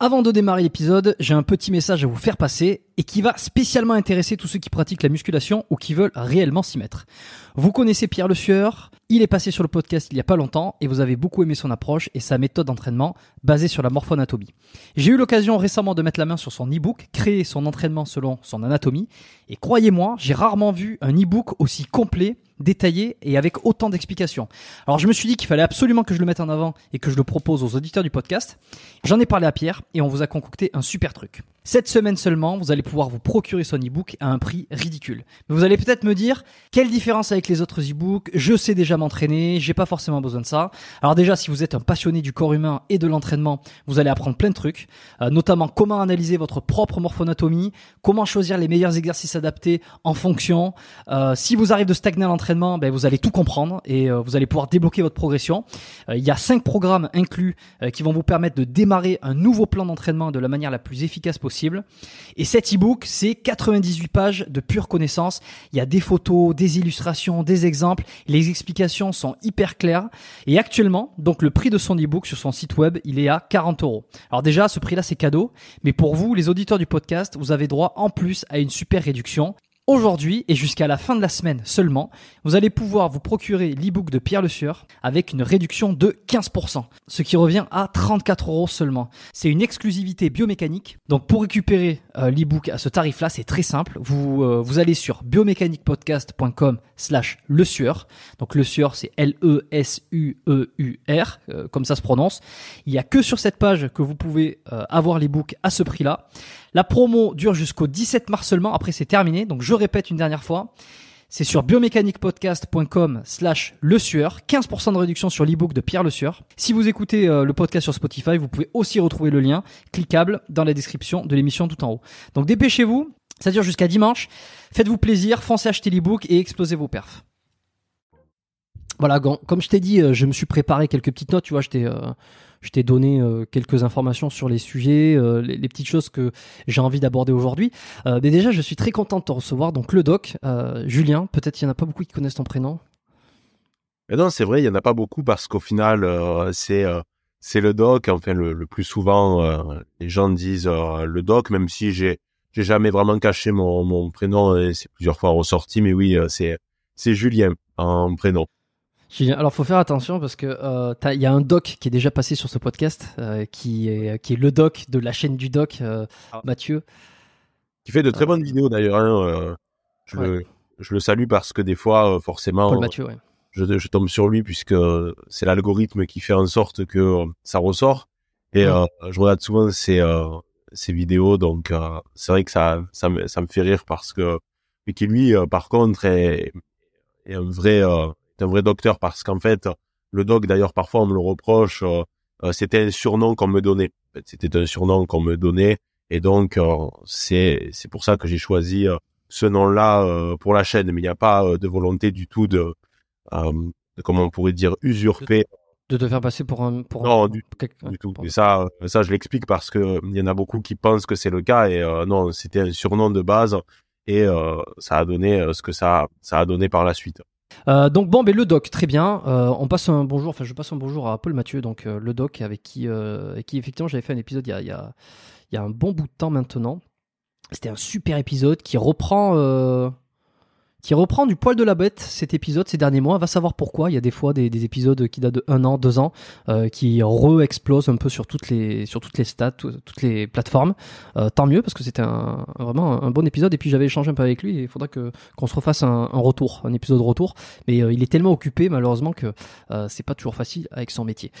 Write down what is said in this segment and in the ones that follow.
Avant de démarrer l'épisode, j'ai un petit message à vous faire passer et qui va spécialement intéresser tous ceux qui pratiquent la musculation ou qui veulent réellement s'y mettre. Vous connaissez Pierre Le Sueur, il est passé sur le podcast il y a pas longtemps et vous avez beaucoup aimé son approche et sa méthode d'entraînement basée sur la morphoanatomie. J'ai eu l'occasion récemment de mettre la main sur son e-book, créer son entraînement selon son anatomie et croyez-moi, j'ai rarement vu un e-book aussi complet détaillé et avec autant d'explications. Alors je me suis dit qu'il fallait absolument que je le mette en avant et que je le propose aux auditeurs du podcast. J'en ai parlé à Pierre et on vous a concocté un super truc. Cette semaine seulement, vous allez pouvoir vous procurer son e-book à un prix ridicule. Vous allez peut-être me dire, quelle différence avec les autres e-books? Je sais déjà m'entraîner, j'ai pas forcément besoin de ça. Alors déjà, si vous êtes un passionné du corps humain et de l'entraînement, vous allez apprendre plein de trucs, euh, notamment comment analyser votre propre morphonatomie, comment choisir les meilleurs exercices adaptés en fonction. Euh, si vous arrivez de stagner à l'entraînement, ben, vous allez tout comprendre et euh, vous allez pouvoir débloquer votre progression. il y a cinq programmes inclus qui vont vous permettre de démarrer un nouveau plan d'entraînement de la manière la plus efficace possible et cet e-book, c'est 98 pages de pure connaissance. Il y a des photos, des illustrations, des exemples. Les explications sont hyper claires. Et actuellement, donc le prix de son e-book sur son site web, il est à 40 euros. Alors déjà, ce prix-là, c'est cadeau. Mais pour vous, les auditeurs du podcast, vous avez droit en plus à une super réduction. Aujourd'hui et jusqu'à la fin de la semaine seulement, vous allez pouvoir vous procurer l'e-book de Pierre Le Sueur avec une réduction de 15%, ce qui revient à 34 euros seulement. C'est une exclusivité biomécanique. Donc pour récupérer euh, l'e-book à ce tarif-là, c'est très simple. Vous, euh, vous allez sur biomécaniquepodcast.com slash Le Sueur. Donc Le Sueur, c'est L-E-S-U-E-U-R, euh, comme ça se prononce. Il n'y a que sur cette page que vous pouvez avoir l'e-book à ce prix-là. La promo dure jusqu'au 17 mars seulement, après c'est terminé. Donc je répète une dernière fois. C'est sur biomécaniquepodcast.com slash le sueur. 15% de réduction sur l'ebook de Pierre Le Sueur. Si vous écoutez euh, le podcast sur Spotify, vous pouvez aussi retrouver le lien cliquable dans la description de l'émission tout en haut. Donc dépêchez-vous, ça dure jusqu'à dimanche. Faites-vous plaisir, foncez acheter l'ebook et explosez vos perfs. Voilà, comme je t'ai dit, euh, je me suis préparé quelques petites notes, tu vois, je t'ai... Euh, je t'ai donné euh, quelques informations sur les sujets, euh, les, petites choses que j'ai envie d'aborder aujourd'hui. Euh, mais déjà, je suis très content de te recevoir. Donc le doc, Julien, peut-être qu'il n'y en a pas beaucoup qui connaissent ton prénom. Non, c'est vrai, il y en a pas beaucoup parce qu'au final, c'est le doc. Enfin, le, plus souvent, les gens disent le doc, même si j'ai j'ai jamais vraiment caché mon, mon prénom c'est plusieurs fois ressorti. Mais oui, c'est c'est Julien en prénom. Alors, faut faire attention parce que euh, il y a un doc qui est déjà passé sur ce podcast, euh, qui est qui est le doc de la chaîne du doc, euh, ah. Mathieu. Qui fait de très bonnes vidéos d'ailleurs. Hein, je, le, je, le, salue parce que des fois, forcément, Mathieu, je, je, tombe sur lui puisque c'est l'algorithme qui fait en sorte que ça ressort. Et je regarde souvent ses, ses vidéos, donc c'est vrai que ça, ça me, ça me fait rire parce que mais qui lui, par contre, est, est un vrai un vrai docteur parce qu'en fait, le doc, d'ailleurs, parfois on me le reproche, euh, euh, c'était un surnom qu'on me donnait. C'était un surnom qu'on me donnait. Et donc, euh, c'est c'est pour ça que j'ai choisi ce nom-là pour la chaîne. Mais il n'y a pas de volonté du tout de, de, comment on pourrait dire, usurper. De te faire passer pour un... Pour non, du, du, tout. Et ça, ça, je l'explique parce que il y en a beaucoup qui pensent que c'est le cas. Et non, c'était un surnom de base. Et ça a donné ce que ça, ça a donné par la suite. Euh, donc bon, mais le doc, très bien. Euh, on passe un bonjour, enfin je passe un bonjour à Paul Mathieu, donc euh, le doc avec qui, avec qui effectivement j'avais fait un épisode il y a un bon bout de temps maintenant. C'était un super épisode qui reprend, qui reprend du poil de la bête cet épisode ces derniers mois. Va savoir pourquoi. Il y a des fois des, des épisodes qui datent de un an, deux ans, euh, qui re-explosent un peu sur toutes les sur toutes les stats, toutes les plateformes. Euh, tant mieux parce que c'était un, vraiment un bon épisode. Et puis j'avais échangé un peu avec lui. Il faudra qu'on se refasse un, retour, un épisode retour. Mais euh, il est tellement occupé malheureusement que c'est pas toujours facile avec son métier.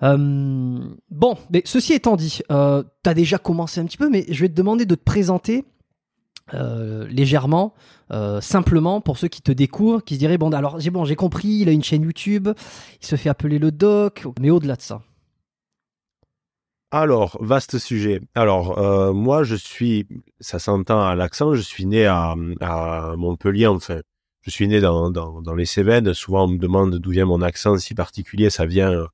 Bon, mais ceci étant dit, tu as déjà commencé un petit peu, mais je vais te demander de te présenter euh, légèrement, euh, simplement pour ceux qui te découvrent, qui se diraient bon, alors j'ai bon, j'ai compris, il a une chaîne YouTube, il se fait appeler le doc, mais au-delà de ça. Alors, vaste sujet. Alors, euh, moi, je suis, ça s'entend à l'accent, je suis né à, Montpellier, enfin, je suis né dans, dans, les Cévennes. Souvent, on me demande d'où vient mon accent si particulier. Ça vient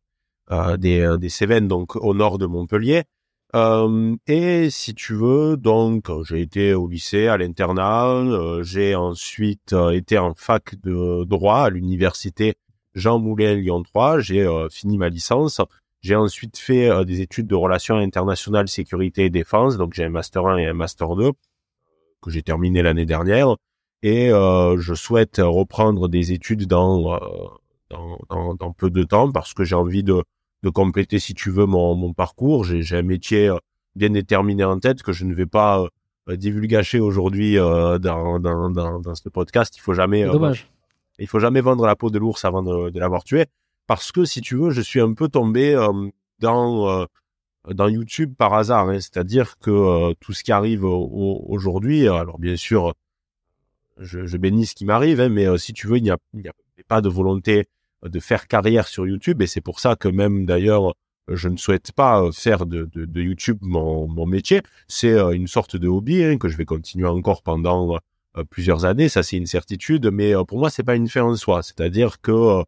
des Cévennes, donc au nord de Montpellier. Euh, et si tu veux, donc j'ai été au lycée, à l'internat, euh, j'ai ensuite euh, été en fac de droit à l'université Jean Moulin Lyon 3, j'ai euh, fini ma licence, j'ai ensuite fait euh, des études de relations internationales, sécurité et défense, donc j'ai un master 1 et un master 2 que j'ai terminé l'année dernière, et je souhaite reprendre des études dans, dans peu de temps parce que j'ai envie de de compléter, si tu veux, mon, mon parcours. J'ai un métier euh, bien déterminé en tête que je ne vais pas euh, divulgacher aujourd'hui euh, dans, dans, dans, dans, ce podcast. Il faut jamais, euh, dommage. il faut jamais vendre la peau de l'ours avant de, de l'avoir tué, parce que si tu veux, je suis un peu tombé euh, dans euh, dans YouTube par hasard. Hein. C'est-à-dire que tout ce qui arrive aujourd'hui, alors bien sûr, je, je bénis ce qui m'arrive, hein, mais si tu veux, il n'y a, il n'y a pas de volonté de faire carrière sur YouTube et c'est pour ça que même d'ailleurs je ne souhaite pas faire de, YouTube mon, métier. C'est euh, une sorte de hobby hein, que je vais continuer encore pendant euh, plusieurs années. Ça, c'est une certitude. Mais euh, pour moi, c'est pas une fin en soi. C'est-à-dire que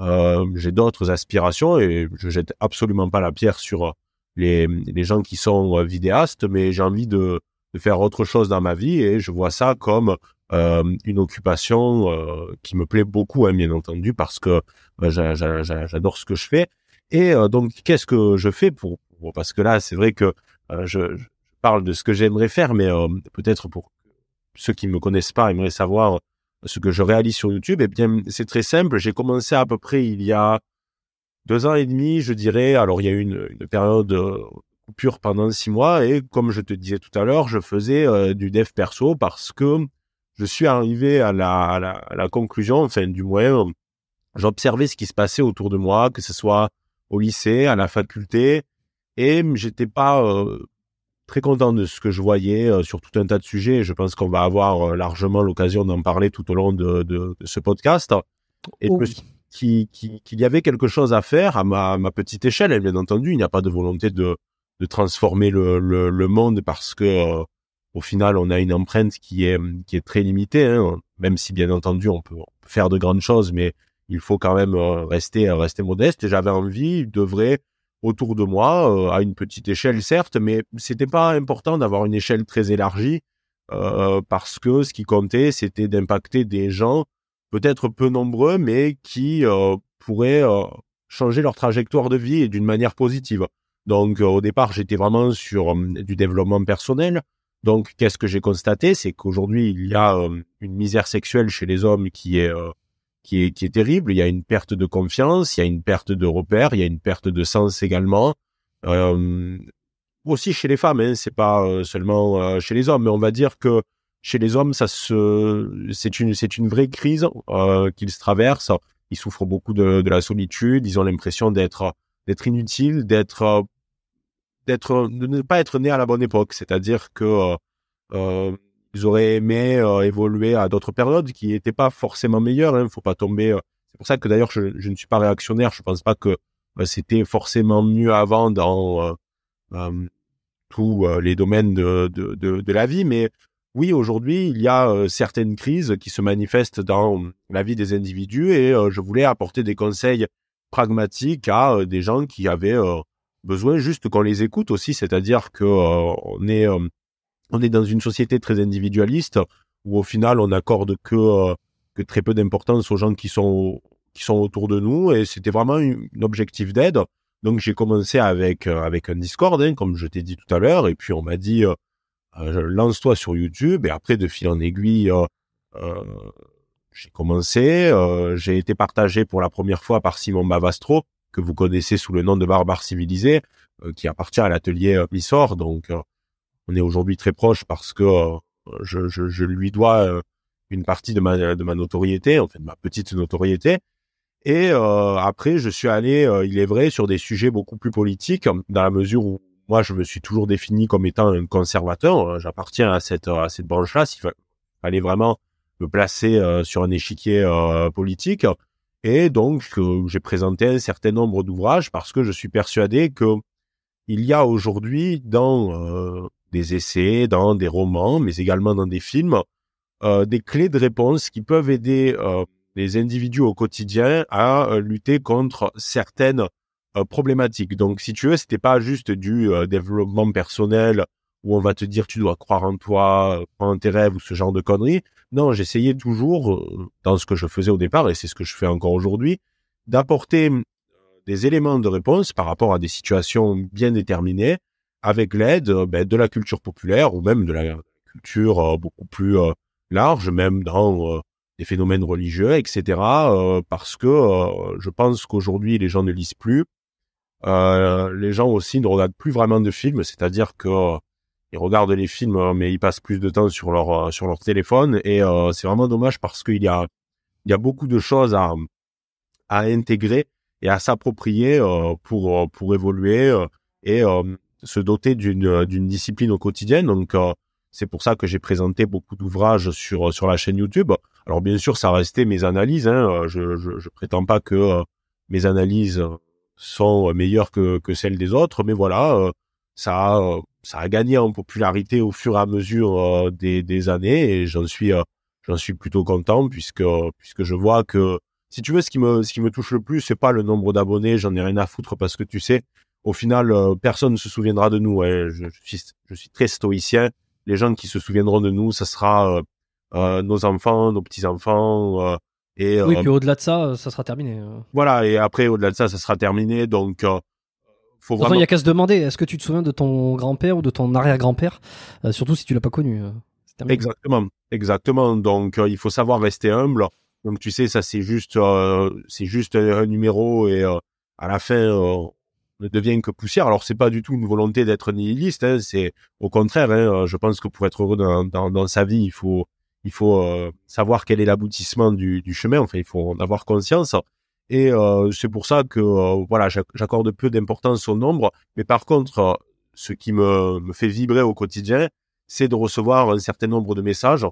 euh, j'ai d'autres aspirations et je jette absolument pas la pierre sur les, les gens qui sont vidéastes, mais j'ai envie de, faire autre chose dans ma vie et je vois ça comme euh, une occupation euh, qui me plaît beaucoup, hein, bien entendu, parce que euh, j'adore ce que je fais. Et donc, qu'est-ce que je fais pour, parce que là, c'est vrai que je, parle de ce que j'aimerais faire, mais peut-être pour ceux qui me connaissent pas aimeraient savoir ce que je réalise sur YouTube. Eh bien, c'est très simple. J'ai commencé à peu près il y a deux ans et demi, je dirais. Alors, il y a eu une, période coupure pendant six mois et comme je te disais tout à l'heure, je faisais euh, du dev perso parce que je suis arrivé à la, à la, à la conclusion, enfin du moins, j'observais ce qui se passait autour de moi, que ce soit au lycée, à la faculté, et j'étais pas euh, très content de ce que je voyais euh, sur tout un tas de sujets. Je pense qu'on va avoir euh, largement l'occasion d'en parler tout au long de, de, de ce podcast. Et Oh qu'il y avait quelque chose à faire à ma, ma petite échelle. Et bien entendu, il n'y a pas de volonté de, de transformer le, le, le monde parce que au final, on a une empreinte qui est qui est très limitée. Hein, même si bien entendu, on peut, faire de grandes choses, mais il faut quand même euh, rester rester modeste. J'avais envie de vrai autour de moi, euh, à une petite échelle certes, mais c'était pas important d'avoir une échelle très élargie euh, parce que ce qui comptait, c'était d'impacter des gens peut-être peu nombreux, mais qui pourraient changer leur trajectoire de vie d'une manière positive. Donc, au départ, j'étais vraiment sur du développement personnel. Donc, qu'est-ce que j'ai constaté, c'est qu'aujourd'hui, il y a euh, une misère sexuelle chez les hommes qui est euh, qui est qui est terrible. Il y a une perte de confiance, il y a une perte de repères, il y a une perte de sens également. Euh, aussi chez les femmes, hein, c'est pas euh, seulement chez les hommes, mais on va dire que chez les hommes, ça se, c'est une, c'est une vraie crise qu'ils traversent. Ils souffrent beaucoup de, de la solitude. Ils ont l'impression d'être, d'être inutiles, d'être, d'être, de ne pas être nés à la bonne époque. C'est-à-dire que euh, euh, ils auraient aimé euh, évoluer à d'autres périodes qui n'étaient pas forcément meilleures. Hein. Faut pas tomber. C'est pour ça que d'ailleurs, je, ne suis pas réactionnaire. Je pense pas que euh, c'était forcément mieux avant dans tous les domaines de, la vie, mais oui, aujourd'hui, il y a certaines crises qui se manifestent dans la vie des individus et je voulais apporter des conseils pragmatiques à des gens qui avaient besoin juste qu'on les écoute aussi, c'est-à-dire que euh, on est euh, est dans une société très individualiste où au final on accorde que euh, très peu d'importance aux gens qui sont qui sont autour de nous et c'était vraiment un objectif d'aide. Donc j'ai commencé avec euh, avec un Discord, hein, comme je t'ai dit tout à l'heure, et puis on m'a dit lance-toi sur YouTube et après de fil en aiguille, j'ai commencé, j'ai été partagé pour la première fois par Simon Bavastro, que vous connaissez sous le nom de Barbare Civilisé, qui appartient à l'atelier Missor. Donc, on est aujourd'hui très proche parce que je, lui dois une partie de ma, notoriété, en fait, de ma petite notoriété. Et euh, après, je suis allé, euh, il est vrai, sur des sujets beaucoup plus politiques, dans la mesure où moi, je me suis toujours défini comme étant un conservateur. J'appartiens à cette à cette branche-là. S'il fallait vraiment me placer euh, sur un échiquier politique, et donc j'ai présenté un certain nombre d'ouvrages parce que je suis persuadé que il y a aujourd'hui dans des essais, dans des romans, mais également dans des films, des clés de réponse qui peuvent aider les individus au quotidien à euh, lutter contre certaines euh, problématiques. Donc, si tu veux, c'était pas juste du euh, développement personnel où on va te dire tu dois croire en toi, croire en tes rêves ou ce genre de conneries. Non, j'essayais toujours, dans ce que je faisais au départ, et c'est ce que je fais encore aujourd'hui, d'apporter des éléments de réponse par rapport à des situations bien déterminées, avec l'aide ben, de la culture populaire ou même de la culture beaucoup plus large, même dans des phénomènes religieux, etc. Euh, parce que euh, je pense qu'aujourd'hui les gens ne lisent plus. Euh, les gens aussi ne regardent plus vraiment de films, c'est-à-dire que ils regardent les films, mais ils passent plus de temps sur leur sur leur téléphone. Et c'est vraiment dommage parce qu'il y a il y a beaucoup de choses à à intégrer et à s'approprier pour pour évoluer et se doter d'une d'une discipline au quotidien. Donc c'est pour ça que j'ai présenté beaucoup d'ouvrages sur sur la chaîne YouTube. Alors bien sûr, ça restait mes analyses. Hein. Euh, je, je, je prétends pas que euh, mes analyses sont meilleures que, que celles des autres, mais voilà, euh, ça a, ça a gagné en popularité au fur et à mesure des, des années et j'en suis j'en suis plutôt content puisque puisque je vois que si tu veux ce qui me ce qui me touche le plus c'est pas le nombre d'abonnés j'en ai rien à foutre parce que tu sais au final personne ne se souviendra de nous hein. je, je, suis je suis très stoïcien les gens qui se souviendront de nous ça sera euh, nos enfants, nos petits-enfants. Euh, et, oui, euh, puis au-delà de ça, ça sera terminé. Voilà, et après, au-delà de ça, ça sera terminé. Donc, faut vraiment... Il y a qu'à se demander, est-ce que tu te souviens de ton grand-père ou de ton arrière-grand-père Surtout si tu l'as pas connu. Exactement, exactement. Donc, il faut savoir rester humble. Donc, tu sais, ça, c'est juste, c'est juste un, numéro et à la fin, ne devient que poussière. Alors c'est pas du tout une volonté d'être nihiliste, hein, c'est au contraire. Hein, je pense que pour être heureux dans, dans, dans, sa vie, il faut il faut euh, savoir quel est l'aboutissement du, du, chemin. Enfin, il faut en avoir conscience. Et euh, c'est pour ça que euh, voilà, j'accorde peu d'importance au nombre. Mais par contre, ce qui me, fait vibrer au quotidien, c'est de recevoir un certain nombre de messages.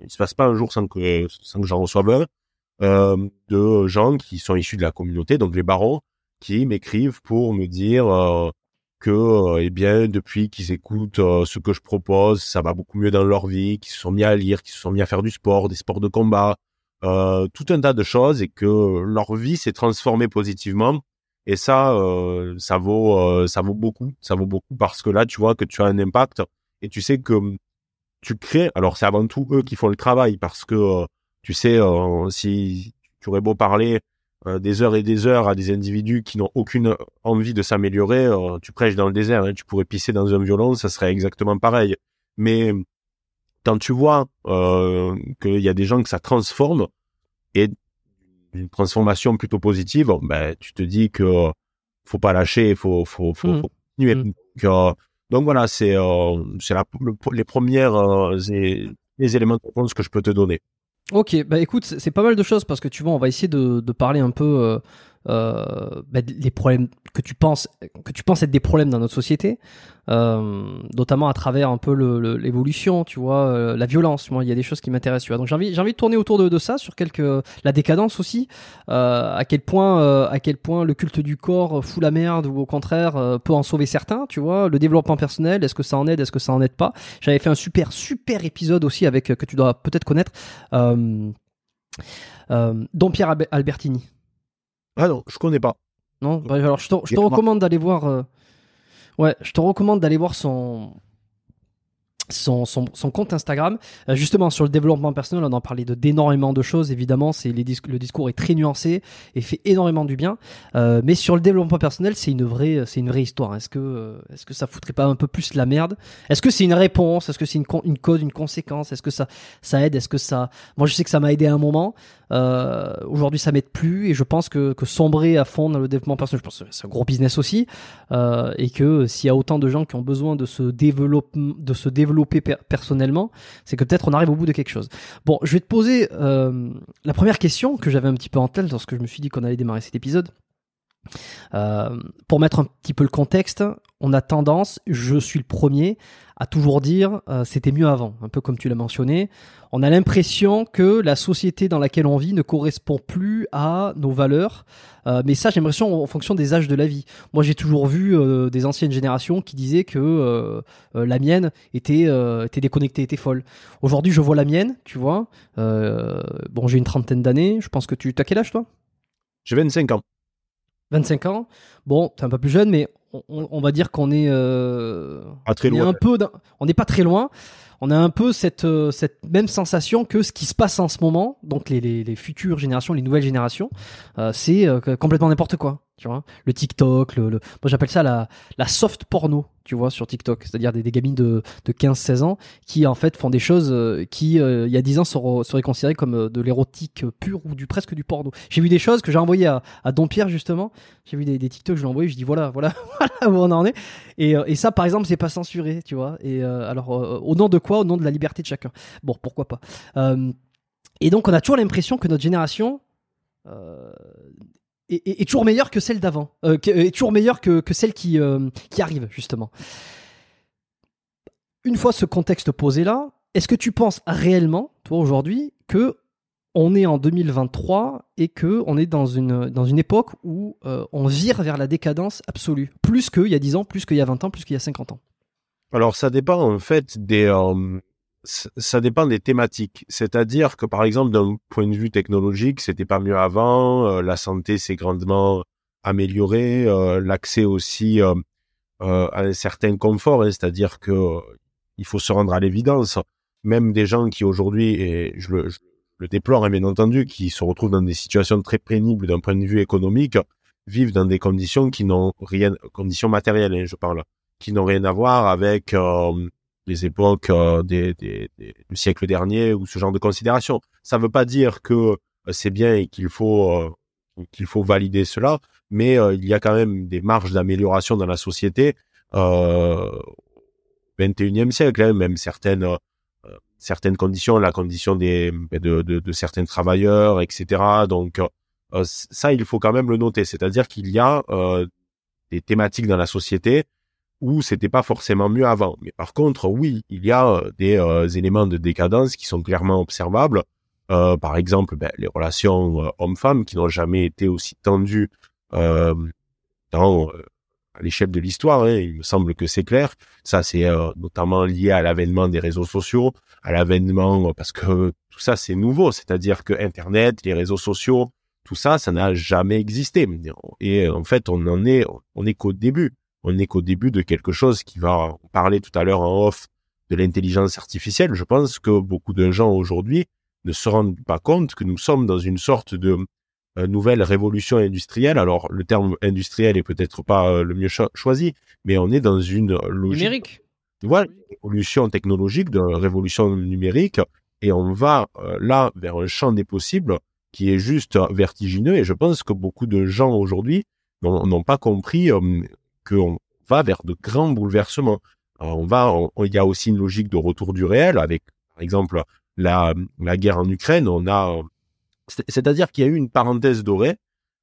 Il se passe pas un jour sans que sans que j'en reçoive un euh, de gens qui sont issus de la communauté, donc les barons, qui m'écrivent pour me dire que euh, eh bien depuis qu'ils écoutent euh, ce que je propose, ça va beaucoup mieux dans leur vie, qu'ils se sont mis à lire, qu'ils se sont mis à faire du sport, des sports de combat, euh, tout un tas de choses et que leur vie s'est transformée positivement. Et ça, ça vaut, ça vaut beaucoup, ça vaut beaucoup parce que là, tu vois que tu as un impact et tu sais que tu crées. Alors c'est avant tout eux qui font le travail parce que tu sais, si tu aurais beau parler euh, des heures et des heures à des individus qui n'ont aucune envie de s'améliorer, euh, tu prêches dans le désert, hein, tu pourrais pisser dans un violon, ça serait exactement pareil. Mais quand tu vois euh, qu'il y a des gens que ça transforme et une transformation plutôt positive, ben tu te dis que faut pas lâcher, faut faut faut, mmh. faut continuer. Mmh. Donc, donc, voilà, c'est les premières les éléments de réponse que je peux te donner. Ok, bah écoute, c'est pas mal de choses parce que tu vois, on va essayer de, de parler un peu euh, bah, les problèmes que tu penses que tu penses être des problèmes dans notre société, euh, notamment à travers un peu l'évolution, tu vois, euh, la violence. Il y a des choses qui m'intéressent. Donc j'ai envie, de tourner autour de, ça, sur quelques la décadence aussi, à quel point, à quel point le culte du corps fout la merde ou au contraire peut en sauver certains, tu vois. Le développement personnel, est-ce que ça en aide, est-ce que ça en aide pas? J'avais fait un super super épisode aussi avec que tu dois peut-être connaître. Euh, Don Pierre Albertini. Ah non, je connais pas. Non, bah, alors je te, je te recommande d'aller voir. Euh, ouais, je te recommande d'aller voir son son, son, son, compte Instagram. Euh, justement, sur le développement personnel, on en parlait d'énormément de choses. Évidemment, c'est les le discours est très nuancé et fait énormément du bien. Euh, mais sur le développement personnel, c'est une vraie, c'est une vraie histoire. Est-ce que, euh, est-ce que ça foutrait pas un peu plus la merde? Est-ce que c'est une réponse? Est-ce que c'est une, une cause, une conséquence? Est-ce que ça, ça aide? Est-ce que ça Moi, je sais que ça m'a aidé à un moment. Euh, Aujourd'hui, ça m'aide plus et je pense que, que sombrer à fond dans le développement personnel, je pense que c'est un gros business aussi euh, et que s'il y a autant de gens qui ont besoin de se développer, de se personnellement, c'est que peut-être on arrive au bout de quelque chose. Bon, je vais te poser euh, la première question que j'avais un petit peu en tête lorsque je me suis dit qu'on allait démarrer cet épisode. Euh, pour mettre un petit peu le contexte, on a tendance, je suis le premier, à toujours dire euh, c'était mieux avant, un peu comme tu l'as mentionné. On a l'impression que la société dans laquelle on vit ne correspond plus à nos valeurs. Euh, mais ça, j'ai l'impression en fonction des âges de la vie. Moi, j'ai toujours vu des anciennes générations qui disaient que la mienne était, était déconnectée, était folle. Aujourd'hui, je vois la mienne, tu vois. bon, j'ai une trentaine d'années. Je pense que tu... as quel âge, toi? J'ai 25 ans. 25 ans. Bon, t'es un peu plus jeune, mais on, va dire qu'on est, euh, très loin. un peu, on n'est pas très loin. On a un peu cette, euh, cette même sensation que ce qui se passe en ce moment, donc les, les, futures générations, les nouvelles générations, euh, c'est complètement n'importe quoi tu vois. Le TikTok le, moi j'appelle ça la, la soft porno tu vois sur TikTok. C'est-à-dire des, des gamines de, de 15-16 ans qui en fait font des choses euh, qui euh, il y a 10 ans seraient, considérées comme euh, de l'érotique pur ou du presque du porno. J'ai vu des choses que j'ai envoyées à, à Pierre justement. J'ai vu des, des TikTok je l'ai envoyé je dis voilà voilà voilà où on en est. Et, et ça par exemple c'est pas censuré tu vois. Et alors au nom de quoi? Au nom de la liberté de chacun. Bon pourquoi pas. Et donc on a toujours l'impression que notre génération est, toujours meilleure que celle d'avant, euh, est toujours meilleure que, celle qui, euh, qui arrive, justement. Une fois ce contexte posé là, est-ce que tu penses réellement, toi aujourd'hui, que on est en 2023 et que on est dans une, dans une époque où euh, on vire vers la décadence absolue, plus qu'il y a 10 ans, plus qu'il y a 20 ans, plus qu'il y a 50 ans? Alors ça dépend en fait des, ça dépend des thématiques. C'est-à-dire que par exemple, d'un point de vue technologique, c'était pas mieux avant. Euh, la santé s'est grandement améliorée. Euh, l'accès aussi euh, à un certain confort, hein, c'est-à-dire que il faut se rendre à l'évidence. Même des gens qui aujourd'hui, et je le, déplore hein, bien entendu, qui se retrouvent dans des situations très pénibles d'un point de vue économique, vivent dans des conditions qui n'ont rien, conditions matérielles, hein, je parle, qui n'ont rien à voir avec les époques euh, des, des, du siècle dernier ou ce genre de considération. Ça ne veut pas dire que euh, c'est bien et qu'il faut euh, qu'il faut valider cela, mais il y a quand même des marges d'amélioration dans la société. Euh, 21e siècle, hein, même certaines certaines conditions, la condition des ben, de, de, de certains travailleurs, etc. Donc ça, il faut quand même le noter. C'est-à-dire qu'il y a des thématiques dans la société où c'était pas forcément mieux avant. Mais par contre, oui, il y a euh, des euh, éléments de décadence qui sont clairement observables. Euh, par exemple, ben, les relations hommes-femmes qui n'ont jamais été aussi tendues dans à l'échelle de l'histoire. Hein, il me semble que c'est clair. Ça, c'est notamment lié à l'avènement des réseaux sociaux, à l'avènement parce que tout ça, c'est nouveau. C'est-à-dire que Internet, les réseaux sociaux, tout ça, ça n'a jamais existé. Et en fait, on en est, on est qu'au début on n'est qu'au début de quelque chose qui va parler tout à l'heure en off de l'intelligence artificielle. Je pense que beaucoup de gens aujourd'hui ne se rendent pas compte que nous sommes dans une sorte de euh, nouvelle révolution industrielle. Alors le terme industriel est peut-être pas euh, le mieux choisi, mais on est dans une logique numérique. Voilà, évolution technologique, de révolution numérique, et on va euh, là vers un champ des possibles qui est juste vertigineux. Et je pense que beaucoup de gens aujourd'hui n'ont pas compris qu'on va vers de grands bouleversements. on va, il y a aussi une logique de retour du réel avec, par exemple, la, guerre en Ukraine. On a, c'est-à-dire qu'il y a eu une parenthèse dorée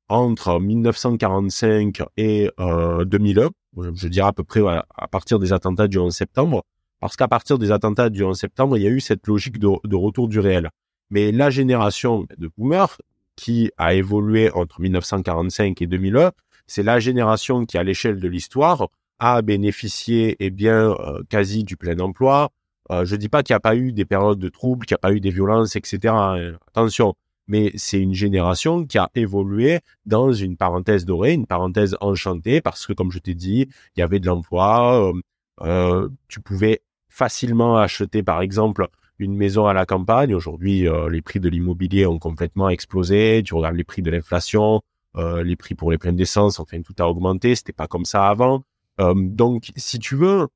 entre 1945 et euh, 2001, je dirais à peu près à partir des attentats du 11 septembre, parce qu'à partir des attentats du 11 septembre, il y a eu cette logique de, de retour du réel. Mais la génération de boomers qui a évolué entre 1945 et 2001 c'est la génération qui, à l'échelle de l'histoire, a bénéficié eh bien euh, quasi du plein emploi. Euh, je dis pas qu'il n'y a pas eu des périodes de troubles, qu'il n'y a pas eu des violences, etc. Hein. Attention, mais c'est une génération qui a évolué dans une parenthèse dorée, une parenthèse enchantée, parce que comme je t'ai dit, il y avait de l'emploi, euh, euh tu pouvais facilement acheter, par exemple, une maison à la campagne. Aujourd'hui, les prix de l'immobilier ont complètement explosé. Tu regardes les prix de l'inflation, les prix pour les pleines d'essence, enfin tout a augmenté. C'était pas comme ça avant. Euh, donc, si tu veux,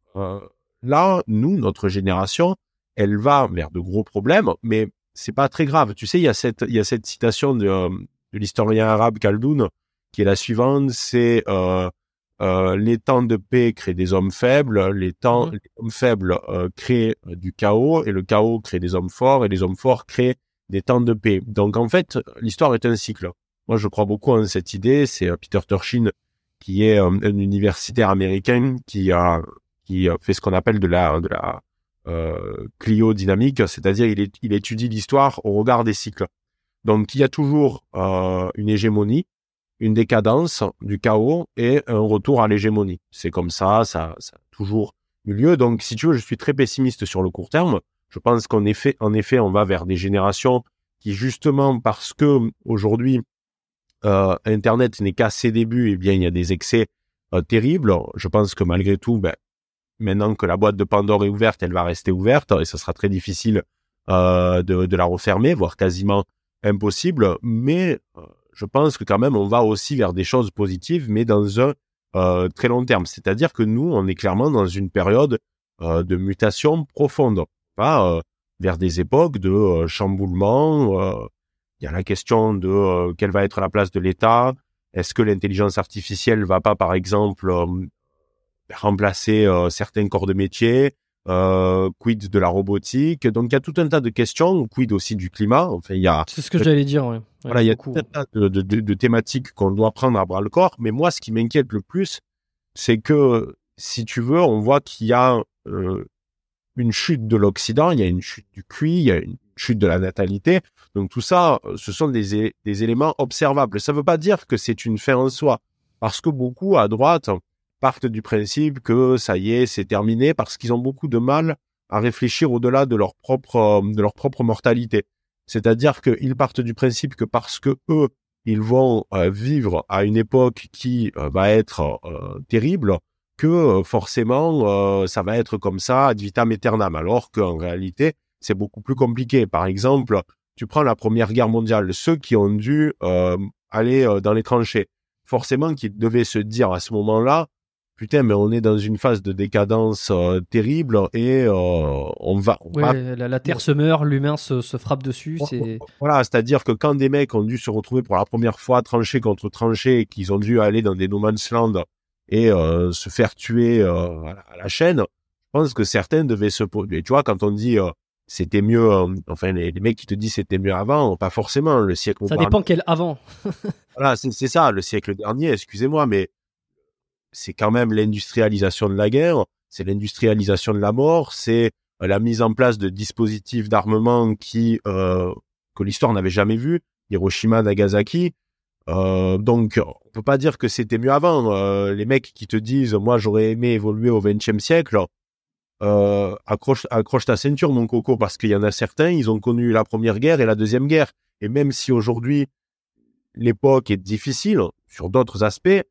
là, nous, notre génération, elle va vers de gros problèmes, mais c'est pas très grave. Tu sais, il y a cette, il y a cette citation de, de l'historien arabe Khaldoun qui est la suivante, c'est euh, les temps de paix créent des hommes faibles, les temps, mmh. les hommes faibles euh, créent euh, du chaos, et le chaos crée des hommes forts, et les hommes forts créent des temps de paix. Donc en fait, l'histoire est un cycle. Moi, je crois beaucoup en cette idée. C'est Peter Turchin qui est un universitaire américain qui a qui fait ce qu'on appelle de la de la euh, cliodynamique, c'est-à-dire il, il étudie l'histoire au regard des cycles. Donc il y a toujours une hégémonie une décadence du chaos et un retour à l'hégémonie. C'est comme ça, ça, ça a toujours eu lieu. Donc, si tu veux, je suis très pessimiste sur le court terme. Je pense qu'en effet, en effet, on va vers des générations qui, justement, parce que aujourd'hui, euh, Internet n'est qu'à ses débuts, eh bien, il y a des excès euh, terribles. Je pense que malgré tout, ben, maintenant que la boîte de Pandore est ouverte, elle va rester ouverte et ce sera très difficile euh, de, de, la refermer, voire quasiment impossible. Mais je pense que quand même on va aussi vers des choses positives, mais dans un très long terme. C'est-à-dire que nous, on est clairement dans une période de mutation profonde, pas vers des époques de chamboulement. Il y a la question de quelle va être la place de l'État. Est-ce que l'intelligence artificielle va pas, par exemple, remplacer certains corps de métier euh, quid de la robotique? Donc il y a tout un tas de questions, quid aussi du climat. Enfin, il y a. C'est ce que j'allais dire. Ouais. voilà, il y a tout un tas de, de, de, thématiques qu'on doit prendre à bras le corps. Mais moi, ce qui m'inquiète le plus, c'est que si tu veux, on voit qu'il y a euh, une chute de l'Occident, il y a une chute du QI, il y a une chute de la natalité. Donc tout ça, ce sont des, éléments observables. Ça ne veut pas dire que c'est une fin en soi, parce que beaucoup à droite partent du principe que ça y est, c'est terminé parce qu'ils ont beaucoup de mal à réfléchir au-delà de leur propre euh, de leur propre mortalité. C'est-à-dire qu'ils partent du principe que parce que eux, ils vont euh, vivre à une époque qui euh, va être terrible, que forcément ça va être comme ça ad vitam aeternam, alors qu'en réalité c'est beaucoup plus compliqué. Par exemple, tu prends la Première Guerre mondiale, ceux qui ont dû aller dans les tranchées, forcément qu'ils devaient se dire à ce moment-là, putain, mais on est dans une phase de décadence euh, terrible et euh, on va. La, Terre se meurt, l'humain se, frappe dessus. C'est... Voilà, c'est-à-dire que quand des mecs ont dû se retrouver pour la première fois tranché contre tranché, qu'ils ont dû aller dans des no man's land et euh, se faire tuer à la, chaîne, je pense que certains devaient se poser. Tu vois, quand on dit c'était mieux, enfin les, mecs qui te disent c'était mieux avant, pas forcément le siècle. Ça dépend quel avant. voilà, c'est, c'est ça, le siècle dernier. Excusez-moi, mais c'est quand même l'industrialisation de la guerre, c'est l'industrialisation de la mort, c'est euh, la mise en place de dispositifs d'armement qui euh, que l'histoire n'avait jamais vu, Hiroshima, Nagasaki. Euh, donc, on peut pas dire que c'était mieux avant. Euh, les mecs qui te disent, moi, j'aurais aimé évoluer au XXe siècle, euh, accroche, ta ceinture, mon coco, parce qu'il y en a certains, ils ont connu la première guerre et la deuxième guerre. Et même si aujourd'hui l'époque est difficile sur d'autres aspects,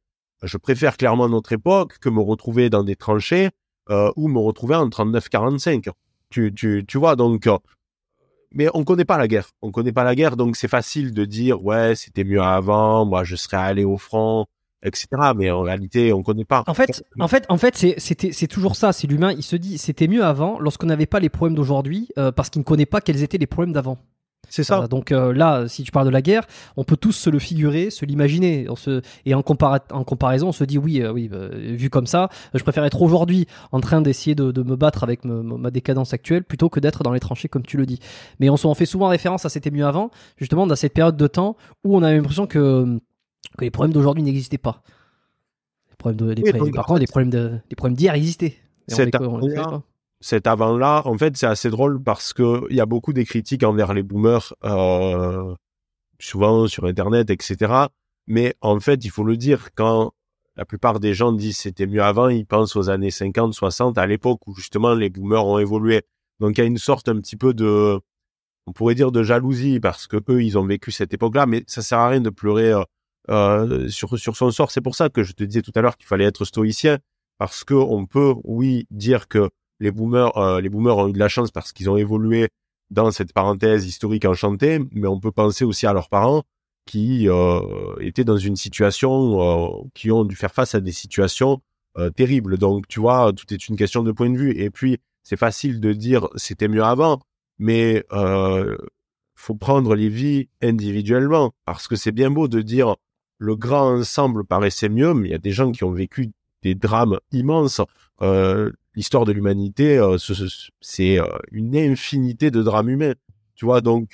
je préfère clairement notre époque que me retrouver dans des tranchées euh, ou me retrouver en 39-45. Tu, tu, tu vois, donc... Euh, mais on connaît pas la guerre. On connaît pas la guerre, donc c'est facile de dire, ouais, c'était mieux avant, moi je serais allé au front, etc. Mais en réalité, on connaît pas. En fait, en fait, en fait, c'était, c'est toujours ça. C'est l'humain. Il se dit, c'était mieux avant, lorsqu'on n'avait pas les problèmes d'aujourd'hui, euh, parce qu'il ne connaît pas quels étaient les problèmes d'avant. C'est ça. donc euh, là, si tu parles de la guerre, on peut tous se le figurer, se l'imaginer. Se... Et en, en, comparaison, on se dit oui, euh, oui, bah, vu comme ça, je préfère être aujourd'hui en train d'essayer de, me battre avec ma décadence actuelle plutôt que d'être dans les tranchées comme tu le dis. Mais on, fait souvent référence à c'était mieux avant, justement dans cette période de temps où on a l'impression que, que les problèmes d'aujourd'hui n'existaient pas. Les problèmes de, les, par contre, les problèmes de, les problèmes d'hier existaient. C'est cet avant-là, en fait, c'est assez drôle parce que il y a beaucoup des critiques envers les boomers, euh, souvent sur Internet, etc. Mais en fait, il faut le dire, quand la plupart des gens disent c'était mieux avant, ils pensent aux années 50, 60, à l'époque où justement les boomers ont évolué. Donc il y a une sorte un petit peu de, on pourrait dire de jalousie parce que eux, ils ont vécu cette époque-là, mais ça sert à rien de pleurer euh, euh sur sur son sort. C'est pour ça que je te disais tout à l'heure qu'il fallait être stoïcien parce que on peut, oui, dire que les boomers, euh, les ont eu de la chance parce qu'ils ont évolué dans cette parenthèse historique enchantée, mais on peut penser aussi à leurs parents qui euh, étaient dans une situation, qui ont dû faire face à des situations terribles. Donc, tu vois, tout est une question de point de vue. Et puis, c'est facile de dire c'était mieux avant, mais faut prendre les vies individuellement parce que c'est bien beau de dire le grand ensemble paraissait mieux, mais il y a des gens qui ont vécu des drames immenses. Euh, L'histoire de l'humanité, euh, c'est euh, une infinité de drames humains. Tu vois, donc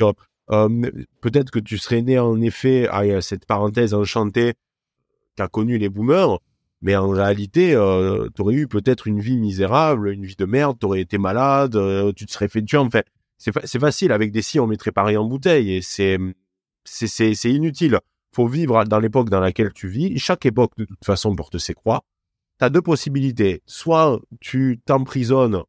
euh, peut-être que tu serais né en effet à cette parenthèse enchantée qu'a connu les boomers, mais en réalité, tu aurais eu peut-être une vie misérable, une vie de merde, tu aurais été malade, tu te serais fait tuer. En fait, c'est fa facile. Avec des si, on mettrait pareil en bouteille et c'est c'est inutile. Faut vivre dans l'époque dans laquelle tu vis. Chaque époque, de toute façon, porte ses croix. Tu as deux possibilités. Soit tu t'emprisonnes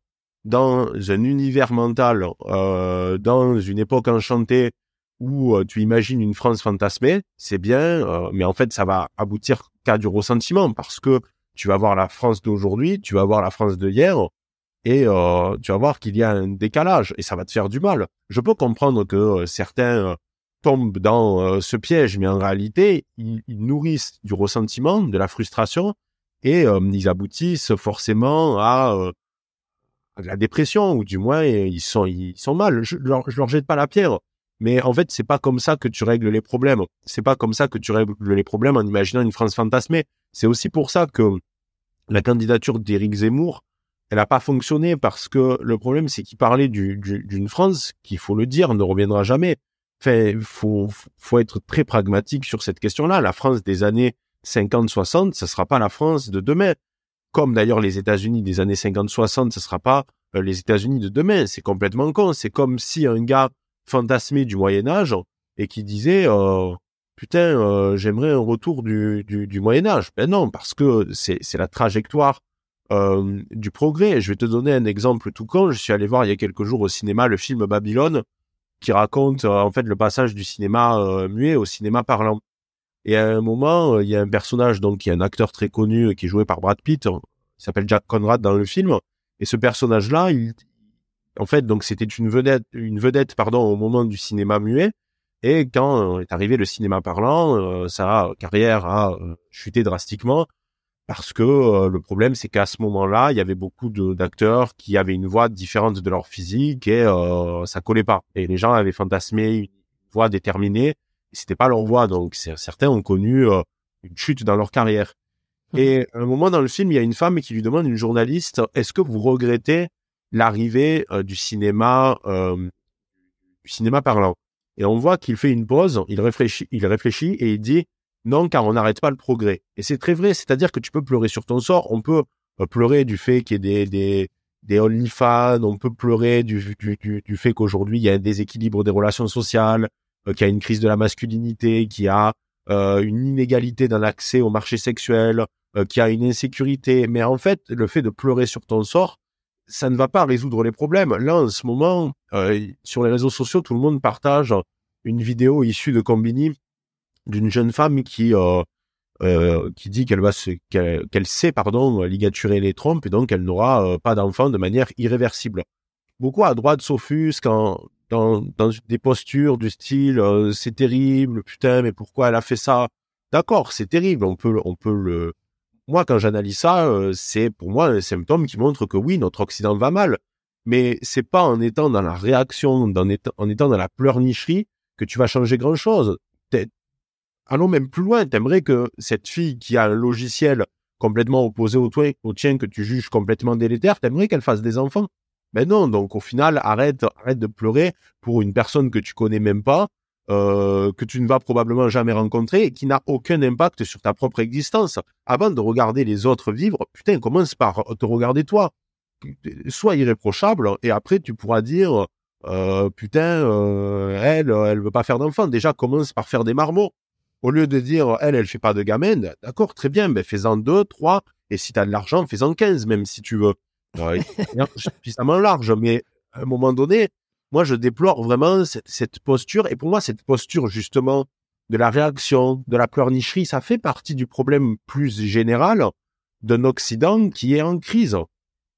dans un univers mental, euh, dans une époque enchantée où euh, tu imagines une France fantasmée, c'est bien, euh, mais en fait, ça va aboutir qu'à du ressentiment parce que tu vas voir la France d'aujourd'hui, tu vas voir la France de hier, et tu vas voir qu'il y a un décalage, et ça va te faire du mal. Je peux comprendre que certains tombent dans ce piège, mais en réalité, ils, nourrissent du ressentiment, de la frustration, et ils aboutissent forcément à la dépression ou du moins ils sont mal. Je, leur, leur jette pas la pierre, mais en fait c'est pas comme ça que tu règles les problèmes. C'est pas comme ça que tu règles les problèmes en imaginant une France fantasmée. C'est aussi pour ça que la candidature d'Éric Zemmour, elle a pas fonctionné parce que le problème c'est qu'il parlait du, du, d'une France qui, faut le dire, ne reviendra jamais. Enfin, faut faut être très pragmatique sur cette question-là. La France des années 50-60, ce sera pas la France de demain comme d'ailleurs les États-Unis des années 50-60, ce sera pas euh, les États-Unis de demain. C'est complètement con. C'est comme si un gars fantasmé du Moyen Âge et qui disait euh, putain euh, j'aimerais un retour du, Moyen Âge. Ben non, parce que c'est la trajectoire du progrès. Je vais te donner un exemple tout con. Je suis allé voir il y a quelques jours au cinéma le film Babylone qui raconte en fait le passage du cinéma muet au cinéma parlant. Et à un moment, il y a un personnage, donc, qui est un acteur très connu, qui est joué par Brad Pitt, il s'appelle Jack Conrad dans le film. Et ce personnage-là, il, en fait, donc, c'était une vedette, une vedette, pardon, au moment du cinéma muet. Et quand est arrivé le cinéma parlant, euh, sa carrière a euh, chuté drastiquement parce que euh, le problème, c'est qu'à ce moment-là, il y avait beaucoup d'acteurs qui avaient une voix différente de leur physique et euh, ça collait pas. Et les gens avaient fantasmé une voix déterminée c'était pas leur voix. Donc certains ont connu euh, une chute dans leur carrière. Mmh. Et à un moment dans le film, il y a une femme qui lui demande, une journaliste, est-ce que vous regrettez l'arrivée euh, du cinéma, euh, du cinéma parlant? Et on voit qu'il fait une pause, il réfléchit, il réfléchit et il dit non, car on n'arrête pas le progrès. Et c'est très vrai, c'est-à-dire que tu peux pleurer sur ton sort, on peut euh, pleurer du fait qu'il y ait des, des, des OnlyFans, on peut pleurer du, du, du, du fait qu'aujourd'hui il y a un déséquilibre des relations sociales, euh, qui a une crise de la masculinité, qui a euh, une inégalité dans l'accès au marché sexuel, euh, qui a une insécurité. Mais en fait, le fait de pleurer sur ton sort, ça ne va pas résoudre les problèmes. Là, en ce moment, sur les réseaux sociaux, tout le monde partage une vidéo issue de Combini d'une jeune femme qui euh, qui dit qu'elle va qu'elle sait pardon ligaturer les trompes et donc elle n'aura pas d'enfant de manière irréversible. Beaucoup à droite s'offusquent dans, dans des postures du style euh, c'est terrible, putain, mais pourquoi elle a fait ça? D'accord, c'est terrible, on peut, le. Moi, quand j'analyse ça, euh, c'est pour moi un symptôme qui montre que oui, notre Occident va mal. Mais c'est pas en étant dans la réaction, en étant, en étant dans la pleurnicherie que tu vas changer grand chose. Allons même plus loin. T'aimerais que cette fille qui a un logiciel complètement opposé au, tien que tu juges complètement délétère, t'aimerais qu'elle fasse des enfants? Mais non, donc au final, arrête, arrête de pleurer pour une personne que tu connais même pas, euh, que tu ne vas probablement jamais rencontrer et qui n'a aucun impact sur ta propre existence. Avant de regarder les autres vivre, putain, commence par te regarder toi. Sois irréprochable et après tu pourras dire, euh, putain, euh, elle, elle veut pas faire d'enfant. Déjà, commence par faire des marmots. Au lieu de dire, elle, elle fait pas de gamine, d'accord, très bien, ben fais-en deux, trois, et si tu as de l'argent, fais-en quinze, même si tu veux suffisamment large, mais à un moment donné, moi, je déplore vraiment cette, cette, posture. Et pour moi, cette posture, justement, de la réaction, de la pleurnicherie, ça fait partie du problème plus général d'un Occident qui est en crise.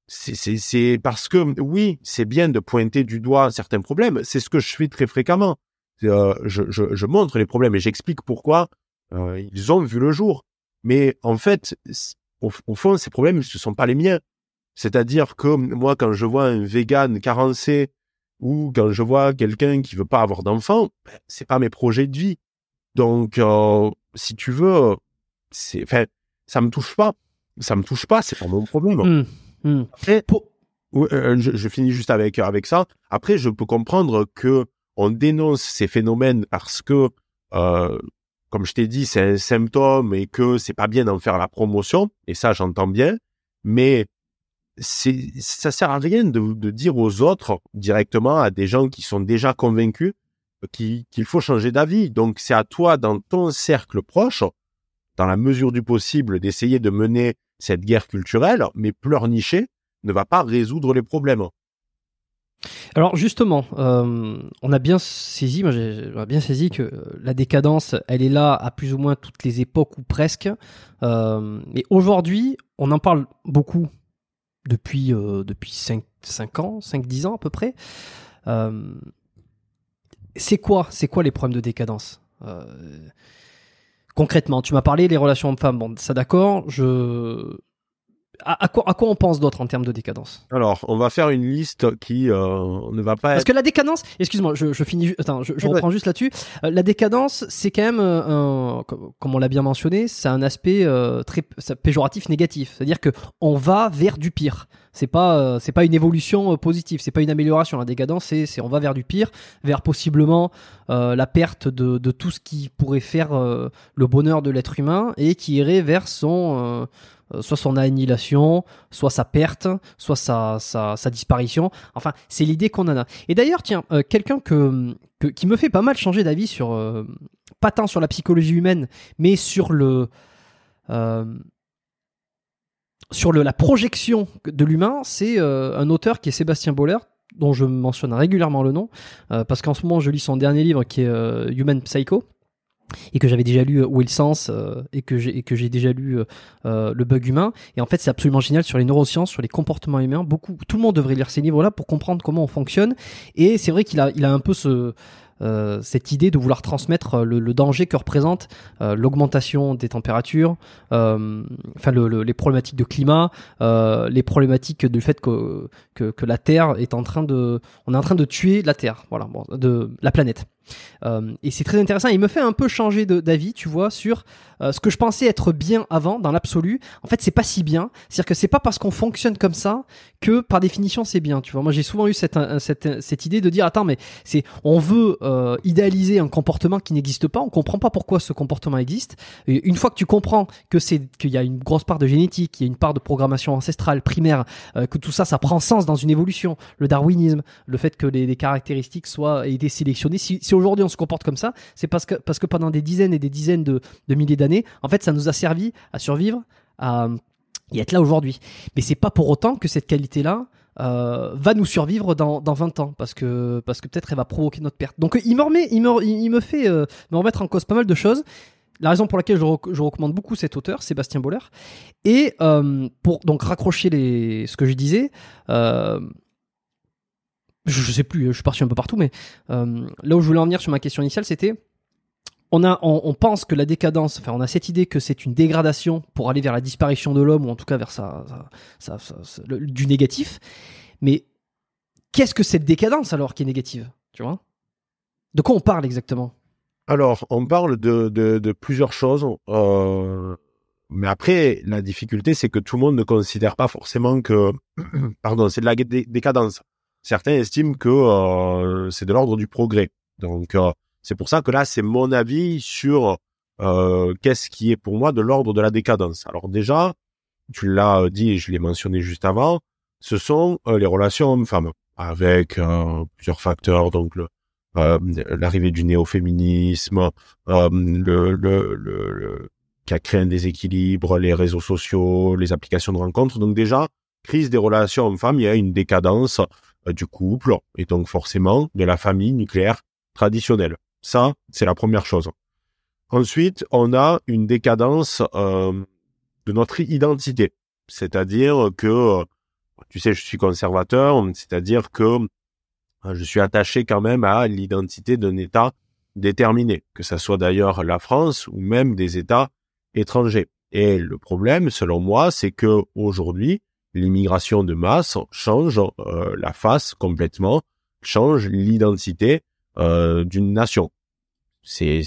c'est parce que oui, c'est bien de pointer du doigt certains problèmes. C'est ce que je fais très fréquemment. Euh, je, je, je, montre les problèmes et j'explique pourquoi euh, ils ont vu le jour. Mais en fait, au, au, fond, ces problèmes, ce sont pas les miens. C'est-à-dire que moi, quand je vois un vegan carencé ou quand je vois quelqu'un qui veut pas avoir d'enfant, ben, c'est pas mes projets de vie. Donc, euh, si tu veux, c'est, enfin, ça me touche pas. Ça me touche pas, c'est pas mon problème. Mmh. Mmh. Après, euh, je, je, finis juste avec avec ça. Après, je peux comprendre que on dénonce ces phénomènes parce que, euh, comme je t'ai dit, c'est un symptôme et que c'est pas bien d'en faire la promotion. Et ça, j'entends bien. Mais ça sert à rien de, dire aux autres directement, à des gens qui sont déjà convaincus, qu'il faut changer d'avis. Donc, c'est à toi, dans ton cercle proche, dans la mesure du possible, d'essayer de mener cette guerre culturelle, mais pleurnicher ne va pas résoudre les problèmes. Alors justement, euh, on a bien saisi, que la décadence, elle est là à plus ou moins toutes les époques ou presque. Euh, mais aujourd'hui, on en parle beaucoup depuis euh, depuis 5, 5 ans, 5-10 ans à peu près. c'est quoi, c'est quoi les problèmes de décadence? Concrètement, tu m'as parlé des relations hommes-femmes. Bon, ça d'accord. Je à, quoi, à quoi on pense d'autre en termes de décadence Alors, on va faire une liste qui euh, ne va pas Parce que la décadence, excuse-moi, je, je finis, attends, je, je reprends juste là-dessus. Euh, la décadence, c'est quand même, euh, un, comme on l'a bien mentionné, c'est un aspect euh, très péjoratif négatif. C'est-à-dire que on va vers du pire. C'est pas, c'est pas une évolution positive, c'est pas une amélioration. La décadence, c'est, c'est on va vers du pire, vers possiblement la perte de, de tout ce qui pourrait faire le bonheur de l'être humain et qui irait vers son soit son annihilation, soit sa perte, soit sa, disparition. Enfin, c'est l'idée qu'on en a. Et d'ailleurs, tiens, euh, quelqu'un que, que, qui me fait pas mal changer d'avis sur, euh, pas tant sur la psychologie humaine, mais sur le, sur le, la projection de l'humain, c'est un auteur qui est Sébastien Boller, dont je mentionne régulièrement le nom, parce qu'en ce moment je lis son dernier livre qui est Human Psycho, et que j'avais déjà lu euh, Will Sense euh, et que j'ai déjà lu euh, le bug humain. Et en fait c'est absolument génial sur les neurosciences sur les comportements humains. Beaucoup tout le monde devrait lire ces livres là pour comprendre comment on fonctionne. Et c'est vrai qu'il a il a un peu ce euh, cette idée de vouloir transmettre le, le danger que représente euh, l'augmentation des températures, euh, enfin le, les problématiques de climat, les problématiques du fait que, que, que la Terre est en train de, on est en train de tuer la Terre, voilà, bon, de la planète. Euh, et c'est très intéressant. Il me fait un peu changer d'avis, tu vois, sur euh, ce que je pensais être bien avant, dans l'absolu. En fait, c'est pas si bien. C'est-à-dire que c'est pas parce qu'on fonctionne comme ça que, par définition, c'est bien. Tu vois, moi, j'ai souvent eu cette, cette, cette, idée de dire, attends, mais c'est, on veut euh, idéaliser un comportement qui n'existe pas. On comprend pas pourquoi ce comportement existe. Une fois que tu comprends que c'est qu'il y a une grosse part de génétique, qu'il y a une part de programmation ancestrale primaire, que tout ça, ça prend sens dans une évolution. Le darwinisme, le fait que les, caractéristiques soient été sélectionnées. Si, si aujourd'hui on se comporte comme ça, c'est parce que, parce que pendant des dizaines et des dizaines de, milliers d'années, en fait, ça nous a servi à survivre, à y être là aujourd'hui. Mais c'est pas pour autant que cette qualité-là, euh, va nous survivre dans, dans 20 ans parce que parce que peut-être elle va provoquer notre perte. Donc il me remet, il me, il me fait euh, me remettre en cause pas mal de choses. La raison pour laquelle je, je recommande beaucoup cet auteur, Sébastien Boller, et euh, pour donc raccrocher les ce que je disais, je, sais plus, je suis parti un peu partout, mais euh, là où je voulais en venir sur ma question initiale, c'était on a, on, pense que la décadence, enfin, on a cette idée que c'est une dégradation pour aller vers la disparition de l'homme ou en tout cas vers sa, du négatif. Mais qu'est-ce que cette décadence alors qui est négative, tu vois? De quoi on parle exactement? Alors, on parle de, de, de plusieurs choses. Euh, mais après, la difficulté, c'est que tout le monde ne considère pas forcément que, pardon, c'est de la décadence certains estiment que euh, c'est de l'ordre du progrès. Donc euh, c'est pour ça que là c'est mon avis sur euh, qu'est-ce qui est pour moi de l'ordre de la décadence. Alors déjà, tu l'as dit et je l'ai mentionné juste avant, ce sont les relations hommes-femmes avec plusieurs facteurs, donc l'arrivée du néo-féminisme, le, le, le, qui a créé un déséquilibre, les réseaux sociaux, les applications de rencontres. Donc déjà, crise des relations hommes-femmes, il y a une décadence euh, du couple et donc forcément de la famille nucléaire traditionnelle. Ça, c'est la première chose. Ensuite, on a une décadence euh, de notre identité, c'est-à-dire que tu sais, je suis conservateur, c'est-à-dire que je suis attaché quand même à l'identité d'un État déterminé, que ce soit d'ailleurs la France ou même des États étrangers. Et le problème, selon moi, c'est que aujourd'hui, l'immigration de masse change euh, la face complètement, change l'identité euh, d'une nation. C'est,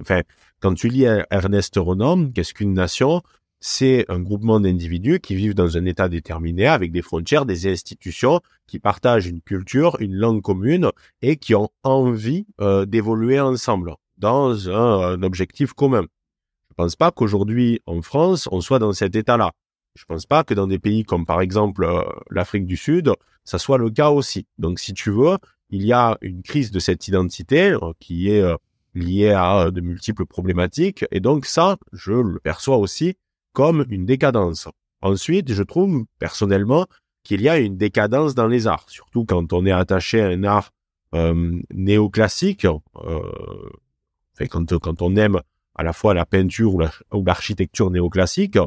enfin, quand tu lis Ernest Renan, qu'est-ce qu'une nation? C'est un groupement d'individus qui vivent dans un état déterminé avec des frontières, des institutions, qui partagent une culture, une langue commune et qui ont envie euh, d'évoluer ensemble dans un, objectif commun. Je pense pas qu'aujourd'hui en France on soit dans cet état-là. Je pense pas que dans des pays comme par exemple euh, l'Afrique du Sud, ça soit le cas aussi. Donc si tu veux, il y a une crise de cette identité euh, qui est euh, liée à de multiples problématiques et donc ça, je le perçois aussi comme une décadence. Ensuite, je trouve personnellement qu'il y a une décadence dans les arts, surtout quand on est attaché à un art néoclassique, quand on aime à la fois la peinture ou l'architecture néoclassique,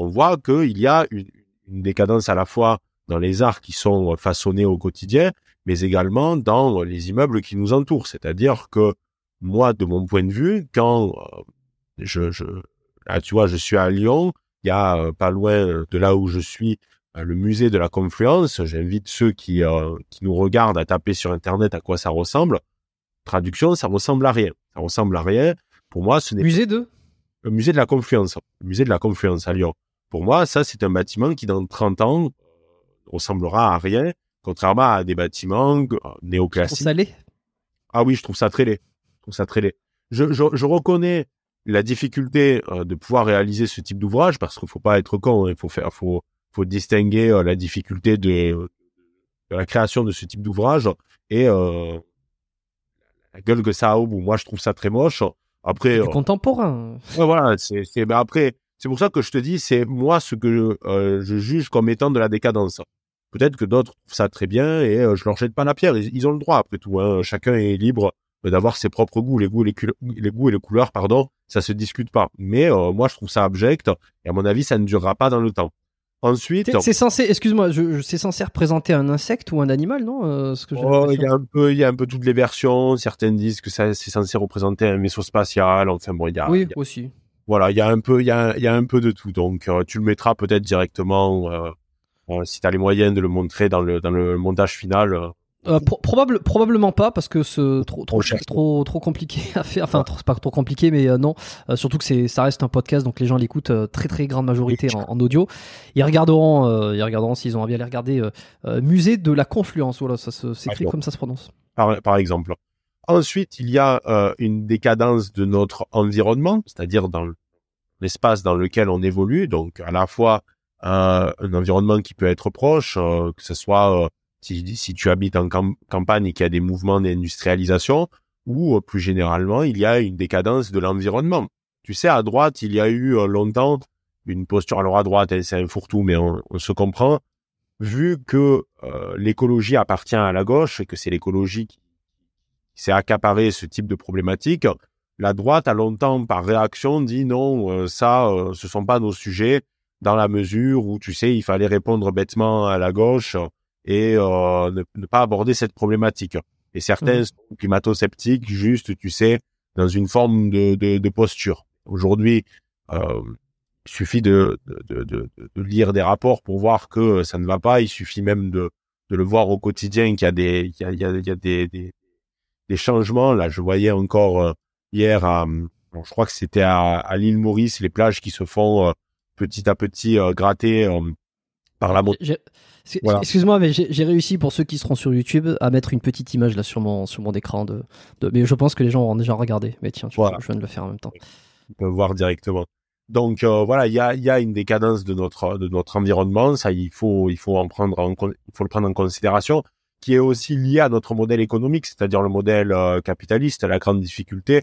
on voit qu'il y a une, décadence à la fois dans les arts qui sont façonnés au quotidien, mais également dans les immeubles qui nous entourent. C'est-à-dire que moi, de mon point de vue, quand euh, je, je là, tu vois, je suis à Lyon, il y a euh, pas loin de là où je suis euh, le musée de la Confluence. J'invite ceux qui, qui nous regardent à taper sur Internet à quoi ça ressemble. Traduction, ça ressemble à rien. Ça ressemble à rien. Pour moi, ce n'est musée de? Le musée de la Confluence. Le musée de la Confluence à Lyon. Pour moi, ça, c'est un bâtiment qui, dans 30 ans, euh, ressemblera à rien, contrairement à des bâtiments euh, néoclassiques. Ça Ah oui, je trouve ça très laid. Je trouve ça très laid. Je, je, je reconnais la difficulté euh, de pouvoir réaliser ce type d'ouvrage parce qu'il faut pas être con. Hein. Il faut faire, faut, faut distinguer la difficulté de, de, la création de ce type d'ouvrage et euh, la gueule que ça a. Moi, je trouve ça très moche. Après, contemporain. Ouais, voilà. C'est, c'est, mais après, c'est pour ça que je te dis, c'est moi ce que euh, je juge comme étant de la décadence. Peut-être que d'autres trouvent ça très bien et euh, je leur jette pas la pierre. Ils, ont le droit après tout. Hein. Chacun est libre d'avoir ses propres goûts. Les goûts, les, les goûts et les couleurs, pardon, ça se discute pas. Mais euh, moi, je trouve ça abject et à mon avis, ça ne durera pas dans le temps. Ensuite, c'est censé, excuse-moi, c'est censé représenter un insecte ou un animal, non ce que oh, Il y a un peu, il y a un peu toutes les versions. Certaines disent que ça, c'est censé représenter un vaisseau spatial. Enfin bon, il y a. Oui, aussi voilà, il y a un peu, il y a, y a un peu de tout. Donc, euh, tu le mettras peut-être directement euh, euh, si tu as les moyens de le montrer dans le dans le montage final. probable, probablement pas parce que c'est trop trop, trop trop compliqué à faire. Enfin, c'est pas trop compliqué, mais non. surtout que c'est ça reste un podcast, donc les gens l'écoutent très très grande majorité en, audio. Ils regarderont, ils regarderont s'ils ont envie d'aller regarder Musée de la Confluence. Voilà, ça s'écrit comme ça se prononce. Par, par exemple. Ensuite, il y a une décadence de notre environnement, c'est-à-dire dans l'espace dans lequel on évolue, donc à la fois un environnement qui peut être proche, euh, que ce soit euh, si, si, tu habites en campagne et qu'il y a des mouvements d'industrialisation, ou euh, plus généralement, il y a une décadence de l'environnement. Tu sais, à droite, il y a eu longtemps une posture, alors à droite, hein, c'est un fourre-tout, mais on, se comprend, vu que l'écologie appartient à la gauche et que c'est l'écologie qui s'est accaparé ce type de problématique, la droite a longtemps, par réaction, dit non, euh, ça, euh, ce sont pas nos sujets, dans la mesure où, tu sais, il fallait répondre bêtement à la gauche et euh, ne, pas aborder cette problématique. Et certains mmh. sont climato-sceptiques, juste, tu sais, dans une forme de, de, posture. Aujourd'hui, il suffit de, de, de, lire des rapports pour voir que ça ne va pas. Il suffit même de, de le voir au quotidien qu'il y a des, il y a, il y a, des, des, des changements. Là, je voyais encore hier à, je crois que c'était à, l'île Maurice, les plages qui se font euh, petit à petit euh, gratter euh, par la montée. Excuse-moi, mais j'ai réussi pour ceux qui seront sur YouTube à mettre une petite image là sur mon sur mon écran de, mais je pense que les gens auront déjà regardé. Mais tiens, je viens de le faire en même temps. On peut voir directement. Donc voilà, il y a, y a une décadence de notre de notre environnement, ça il faut il faut en prendre en, il faut le prendre en considération, qui est aussi lié à notre modèle économique, c'est-à-dire le modèle capitaliste. La grande difficulté,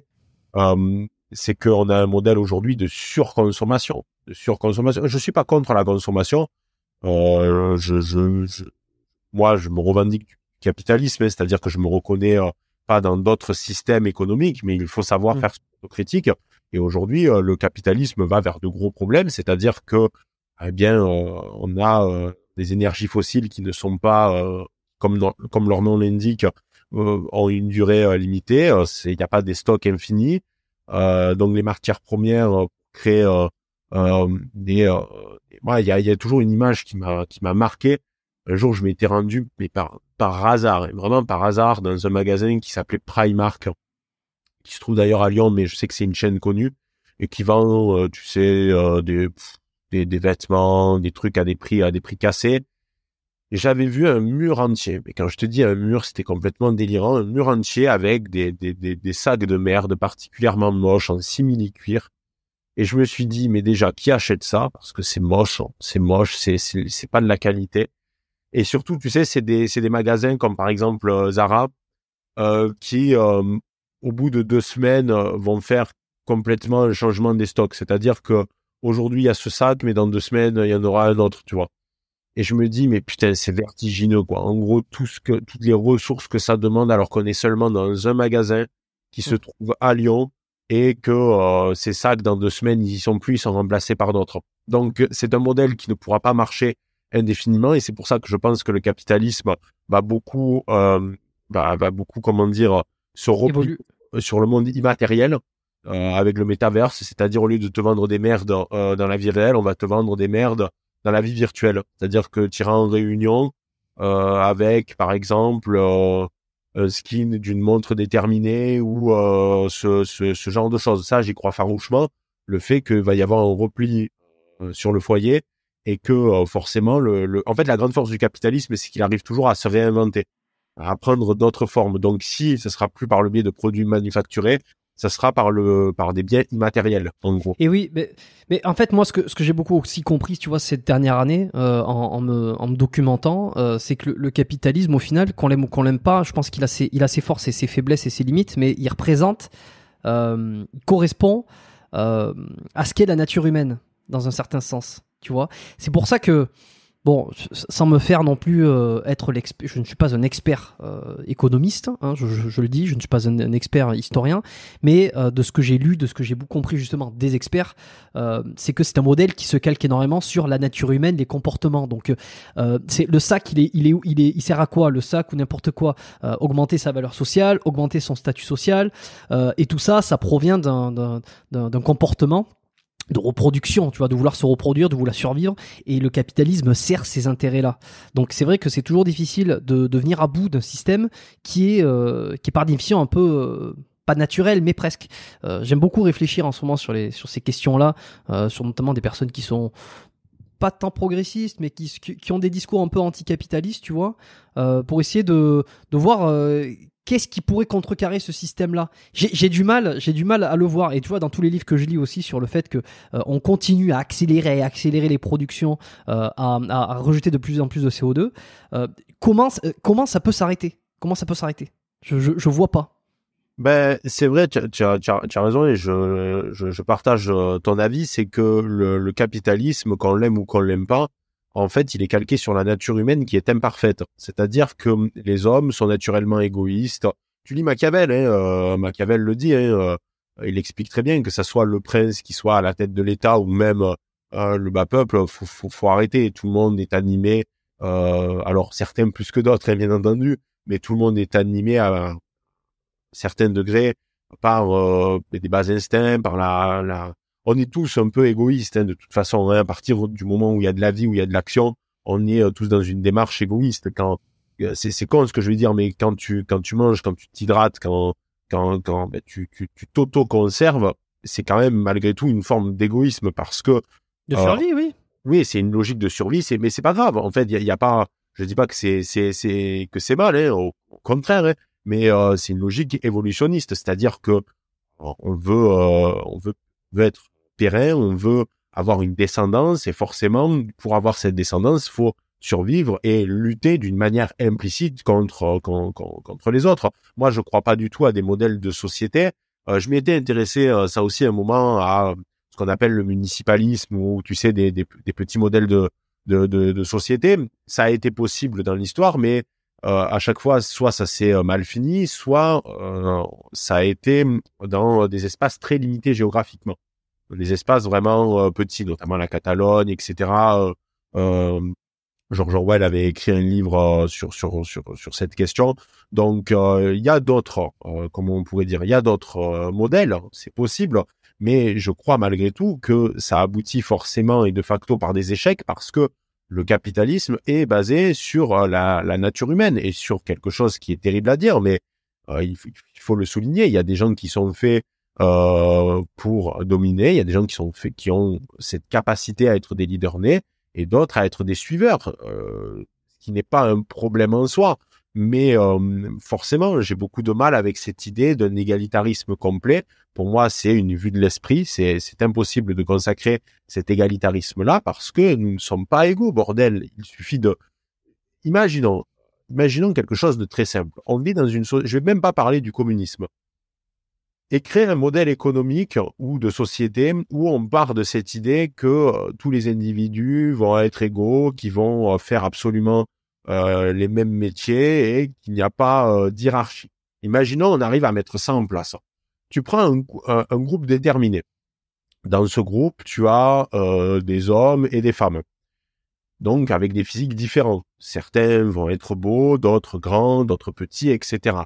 euh, c'est qu'on a un modèle aujourd'hui de surconsommation. De surconsommation. Je suis pas contre la consommation. Euh, je, je, moi, je me revendique du capitalisme, hein, c'est-à-dire que je me reconnais euh, pas dans d'autres systèmes économiques, mais il faut savoir mmh. faire ce critique. Et aujourd'hui, euh, le capitalisme va vers de gros problèmes, c'est-à-dire que, eh bien, on a des énergies fossiles qui ne sont pas comme comme leur nom l'indique ont une durée limitée. Il n'y a pas des stocks infinis. donc les matières premières créent des il y a, y a toujours une image qui m'a qui m'a marqué. Un jour, je m'étais rendu, mais par par hasard, vraiment par hasard, dans un magasin qui s'appelait Primark, qui se trouve d'ailleurs à Lyon, mais je sais que c'est une chaîne connue et qui vend, euh, tu sais, euh, des, des, des vêtements, des trucs à des prix à des prix cassés. J'avais vu un mur entier. Mais quand je te dis un mur, c'était complètement délirant. Un mur entier avec des, des, des, des sacs de merde particulièrement moches en simili cuir et je me suis dit, mais déjà, qui achète ça? Parce que c'est moche, hein. c'est moche, c'est c'est pas de la qualité. Et surtout, tu sais, c'est des c'est des magasins comme par exemple euh, Zara euh, qui, euh, au bout de deux semaines, vont faire complètement un changement des stocks. C'est-à-dire que aujourd'hui il y a ce sac, mais dans deux semaines il y en aura un autre, tu vois. Et je me dis, mais putain, c'est vertigineux, quoi. En gros, tout ce que, toutes les ressources que ça demande, alors qu'on est seulement dans un magasin qui se mmh. trouve à Lyon, et que euh, ces sacs dans deux semaines ils y sont plus, ils sont remplacés par d'autres. Donc c'est un modèle qui ne pourra pas marcher indéfiniment et c'est pour ça que je pense que le capitalisme va beaucoup, euh, va, va, beaucoup comment dire, se replier sur le monde immatériel euh, avec le métaverse, c'est-à-dire au lieu de te vendre des merdes euh, dans la vie réelle, on va te vendre des merdes dans la vie virtuelle. C'est-à-dire que tu iras en réunion euh, avec, par exemple, skin d'une montre déterminée ou euh, ce, ce, genre de choses. Ça, j'y crois farouchement. Le fait qu'il va y avoir un repli euh, sur le foyer et que euh, forcément, le, en fait, la grande force du capitalisme, c'est qu'il arrive toujours à se réinventer, à prendre d'autres formes. Donc, si ce sera plus par le biais de produits manufacturés, ça sera par le par des biens immatériels en gros. Et oui, mais, mais en fait moi ce que ce que j'ai beaucoup aussi compris, tu vois, cette dernière année euh, en, en, me en me documentant, euh, c'est que le, capitalisme au final, qu'on l'aime ou qu'on l'aime pas, je pense qu'il a ses il a ses forces et ses faiblesses et ses limites, mais il représente, euh, il correspond euh, à ce qu'est la nature humaine dans un certain sens, tu vois. C'est pour ça que Bon, sans me faire non plus euh, être l'expert, je ne suis pas un expert euh, économiste, hein, je, le dis, je ne suis pas un, expert historien, mais euh, de ce que j'ai lu, de ce que j'ai compris justement des experts, c'est que c'est un modèle qui se calque énormément sur la nature humaine, les comportements. Donc, c'est le sac, il est, il est, il est, il sert à quoi Le sac ou n'importe quoi Augmenter sa valeur sociale, augmenter son statut social, et tout ça, ça provient d'un comportement de reproduction, tu vois, de vouloir se reproduire, de vouloir survivre, et le capitalisme sert ces intérêts-là. Donc c'est vrai que c'est toujours difficile de, de venir à bout d'un système qui est euh, qui est par définition un peu euh, pas naturel, mais presque. Euh, J'aime beaucoup réfléchir en ce moment sur les sur ces questions-là, euh, sur notamment des personnes qui sont pas tant progressistes, mais qui, qui ont des discours un peu anticapitalistes, tu vois, euh, pour essayer de, de voir qu'est-ce qui pourrait contrecarrer ce système-là? J'ai du mal, à le voir. Et tu vois, dans tous les livres que je lis aussi sur le fait que euh, on continue à accélérer, accélérer les productions, euh, à, rejeter de plus en plus de CO2. Euh, comment euh, comment ça peut s'arrêter? Comment ça peut s'arrêter? Je, je, je vois pas. Ben c'est vrai, tu as, raison et je, partage ton avis, c'est que le, le capitalisme, qu'on l'aime ou qu'on l'aime pas, en fait, il est calqué sur la nature humaine qui est imparfaite. C'est-à-dire que les hommes sont naturellement égoïstes. Tu lis Machiavel, hein, euh, Machiavel le dit, hein, euh, il explique très bien que ça soit le prince qui soit à la tête de l'État ou même euh, le bas peuple, faut, faut, arrêter. Tout le monde est animé, alors certains plus que d'autres, hein, bien entendu, mais tout le monde est animé à certains degrés par des bas instincts, par la on est tous un peu égoïstes hein, de toute façon. Hein, à partir du moment où il y a de la vie, où il y a de l'action, on est euh, tous dans une démarche égoïste. Quand euh, c'est c'est con ce que je veux dire, mais quand tu quand tu manges, quand tu t'hydrates, quand quand quand ben, tu tu tu t'auto conserves, c'est quand même malgré tout une forme d'égoïsme parce que de survie, oui. Oui, c'est une logique de survie. C'est mais c'est pas grave. En fait, il y, y a, pas. Je dis pas que c'est c'est c'est que c'est mal. Hein, au, contraire. Hein, mais euh, c'est une logique évolutionniste, c'est-à-dire que on veut on veut, veut être on veut avoir une descendance et forcément, pour avoir cette descendance, il faut survivre et lutter d'une manière implicite contre, contre, les autres. Moi, je crois pas du tout à des modèles de société. Euh, je m'étais intéressé, euh, ça aussi, un moment à ce qu'on appelle le municipalisme ou, tu sais, des, des, petits modèles de, de, de, société. Ça a été possible dans l'histoire, mais euh, à chaque fois, soit ça s'est mal fini, soit ça a été dans des espaces très limités géographiquement des espaces vraiment euh, petits, notamment la Catalogne, etc. Euh, euh, George Orwell avait écrit un livre sur sur sur sur cette question. Donc il y a d'autres, comment on pourrait dire, il y a d'autres modèles, c'est possible, mais je crois malgré tout que ça aboutit forcément et de facto par des échecs parce que le capitalisme est basé sur la, la nature humaine et sur quelque chose qui est terrible à dire, mais il, faut le souligner. Il y a des gens qui sont faits euh, pour dominer. Il y a des gens qui sont faits, qui ont cette capacité à être des leaders nés et d'autres à être des suiveurs, euh, ce qui n'est pas un problème en soi. Mais euh, forcément, j'ai beaucoup de mal avec cette idée d'un égalitarisme complet. Pour moi, c'est une vue de l'esprit. C'est, c'est impossible de consacrer cet égalitarisme-là parce que nous ne sommes pas égaux, bordel. Il suffit de... Imaginons, imaginons quelque chose de très simple. On vit dans une... Je vais même pas parler du communisme et créer un modèle économique ou de société où on part de cette idée que euh, tous les individus vont être égaux, qui vont euh, faire absolument euh, les mêmes métiers et qu'il n'y a pas d'hierarchie. Imaginons, on arrive à mettre ça en place. Tu prends un, un, groupe déterminé. Dans ce groupe, tu as des hommes et des femmes. Donc avec des physiques différents. Certains vont être beaux, d'autres grands, d'autres petits, etc.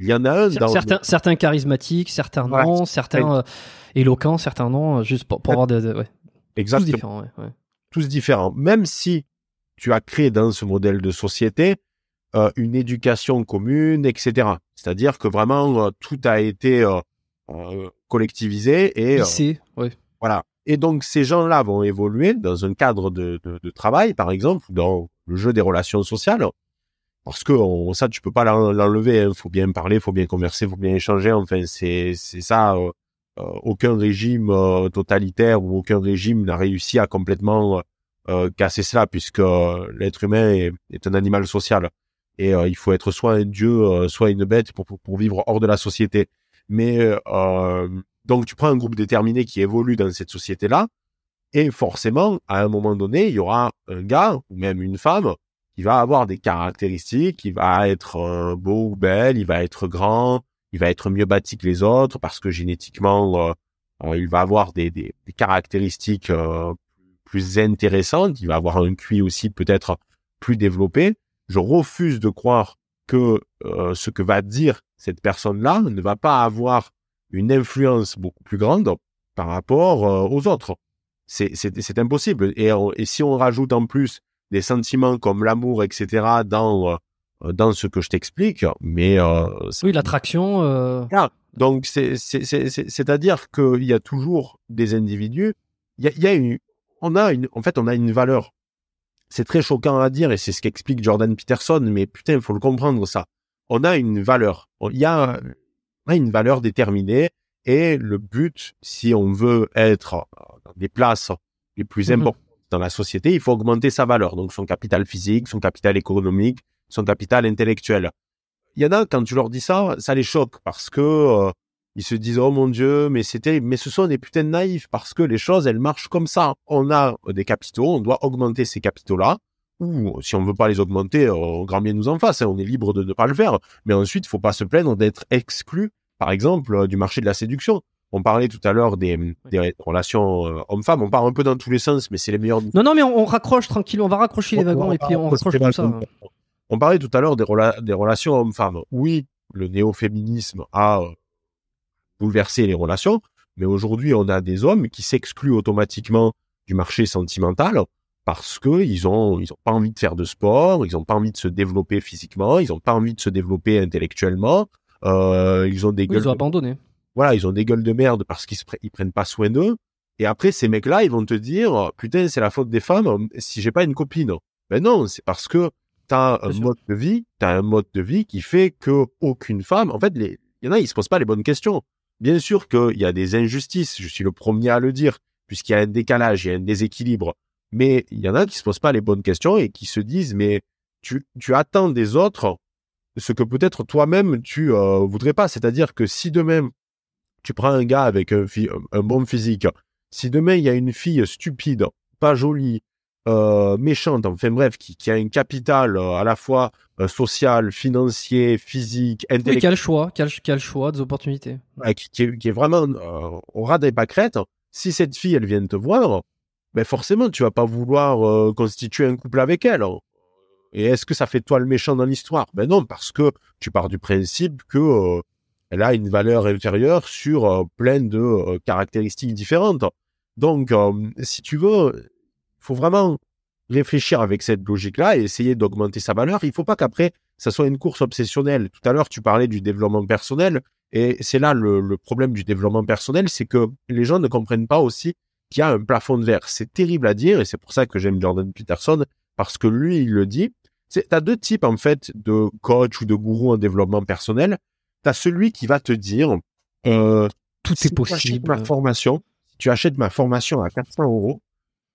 Il y en a un dans certains, certains charismatiques, certains non, certains euh, éloquents, certains non, euh, juste pour, avoir des, ouais. Exactement. Tous différents, ouais, Tous différents. Même si tu as créé dans ce modèle de société euh, une éducation commune, etc. C'est-à-dire que vraiment tout a été collectivisé et Lycée, voilà. Et donc ces gens-là vont évoluer dans un cadre de, de, de travail, par exemple, dans le jeu des relations sociales parce que ça tu peux pas l'enlever hein. faut bien parler faut bien converser faut bien échanger. Enfin c'est c'est ça euh, euh, aucun régime euh, totalitaire ou aucun régime n'a réussi à complètement casser cela puisque l'être humain est, un animal social. Et il faut être soit un dieu soit une bête pour, pour, vivre hors de la société. Mais donc tu prends un groupe déterminé qui évolue dans cette société là et forcément à un moment donné il y aura un gars ou même une femme il va avoir des caractéristiques, il va être euh, beau ou belle, il va être grand, il va être mieux bâti que les autres parce que génétiquement, euh, euh, il va avoir des, caractéristiques plus intéressantes, il va avoir un QI aussi peut-être plus développé. Je refuse de croire que ce que va dire cette personne-là ne va pas avoir une influence beaucoup plus grande par rapport aux autres. C'est impossible. Et si on rajoute en plus des sentiments comme l'amour, etc. dans euh, dans ce que je t'explique, mais euh, oui, l'attraction. Euh... Ah, donc c'est c'est à dire qu'il y a toujours des individus. Il y a, il y a une, on a une, en fait, on a une valeur. C'est très choquant à dire et c'est ce qu'explique Jordan Peterson, mais putain, il faut le comprendre ça. On a une valeur. Il y a, on a une valeur déterminée et le but, si on veut être dans des places les plus mm-hmm. importantes dans la société, il faut augmenter sa valeur, donc son capital physique, son capital économique, son capital intellectuel. Il y en a quand tu leur dis ça, ça les choque parce que euh, ils se disent oh mon dieu, mais c'était, mais ce sont des putains de naïfs parce que les choses elles marchent comme ça. On a des capitaux, on doit augmenter ces capitaux-là. Ou si on veut pas les augmenter, euh, grand bien nous en fasse, hein, on est libre de ne pas le faire. Mais ensuite, faut pas se plaindre d'être exclu, par exemple, du marché de la séduction. On parlait tout à l'heure des, relations euh, hommes-femmes. On part un peu dans tous les sens, mais c'est les meilleurs. Non, non, mais on, raccroche tranquille. On va raccrocher les wagons et puis on raccroche tout ça. On parlait tout à l'heure des, des relations hommes-femmes. Oui, le néo-féminisme a euh, bouleversé les relations, mais aujourd'hui, on a des hommes qui s'excluent automatiquement du marché sentimental parce que ils ont ils ont pas envie de faire de sport, ils ont pas envie de se développer physiquement, ils ont pas envie de se développer intellectuellement, euh, ils ont des gueules. Ils ont abandonné voilà, ils ont des gueules de merde parce qu'ils ils prennent pas soin d'eux. Et après, ces mecs-là, ils vont te dire, putain, c'est la faute des femmes si j'ai pas une copine. Ben non, c'est parce que t'as un mode de vie, t'as un mode de vie qui fait que aucune femme, en fait, il y en a, ils se posent pas les bonnes questions. Bien sûr qu'il y a des injustices, je suis le premier à le dire, puisqu'il y a un décalage, il y a un déséquilibre. Mais il y en a qui se posent pas les bonnes questions et qui se disent, mais tu, tu attends des autres ce que peut-être toi-même tu euh, voudrais pas. C'est-à-dire que si de même tu prends un gars avec un, un bon physique. Si demain il y a une fille stupide, pas jolie, euh, méchante, enfin bref, qui, qui a un capital euh, à la fois euh, social, financier, physique, intellectuel. Oui, quel choix, quel, quel choix des opportunités. qui, qui, est, qui, est, vraiment au ras des pâquerettes. Si cette fille, elle vient te voir, ben forcément, tu vas pas vouloir constituer un couple avec elle. Et est-ce que ça fait toi le méchant dans l'histoire? Ben non, parce que tu pars du principe que elle a une valeur inférieure sur euh, plein de caractéristiques différentes. Donc, si tu veux, faut vraiment réfléchir avec cette logique-là et essayer d'augmenter sa valeur. Il faut pas qu'après ça soit une course obsessionnelle. Tout à l'heure, tu parlais du développement personnel. Et c'est là le, problème du développement personnel, c'est que les gens ne comprennent pas aussi qu'il y a un plafond de verre. C'est terrible à dire et c'est pour ça que j'aime Jordan Peterson parce que lui, il le dit. Tu as deux types en fait de coach ou de gourou en développement personnel. Tu as celui qui va te dire euh, tout est possible. ma formation, si tu achètes ma formation à 400 euros,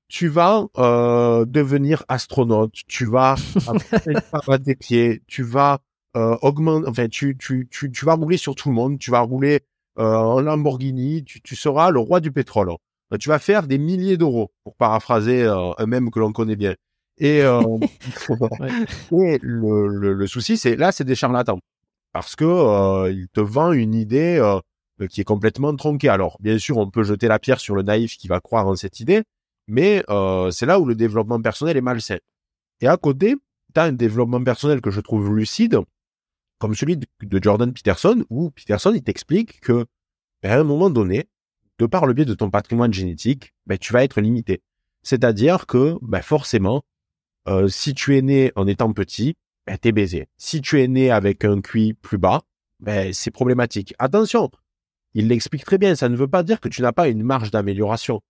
tu vas euh, devenir astronaute, tu vas avoir des pieds, tu vas euh, augmente, enfin, tu, tu, tu, tu vas rouler sur tout le monde, tu vas rouler euh, en Lamborghini, tu, tu seras le roi du pétrole. Tu vas faire des milliers d'euros, pour paraphraser un même que l'on connaît bien. Et, euh, et le, le, le, souci, c'est là, c'est des charlatans. Parce que euh, il te vend une idée qui est complètement tronquée. Alors, bien sûr, on peut jeter la pierre sur le naïf qui va croire en cette idée, mais c'est là où le développement personnel est malsain. Et à côté, tu as un développement personnel que je trouve lucide, comme celui de, Jordan Peterson, où Peterson, il t'explique que, ben, à un moment donné, de par le biais de ton patrimoine génétique, ben, tu vas être limité. C'est-à-dire que, ben, forcément, euh, si tu es né en étant petit, ben, t'es baisé. Si tu es né avec un QI plus bas, ben, c'est problématique. Attention, il l'explique très bien. Ça ne veut pas dire que tu n'as pas une marge d'amélioration.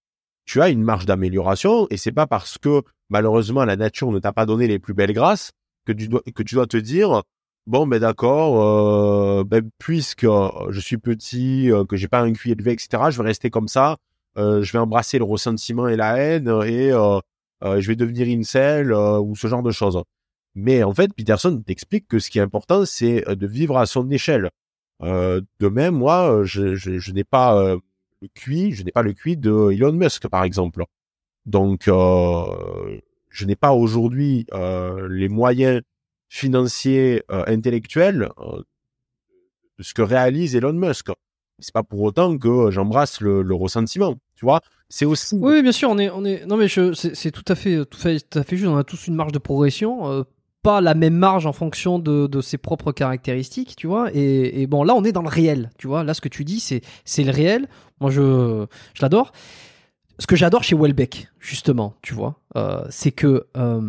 Tu as une marge d'amélioration et c'est pas parce que malheureusement la nature ne t'a pas donné les plus belles grâces que tu dois, te dire bon ben d'accord, euh, ben, puisque je suis petit, euh, que j'ai pas un QI élevé, etc. Je vais rester comme ça. Euh, je vais embrasser le ressentiment et la haine et je vais devenir incel ou ce genre de choses. Mais en fait, Peterson t'explique que ce qui est important, c'est de vivre à son échelle. de même, moi, je, je, n'ai pas le QI, je n'ai pas le QI de Elon Musk, par exemple. Donc, je n'ai pas aujourd'hui les moyens financier, euh, intellectuel euh, de ce que réalise Elon Musk. C'est pas pour autant que j'embrasse le, ressentiment, tu vois. C'est aussi. Oui, bien sûr, on est, on est. Non, mais c'est tout à tout à fait juste. On a tous une marge de progression. Euh, pas la même marge en fonction de, de, ses propres caractéristiques, tu vois. Et, et, bon, là, on est dans le réel, tu vois. Là, ce que tu dis, c'est c'est le réel. Moi, je je l'adore ce que j'adore chez Welbeck, justement, tu vois, euh, c'est que euh,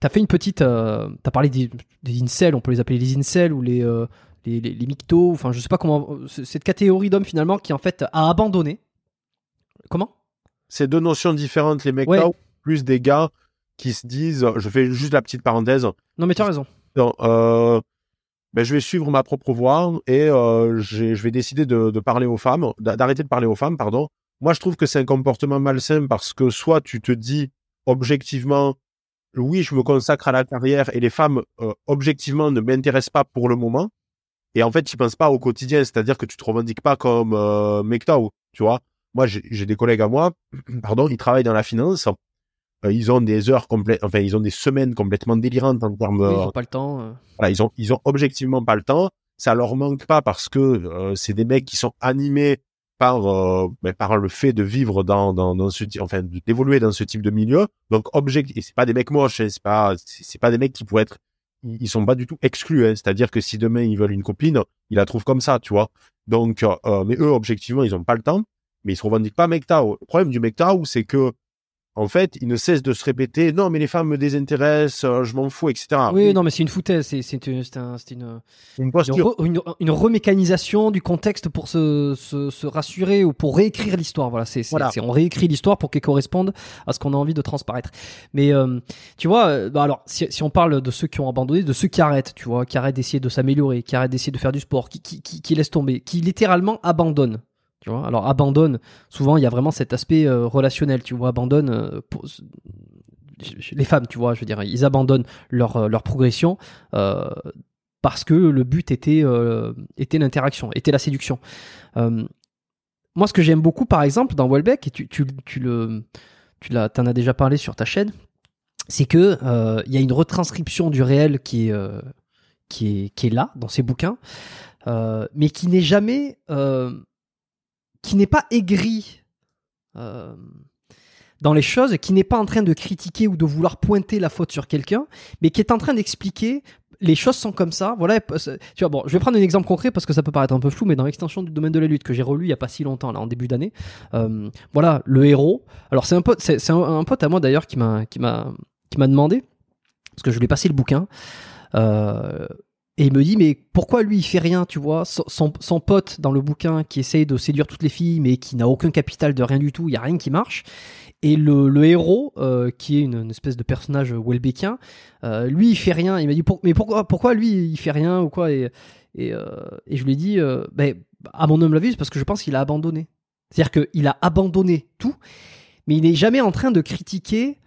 tu as fait une petite. Euh, tu as parlé des, des, incels, on peut les appeler les incels ou les, euh, les, les, les mictos, enfin, je sais pas comment. Cette catégorie d'hommes, finalement, qui en fait a abandonné. Comment? C'est deux notions différentes, les mecs plus des gars qui se disent. Je fais juste la petite parenthèse. Non, mais tu as raison. Non, ben, je vais suivre ma propre voie et je vais décider de, de parler aux femmes, d'arrêter de parler aux femmes, pardon, moi, je trouve que c'est un comportement malsain parce que soit tu te dis objectivement, oui, je me consacre à la carrière et les femmes euh, objectivement ne m'intéressent pas pour le moment. Et en fait, tu penses pas au quotidien, c'est-à-dire que tu te revendiques pas comme euh, tu vois. Moi, j'ai des collègues à moi, pardon, ils travaillent dans la finance. Euh, ils ont des heures complètes, enfin, ils ont des semaines complètement délirantes en termes. Oui, ils ont pas le temps. Euh. Voilà, ils ont, ils ont objectivement pas le temps. Ça leur manque pas parce que euh, c'est des mecs qui sont animés par euh, ben, par le fait de vivre dans dans, dans ce enfin d'évoluer dans ce type de milieu donc object et c'est pas des mecs moches hein, c'est pas c'est pas des mecs qui pourraient être ils sont pas du tout exclus hein, c'est-à-dire que si demain ils veulent une copine ils la trouvent comme ça tu vois donc euh, mais eux objectivement ils ont pas le temps mais ils se revendiquent pas MGTOW le problème du MGTOW c'est que en fait, il ne cesse de se répéter non, mais les femmes me désintéressent, euh, je m'en fous, etc. Oui, non, mais c'est une foutaise, c'est une une une, une, remécanisation du contexte pour se, se, se rassurer ou pour réécrire l'histoire. Voilà, c'est voilà. on réécrit l'histoire pour qu'elle corresponde à ce qu'on a envie de transparaître. Mais euh, tu vois, euh, bah alors si, si, on parle de ceux qui ont abandonné, de ceux qui arrêtent, tu vois, qui arrêtent d'essayer de s'améliorer, qui arrêtent d'essayer de faire du sport, qui, qui, qui, qui laissent tomber, qui littéralement abandonnent tu vois. Alors abandonne souvent il y a vraiment cet aspect euh, relationnel tu vois. Abandonne euh, les femmes tu vois je veux dire ils abandonnent leur euh, leur progression parce que le but était était l'interaction était la séduction. Moi ce que j'aime beaucoup par exemple dans Welbeck et tu tu, tu le tu l'as t'en as déjà parlé sur ta chaîne c'est que il y a une retranscription du réel qui est qui est qui est là dans ces bouquins mais qui n'est jamais qui n'est pas aigri. Euh, dans les choses, qui n'est pas en train de critiquer ou de vouloir pointer la faute sur quelqu'un, mais qui est en train d'expliquer les choses sont comme ça. Voilà, je vais prendre un exemple concret parce que ça peut paraître un peu flou, mais dans l'extension du domaine de la lutte que j'ai relu il y a pas si longtemps, là, en début d'année, euh, voilà, le héros. Alors c'est un pote, à moi d'ailleurs qui m'a demandé parce que je lui ai passé le bouquin. Euh, et il me dit, mais pourquoi lui il fait rien, tu vois son, son, pote dans le bouquin qui essaye de séduire toutes les filles, mais qui n'a aucun capital de rien du tout, il y a rien qui marche. Et le, le héros, euh, qui est une, espèce de personnage Welbeckien, euh, lui il fait rien. Il m'a dit, mais pourquoi, pourquoi lui il fait rien ou quoi? Et, et, euh, je lui ai dit, ben, à mon homme la vue, c'est parce que je pense qu'il a abandonné. C'est-à-dire qu'il a abandonné tout, mais il n'est jamais en train de critiquer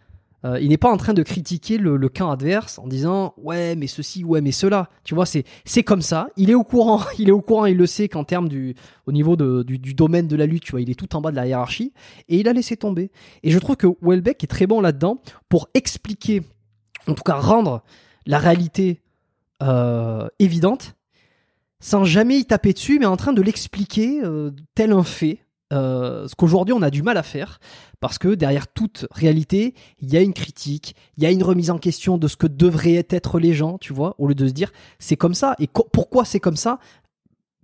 euh, il n'est pas en train de critiquer le, camp adverse en disant ouais mais ceci ouais mais cela. Tu vois c'est comme ça. Il est au courant il est au courant il le sait qu'en termes du au niveau du, domaine de la lutte tu vois il est tout en bas de la hiérarchie et il a laissé tomber. Et je trouve que Welbeck est très bon là-dedans pour expliquer en tout cas rendre la réalité euh, évidente sans jamais y taper dessus mais en train de l'expliquer euh, tel un fait ce qu'aujourd'hui on a du mal à faire parce que derrière toute réalité, il y a une critique, il y a une remise en question de ce que devraient être les gens, tu vois, au lieu de se dire c'est comme ça. Et pourquoi c'est comme ça?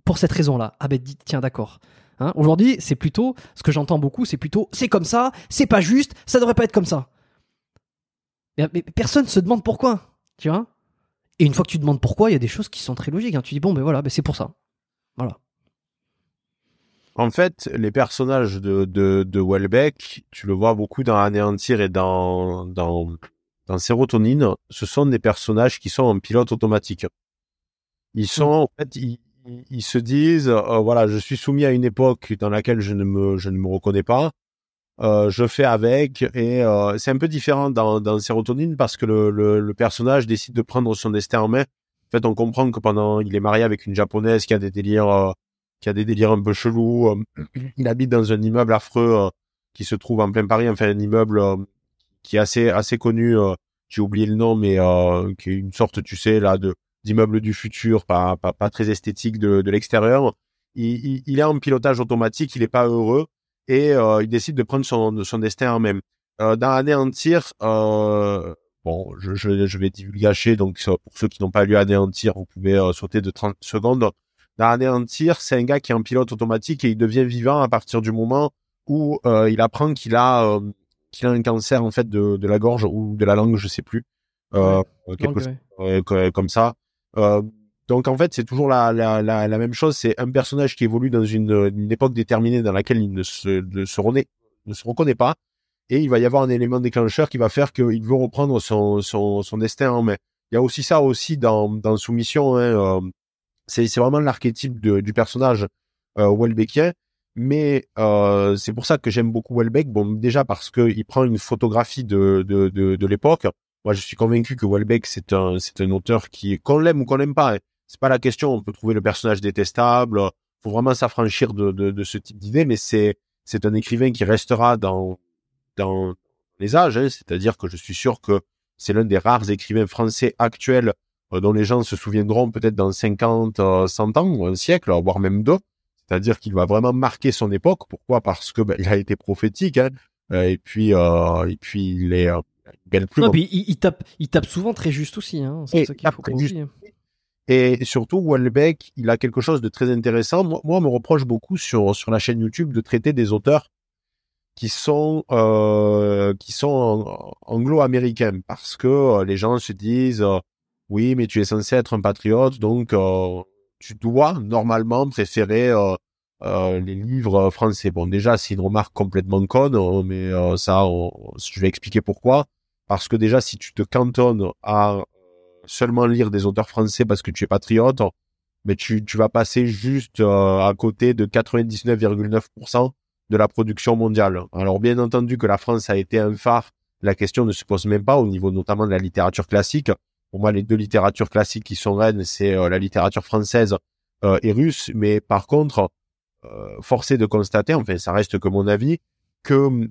Pour cette raison-là. Ah ben tiens d'accord. Hein Aujourd'hui, c'est plutôt, ce que j'entends beaucoup, c'est plutôt c'est comme ça, c'est pas juste, ça devrait pas être comme ça. Mais, personne se demande pourquoi, tu vois? Et une fois que tu demandes pourquoi, il y a des choses qui sont très logiques. Hein. Tu dis bon ben voilà, ben c'est pour ça. Voilà. En fait, les personnages de, de, de Welbeck, tu le vois beaucoup dans Anéantir et dans, dans, dans Sérotonine, ce sont des personnages qui sont en pilote automatique. Ils sont, en fait, ils, ils se disent, euh, voilà, je suis soumis à une époque dans laquelle je ne me, je ne me reconnais pas. Euh, je fais avec et euh, c'est un peu différent dans, dans Sérotonine parce que le, le, le, personnage décide de prendre son destin en main. En fait, on comprend que pendant, il est marié avec une japonaise qui a des délires qui a des délires un peu chelous. Euh, il habite dans un immeuble affreux euh, qui se trouve en plein Paris, enfin un immeuble euh, qui est assez assez connu. J'ai oublié le nom, mais qui est une sorte, tu sais, là, d'immeuble du futur, pas, pas, pas très esthétique de, de l'extérieur. Il, il, est en pilotage automatique, il est pas heureux et il décide de prendre son, son destin en même. dans Anéantir, bon, je, je, je vais divulgacher, donc pour ceux qui n'ont pas lu Anéantir, vous pouvez sauter de 30 secondes anéantir, c'est un gars qui est en pilote automatique et il devient vivant à partir du moment où euh, il apprend qu'il a euh, qu'il a un cancer en fait de, de la gorge ou de la langue, je sais plus, euh, quelque comme ça. Donc en fait, c'est toujours la, la, la, la, même chose. C'est un personnage qui évolue dans une, une, époque déterminée dans laquelle il ne se, ne se, renaît, ne se reconnaît pas, et il va y avoir un élément déclencheur qui va faire qu'il veut reprendre son, son, son destin en main. Il y a aussi ça aussi dans, dans Soumission. Hein, c'est vraiment l'archétype du personnage euh, Welbeckien. Mais euh, c'est pour ça que j'aime beaucoup Welbeck. Bon, déjà parce qu'il prend une photographie de, de, de, l'époque. Moi, je suis convaincu que Welbeck, c'est un, c'est un auteur qui, qu'on l'aime ou qu'on l'aime pas, hein. c'est pas la question. On peut trouver le personnage détestable. Faut vraiment s'affranchir de, de, ce type d'idée, mais c'est, c'est un écrivain qui restera dans, dans les âges. Hein. C'est-à-dire que je suis sûr que c'est l'un des rares écrivains français actuels dont les gens se souviendront peut-être dans 50, 100 euh, ans, ou un siècle, voire même deux. C'est-à-dire qu'il va vraiment marquer son époque. Pourquoi? Parce que ben, il a été prophétique, hein. Euh, et puis et puis il est bien plus. Non, puis il, tape, il tape souvent très juste aussi. Hein. C'est ça qu'il faut. Et surtout, Welbeck, il a quelque chose de très intéressant. Moi, moi, on me reproche beaucoup sur sur la chaîne YouTube de traiter des auteurs qui sont euh, qui sont anglo-américains parce que les gens se disent oui, mais tu es censé être un patriote, donc euh, tu dois normalement préférer euh, euh, les livres français. Bon, déjà, c'est une remarque complètement conne, hein, mais ça, je vais expliquer pourquoi. Parce que déjà, si tu te cantonnes à seulement lire des auteurs français parce que tu es patriote, mais tu, tu vas passer juste à côté de 99,9% de la production mondiale. Alors bien entendu que la France a été un phare, la question ne se pose même pas au niveau notamment de la littérature classique. Pour moi, les deux littératures classiques qui sont reines, c'est euh, la littérature française euh, et russe. Mais par contre, euh, forcé de constater, enfin, ça reste que mon avis, que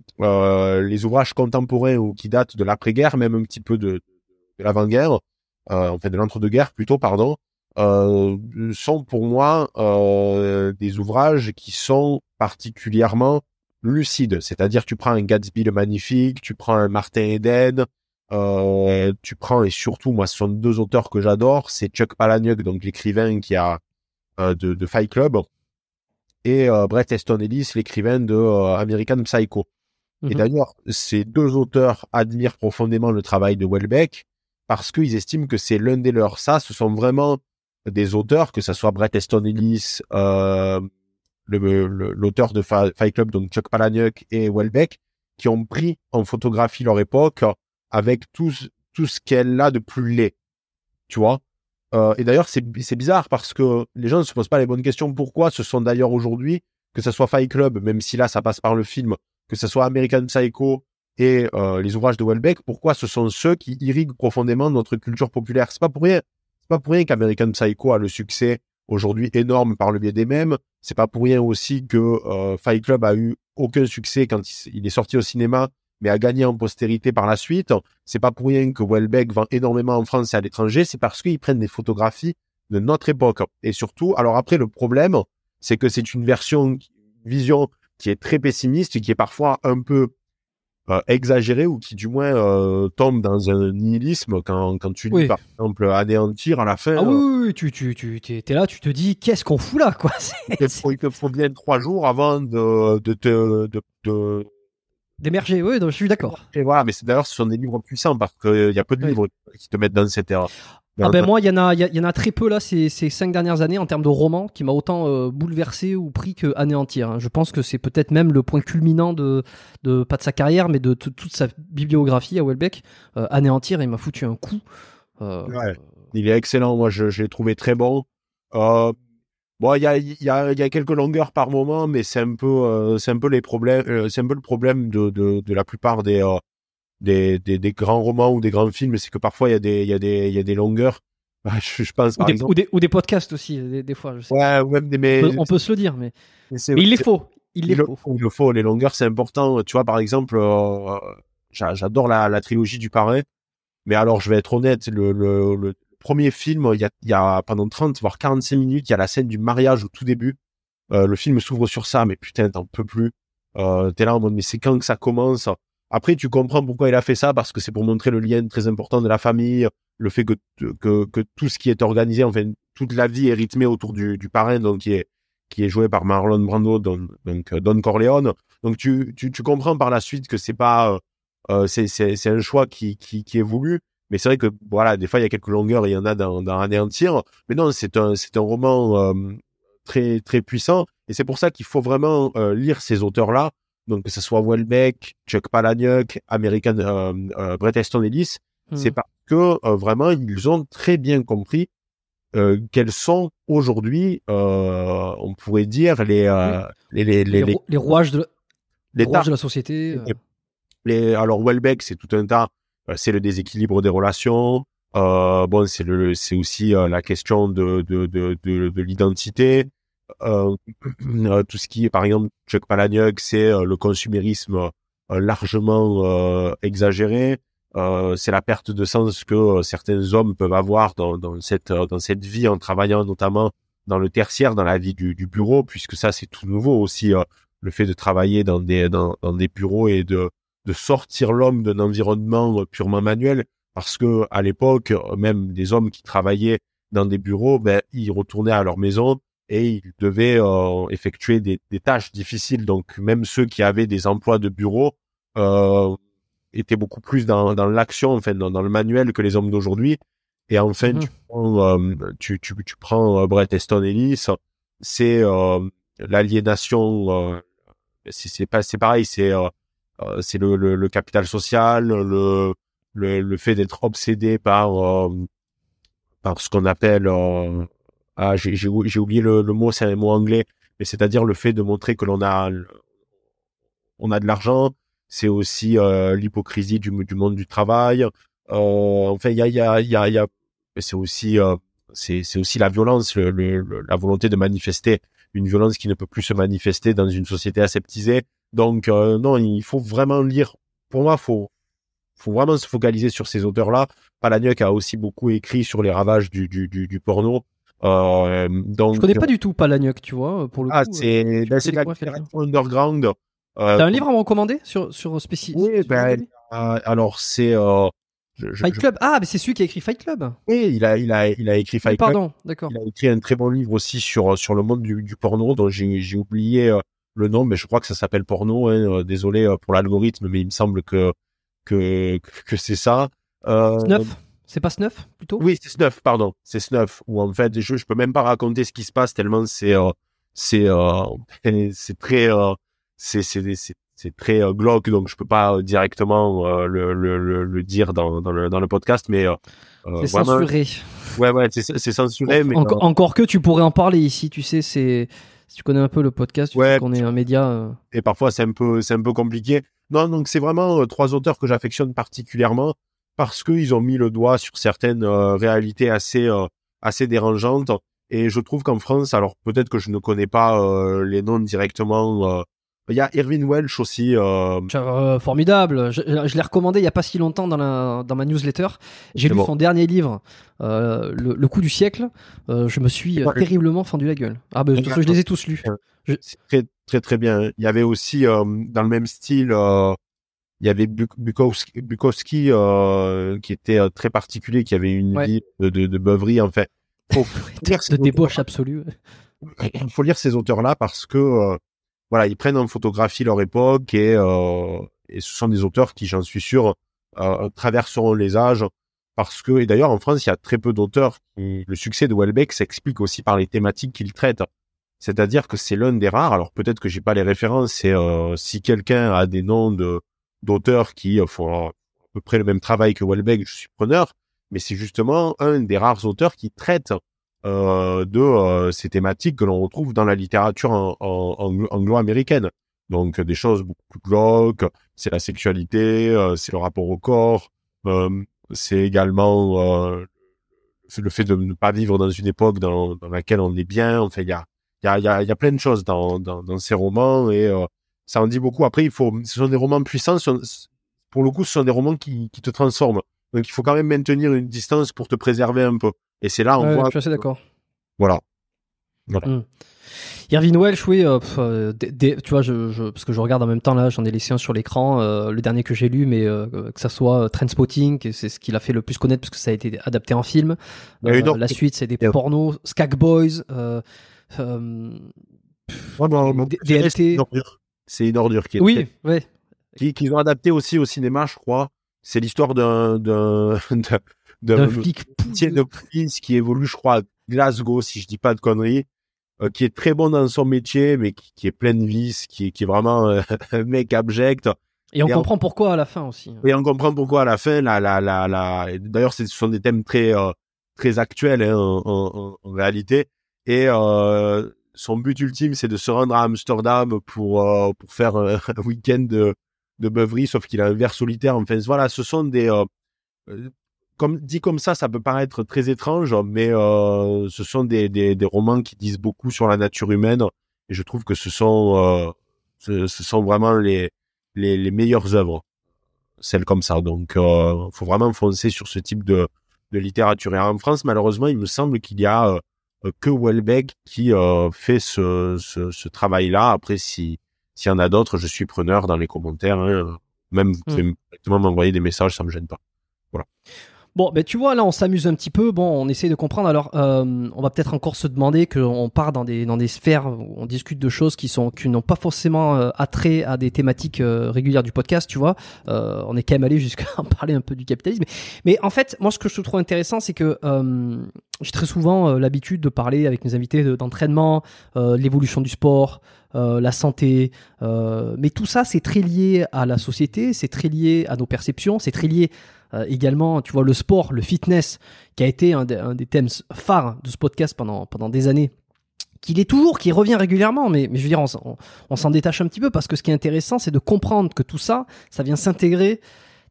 les ouvrages contemporains ou qui datent de l'après-guerre, même un petit peu de, de l'avant-guerre, enfin de l'entre-deux-guerres plutôt, pardon, sont pour moi des ouvrages qui sont particulièrement lucides. C'est-à-dire, tu prends un Gatsby le magnifique, tu prends un Martin Eden, euh, tu prends et surtout, moi, ce sont deux auteurs que j'adore. C'est Chuck Palahniuk, donc l'écrivain qui a euh, de, de, Fight Club, et euh, Bret Easton Ellis, l'écrivain de euh, American Psycho. Et Mhm. d'ailleurs, ces deux auteurs admirent profondément le travail de Welbeck parce qu'ils estiment que c'est l'un des leurs. Ça, ce sont vraiment des auteurs, que ce soit Bret Easton Ellis, euh, le- le- l'auteur de Fight Club, donc Chuck Palahniuk et Welbeck, qui ont pris en photographie leur époque avec tout, tout ce qu'elle a de plus laid. Tu vois? Euh, Et d'ailleurs, c'est bizarre parce que les gens ne se posent pas les bonnes questions. Pourquoi ce sont d'ailleurs aujourd'hui, que ce soit Fight Club, même si là, ça passe par le film, que ce soit American Psycho et euh, les ouvrages de Welbeck, pourquoi ce sont ceux qui irriguent profondément notre culture populaire? C'est pas pour rien. C'est pas pour rien qu'American Psycho a le succès aujourd'hui énorme par le biais des mêmes. C'est pas pour rien aussi que euh, Fight Club a eu aucun succès quand il est sorti au cinéma, mais a gagné en postérité par la suite. C'est pas pour rien que Welbeck vend énormément en France et à l'étranger. C'est parce qu'ils prennent des photographies de notre époque. Et surtout, alors après, le problème, c'est que c'est une version, une vision qui est très pessimiste et qui est parfois un peu euh, exagérée ou qui du moins euh, tombe dans un nihilisme quand, quand tu Oui. par exemple anéantir à la fin. Ah oui, euh, oui, oui, tu, tu, tu, t'es là, tu te dis, qu'est-ce qu'on fout là, quoi? Il te faut, il te faut bien trois jours avant de, de te, de, de- D'émerger, oui, donc, je suis d'accord. et voilà. Mais c'est d'ailleurs, ce sont des livres puissants parce qu'il y a peu de Oui. livres qui te mettent dans cette erreur. Ah ben moi, il y en a, il y, en a très peu là ces, ces cinq dernières années en termes de romans qui m'a autant euh, bouleversé ou pris que anéantir. hein. Je pense que c'est peut-être même le point culminant de, de pas de sa carrière, mais de toute sa bibliographie à Welbeck. Euh, anéantir, il m'a foutu un coup. Euh, Ouais. Il est excellent. Moi, je, je l'ai trouvé très bon. Euh, bon, il y a, il y a, il y a quelques longueurs par moment, mais c'est un peu, euh, c'est un peu les problèmes, euh, c'est un peu le problème de, de, de la plupart des, euh, des, des, des grands romans ou des grands films, c'est que parfois il y a des, il y a des, il y a des longueurs. Je, je pense ou, par des, exemple. ou, des, ou des podcasts aussi, des, des fois. Je sais. Ouais, ou même des, mais, On, peut, on peut se le dire, mais, mais c'est- mais il les faut. Il les il le faut. faut, il le faut. Les longueurs, c'est important. Tu vois, par exemple, j'a- j'adore la, la trilogie du Parrain. Mais alors, je vais être honnête, le, le, le premier film, il y a, y a pendant 30, voire 45 minutes, il y a la scène du mariage au tout début. Euh, le film s'ouvre sur ça, mais putain, t'en peux plus. Euh, T'es là en mode, mais c'est quand que ça commence? Après, tu comprends pourquoi il a fait ça, parce que c'est pour montrer le lien très important de la famille, le fait que, que, tout ce qui est organisé, enfin, toute la vie est rythmée autour du, parrain, donc qui est, qui est joué par Marlon Brando, don- donc euh, Don Corleone. Donc tu, tu, comprends par la suite que c'est pas, euh, euh, c'est, c'est, c'est un choix qui, qui, qui est voulu. Mais c'est vrai que voilà, des fois il y a quelques longueurs, il y en a dans, dans Anéantir. Mais non, c'est un, c'est un roman euh, très, très puissant. Et c'est pour ça qu'il faut vraiment euh, lire ces auteurs-là. Donc que ce soit Welbeck, Chuck Palahniuk, American, euh, euh, Bret Easton Ellis, Hmm. c'est parce que euh, vraiment ils ont très bien compris euh, quels sont aujourd'hui, euh, on pourrait dire les euh, les les Les, les, les, ro- les rouages, de, la- les rouages de la société. les- alors Welbeck c'est tout un tas, c'est le déséquilibre des relations. Euh, bon, c'est le, c'est aussi euh, la question de de de de, de l'identité. Euh, euh, tout ce qui est, par exemple, Chuck Palahniuk, c'est euh, le consumérisme euh, largement euh, exagéré. Euh, c'est la perte de sens que euh, certains hommes peuvent avoir dans, dans cette euh, dans cette vie en travaillant notamment dans le tertiaire, dans la vie du, du bureau, puisque ça c'est tout nouveau aussi euh, le fait de travailler dans des dans, dans des bureaux et de de sortir l'homme d'un environnement euh, purement manuel, parce que à l'époque euh, même des hommes qui travaillaient dans des bureaux, ben ils retournaient à leur maison et ils devaient euh, effectuer des, des tâches difficiles. Donc même ceux qui avaient des emplois de bureau euh, étaient beaucoup plus dans, dans l'action, enfin dans, dans le manuel que les hommes d'aujourd'hui. Et enfin, Mhm. tu prends, euh, tu, tu, tu prends euh, Bret Easton Ellis, c'est euh, l'aliénation. Euh, c'est pas, c'est pareil, c'est c'est le, le, capital social, le le, le fait d'être obsédé par euh, par ce qu'on appelle euh, ah j'ai j'ai ou- j'ai oublié le, mot c'est un mot anglais mais c'est-à-dire le fait de montrer que l'on a on a de l'argent c'est aussi euh, l'hypocrisie du, monde du travail. Euh, enfin il y a y a y y a c'est aussi euh, c'est aussi la violence le, le- le- la volonté de manifester une violence qui ne peut plus se manifester dans une société aseptisée donc euh, non il faut vraiment lire pour moi faut faut vraiment se focaliser sur ces auteurs-là. Palahniuk a aussi beaucoup écrit sur les ravages du, du, du, du porno. Euh, donc, Je connais pas du tout Palahniuk, tu vois, pour le ah, coup. euh, c'est tu ben, la underground. Euh, T'as un livre à me recommander sur sur spécial Oui, ben, euh, alors c'est euh, je- je- Fight Club. Ah, mais c'est celui qui a écrit Fight Club. oui, il a il a il a écrit Fight Club. Pardon, d'accord. Il a écrit un très bon livre aussi sur sur le monde du, du porno dont j'ai oublié euh, le nom, mais je crois que ça s'appelle porno. Hein, euh, désolé euh, pour l'algorithme, mais il me semble que que que c'est ça. Euh, Snuff. C'est pas Snuff plutôt? Oui, c'est Snuff, pardon. C'est Snuff. Où en fait, je, je peux même pas raconter ce qui se passe tellement c'est euh, c'est euh, c'est très c'est c'est c'est très euh, glauque, donc je peux pas euh, directement euh, le, le, le, dire dans, dans le dans le podcast, mais euh, C'est censuré. ouais ouais, c'est censuré, mais Enco- Encore que tu pourrais en parler ici, tu sais, c'est si tu connais un peu le podcast, tu Ouais, sais qu'on est un média. et parfois c'est un peu c'est un peu compliqué. Non, donc c'est vraiment trois auteurs que j'affectionne particulièrement parce qu'ils ont mis le doigt sur certaines réalités assez assez dérangeantes. Et je trouve qu'en France, alors peut-être que je ne connais pas les noms directement. Il y a Irvin Welsh aussi. euh, euh, formidable. Je, je l'ai recommandé il y a pas si longtemps dans, la, dans ma newsletter. J'ai lu bon. son dernier livre, euh, le, le coup du siècle. Euh, je me suis terriblement fendu la gueule. Ah ben, je les ai tous lus. très très très bien. Il y avait aussi dans le même style, il y avait Buk- Bukowski, Bukowski qui était très particulier, qui avait une Ouais. vie de, de, de beuverie. En fait, faut De débauche absolue. il faut lire ces auteurs-là parce que voilà, ils prennent en photographie leur époque et, euh, et ce sont des auteurs qui, j'en suis sûr, euh, traverseront les âges parce que et d'ailleurs en France, il y a très peu d'auteurs. Le succès de Welbeck s'explique aussi par les thématiques qu'il traite. C'est-à-dire que c'est l'un des rares. Alors peut-être que j'ai pas les références. Euh, si quelqu'un a des noms de d'auteurs qui euh, font à peu près le même travail que Welbeck, je suis preneur. Mais c'est justement un des rares auteurs qui traite euh, de euh, ces thématiques que l'on retrouve dans la littérature anglo-américaine. Donc des choses beaucoup plus glauques, c'est la sexualité, euh, c'est le rapport au corps, c'est également le fait de ne pas vivre dans une époque dans, laquelle on est bien. Enfin, il y a, y, a, y, y a plein de choses dans, ces romans et ça en dit beaucoup. Après, il faut, ce sont des romans puissants. pour le coup, ce sont des romans qui te transforment. Donc, il faut quand même maintenir une distance pour te préserver un peu. Et c'est là, on Ouais, voit. je suis assez d'accord. Voilà. Irvin Welsh, oui, euh, pff, euh, des- des- tu vois, je, je- parce que je regarde en même temps là, j'en ai laissé un sur l'écran, euh, le dernier que j'ai lu, mais que ça soit Trainspotting, que c'est ce qu'il a fait le plus connaître parce que ça a été adapté en film. Il y a une autre- la suite, c'est des pornos, Skag Boys, Ouais, bon, DLT. C'est une ordure. C'est une ordure qui est oui, ouais, qui- qu'ils ont adapté aussi au cinéma, je crois. C'est l'histoire d'un d'un flic. de police qui évolue, je crois, à Glasgow, si je dis pas de conneries, euh, qui est très bon dans son métier, mais qui, qui est plein de vices, qui est, qui est vraiment euh, un mec abject. Et on Et en- comprend pourquoi à la fin aussi. Et on comprend pourquoi à la fin, la, la, la, la... et D'ailleurs, ce sont des thèmes très, euh, très actuels hein, en, en, en réalité. Et euh, son but ultime, c'est de se rendre à Amsterdam pour euh, pour faire un, week-end de, de beuverie, sauf qu'il a un verre solitaire. Enfin, voilà, ce sont des comme dit comme ça, ça peut paraître très étrange, mais euh, ce sont des, des, des romans qui disent beaucoup sur la nature humaine. Et je trouve que ce sont euh, ce, ce sont vraiment les les, les meilleures œuvres celles comme ça. Donc, euh, faut vraiment foncer sur ce type de, de littérature. Et en France, malheureusement, il me semble qu'il y a euh, que Welbeck qui fait ce, ce, ce travail-là. Après, si s'il y en a d'autres, je suis preneur dans les commentaires. hein. Même vous pouvez directement m'envoyer des messages, ça me gêne pas. Bon, ben tu vois, là, on s'amuse un petit peu. Bon, on essaie de comprendre. Alors, euh, on va peut-être encore se demander qu'on part dans des dans des sphères où on discute de choses qui sont qui n'ont pas forcément euh, attrait à des thématiques euh, régulières du podcast. Tu vois, euh, on est quand même allé jusqu'à en parler un peu du capitalisme. Mais, en fait, moi, ce que je trouve intéressant, c'est que euh, j'ai très souvent euh, l'habitude de parler avec mes invités de- d'entraînement, euh, l'évolution du sport. euh, la santé, euh, mais tout ça c'est très lié à la société, c'est très lié à nos perceptions, c'est très lié euh, également, tu vois, le sport, le fitness, qui a été un, des- thèmes phares de ce podcast pendant, pendant des années, qu'il est toujours, qui revient régulièrement, mais, mais je veux dire, on, s'en- on s'en détache un petit peu parce que ce qui est intéressant, c'est de comprendre que tout ça, ça vient s'intégrer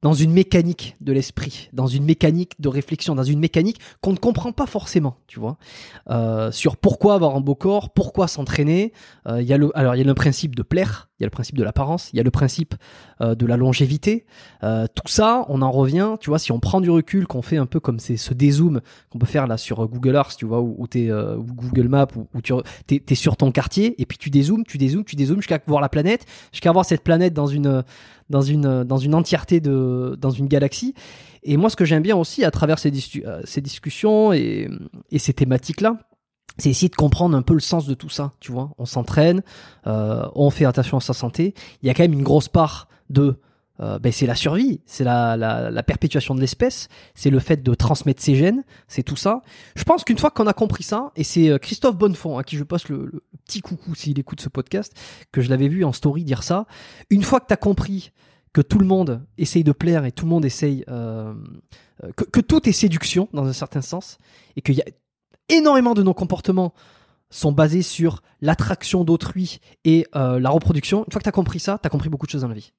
dans une mécanique de l'esprit, dans une mécanique de réflexion, dans une mécanique qu'on ne comprend pas forcément, tu vois, euh, sur pourquoi avoir un beau corps, pourquoi s'entraîner. Euh, Il y a le, alors il y a le principe de plaire, il y a le principe de l'apparence, il y a le principe euh, de la longévité. Euh, tout ça, on en revient, tu vois, si on prend du recul, qu'on fait un peu comme c'est ce dézoom qu'on peut faire là sur Google Earth, tu vois, ou, euh, Google Maps, où, tu es, sur ton quartier, et puis tu dézoomes, tu dézoomes, tu dézoomes jusqu'à voir la planète, jusqu'à voir cette planète dans une dans une dans une entièreté de dans une galaxie. Et moi, ce que j'aime bien aussi à travers ces, ces discussions et, et ces thématiques là c'est essayer de comprendre un peu le sens de tout ça, tu vois. On s'entraîne, euh, on fait attention à sa santé. Il y a quand même une grosse part de, euh, ben c'est la survie, c'est la, la, la, perpétuation de l'espèce, c'est le fait de transmettre ses gènes, c'est tout ça. Je pense qu'une fois qu'on a compris ça, et c'est euh, Christophe Bonnefond à qui je passe le, petit coucou s'il écoute ce podcast, que je l'avais vu en story dire ça. Une fois que tu as compris que tout le monde essaye de plaire et tout le monde essaye euh, euh, que, que, tout est séduction dans un certain sens et qu'il y a énormément de nos comportements sont basés sur l'attraction d'autrui et euh, la reproduction. Une fois que tu as compris ça, tu as compris beaucoup de choses dans la vie.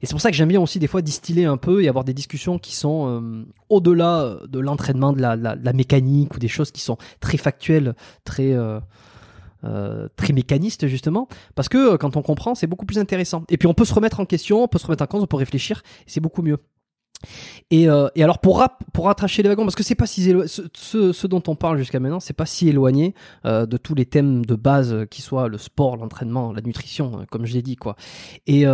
Et c'est pour ça que j'aime bien aussi des fois distiller un peu et avoir des discussions qui sont euh, au-delà de l'entraînement, de la, la, mécanique ou des choses qui sont très factuelles, très... Euh, euh, très mécanistes justement parce que quand on comprend c'est beaucoup plus intéressant et puis on peut se remettre en question on peut se remettre en cause on peut réfléchir c'est beaucoup mieux et, euh, et, alors pour pour rattracher les wagons, parce que c'est pas si ce, dont on parle jusqu'à maintenant, c'est pas si éloigné euh, de tous les thèmes de base euh, qui soient le sport, l'entraînement, la nutrition, comme je l'ai dit quoi. Et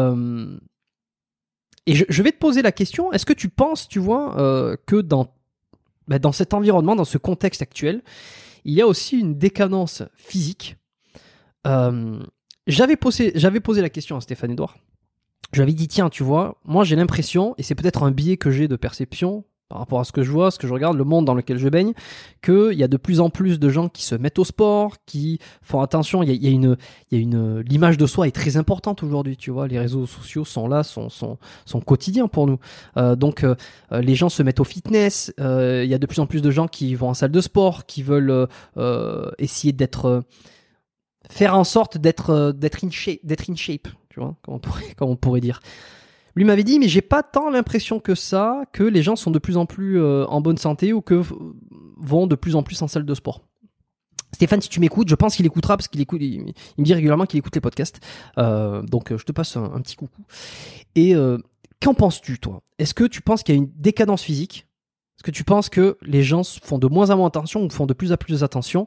et je, vais te poser la question est-ce que tu penses, tu vois, que dans bah, dans cet environnement, dans ce contexte actuel, il y a aussi une décadence physique? j'avais posé j'avais posé la question à Stéphane Edouard je lui avais dit tiens tu vois moi j'ai l'impression et c'est peut-être un biais que j'ai de perception par rapport à ce que je vois, ce que je regarde, le monde dans lequel je baigne, qu'il y a de plus en plus de gens qui se mettent au sport, qui font attention. Il y a, une, y a une, l'image de soi est très importante aujourd'hui. Tu vois, les réseaux sociaux sont là, sont, sont, sont quotidiens pour nous. Euh, donc, euh, les gens se mettent au fitness. Euh, il y a de plus en plus de gens qui vont en salle de sport, qui veulent euh, essayer d'être, faire en sorte d'être, d'être d'être in shape comme on pourrait, pourrait dire. Lui m'avait dit, mais j'ai pas tant l'impression que ça, que les gens sont de plus en plus euh, en bonne santé ou que vont de plus en plus en salle de sport. Stéphane, si tu m'écoutes, je pense qu'il écoutera parce qu'il écoute, il, me dit régulièrement qu'il écoute les podcasts. Euh, donc, je te passe un, petit coucou. Et euh, qu'en penses-tu, toi? Est-ce que tu penses qu'il y a une décadence physique? Est-ce que tu penses que les gens font de moins en moins attention ou font de plus en plus attention?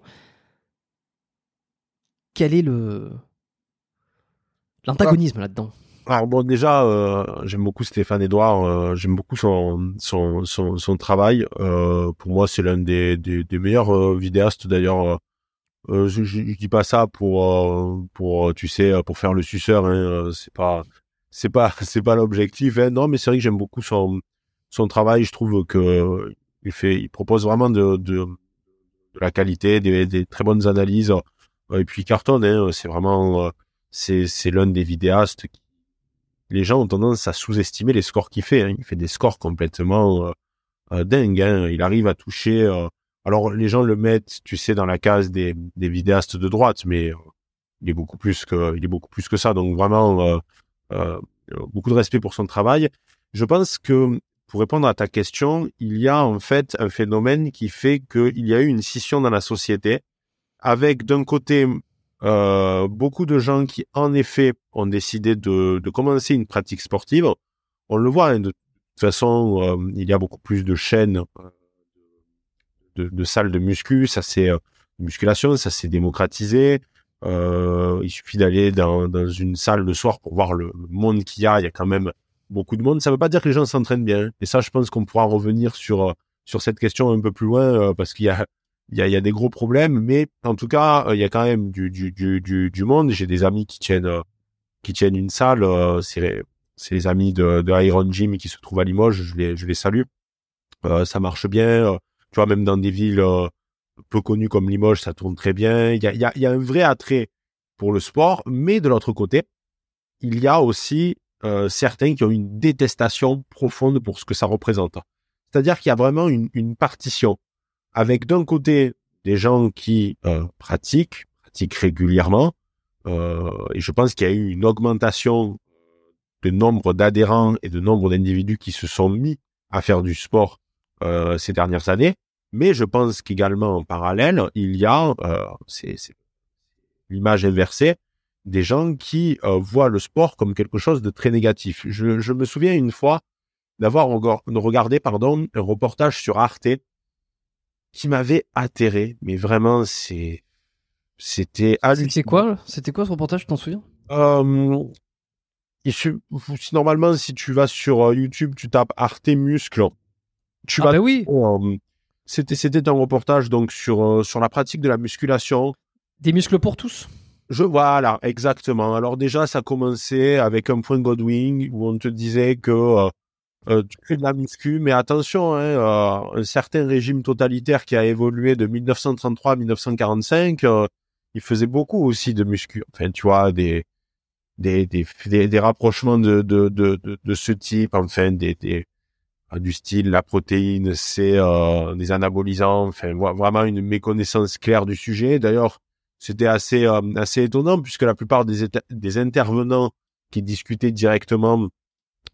Quel est le l'antagonisme là-dedans alors bon, déjà, euh, j'aime beaucoup Stéphane Edouard. Euh, j'aime beaucoup son son son, travail. Euh, pour moi, c'est l'un des, des, meilleurs vidéastes. D'ailleurs, je, je, dis pas ça pour pour tu sais pour faire le suceur. Hein, c'est pas c'est pas c'est pas l'objectif. Hein. Non, mais c'est vrai que j'aime beaucoup son son travail. Je trouve que il fait il propose vraiment de de, de la qualité, des, très bonnes analyses. Et puis cartonne. Hein, c'est vraiment c'est c'est l'un des vidéastes qui les gens ont tendance à sous-estimer les scores qu'il fait. Hein. Il fait des scores complètement euh, euh dingues. Hein. Il arrive à toucher. Euh, alors les gens le mettent, tu sais, dans la case des, des vidéastes de droite, mais euh, il est beaucoup plus que il est beaucoup plus que ça. Donc vraiment beaucoup de respect pour son travail. Je pense que pour répondre à ta question, il y a en fait un phénomène qui fait qu'il y a eu une scission dans la société, avec d'un côté euh, beaucoup de gens qui, en effet, ont décidé de, commencer une pratique sportive. On le voit, hein, de toute façon, euh, il y a beaucoup plus de chaînes euh, de, salles de muscu, ça c'est musculation, ça s'est démocratisé. il suffit d'aller dans, une salle le soir pour voir le, monde qu'il y a. Il y a quand même beaucoup de monde. Ça ne veut pas dire que les gens s'entraînent bien. Et ça, je pense qu'on pourra revenir sur cette question un peu plus loin parce qu'il y a il y a, y a, des gros problèmes, mais en tout cas, euh, il y a quand même du, du, du, du, monde. J'ai des amis qui tiennent euh, qui tiennent une salle. Euh, c'est les amis de, de Iron Gym qui se trouvent à Limoges. Je les je les salue. ça marche bien. tu vois, même dans des villes peu connues comme Limoges, ça tourne très bien. Il y a, y, a, y a un vrai attrait pour le sport, mais de l'autre côté, il y a aussi certains qui ont une détestation profonde pour ce que ça représente. C'est-à-dire qu'il y a vraiment une, une partition avec d'un côté des gens qui euh, pratiquent, pratiquent régulièrement, euh, et je pense qu'il y a eu une augmentation de nombre d'adhérents et de nombre d'individus qui se sont mis à faire du sport euh, ces dernières années. Mais je pense qu'également en parallèle, il y a, c'est l'image inversée, des gens qui euh, voient le sport comme quelque chose de très négatif. Je, je me souviens une fois d'avoir regardé pardon un reportage sur Arte qui m'avait atterré, mais vraiment c'est c'était C'était quoi C'était quoi ce reportage t'en souviens? Euh, Normalement, si tu vas sur euh, YouTube, tu tapes Arte muscle. Tu ah vas. Ben oui. Euh, c'était c'était un reportage donc sur euh, sur la pratique de la musculation. Des muscles pour tous. Je voilà exactement. Alors déjà, ça commençait avec un point Godwin où on te disait que euh, tu fais de la muscu, mais attention, hein, euh, un certain régime totalitaire qui a évolué de 1933 à 1945, euh, il faisait beaucoup aussi de muscu. Enfin, tu vois, des des des, des, rapprochements de, de, de, de, ce type, enfin, des, des du style la protéine, c'est des anabolisants, enfin, vraiment une méconnaissance claire du sujet. D'ailleurs, c'était assez assez étonnant puisque la plupart des, des intervenants qui discutaient directement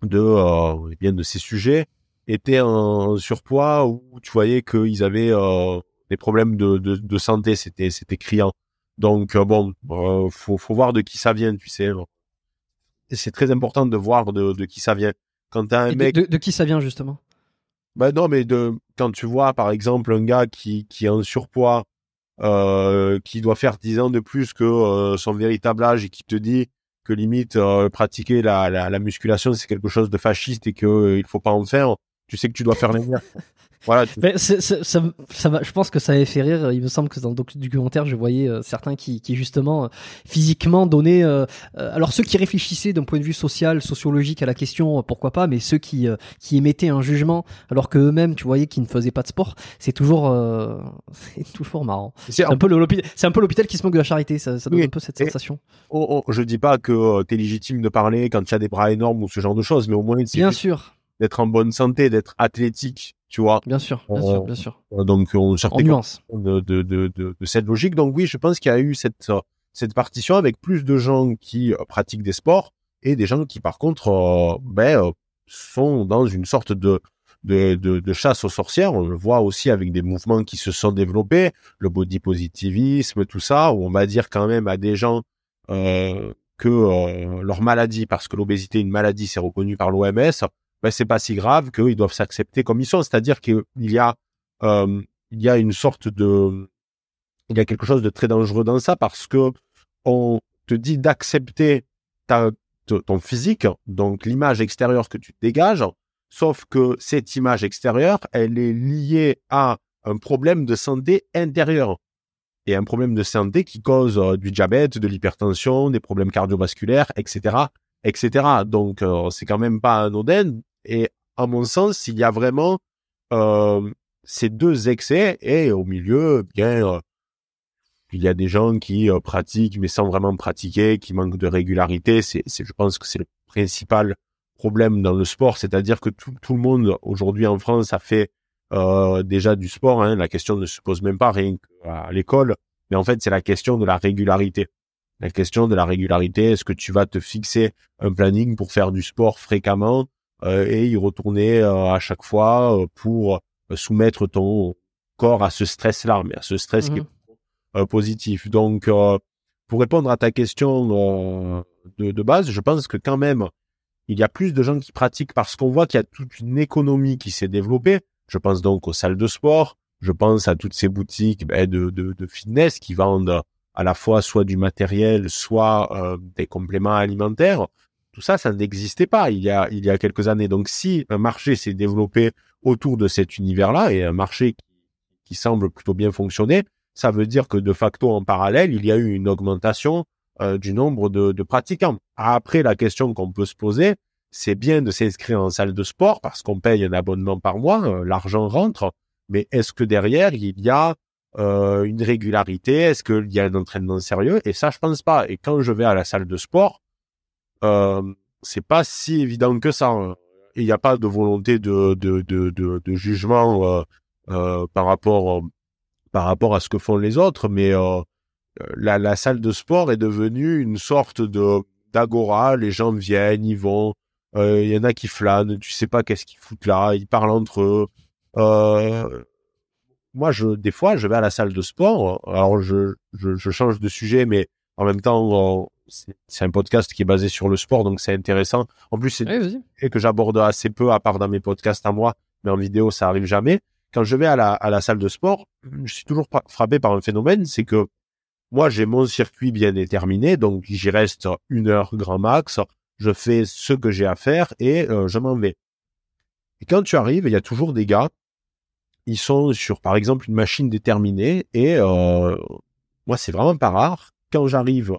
de euh, bien de ces sujets étaient en surpoids ou tu voyais qu'ils avaient euh, des problèmes de, de, de santé, c'était c'était criant. Donc euh, bon, faut faut voir de qui ça vient, tu sais. C'est très important de voir de, de qui ça vient. Quand un mec de, de, qui ça vient justement? Ben non, mais de quand tu vois par exemple un gars qui qui est en surpoids, qui doit faire 10 ans de plus que son véritable âge et qui te dit que limite euh, pratiquer la, la, la musculation c'est quelque chose de fasciste et que euh, il faut pas en faire. Tu sais que tu dois faire les Voilà. ça, ça, va, je pense que ça avait fait rire. Il me semble que dans le documentaire, je voyais euh, certains qui, qui justement euh, physiquement donnaient. Euh, alors ceux qui réfléchissaient d'un point de vue social, sociologique à la question, pourquoi pas, mais ceux qui qui émettaient un jugement, alors que eux-mêmes, tu voyais, qu'ils ne faisaient pas de sport, c'est toujours c'est toujours marrant. C'est un peu l'hôpital, c'est un peu l'hôpital qui se moque de la charité. Ça, ça donne un peu cette sensation. Oh, oh, je dis pas que tu es légitime de parler quand tu as des bras énormes ou ce genre de choses, mais au moins bien sûr d'être en bonne santé, d'être athlétique, tu vois? Bien sûr, bien sûr, bien sûr. Donc on nuance de, de, de, de, cette logique. Donc oui, je pense qu'il y a eu cette cette partition avec plus de gens qui euh, pratiquent des sports et des gens qui par contre euh, ben, euh, sont dans une sorte de de, de, de, chasse aux sorcières. On le voit aussi avec des mouvements qui se sont développés, le body positivisme, tout ça, où on va dire quand même à des gens euh, que leur maladie, parce que l'obésité est une maladie, c'est reconnu par l'OMS, ben c'est pas si grave qu'ils doivent s'accepter comme ils sont. C'est-à-dire qu'il y a euh, il y a une sorte de il y a quelque chose de très dangereux dans ça parce que on te dit d'accepter ta ton physique, donc l'image extérieure que tu dégages, sauf que cette image extérieure, elle est liée à un problème de santé intérieure et un problème de santé qui cause euh, du diabète, de l'hypertension, des problèmes cardiovasculaires, etc., etc. Donc euh, c'est quand même pas anodin et à mon sens, il y a vraiment euh, ces deux excès et au milieu, bien, euh, il y a des gens qui euh, pratiquent mais sans vraiment pratiquer, qui manquent de régularité. C'est, je pense que c'est le principal problème dans le sport, c'est-à-dire que tout, tout le monde aujourd'hui en France a fait euh, déjà du sport. Hein. La question ne se pose même pas rien à l'école, mais en fait c'est la question de la régularité. La question de la régularité, est-ce que tu vas te fixer un planning pour faire du sport fréquemment et y retourner euh, à chaque fois euh, pour soumettre ton corps à ce stress-là, mais à ce stress qui est mmh. positif. Donc, pour répondre à ta question de, de, base, je pense que quand même, il y a plus de gens qui pratiquent parce qu'on voit qu'il y a toute une économie qui s'est développée. Je pense donc aux salles de sport, je pense à toutes ces boutiques ben, de, de, de, fitness qui vendent à la fois soit du matériel, soit des compléments alimentaires. Tout ça, ça n'existait pas il y a il y a quelques années. Donc si un marché s'est développé autour de cet univers-là et un marché qui, semble plutôt bien fonctionner, ça veut dire que de facto en parallèle, il y a eu une augmentation euh, du nombre de, pratiquants. Après, la question qu'on peut se poser, c'est bien de s'inscrire en salle de sport parce qu'on paye un abonnement par mois, euh, l'argent rentre, mais est-ce que derrière il y a euh, une régularité? Est-ce qu'il y a un entraînement sérieux? Et ça, je pense pas. Et quand je vais à la salle de sport, c'est pas si évident que ça. Hein. Il n'y a pas de volonté de, de, de, jugement euh, euh, par rapport par rapport à ce que font les autres, mais euh, la, salle de sport est devenue une sorte d'agora. Les gens viennent, ils vont. Euh, il y en a qui flânent. Tu sais pas qu'est-ce qu'ils foutent là. Ils parlent entre eux. Euh, moi, je des fois, je vais à la salle de sport. Alors, je, je change de sujet, mais en même temps, c'est un podcast qui est basé sur le sport, donc c'est intéressant. En plus, c'est Oui, et que j'aborde assez peu, à part dans mes podcasts à moi, mais en vidéo, ça arrive jamais. Quand je vais à la, à la salle de sport, je suis toujours fra- frappé par un phénomène, c'est que moi, j'ai mon circuit bien déterminé, donc j'y reste une heure grand max, je fais ce que j'ai à faire et euh, je m'en vais. Et quand tu arrives, il y a toujours des gars, ils sont sur, par exemple, une machine déterminée et euh, moi, c'est vraiment pas rare. Quand j'arrive,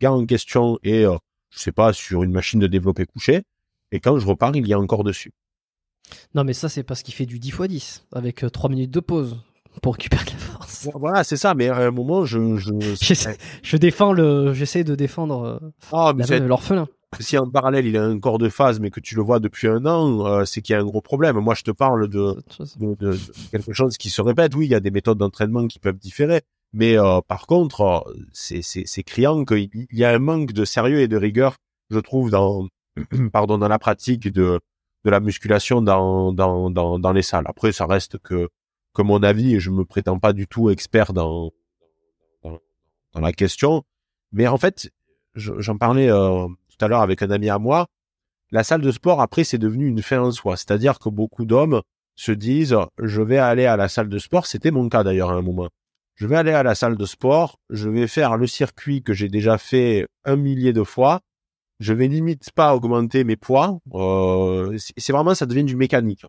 gars en question est, euh, je sais pas, sur une machine de développé couché, et quand je repars, il y a encore dessus. Non, mais ça, c'est parce qu'il fait du 10 x 10 avec 3 minutes de pause pour récupérer de la force. Voilà, c'est ça. Mais à un moment, je, je, défends le, j'essaie de défendre euh, ah, l'orphelin. si en parallèle il a un corps de phase, mais que tu le vois depuis un an, euh, c'est qu'il y a un gros problème. Moi, je te parle de- de quelque chose qui se répète. Oui, il y a des méthodes d'entraînement qui peuvent différer, mais euh, par contre, euh, c'est criant qu'il il y a un manque de sérieux et de rigueur, je trouve, dans pardon dans la pratique de de la musculation dans dans dans, dans les salles. Après, ça reste que que mon avis et je me prétends pas du tout expert dans dans, dans la question, mais en fait, je- j'en parlais euh, tout à l'heure avec un ami à moi. La salle de sport après c'est devenu une fin en soi, c'est-à-dire que beaucoup d'hommes se disent je vais aller à la salle de sport, c'était mon cas d'ailleurs à un moment. Je vais aller à la salle de sport, je vais faire le circuit que j'ai déjà fait un millier de fois. Je vais limite pas augmenter mes poids. Euh, c'est vraiment ça devient du mécanique,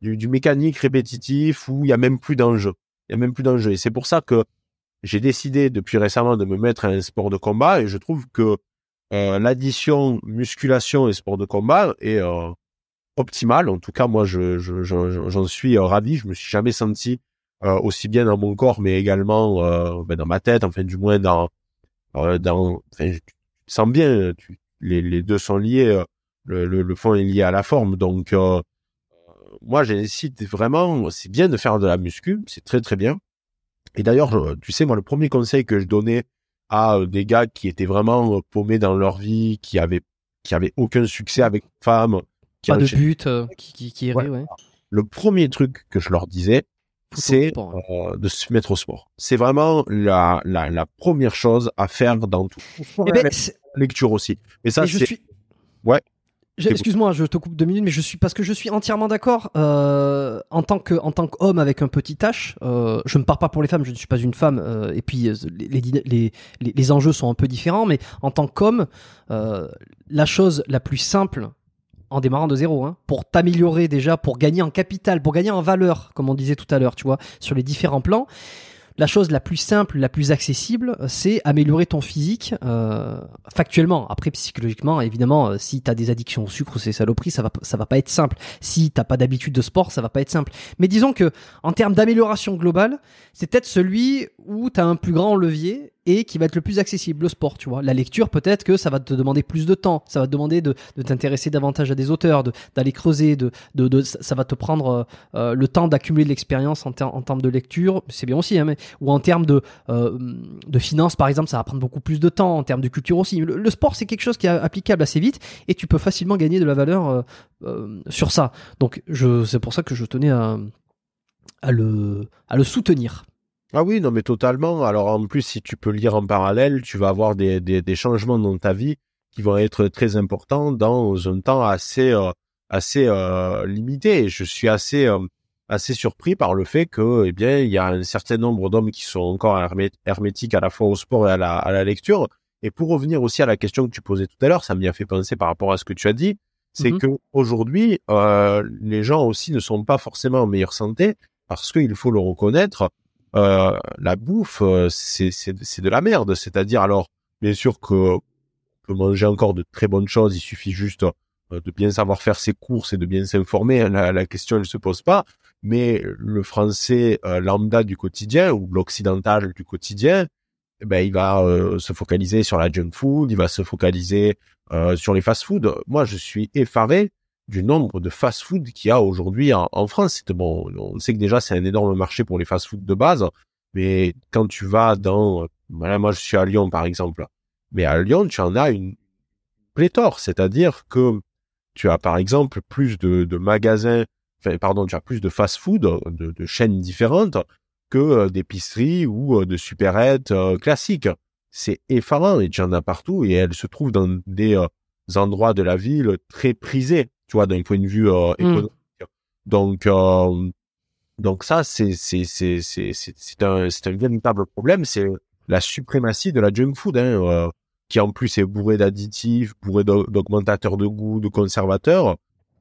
du, mécanique répétitif où il y a même plus d'enjeu. Il y a même plus d'enjeu. Et c'est pour ça que j'ai décidé depuis récemment de me mettre à un sport de combat et je trouve que euh, l'addition musculation et sport de combat est euh, optimale. En tout cas, moi, je, je, je- j'en suis ravi. Je me suis jamais senti aussi bien dans mon corps, mais également euh, ben, dans ma tête. Enfin, du moins dans euh, dans. Enfin, tu sens bien. Tu, les, les deux sont liés. euh, Le, le, le fond est lié à la forme. Donc, euh, moi, j'incite vraiment. C'est bien de faire de la muscu. C'est très très bien. Et d'ailleurs, tu sais, moi, le premier conseil que je donnais à euh, des gars qui étaient vraiment euh, paumés dans leur vie, qui avaient qui avaient aucun succès avec femme, qui Pas de but euh, qui, qui, qui irait, ouais. le premier truc que je leur disais, c'est hein. euh, de se mettre au sport. C'est vraiment la, la, la première chose à faire dans tout. Eh ben, lecture aussi. Mais ça, c'est suis. Ouais. Excuse-moi, je te coupe deux minutes, mais je suis parce que je suis entièrement d'accord. euh, en tant que en tant qu'homme avec un petit H, euh, je ne pars pas pour les femmes. Je ne suis pas une femme. euh, et puis euh, les, les, les, les- les enjeux sont un peu différents, mais en tant qu'homme, euh, la chose la plus simple en démarrant de zéro, hein, pour t'améliorer déjà, pour gagner en capital, pour gagner en valeur, comme on disait tout à l'heure, tu vois, sur les différents plans. La chose la plus simple, la plus accessible, c'est améliorer ton physique euh, factuellement. Après, psychologiquement, évidemment, euh, si t'as des addictions au sucre ou ces saloperies, ça va, ça va pas être simple. Si t'as pas d'habitude de sport, ça va pas être simple. Mais disons que, en termes d'amélioration globale, c'est peut-être celui où t'as un plus grand levier et qui va être le plus accessible, le sport, tu vois. La lecture, peut-être que ça va te demander plus de temps, ça va te demander de, de t'intéresser davantage à des auteurs, d'aller creuser, de, de, ça va te prendre euh, euh, le temps d'accumuler de l'expérience en, ter- en termes de lecture, c'est bien aussi, hein, mais, ou en termes de, euh, de finances, par exemple, ça va prendre beaucoup plus de temps, en termes de culture aussi. Le, sport, c'est quelque chose qui est applicable assez vite et tu peux facilement gagner de la valeur sur ça. Donc, c'est pour ça que je tenais à, à, le, à le soutenir. Ah oui, non, mais totalement. Alors en plus, si tu peux lire en parallèle, tu vas avoir des, des, des changements dans ta vie qui vont être très importants dans un temps assez euh, assez euh, limité. Je suis assez euh, assez surpris par le fait que, eh bien, il y a un certain nombre d'hommes qui sont encore hermé- hermétiques à la fois au sport et à la, à la lecture. Et pour revenir aussi à la question que tu posais tout à l'heure, ça m'y a fait penser par rapport à ce que tu as dit, c'est Mhm. que aujourd'hui, euh, les gens aussi ne sont pas forcément en meilleure santé parce qu'il faut le reconnaître euh, la bouffe, euh, c'est de la merde. C'est-à-dire, alors, bien sûr que on peut manger encore de très bonnes choses. Il suffit juste euh, de bien savoir faire ses courses et de bien s'informer. La, la question, elle se pose pas. Mais le français lambda du quotidien ou l'occidental du quotidien, eh ben, il va se focaliser sur la junk food, il va se focaliser sur les fast-food. Moi, je suis effaré du nombre de fast-food qu'il y a aujourd'hui en, en France. Bon, on sait que déjà c'est un énorme marché pour les fast-food de base, mais quand tu vas dans, moi je suis à Lyon par exemple, mais à Lyon tu en as une pléthore, c'est-à-dire que tu as par exemple plus de, de magasins, enfin pardon, tu as plus de fast-food, de, de chaînes différentes que euh, d'épiceries ou euh, de supérettes euh, classiques. c'est effarant et tu en as partout et elle se trouve dans des endroits de la ville très prisés, tu vois, d'un point de vue euh, économique. Donc, euh, donc ça, c'est un un véritable problème. C'est la suprématie de la junk food, hein, euh, qui en plus est bourré d'additifs, bourré d'augmentateurs de goût, de conservateurs.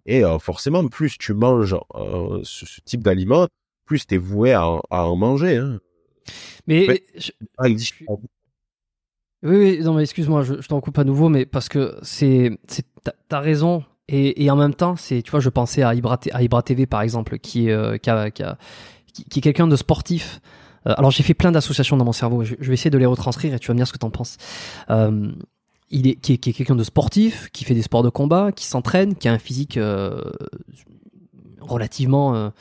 Et euh, forcément, plus tu manges euh, ce, ce, type d'aliment, plus tu es voué à, à, en manger. Hein. Mais, mais je... Oui, oui, non, mais excuse-moi, je, je t'en coupe à nouveau, mais parce que c'est, t'as raison. Et, en même temps, c'est, tu vois, je pensais à Ibra, TV par exemple, qui, euh, qui, qui, est quelqu'un de sportif. Euh, alors j'ai fait plein d'associations dans mon cerveau. Je, vais essayer de les retranscrire et tu vas me dire ce que t'en penses. Euh, il est, qui est, est quelqu'un de sportif, qui fait des sports de combat, qui s'entraîne, qui a un physique relativement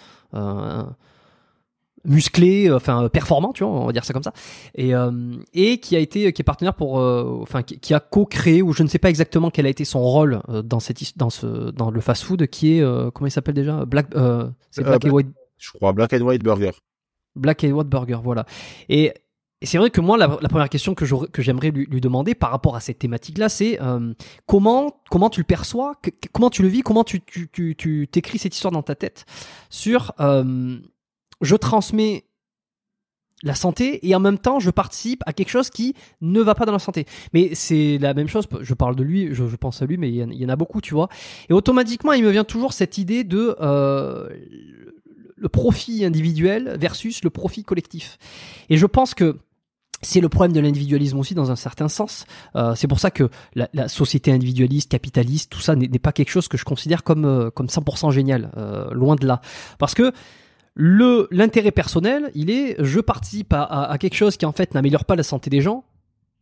musclé, enfin performant, tu vois, on va dire ça comme ça, et euh, et qui a été qui est partenaire pour, euh, enfin qui, qui, a co-créé ou je ne sais pas exactement quel a été son rôle euh, dans cette dans ce dans le fast-food qui est comment il s'appelle déjà? Black, c'est Black and White. Je crois Black and White Burger. Black and White Burger, voilà. Et et c'est vrai que moi, la, la première question que j'aimerais lui, lui, demander par rapport à cette thématique-là, c'est euh, comment comment tu le perçois, que, comment tu le vis, comment tu tu tu, tu t'écris cette histoire dans ta tête? Sur euh, je transmets la santé et en même temps je participe à quelque chose qui ne va pas dans la santé. Mais c'est la même chose, je parle de lui, je, pense à lui, mais il y, en, a beaucoup, tu vois. Et automatiquement, il me vient toujours cette idée de euh, le profit individuel versus le profit collectif. Et je pense que c'est le problème de l'individualisme aussi dans un certain sens. Euh, c'est pour ça que la, la, société individualiste, capitaliste, tout ça n'est pas quelque chose que je considère comme euh, comme 100% génial, euh, loin de là. Parce que le l'intérêt personnel, il est je participe à, à, à quelque chose qui en fait n'améliore pas la santé des gens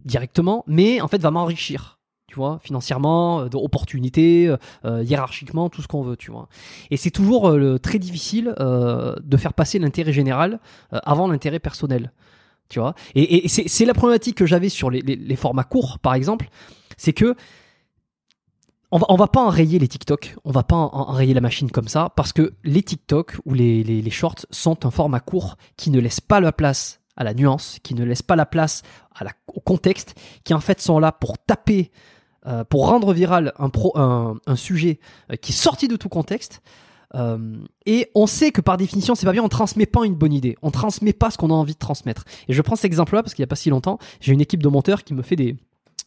directement, mais en fait va m'enrichir tu vois, financièrement, d'opportunités, euh, hiérarchiquement, tout ce qu'on veut, tu vois. Et c'est toujours euh, très difficile euh, de faire passer l'intérêt général avant l'intérêt personnel, tu vois. Et, et c'est la problématique que j'avais sur les, les, les, formats courts, par exemple, c'est que on va, va pas enrayer les TikTok, on va pas enrayer la machine comme ça, parce que les TikTok ou les, les, shorts sont un format court qui ne laisse pas la place à la nuance, qui ne laisse pas la place au contexte, qui en fait sont là pour taper euh, pour rendre viral un, pro, un, un sujet euh, qui est sorti de tout contexte. Euh, et on sait que par définition, c'est pas bien, on transmet pas une bonne idée, on transmet pas ce qu'on a envie de transmettre. Et je prends cet exemple-là parce qu'il y a pas si longtemps, j'ai une équipe de monteurs qui me fait des,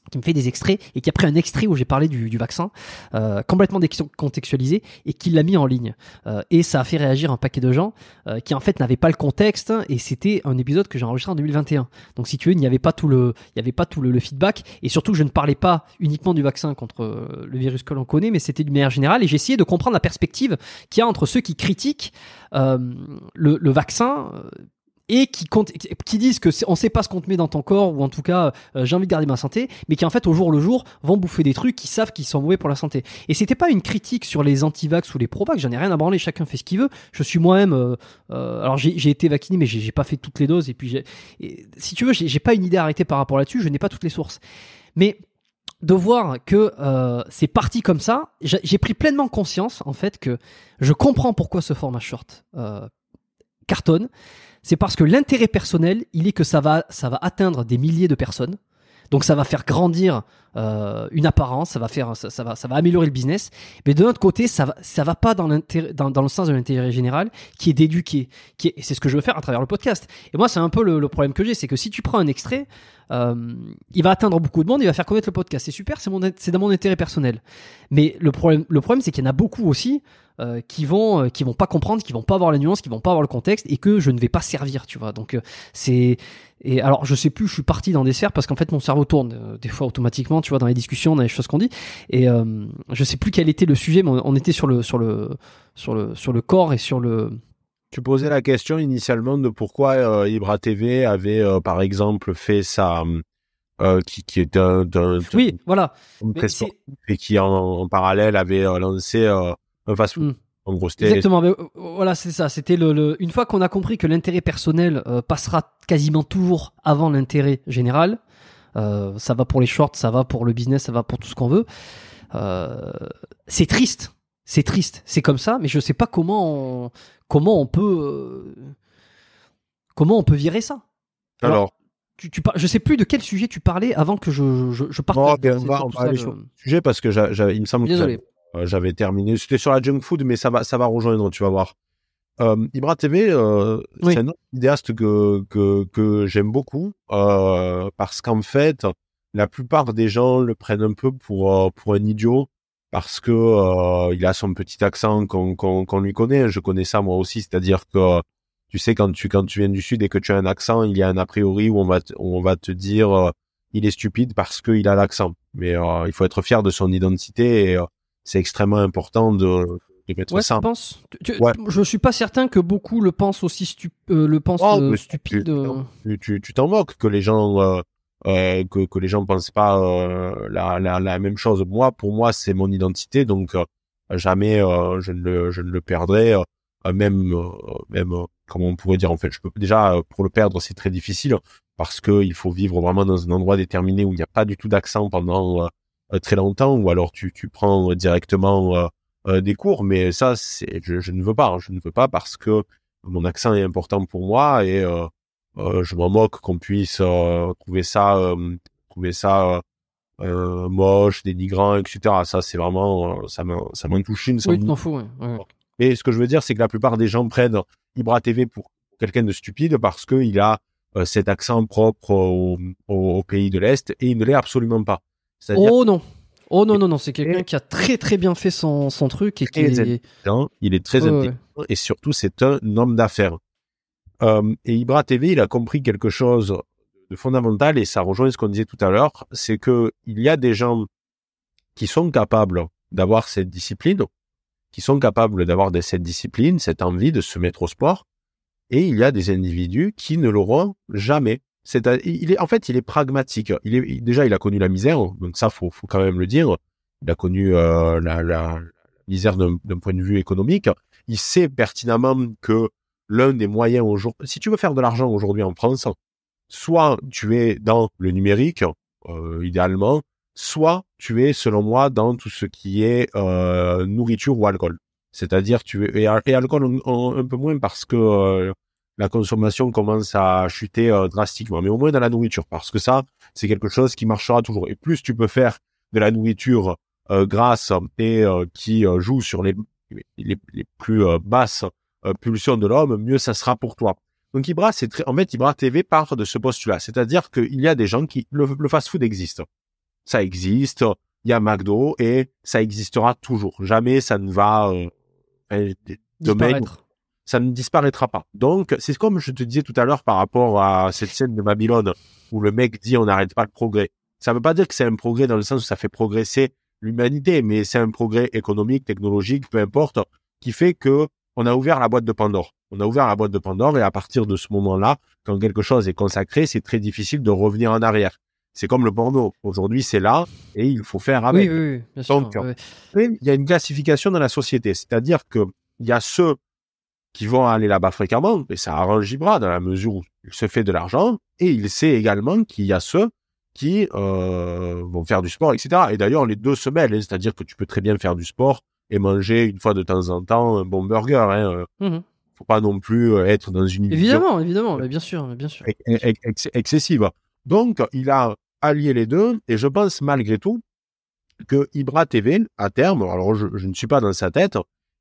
qui me fait des extraits et qui a pris un extrait où j'ai parlé du, du vaccin euh, complètement contextualisé et qui l'a mis en ligne. Euh, et ça a fait réagir un paquet de gens euh, qui en fait n'avaient pas le contexte et c'était un épisode que j'ai enregistré en 2021 donc si tu veux il n'y avait pas tout le il y avait pas tout le, le, feedback et surtout je ne parlais pas uniquement du vaccin contre le virus que l'on connaît mais c'était d'une manière générale et essayé de comprendre la perspective qu'il y a entre ceux qui critiquent le, le vaccin et qui, qui disent que on sait pas ce qu'on te met dans ton corps ou en tout cas euh, j'ai envie de garder ma santé, mais qui en fait au jour le jour vont bouffer des trucs qui savent qu'ils sont mauvais pour la santé. Et c'était pas une critique sur les anti-vax ou les pro-vax, j'en ai rien à branler, chacun fait ce qu'il veut. Je suis moi-même, euh, euh, alors j'ai été vacciné, mais j'ai pas fait toutes les doses et puis et, si tu veux, j'ai pas une idée arrêtée par rapport là-dessus, je n'ai pas toutes les sources, mais de voir que euh, c'est parti comme ça, j'ai pris pleinement conscience en fait que je comprends pourquoi ce format short euh, cartonne c'est parce que l'intérêt personnel, il est que ça va, ça va atteindre des milliers de personnes. Donc ça va faire grandir euh, une apparence, ça va faire, ça, ça, va, ça va améliorer le business. Mais de l'autre côté, ça va, ça va pas dans l'intérêt, dans, dans le sens de l'intérêt général, qui est d'éduquer, qui est, et c'est ce que je veux faire à travers le podcast. Et moi, c'est un peu le, le problème que j'ai, c'est que si tu prends un extrait, euh, il va atteindre beaucoup de monde, il va faire connaître le podcast. C'est super, c'est mon, c'est dans mon intérêt personnel. Mais le problème, le problème, c'est qu'il y en a beaucoup aussi euh, qui vont, euh, qui vont pas comprendre, qui vont pas avoir la nuance, qui vont pas avoir le contexte, et que je ne vais pas servir, tu vois. Donc euh, c'est et alors je sais plus, je suis parti dans des sphères parce qu'en fait mon cerveau tourne des fois automatiquement, tu vois, dans les discussions, dans les choses qu'on dit. Et je sais plus quel était le sujet, mais on, on était sur le sur le sur le sur le corps et sur le tu posais la question initialement de pourquoi Ibra TV avait, par exemple, fait ça, euh, qui, qui est un, un, oui, voilà, et qui en, en, parallèle avait lancé un fast-food. Mm. En gros, Exactement. Mais, voilà, c'est ça. C'était le, le, une fois qu'on a compris que l'intérêt personnel passera quasiment toujours avant l'intérêt général. ça va pour les shorts, ça va pour le business, ça va pour tout ce qu'on veut. c'est triste c'est triste, c'est comme ça, mais je sais pas comment on, comment on peut euh, comment on peut virer ça. Alors, Alors tu, tu par- je sais plus de quel sujet tu parlais avant que je, je, je parte. On va- on le- sujet parce que il me semble Désolé. que euh, j'avais terminé. C'était sur la junk food, mais ça va, ça va rejoindre, tu vas voir. Euh, Ibra TV, euh, Oui. c'est un autre vidéaste que que, que j'aime beaucoup euh, parce qu'en fait, la plupart des gens le prennent un peu pour euh, pour un idiot parce que euh, il a son petit accent qu'on qu'on qu'on lui connaît. Je connais ça moi aussi, c'est-à-dire que tu sais quand tu quand tu viens du sud et que tu as un accent, il y a un a priori où on va où on va te dire euh, il est stupide parce qu'il a l'accent. Mais euh, il faut être fier de son identité et euh, c'est extrêmement important de, de mettre Ouais, ça. tu penses? Tu- Ouais. Je suis pas certain que beaucoup le pensent aussi stu- euh, le pensent Oh, euh, stupide. tu- euh. Tu t'en moques que les gens euh, que que les gens pensent pas la, la la même chose. Moi, pour moi, c'est mon identité, donc jamais je ne le je ne le perdrai. même même comment on pourrait dire en fait, je peux déjà pour le perdre, c'est très difficile parce que il faut vivre vraiment dans un endroit déterminé où il n'y a pas du tout d'accent pendant très longtemps, ou alors tu tu prends directement euh, euh, des cours. Mais ça, c'est je, je ne veux pas, hein, je ne veux pas parce que mon accent est important pour moi et euh, euh, je m'en moque qu'on puisse euh, trouver ça euh, trouver ça euh, euh, moche, dénigrant, etc. Ça, c'est vraiment, euh, ça m'en, ça m'en touche une. ça Oui, tu t'en fous. ouais. Ouais. Et ce que je veux dire, c'est que la plupart des gens prennent Ibra TV pour quelqu'un de stupide parce qu'il a euh, cet accent propre au, au, au pays de l'Est et il ne l'est absolument pas. Oh non. Oh non, non, non, c'est quelqu'un qui a très très bien fait son, son truc et qui est... il est très ouais. intelligent et surtout c'est un homme d'affaires. Euh, et Ibra TV, il a compris quelque chose de fondamental et ça rejoint ce qu'on disait tout à l'heure, c'est que il y a des gens qui sont capables d'avoir cette discipline, qui sont capables d'avoir cette discipline, cette envie de se mettre au sport, et il y a des individus qui ne l'auront jamais. Il est, en fait, il est pragmatique. Déjà, il a connu la misère, donc ça, faut, faut quand même le dire. Il a connu euh, la, misère d'un, point de vue économique. Il sait pertinemment que l'un des moyens aujourd'hui, si tu veux faire de l'argent aujourd'hui en France, soit tu es dans le numérique, euh, idéalement, soit tu es, selon moi, dans tout ce qui est euh, nourriture ou alcool. C'est-à-dire, tu es, et, al- et alcool un, peu moins parce que la consommation commence à chuter euh, drastiquement, mais au moins dans la nourriture, parce que ça, c'est quelque chose qui marchera toujours. Et plus tu peux faire de la nourriture euh, grasse et euh, qui euh, joue sur les, les, les plus euh, basses euh, pulsions de l'homme, mieux ça sera pour toi. Donc Ibra, c'est très, en fait, Ibra TV part de ce postulat, c'est-à-dire qu'il y a des gens qui, le, le fast-food existe, ça existe, il y a McDo et ça existera toujours. Jamais ça ne va euh, demain, disparaître. Ça ne disparaîtra pas. Donc, c'est comme je te disais tout à l'heure par rapport à cette scène de Babylone où le mec dit on n'arrête pas le progrès. Ça ne veut pas dire que c'est un progrès dans le sens où ça fait progresser l'humanité, mais c'est un progrès économique, technologique, peu importe, qui fait que on a ouvert la boîte de Pandore. On a ouvert la boîte de Pandore et à partir de ce moment-là, quand quelque chose est consacré, c'est très difficile de revenir en arrière. C'est comme le porno. Aujourd'hui, c'est là et il faut faire avec. oui, oui, bien sûr. Donc. Après, il y a une classification dans la société, c'est-à-dire que il y a ceux qui vont aller là-bas fréquemment, et ça arrange Gibra dans la mesure où il se fait de l'argent, et il sait également qu'il y a ceux qui euh, vont faire du sport, etc. Et d'ailleurs, les deux se mêlent, hein, c'est-à-dire que tu peux très bien faire du sport et manger une fois de temps en temps un bon burger. Hein. euh, Mhm. Faut pas non plus euh, être dans une Évidemment, évidemment, mais bien sûr, mais bien sûr. ex- ex- ex- excessive. Donc, il a allié les deux, et je pense malgré tout que Ibra TV, à terme, alors je, je ne suis pas dans sa tête,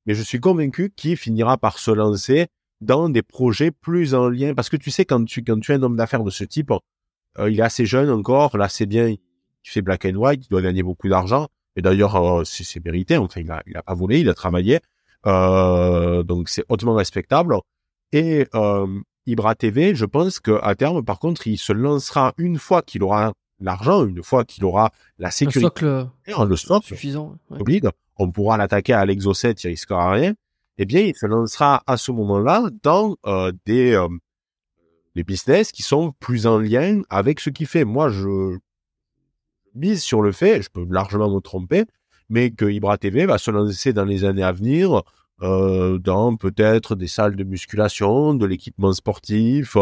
mais je suis convaincu qu'il finira par se lancer dans des projets plus en lien, parce que tu sais, quand tu, quand tu es un homme d'affaires de ce type, euh, il est assez jeune encore, là c'est bien, il fait black and white, il doit gagner beaucoup d'argent, et d'ailleurs, euh, c'est mérité, enfin, il a, il a pas volé, il a travaillé, euh, donc c'est hautement respectable, et euh, Ibra TV, je pense que à terme, par contre, il se lancera une fois qu'il aura l'argent, une fois qu'il aura la sécurité, socle le stock, suffisant. ouais. On pourra l'attaquer à l'exo 7, il risquera rien. Eh bien, il se lancera à ce moment-là dans euh, des euh, des business qui sont plus en lien avec ce qu'il fait. Moi, je mise sur le fait, je peux largement me tromper, mais que Ibra TV va se lancer dans les années à venir euh, dans peut-être des salles de musculation, de l'équipement sportif,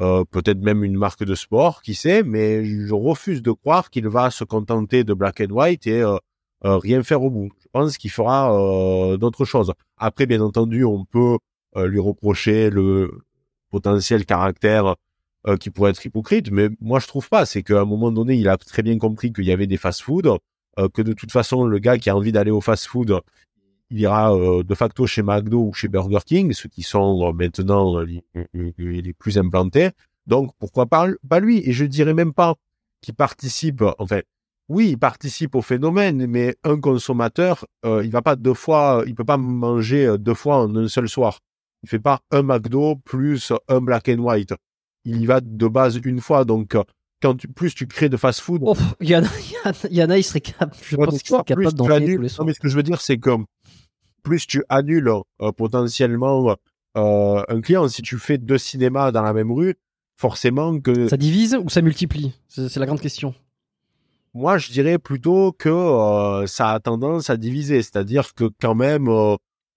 euh, peut-être même une marque de sport, qui sait, mais je refuse de croire qu'il va se contenter de black and white et euh, rien faire au bout. Je pense qu'il fera euh, d'autres choses. Après, bien entendu, on peut euh, lui reprocher le potentiel caractère euh, qui pourrait être hypocrite, mais moi je trouve pas. C'est qu'à un moment donné, il a très bien compris qu'il y avait des fast-food, euh, que de toute façon, le gars qui a envie d'aller au fast-food, il ira euh, de facto chez McDo ou chez Burger King, ceux qui sont maintenant les, plus implantés. Donc pourquoi pas, pas lui? Et je dirais même pas qu'il participe. Enfin, oui, il participe au phénomène, mais un consommateur, il va pas deux fois, il peut pas manger deux fois en un seul soir. Il fait pas un McDo plus un black and white il y va de base une fois. Donc, euh, quand plus tu crées de fast-food. Il y, en a, il serait capable, je pense qu'il serait capable d'enchaîner tous les soirs. Non, mais ce que je veux dire, c'est que plus tu annules euh, potentiellement euh, un client, si tu fais deux cinémas dans la même rue, forcément que. Ça divise ou ça multiplie? C'est la grande question. Moi, je dirais plutôt que ça a tendance à diviser. C'est-à-dire que quand même,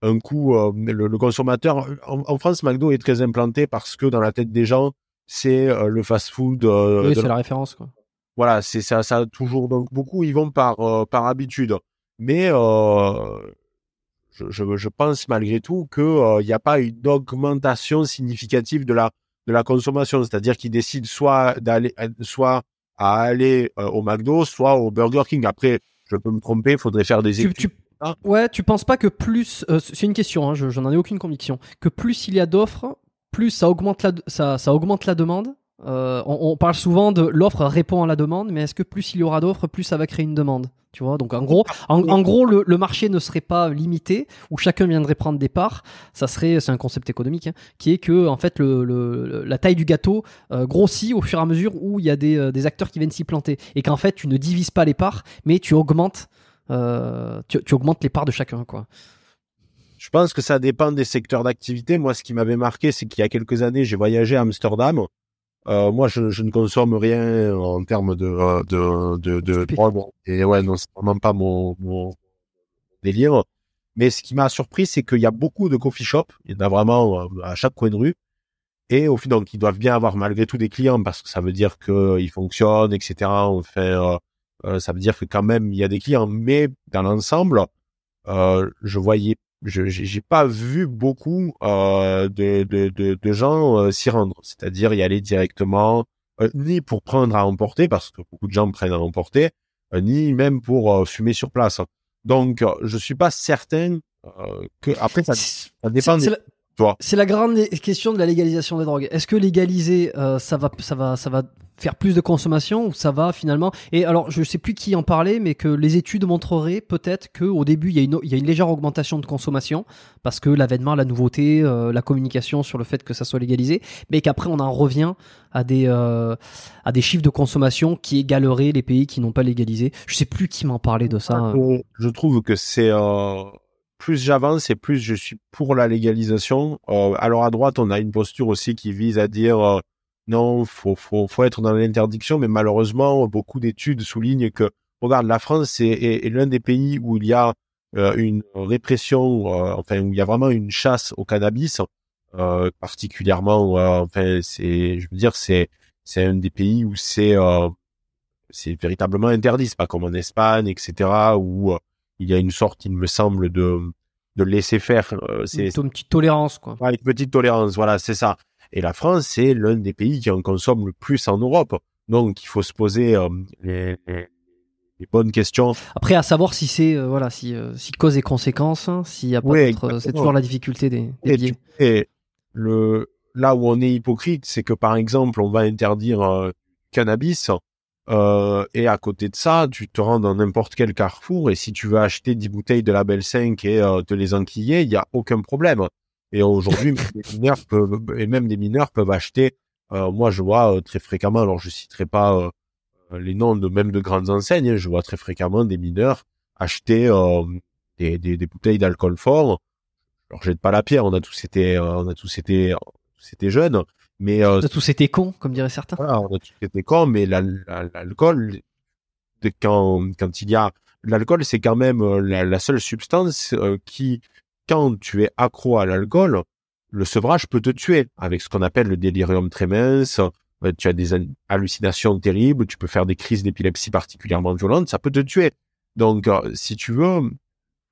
un coup, le, consommateur. en, France, McDo est très implanté parce que dans la tête des gens, c'est euh, le fast-food. Euh, oui, c'est la... référence. Quoi. Voilà, c'est ça, ça toujours donc beaucoup ils vont par euh, par habitude, mais je, je, je, pense malgré tout que il n'y a pas une augmentation significative de la de la consommation, c'est-à-dire qu'ils décident soit d'aller soit à aller au McDo, soit au Burger King. Après, je peux me tromper, il faudrait faire des études. Tu, ouais, tu penses pas que plus, c'est une question, hein, je n'en ai aucune conviction, que plus il y a d'offres, plus ça augmente la, ça, ça augmente la demande? Euh, on, parle souvent de l'offre répond à la demande, mais est-ce que plus il y aura d'offres, plus ça va créer une demande Tu vois, donc en gros, en, gros, le, marché ne serait pas limité où chacun viendrait prendre des parts. Ça serait, c'est un concept économique hein, qui est que en fait la taille du gâteau euh, grossit au fur et à mesure où il y a des, euh, des acteurs qui viennent s'y planter et qu'en fait tu ne divises pas les parts, mais tu augmentes, tu augmentes les parts de chacun, quoi. Je pense que ça dépend des secteurs d'activité. Moi, ce qui m'avait marqué, c'est qu'il y a quelques années, j'ai voyagé à Amsterdam. Euh, moi, je, je, ne consomme rien en termes de euh, de de, de drogue. Et ouais, non, c'est vraiment pas mon, mon délire. Mais ce qui m'a surpris, c'est qu'il y a beaucoup de coffee shops. Il y en a vraiment euh, à chaque coin de rue. Et au final, donc, ils doivent bien avoir malgré tout des clients parce que ça veut dire qu'ils fonctionnent, etc. On fait, euh, ça veut dire que quand même il y a des clients. Mais dans l'ensemble, euh, je voyais je j'ai pas vu beaucoup euh, de, de, de, de, gens euh, s'y rendre, c'est-à-dire y aller directement, euh, ni pour prendre à emporter, parce que beaucoup de gens prennent à emporter, euh, ni même pour fumer sur place. Donc, je suis pas certain que après ça, ça dépend. Des... C'est la grande question de la légalisation des drogues. Est-ce que légaliser, ça va, ça va, ça va faire plus de consommation ou ça va finalement Et alors, je sais plus qui en parlait, mais que les études montreraient peut-être que au début il y, a une, il y a une légère augmentation de consommation parce que l'avènement, la nouveauté, euh, la communication sur le fait que ça soit légalisé, mais qu'après on en revient à des euh, à des chiffres de consommation qui égaleraient les pays qui n'ont pas légalisé. Je sais plus qui m'en parlait de ça. Je trouve que c'est euh, plus j'avance et plus je suis pour la légalisation. alors à droite, on a une posture aussi qui vise à dire non, faut, faut, faut être dans l'interdiction, mais malheureusement, beaucoup d'études soulignent que, regarde, la France est, l'un des pays où il y a euh, une répression, euh, enfin, où il y a vraiment une chasse au cannabis, euh, particulièrement, enfin, c'est, je veux dire, c'est, c'est un des pays où c'est, c'est véritablement interdit, c'est pas comme en Espagne, etc., où il y a une sorte, il me semble, de, de laisser faire. c'est une petite tolérance, quoi. une petite tolérance, voilà, c'est ça. Et la France, c'est l'un des pays qui en consomme le plus en Europe. Donc, il faut se poser euh, les, les, bonnes questions. Après, à savoir si c'est euh, voilà, si, euh, si cause et conséquence, hein, s'il y a pas c'est toujours la difficulté des, des et, biais. et le là où on est hypocrite, c'est que par exemple, on va interdire cannabis. Euh, et à côté de ça, tu te rends dans n'importe quel carrefour et si tu veux acheter 10 bouteilles de Label 5 et te les enquiller, il n'y a aucun problème. Et aujourd'hui, les mineurs peuvent, et même des mineurs peuvent acheter. Euh, moi, je vois euh, très fréquemment, alors je citerai pas euh, les noms de même de grandes enseignes, hein, je vois très fréquemment des mineurs acheter des, des, des, bouteilles d'alcool fort. Alors, jette pas la pierre, on a tous été, on a tous été, c'était jeunes, mais on a tous été cons, comme diraient certains. Voilà, on a tous été cons, mais l'alcool, quand quand il y a l'alcool, c'est quand même la, la seule substance qui quand tu es accro à l'alcool, le sevrage peut te tuer avec ce qu'on appelle le délirium tremens. Euh, tu as des hallucinations terribles, tu peux faire des crises d'épilepsie particulièrement violentes, ça peut te tuer. Donc, euh, si tu veux,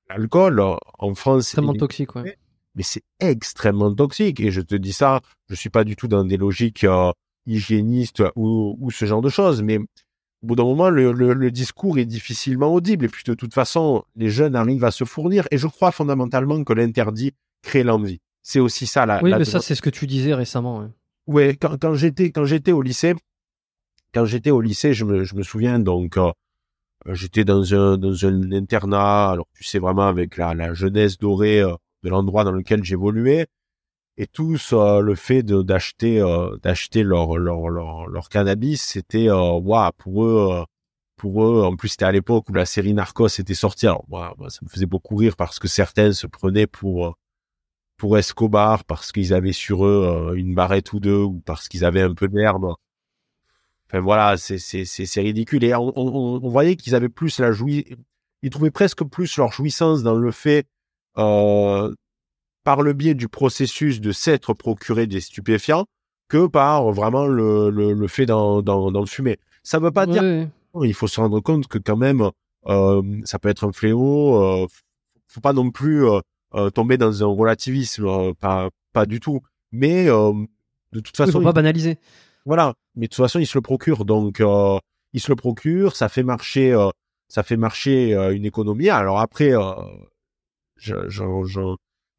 l'alcool en France, c'est extrêmement toxique, ouais. mais c'est extrêmement toxique. Et je te dis ça, je suis pas du tout dans des logiques euh, hygiéniste ou, ou ce genre de choses. Mais au bout d'un moment, le, le, le, discours est difficilement audible. Et puis de toute façon, les jeunes arrivent à se fournir. Et je crois fondamentalement que l'interdit crée l'envie. C'est aussi ça la. Oui, la mais ça, c'est ce que tu disais récemment. Ouais quand, quand j'étais quand j'étais au lycée, quand j'étais au lycée, je me, je me souviens donc. Euh, j'étais dans un dans un internat alors tu sais vraiment avec la, la jeunesse dorée euh, de l'endroit dans lequel j'évoluais et tous euh, le fait d'acheter euh, d'acheter leur, leur leur cannabis c'était waouh pour eux pour eux en plus c'était à l'époque où la série Narcos était sortie alors moi, ça me faisait beaucoup rire parce que certains se prenaient pour pour Escobar parce qu'ils avaient sur eux une barrette ou deux ou parce qu'ils avaient un peu d'herbe Enfin voilà, c'est c'est c'est ridicule. Et on, voyait qu'ils avaient plus la jouissance, ils trouvaient presque plus leur jouissance dans le fait, euh, par le biais du processus de s'être procuré des stupéfiants, que par vraiment le le, le fait d'en fumer. Ça veut pas dire. Il faut se rendre compte que quand même, euh, ça peut être un fléau. Euh, faut pas non plus euh, euh tomber dans un relativisme, pas pas du tout. Mais de toute façon, il faut pas banaliser. Voilà, mais de toute façon, il se le procure, donc il se le procure, ça fait marcher, ça fait marcher une économie. Alors après,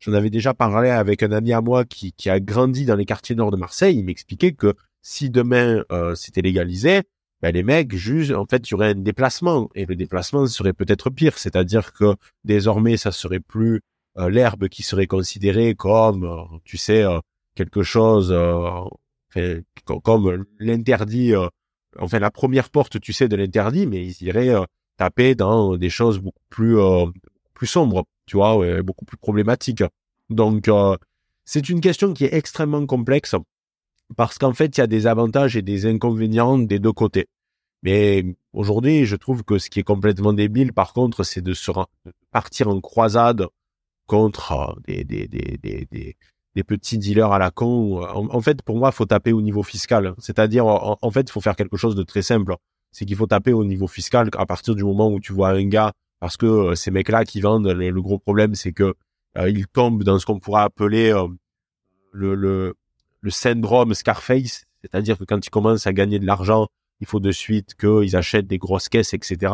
j'en avais déjà parlé avec un ami à moi qui, qui a grandi dans les quartiers nord de Marseille. Il m'expliquait que si demain c'était légalisé, ben les mecs, juste, en fait, il y aurait un déplacement et le déplacement serait peut-être pire. C'est-à-dire que désormais, ça serait plus l'herbe qui serait considérée comme, tu sais, quelque chose Enfin, comme l'interdit, euh, enfin la première porte, tu sais, de l'interdit, mais ils iraient euh, taper dans des choses beaucoup plus euh, plus sombres, tu vois, beaucoup plus problématiques. Donc c'est une question qui est extrêmement complexe parce qu'en fait il y a des avantages et des inconvénients des deux côtés. Mais aujourd'hui, je trouve que ce qui est complètement débile, par contre, c'est de partir en croisade contre des, des, petits dealers à la con. En, fait, pour moi, faut taper au niveau fiscal. C'est-à-dire, en, fait, il faut faire quelque chose de très simple. C'est qu'il faut taper au niveau fiscal à partir du moment où tu vois un gars, parce que euh, ces mecs-là qui vendent, le, gros problème, c'est que euh, ils tombent dans ce qu'on pourrait appeler euh, le, le, le syndrome Scarface. C'est-à-dire que quand ils commencent à gagner de l'argent, il faut de suite qu'ils achètent des grosses caisses, etc.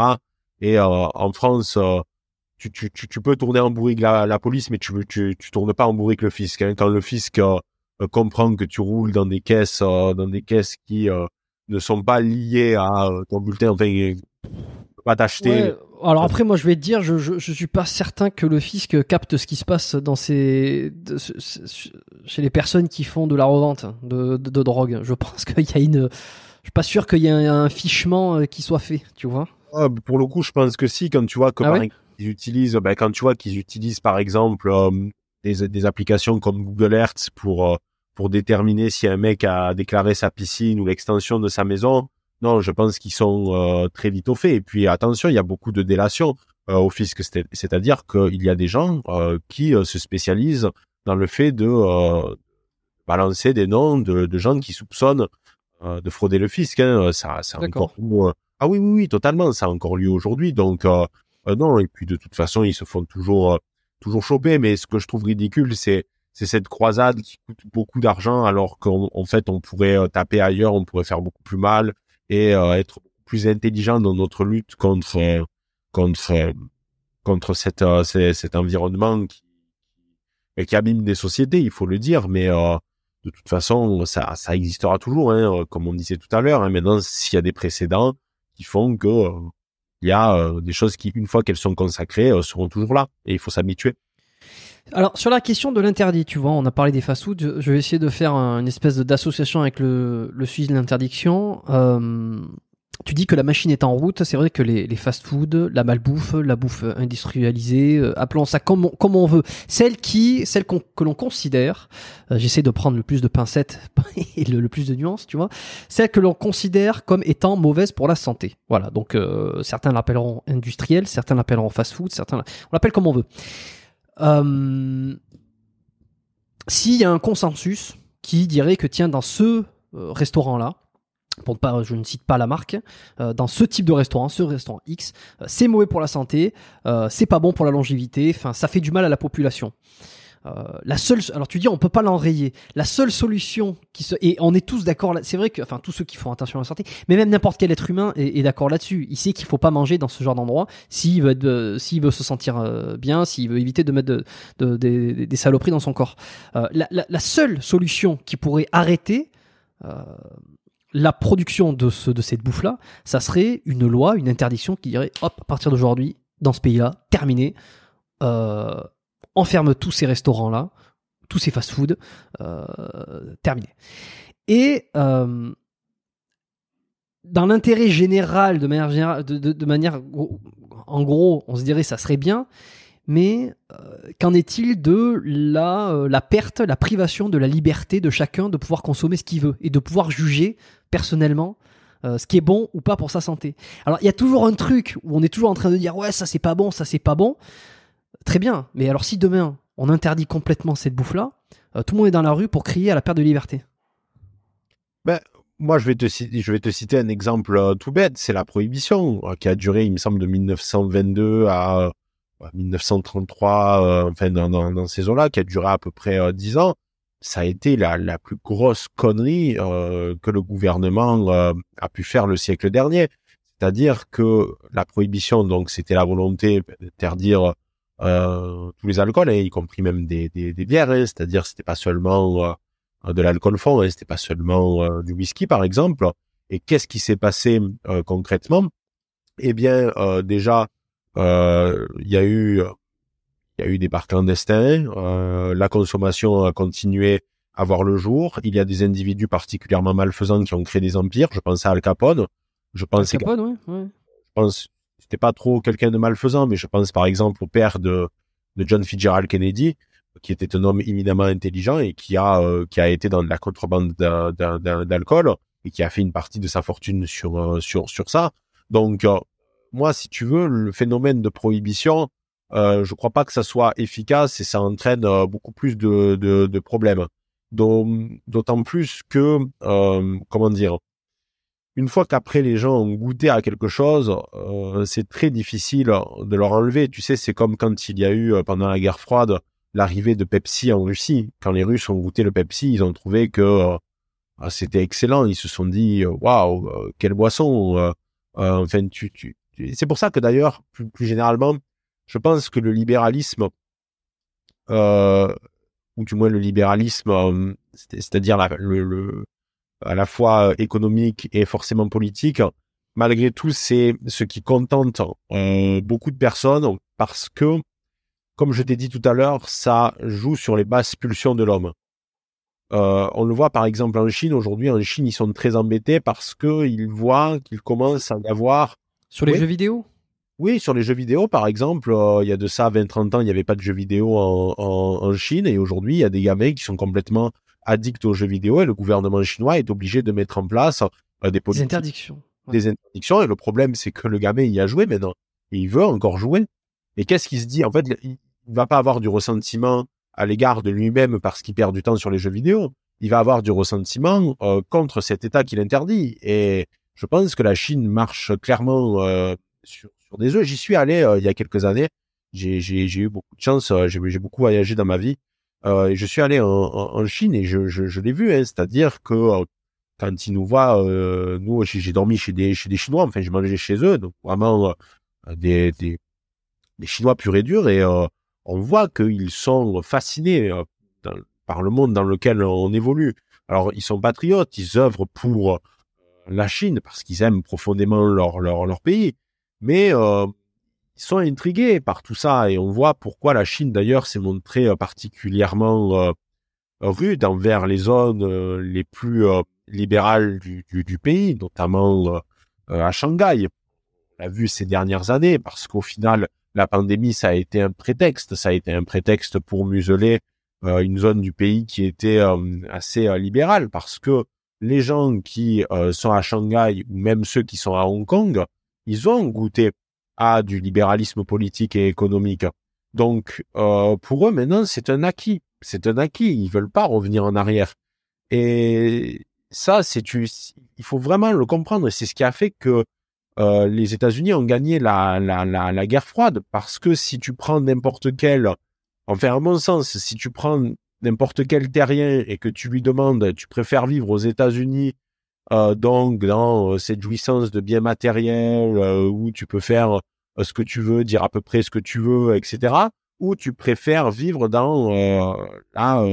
Et en France, tu, tu, tu, peux tourner en bourrique la, police, mais tu, tu, tu tournes pas en bourrique le fisc. Hein. Quand le fisc euh, euh, comprend que tu roules dans des caisses, euh, dans des caisses qui ne sont pas liées à ton bulletin, enfin, Alors après, moi, je vais te dire, je, je, je, suis pas certain que le fisc capte ce qui se passe dans ces, chez les personnes qui font de la revente de, de, drogue. Je pense qu'il y a une, je suis pas sûr qu'il y ait un, fichement qui soit fait, tu vois. Ah, pour le coup, je pense que si, quand tu vois que ah ils utilisent, ben, quand tu vois qu'ils utilisent par exemple euh, des, des, applications comme Google Earth pour euh, pour déterminer si un mec a déclaré sa piscine ou l'extension de sa maison, non, je pense qu'ils sont euh, très vite au fait. Et puis attention, il y a beaucoup de délations au fisc, c'est-à-dire qu'il y a des gens qui se spécialisent dans le fait de balancer des noms de, de, gens qui soupçonnent de frauder le fisc. Hein. Ça, ça encore ah oui, oui, oui, totalement. Ça a encore lieu aujourd'hui. Donc euh, non, et puis de toute façon, ils se font toujours euh, toujours choper. Mais ce que je trouve ridicule, c'est c'est cette croisade qui coûte beaucoup d'argent, alors qu'en fait, on pourrait euh, taper ailleurs, on pourrait faire beaucoup plus mal et être plus intelligent dans notre lutte contre contre contre cette, cet environnement qui, qui abîme des sociétés, il faut le dire, mais de toute façon, ça, ça existera toujours, hein, comme on disait tout à l'heure. Hein. Maintenant, s'il y a des précédents qui font que il y a euh, des choses qui, une fois qu'elles sont consacrées, euh, seront toujours là et il faut s'habituer. Alors sur la question de l'interdit, tu vois, on a parlé des fast-foods. Je vais essayer de faire une espèce d'association avec le, le suivi de l'interdiction. Euh, tu dis que la machine est en route. C'est vrai que les, les fast-foods, la malbouffe, la bouffe industrialisée, euh, appelons ça comme on, comme on veut, celle qui, celle que l'on considère, euh, j'essaie de prendre le plus de pincettes et le, plus de nuances, tu vois, celle que l'on considère comme étant mauvaise pour la santé. Voilà. Donc euh, certains l'appelleront industriel, certains l'appelleront fast-food, certains, on l'appelle comme on veut. S'il y a un consensus qui dirait que tiens dans ce restaurant-là, pour pas, je ne cite pas la marque, euh, dans ce type de restaurant, ce restaurant X, euh, c'est mauvais pour la santé, euh, c'est pas bon pour la longévité, enfin, ça fait du mal à la population. Euh, la seule, alors tu dis on peut pas l'enrayer. La seule solution qui se, et on est tous d'accord. là- C'est vrai que, enfin tous ceux qui font attention à la santé, mais même n'importe quel être humain est, d'accord là-dessus. Il sait qu'il faut pas manger dans ce genre d'endroit s'il veut, euh, s'il veut se sentir euh, bien, s'il veut éviter de mettre de, de- des- saloperies dans son corps. La, seule solution qui pourrait arrêter la production de ce, de cette bouffe-là, ça serait une loi, une interdiction qui dirait hop, à partir d'aujourd'hui, dans ce pays-là, terminé. Euh, on ferme tous ces restaurants-là, tous ces fast-food, euh, terminé. Et euh, dans l'intérêt général, de manière de, manière, en gros, on se dirait ça serait bien, mais euh, qu'en est-il de la, euh, la perte, la privation de la liberté de chacun de pouvoir consommer ce qu'il veut et de pouvoir juger personnellement ce qui est bon ou pas pour sa santé? Alors il y a toujours un truc où on est toujours en train de dire ouais ça c'est pas bon, ça c'est pas bon. Très bien, mais alors si demain on interdit complètement cette bouffe-là, euh, tout le monde est dans la rue pour crier à la perte de liberté. Moi, je vais te, je vais te citer un exemple euh, tout bête. C'est la prohibition euh, qui a duré, il me semble, de 1922 à euh, 1933, euh, enfin dans, dans, dans ces eaux-là, qui a duré à peu près euh, 10 ans. Ça a été la, plus grosse connerie que le gouvernement a pu faire le siècle dernier. C'est-à-dire que la prohibition, donc, c'était la volonté d'interdire euh, tous les alcools, hein, y compris même des, des, des bières. hein. C'est-à-dire, c'était pas seulement euh, de l'alcool fort, hein, c'était pas seulement euh, du whisky par exemple. Et qu'est-ce qui s'est passé euh, concrètement? Eh bien, euh, déjà, euh, il y a eu, il y a eu des bars clandestins. euh, la consommation a continué à voir le jour. Il y a des individus particulièrement malfaisants qui ont créé des empires. Je pense à Al Capone. Je pense Al Capone, ouais, ouais. je pense c'était pas trop quelqu'un de malfaisant, mais je pense par exemple au père de, de John Fitzgerald Kennedy, qui était un homme éminemment intelligent et qui a euh, qui a été dans la contrebande d'alcool et qui a fait une partie de sa fortune sur euh, sur sur ça. Donc euh, moi, si tu veux, le phénomène de prohibition, je crois pas que ça soit efficace et ça entraîne beaucoup plus de de, problèmes. D'autant plus que comment dire une fois qu'après les gens ont goûté à quelque chose, euh, c'est très difficile de leur enlever. Tu sais, c'est comme quand il y a eu euh, pendant la guerre froide l'arrivée de Pepsi en Russie. Quand les Russes ont goûté le Pepsi, ils ont trouvé que euh, ah, c'était excellent. Ils se sont dit euh, waouh, euh, quelle boisson. euh, euh, enfin, c'est pour ça que d'ailleurs, plus, généralement, je pense que le libéralisme, euh, ou du moins le libéralisme, euh, c'est- c'est-à-dire le à la fois euh, économique et forcément politique, malgré tout, c'est ce qui contente euh, beaucoup de personnes parce que, comme je t'ai dit tout à l'heure, ça joue sur les basses pulsions de l'homme. Euh, on le voit par exemple en Chine. Aujourd'hui, en Chine, ils sont très embêtés parce que ils voient qu'il commence à y avoir Sur les Oui. jeux vidéo? Oui, sur les jeux vidéo, par exemple, euh, il y a de ça 20-30 ans, il n'y avait pas de jeux vidéo en, en, en Chine, et aujourd'hui, il y a des gamins qui sont complètement addicts aux jeux vidéo, et le gouvernement chinois est obligé de mettre en place euh, des Des politiques, interdictions. Ouais. des interdictions, et le problème, c'est que le gamin y a joué maintenant, et il veut encore jouer. Et qu'est-ce qu'il se dit? En fait, il va pas avoir du ressentiment à l'égard de lui-même parce qu'il perd du temps sur les jeux vidéo. Il va avoir du ressentiment euh, contre cet État qui l'interdit. Et je pense que la Chine marche clairement euh, sur, sur des œufs. J'y suis allé euh, il y a quelques années. J'ai eu beaucoup de chance. euh, j'ai beaucoup voyagé dans ma vie. Euh, je suis allé en, Chine et je, l'ai vu. Hein, C'est-à-dire que euh, quand ils nous voient, euh, nous, j'ai dormi chez des, chez des Chinois. Enfin, j'ai mangé chez eux. Donc vraiment des, des, des Chinois purs et durs. Et on voit qu'ils sont fascinés par le monde dans lequel on évolue. Alors, ils sont patriotes. Ils œuvrent pour la Chine parce qu'ils aiment profondément leur, leur, leur pays. Mais ils sont intrigués par tout ça et on voit pourquoi la Chine d'ailleurs s'est montrée euh, particulièrement euh, rude envers les zones euh, les plus libérales du, pays, notamment à Shanghai. On l'a vu ces dernières années parce qu'au final, la pandémie, ça a été un prétexte. Ça a été un prétexte pour museler une zone du pays qui était assez libérale parce que les gens qui sont à Shanghai ou même ceux qui sont à Hong Kong, ils ont goûté à du libéralisme politique et économique. Donc, euh, pour eux, maintenant, c'est un acquis. C'est un acquis. Ils veulent pas revenir en arrière. Et ça, c'est il faut vraiment le comprendre. C'est ce qui a fait que euh, les États-Unis ont gagné la, la, la, la guerre froide. Parce que si tu prends n'importe quel Enfin, à mon sens, si tu prends n'importe quel terrien et que tu lui demandes, tu préfères vivre aux États-Unis, donc dans euh, cette jouissance de biens matériels euh, où tu peux faire euh, ce que tu veux, dire à peu près ce que tu veux, etc. Ou tu préfères vivre dans là,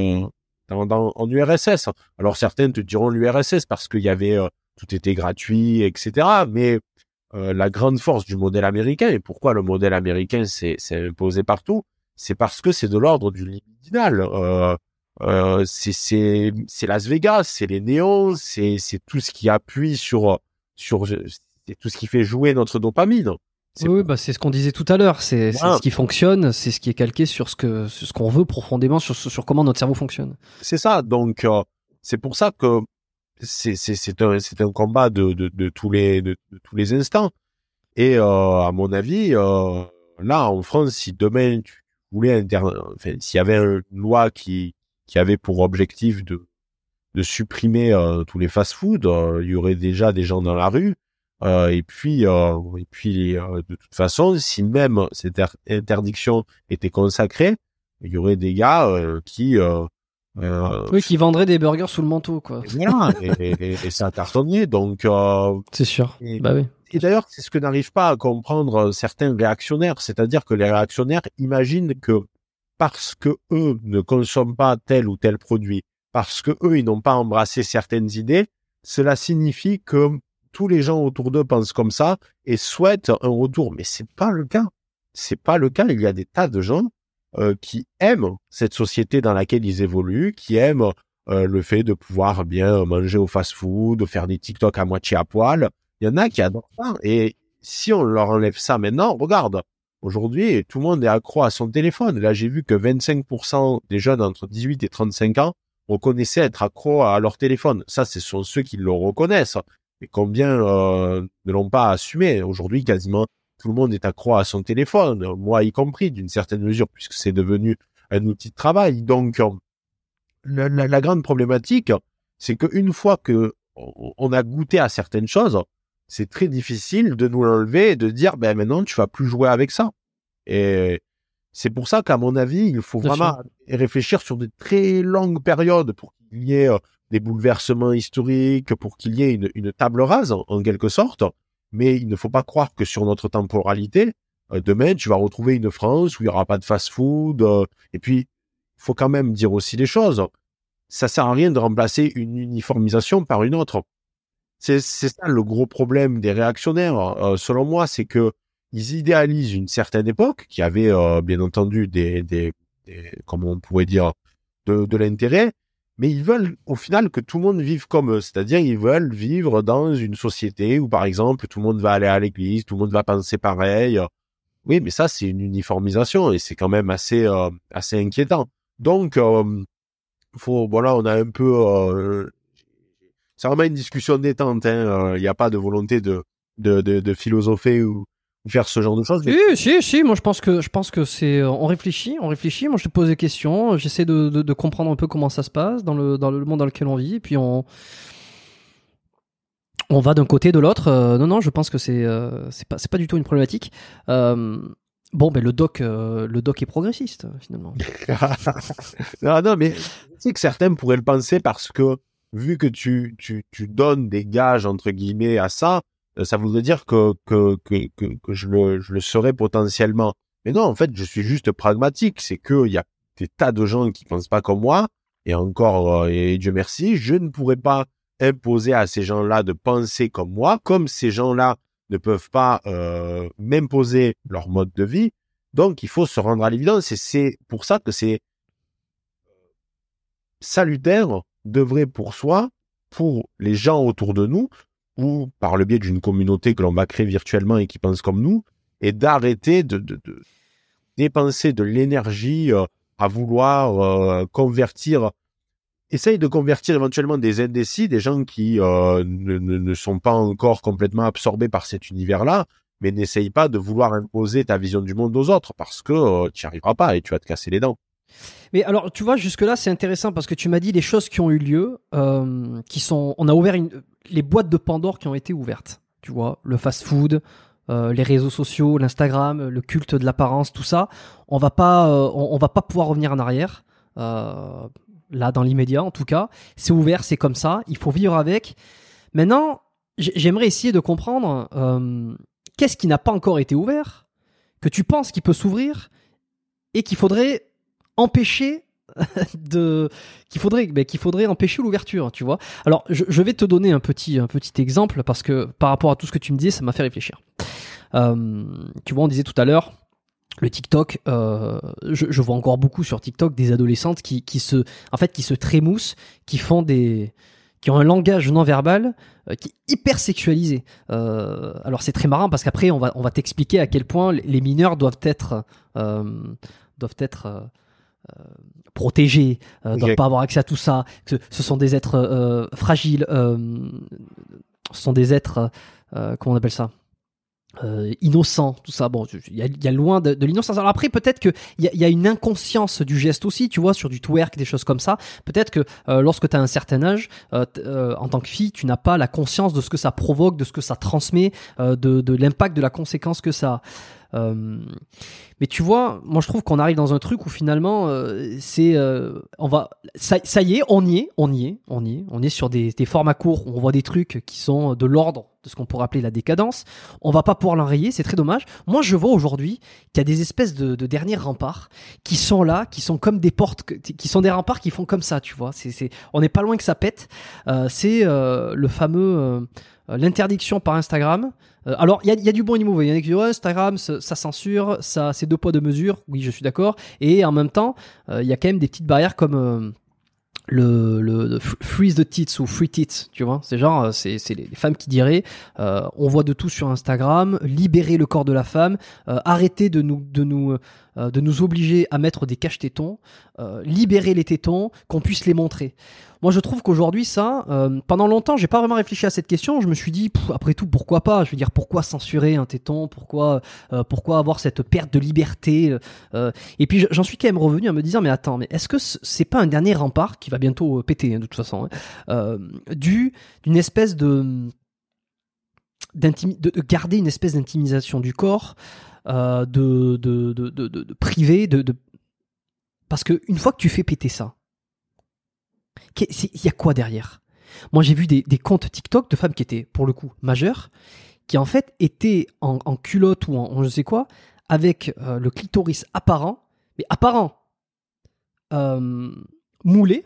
dans, dans, en URSS. Alors certains te diront l'URSS parce qu'il y avait tout était gratuit, etc. Mais la grande force du modèle américain et pourquoi le modèle américain s'est imposé partout, c'est parce que c'est de l'ordre du libidinal. Euh, euh, c'est Las Vegas, c'est les néons, c'est tout ce qui appuie sur sur c'est tout ce qui fait jouer notre dopamine. Oui, bah c'est ce qu'on disait tout à l'heure. C'est ce qui fonctionne, c'est ce qui est calqué sur ce que ce qu'on veut profondément, sur sur comment notre cerveau fonctionne. C'est ça. Donc euh, c'est pour ça que c'est c'est un c'est un combat de, de de tous les de, tous les instants. Et euh, à mon avis, euh, là en France, si demain tu voulais enfin, s'il y avait une loi qui, qui avait pour objectif de, de supprimer euh, tous les fast-foods, euh, il y aurait déjà des gens dans la rue. Euh, et puis, et puis de toute façon, si même cette interdiction était consacrée, il y aurait des gars qui oui, qui vendraient des burgers sous le manteau, quoi. Et, et, ça cartonné, donc. c'est sûr. bah oui. Et d'ailleurs, c'est ce que n'arrivent pas à comprendre euh, certains réactionnaires, c'est-à-dire que les réactionnaires imaginent que parce que eux ne consomment pas tel ou tel produit, parce que eux ils n'ont pas embrassé certaines idées, cela signifie que tous les gens autour d'eux pensent comme ça et souhaitent un retour. Mais c'est pas le cas. C'est pas le cas. Il y a des tas de gens euh, qui aiment cette société dans laquelle ils évoluent, qui aiment euh, le fait de pouvoir bien manger au fast-food, de faire des TikTok à moitié à poil, il y en a qui adorent ça. Et si on leur enlève ça maintenant, regarde, aujourd'hui, tout le monde est accro à son téléphone. Là, j'ai vu que 25% des jeunes entre 18 et 35 ans reconnaissaient être accro à leur téléphone. Ça, ce sont ceux qui le reconnaissent. Mais combien euh, ne l'ont pas assumé? Aujourd'hui, quasiment tout le monde est accro à son téléphone, moi y compris, d'une certaine mesure, puisque c'est devenu un outil de travail. Donc, la, la grande problématique, c'est qu'une fois que on a goûté à certaines choses, c'est très difficile de nous l'enlever et de dire, ben maintenant, tu vas plus jouer avec ça. Et c'est pour ça qu'à mon avis, il faut vraiment réfléchir sur des très longues périodes pour qu'il y ait euh, des bouleversements historiques, pour qu'il y ait une, table rase, en, quelque sorte. Mais il ne faut pas croire que sur notre temporalité, euh, demain, tu vas retrouver une France où il n'y aura pas de fast-food. Euh, et puis, il faut quand même dire aussi les choses. Ça sert à rien de remplacer une uniformisation par une autre. C'est ça le gros problème des réactionnaires, euh, selon moi, c'est que ils idéalisent une certaine époque qui avait euh, bien entendu des, des, on pourrait dire, de, de l'intérêt, mais ils veulent au final que tout le monde vive comme eux, c'est-à-dire ils veulent vivre dans une société où par exemple tout le monde va aller à l'église, tout le monde va penser pareil. Oui, mais ça c'est une uniformisation et c'est quand même assez euh, assez inquiétant. Donc faut voilà, on a un peu c'est vraiment une discussion détente. Il hein. n'y euh, a pas de volonté de, de, de, de philosopher ou, faire ce genre de choses. Oui, si, si, moi je pense que je pense que c'est euh, on réfléchit, on réfléchit. Moi je te pose des questions, j'essaie de, de, de, comprendre un peu comment ça se passe dans le dans le monde dans lequel on vit, et puis on on va d'un côté de l'autre. Euh, non, non, je pense que c'est c'est pas c'est pas du tout une problématique. bon, ben le doc le doc est progressiste finalement. non, non, mais tu sais que certains pourraient le penser parce que vu que tu, tu, tu donnes des gages, entre guillemets, à ça, euh, ça voudrait dire que, que, que, que, je, le, je le serais potentiellement. Mais non, en fait, je suis juste pragmatique. C'est qu'il y a des tas de gens qui pensent pas comme moi. Et encore, euh, et Dieu merci, je ne pourrais pas imposer à ces gens-là de penser comme moi, comme ces gens-là ne peuvent pas euh, m'imposer leur mode de vie. Donc, il faut se rendre à l'évidence. Et c'est pour ça que c'est salutaire devrait pour soi, pour les gens autour de nous, ou par le biais d'une communauté que l'on va créer virtuellement et qui pense comme nous, et d'arrêter de, dépenser de l'énergie euh, à vouloir euh, convertir. Essaye de convertir éventuellement des indécis, des gens qui euh, ne, ne, sont pas encore complètement absorbés par cet univers-là, mais n'essaye pas de vouloir imposer ta vision du monde aux autres parce que tu n'y arriveras pas et tu vas te casser les dents. Mais alors, tu vois, jusque-là, c'est intéressant parce que tu m'as dit des choses qui ont eu lieu, euh, qui sont. On a ouvert les boîtes de Pandore qui ont été ouvertes. Tu vois, le fast-food, euh, les réseaux sociaux, l'Instagram, le culte de l'apparence, tout ça, on va pas, euh, on, va pas pouvoir revenir en arrière. Là, dans l'immédiat, en tout cas, c'est ouvert, c'est comme ça. Il faut vivre avec. Maintenant, j'aimerais essayer de comprendre qu'est-ce qui n'a pas encore été ouvert, que tu penses qu'il peut s'ouvrir et qu'il faudrait empêcher de qu'il faudrait qu'il faudrait empêcher l'ouverture tu vois alors je, vais te donner un petit un petit exemple parce que par rapport à tout ce que tu me disais ça m'a fait réfléchir euh, tu vois on disait tout à l'heure le TikTok, euh, je, vois encore beaucoup sur TikTok des adolescentes qui, qui se, en fait, qui se trémoussent, qui font des, qui ont un langage non verbal euh, qui est hyper sexualisé. alors c'est très marrant parce qu'après on va, on va t'expliquer à quel point les mineurs doivent être, doivent être protégés, euh, doivent pas avoir accès à tout ça. Que ce sont des êtres euh, fragiles, euh, ce sont des êtres, euh, comment on appelle ça euh, innocent, tout ça. Bon, il y a, loin de, l'innocence. Alors après, peut-être que il y, a, une inconscience du geste aussi, tu vois, sur du twerk, des choses comme ça. Peut-être que lorsque tu as un certain âge, en tant que fille, tu n'as pas la conscience de ce que ça provoque, de ce que ça transmet, de, de l'impact, de la conséquence que ça a. Euh, mais tu vois, moi je trouve qu'on arrive dans un truc où finalement euh, c'est euh, on va ça, ça, y est, on y est, on y est, on y est, on est sur des, des formats courts où on voit des trucs qui sont de l'ordre de ce qu'on pourrait appeler la décadence. On va pas pouvoir l'enrayer, c'est très dommage. Moi je vois aujourd'hui qu'il y a des espèces de, de derniers remparts qui sont là, qui sont comme des portes, qui sont des remparts qui font comme ça, tu vois. C'est, on n'est pas loin que ça pète. c'est le fameux l'interdiction par Instagram euh, alors, il y a, du bon et du mauvais. Il y en a qui disent Instagram, ça, censure, ça, c'est deux poids deux mesures. Oui, je suis d'accord. Et en même temps, euh, il y a quand même des petites barrières comme euh, le, le, freeze the tits ou free tits, tu vois. C'est genre, c'est, les, femmes qui diraient, on voit de tout sur Instagram, libérer le corps de la femme, arrêter de nous, de nous, de nous obliger à mettre des caches tétons, libérer les tétons, qu'on puisse les montrer. Moi, je trouve qu'aujourd'hui, ça, euh, pendant longtemps, j'ai pas vraiment réfléchi à cette question. Je me suis dit, après tout, pourquoi pas? Je veux dire, pourquoi censurer un téton? Pourquoi, euh, pourquoi avoir cette perte de liberté? Euh, Et puis, j'en suis quand même revenu en me disant, mais attends, mais est-ce que c'est pas un dernier rempart qui va bientôt péter, hein, de toute façon, hein, dû d'une espèce de, de garder une espèce d'intimisation du corps, de, de, de, de, de, priver, de, de parce que une fois que tu fais péter ça, il y a quoi derrière? Moi, j'ai vu des, comptes TikTok de femmes qui étaient, pour le coup, majeures, qui en fait étaient en, culotte ou en, je sais quoi, avec euh, le clitoris apparent, mais apparent, euh, moulé,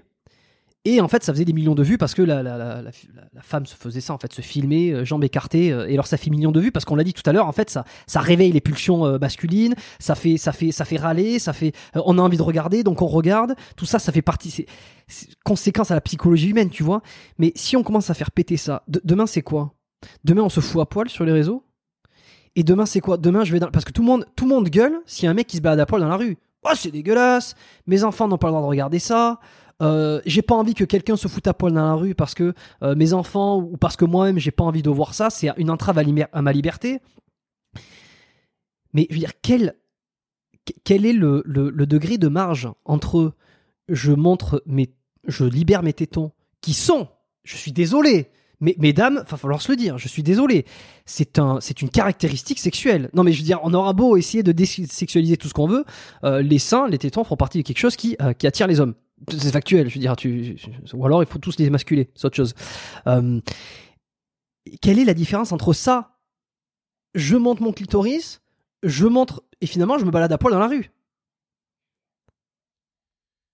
et en fait, ça faisait des millions de vues parce que la, la, femme se faisait ça, en fait, se filmer, euh, jambes écartées. Euh, et alors, ça fait millions de vues parce qu'on l'a dit tout à l'heure, en fait, ça, ça réveille les pulsions euh, masculines, ça fait, ça fait, ça fait râler, ça fait, on a envie de regarder, donc on regarde. Tout ça, ça fait partie, c'est conséquence à la psychologie humaine, tu vois. Mais si on commence à faire péter ça, demain, c'est quoi? Demain, on se fout à poil sur les réseaux? Et demain, c'est quoi? Demain, je vais dans... Parce que tout le monde, tout le monde gueule s'il y a un mec qui se balade à poil dans la rue. Oh, c'est dégueulasse Mes enfants n'ont pas le droit de regarder ça. Euh, j'ai pas envie que quelqu'un se foute à poil dans la rue parce que euh, mes enfants ou parce que moi-même j'ai pas envie de voir ça, c'est une entrave à, ma liberté. Mais je veux dire, quel, quel est le, le, degré de marge entre je montre mes, je libère mes tétons qui sont, je suis désolé, mais mesdames, va falloir se le dire, je suis désolé, c'est un, c'est une caractéristique sexuelle. Non mais je veux dire, on aura beau essayer de désexualiser tout ce qu'on veut, euh, les seins, les tétons font partie de quelque chose qui, qui attire les hommes c'est factuel, je veux dire, tu, ou alors il faut tous les masculer, c'est autre chose. Euh, quelle est la différence entre ça, je monte mon clitoris, je montre, et finalement je me balade à poil dans la rue?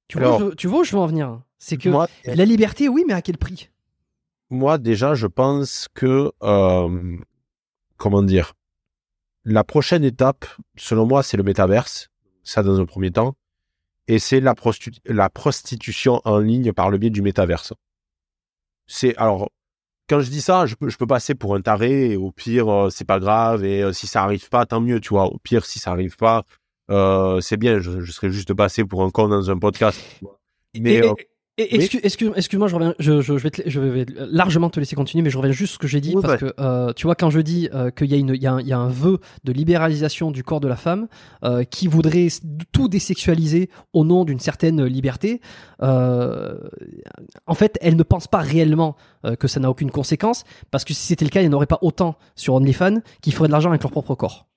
Tu, vois, je, tu vois où je veux en venir? C'est que la liberté, oui, mais à quel prix? Moi, déjà, je pense que, euh, comment dire, la prochaine étape, selon moi, c'est le métaverse. Ça, dans un premier temps et c'est la, la prostitution en ligne par le biais du métaverse. C'est alors quand je dis ça, je peux, je peux passer pour un taré et au pire euh, c'est pas grave et euh, si ça arrive pas tant mieux, tu vois. Au pire si ça arrive pas, euh, c'est bien. Je, je, serais juste passé pour un con dans un podcast. Mais Et excuse, excuse, excuse-moi, je reviens, je, je, je vais te- je vais largement te laisser continuer, mais je reviens juste ce que j'ai dit Oui, parce que euh, tu vois quand je dis euh, qu'il y a y un, il y a un vœu de libéralisation du corps de la femme euh, qui voudrait tout désexualiser au nom d'une certaine liberté. en fait, elle ne pense pas réellement que ça n'a aucune conséquence parce que si c'était le cas, il n'y en aurait pas autant sur OnlyFans qui feraient de l'argent avec leur propre corps.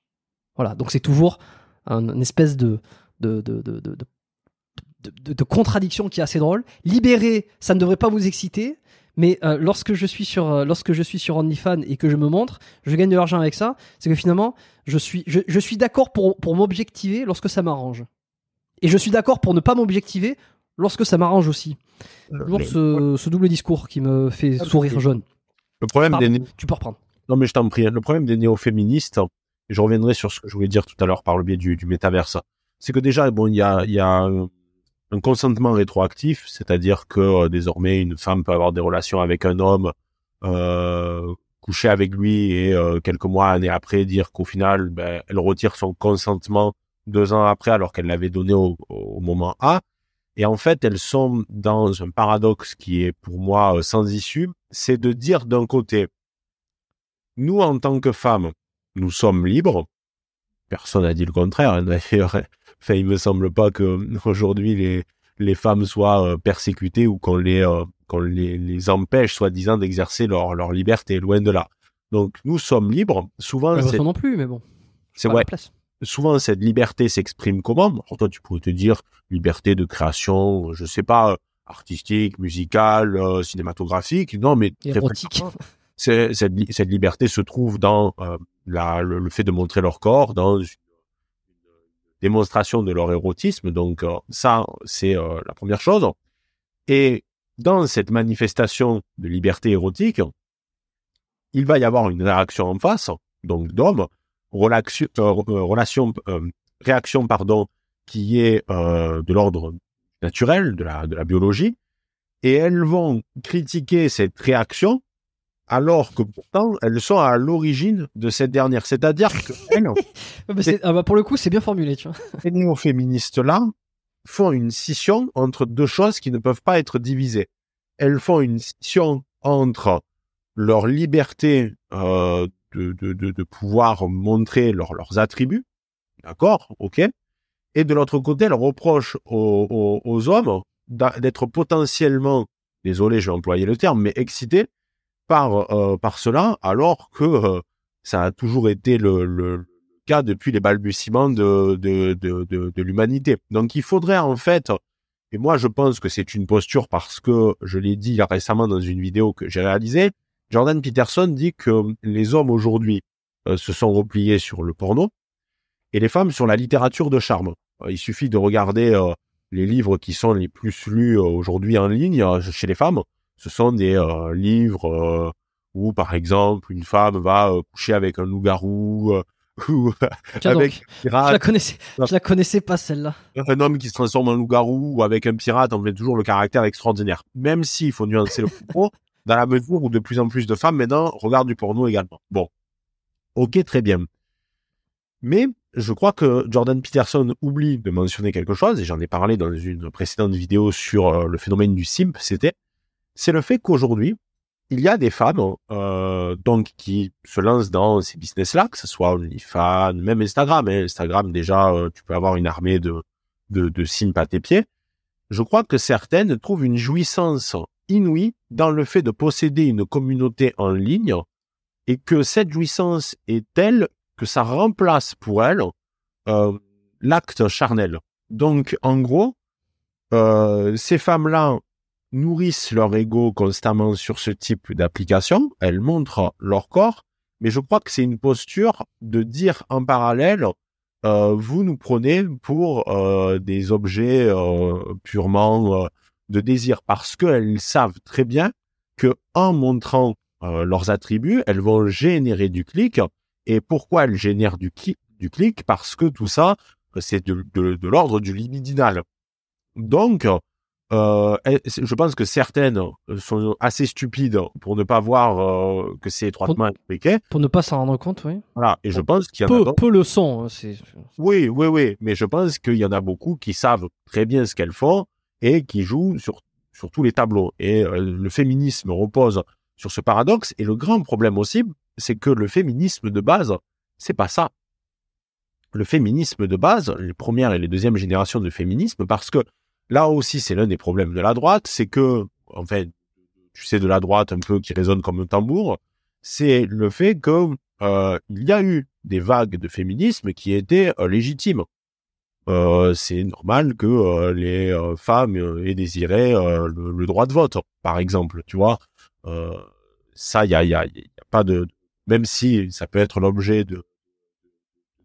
Voilà, donc c'est toujours un, une espèce de de, de, de, de, de- contradiction qui est assez drôle. Libérer, ça ne devrait pas vous exciter, mais euh, lorsque je suis sur euh, lorsque je suis sur OnlyFans et que je me montre, je gagne de l'argent avec ça. C'est que finalement, je suis je, je suis d'accord pour pour m'objectiver lorsque ça m'arrange, et je suis d'accord pour ne pas m'objectiver lorsque ça m'arrange aussi. Toujours Le, ce, ce double discours qui me fait Ah, sourire jaune. le problème Pardon, des tu peux reprendre. non mais je t'en prie, hein. le problème des néo-féministes, et je reviendrai sur ce que je voulais dire tout à l'heure par le biais du, du métaverse, c'est que déjà bon il y a il y a un, consentement rétroactif, c'est-à-dire que euh, désormais une femme peut avoir des relations avec un homme, euh, coucher avec lui et euh, quelques mois années après dire qu'au final ben, elle retire son consentement deux ans après alors qu'elle l'avait donné au, au moment A. Et en fait, elles sont dans un paradoxe qui est pour moi sans issue, c'est de dire d'un côté, nous en tant que femmes, nous sommes libres. Personne n'a dit le contraire. D'ailleurs, enfin, il me semble pas que aujourd'hui les les femmes soient euh, persécutées ou qu'on les euh, qu'on les, les empêche soi-disant d'exercer leur leur liberté. Loin de là. Donc nous sommes libres. Souvent, La c'est non plus, mais bon. c'est ouais, place. souvent cette liberté s'exprime comment? Alors toi, tu pourrais te dire liberté de création, je sais pas, euh, artistique, musicale, euh, cinématographique. Non, mais très Érotique. Cette, cette liberté se trouve dans euh, le, le fait de montrer leur corps, dans une, démonstration de leur érotisme. Donc euh, ça, c'est euh, la première chose. Et dans cette manifestation de liberté érotique, il va y avoir une réaction en face, donc d'hommes, euh, euh, relation, réaction pardon, qui est de l'ordre naturel, de la, de la biologie, et elles vont critiquer cette réaction alors que pourtant elles sont à l'origine de cette dernière. C'est-à-dire que elles, bah, ah bah, pour le coup, c'est bien formulé, tu vois. ces néo-féministes-là font une scission entre deux choses qui ne peuvent pas être divisées. Elles font une scission entre leur liberté euh, de, de, de, de pouvoir montrer leur- leurs attributs, d'accord, ok, et de l'autre côté, elles reprochent aux, aux, aux hommes d'être potentiellement, désolé, je vais employer le terme, mais excités par euh, par cela, alors que euh, ça a toujours été le, le, cas depuis les balbutiements de, de, de, de, l'humanité. Donc il faudrait en fait, et moi je pense que c'est une posture parce que je l'ai dit récemment dans une vidéo que j'ai réalisée, Jordan Peterson dit que les hommes aujourd'hui euh, se sont repliés sur le porno et les femmes sur la littérature de charme. Euh, il suffit de regarder euh, les livres qui sont les plus lus aujourd'hui en ligne chez les femmes. Ce sont des euh, livres euh, où, par exemple, une femme va euh, coucher avec un loup-garou ou avec un je la pirate, connaissais, je la connaissais pas celle-là. un homme qui se transforme en loup-garou ou avec un pirate, on fait toujours le caractère extraordinaire. Même s'il faut nuancer le propos, dans la mesure où de plus en plus de femmes maintenant regardent du porno également. Bon, ok, très bien. Mais je crois que Jordan Peterson oublie de mentionner quelque chose, et j'en ai parlé dans une précédente vidéo sur le phénomène du simp, c'était, c'est le fait qu'aujourd'hui, il y a des femmes euh, donc qui se lancent dans ces business-là, que ce soit OnlyFans, même Instagram. hein. Instagram, déjà, euh, tu peux avoir une armée de, de, de simp à tes pieds. Je crois que certaines trouvent une jouissance inouïe dans le fait de posséder une communauté en ligne et que cette jouissance est telle que ça remplace pour elles euh, l'acte charnel. Donc, en gros, euh, ces femmes-là nourrissent leur ego constamment sur ce type d'application. Elles montrent leur corps, mais je crois que c'est une posture de dire en parallèle, euh, vous nous prenez pour euh, des objets euh, purement de désir, parce qu'elles savent très bien que en montrant leurs attributs, elles vont générer du clic. Et pourquoi elles génèrent du, cli- du clic? Parce que tout ça, c'est de l'ordre du libidinal. Donc, euh, je pense que certaines sont assez stupides pour ne pas voir euh, que c'est étroitement impliqué. Pour ne pas s'en rendre compte, oui. Voilà. Et je pense qu'il y en a Peu, d'autres. peu le sont. hein, c'est... Oui, oui, oui. Mais je pense qu'il y en a beaucoup qui savent très bien ce qu'elles font et qui jouent sur, sur tous les tableaux. Et euh, le féminisme repose sur ce paradoxe. Et le grand problème aussi, c'est que le féminisme de base, c'est pas ça. Le féminisme de base, les premières et les deuxièmes générations de féminisme, parce que là aussi, c'est l'un des problèmes de la droite, c'est que, en fait, tu sais, de la droite un peu qui résonne comme un tambour, c'est le fait que euh, il y a eu des vagues de féminisme qui étaient euh, légitimes. Euh, c'est normal que euh, les euh, femmes aient désiré le, droit de vote, par exemple, tu vois. ça, il y a, y, a, y a pas de, même si ça peut être l'objet de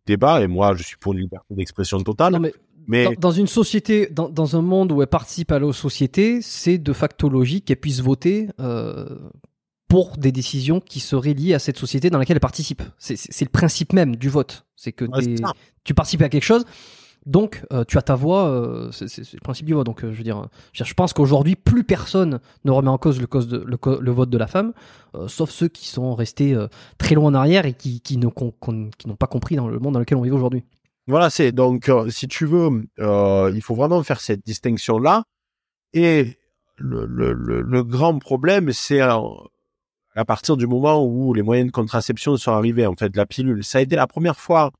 débat, et moi, je suis pour une liberté d'expression totale. Mais... Dans, dans, une société, dans, dans, un monde où elle participe à la société, c'est de facto logique qu'elle puisse voter pour des décisions qui seraient liées à cette société dans laquelle elle participe. C'est le principe même du vote. C'est que ouais, tu participes à quelque chose. Donc, euh, tu as ta voix, euh, c'est le principe du vote. Donc, euh, je veux dire, je pense qu'aujourd'hui, plus personne ne remet en cause le, cause de, le, le vote de la femme, euh, sauf ceux qui sont restés euh, très loin en arrière et qui, qui n'ont pas compris dans le monde dans lequel on vit aujourd'hui. Voilà, c'est donc, euh, si tu veux, il faut vraiment faire cette distinction-là. Et le, le, le, grand problème, c'est à partir du moment où les moyens de contraception sont arrivés, en fait, la pilule. Ça a été la première fois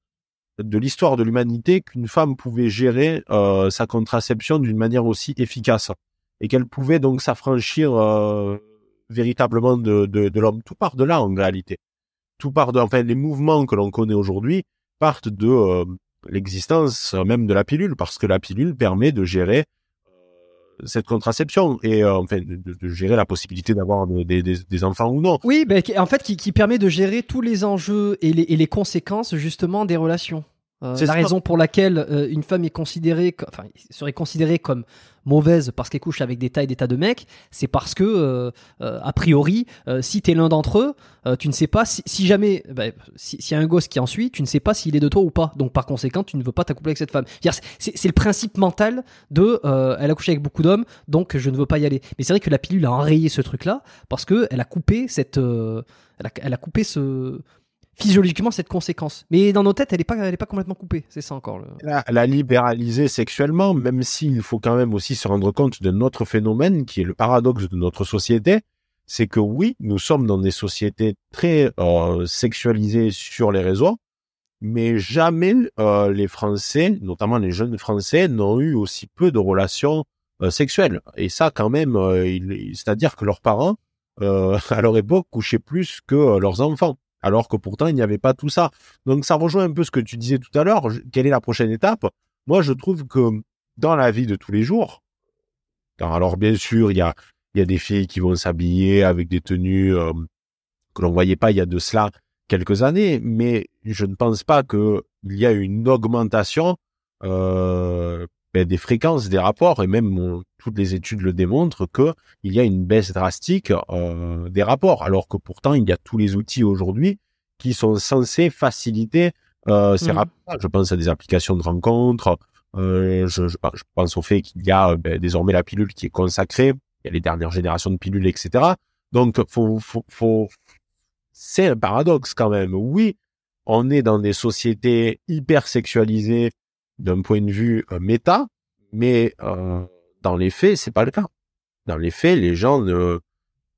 de l'histoire de l'humanité qu'une femme pouvait gérer euh, sa contraception d'une manière aussi efficace et qu'elle pouvait donc s'affranchir euh, véritablement de, de, l'homme. Tout part de là en réalité. Tout part de, enfin, les mouvements que l'on connaît aujourd'hui partent de euh, l'existence même de la pilule parce que la pilule permet de gérer euh, cette contraception et euh, enfin de, gérer la possibilité d'avoir des, des, enfants ou non. Oui, ben, en fait, qui, permet de gérer tous les enjeux et les conséquences justement des relations. Euh, la raison pour laquelle euh, une femme est considérée, enfin, serait considérée comme mauvaise parce qu'elle couche avec des tas et des tas de mecs, c'est parce que, euh, euh a priori, si t'es l'un d'entre eux, tu ne sais pas si, si jamais, bah, s'il si y a un gosse qui en suit, tu ne sais pas s'il est de toi ou pas. Donc par conséquent, tu ne veux pas t'accoupler avec cette femme. C'est le principe mental de, elle a couché avec beaucoup d'hommes, donc je ne veux pas y aller. Mais c'est vrai que la pilule a enrayé ce truc-là parce que elle a coupé cette, elle a, elle a coupé ce physiologiquement cette conséquence. Mais dans nos têtes, elle n'est pas, pas complètement coupée. C'est ça encore. La, libéraliser sexuellement, même s'il faut quand même aussi se rendre compte de notre phénomène, qui est le paradoxe de notre société, c'est que oui, nous sommes dans des sociétés très euh, sexualisées sur les réseaux, mais jamais euh, les Français, notamment les jeunes Français, n'ont eu aussi peu de relations euh, sexuelles. Et ça, quand même, c'est-à-dire que leurs parents, à leur époque, couchaient plus que leurs enfants alors que pourtant il n'y avait pas tout ça. Donc ça rejoint un peu ce que tu disais tout à l'heure. Quelle est la prochaine étape? Moi, je trouve que dans la vie de tous les jours, alors bien sûr, il y a, y a des filles qui vont s'habiller avec des tenues euh, que l'on voyait pas il y a de cela quelques années, mais je ne pense pas qu'il y a une augmentation euh, ben, des fréquences des rapports et même toutes les études le démontrent que il y a une baisse drastique euh, des rapports alors que pourtant il y a tous les outils aujourd'hui qui sont censés faciliter euh, ces mmh. rapports. Je pense à des applications de rencontres. Euh, je, je, je, pense au fait qu'il y a ben, désormais la pilule qui est consacrée. Il y a les dernières générations de pilules, etc. Donc, faut, faut, faut... c'est un paradoxe quand même. Oui, on est dans des sociétés hyper sexualisées d'un point de vue euh, méta, mais euh, dans les faits, c'est pas le cas. Dans les faits, les gens ne,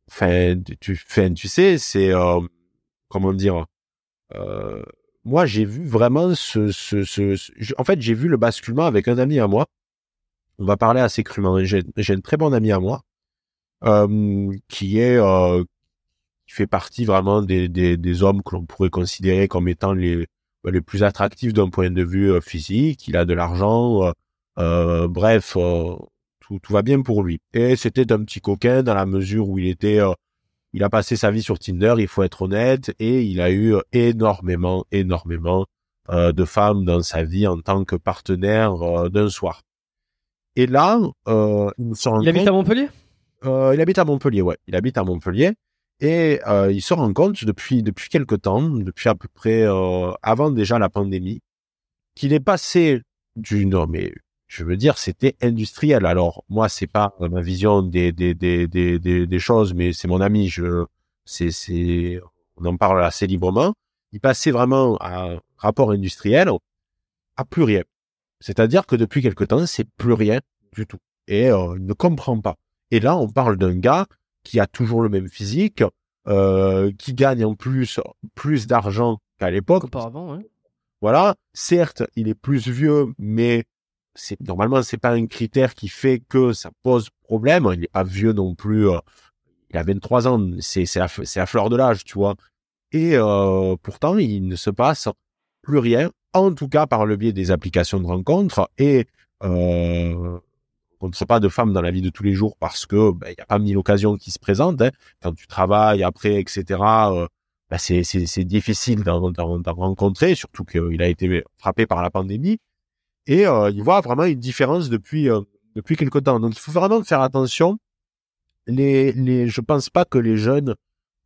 enfin, tu, tu sais, c'est euh, comment dire. Moi, j'ai vu vraiment ce, en fait, j'ai vu le basculement avec un ami à moi. On va parler assez crûment. J'ai, un très bon ami à moi qui est qui fait partie vraiment des, des hommes que l'on pourrait considérer comme étant les le plus attractif d'un point de vue euh, physique, il a de l'argent, euh, euh bref, euh, tout, tout, va bien pour lui. Et c'était un petit coquin dans la mesure où il était, il a passé sa vie sur Tinder, il faut être honnête, et il a eu énormément, énormément de femmes dans sa vie en tant que partenaire d'un soir. Et là, il Il habite à Montpellier? Il habite à Montpellier, ouais. Il habite à Montpellier. Et euh, il se rend compte depuis depuis quelque temps, depuis à peu près euh, avant déjà la pandémie, qu'il est passé d'une mais je veux dire c'était industriel. Alors moi c'est pas ma vision des des des des des, des choses, mais c'est mon ami. Je c'est c'est on en parle assez librement. Il passait vraiment à rapport industriel à plus rien. C'est-à-dire que depuis quelque temps c'est plus rien du tout et euh, il ne comprend pas. Et là, on parle d'un gars qui a toujours le même physique, euh, qui gagne en plus plus d'argent qu'à l'époque. Auparavant, ouais. Voilà. Certes, il est plus vieux, mais c'est normalement c'est pas un critère qui fait que ça pose problème. Il est pas vieux non plus. euh, il a 23 ans. C'est c'est à, fleur de l'âge, tu vois. Et euh, pourtant, il ne se passe plus rien. En tout cas, par le biais des applications de rencontres et euh, on ne sait pas de femmes dans la vie de tous les jours parce que ben, il y a pas mille occasions qui se présentent. hein. Quand tu travailles après, etc. euh, ben, c'est difficile d'en rencontrer, surtout qu'il a été frappé par la pandémie. Et euh, il voit vraiment une différence depuis euh, depuis quelque temps. Donc il faut vraiment faire attention. Les les je pense pas que les jeunes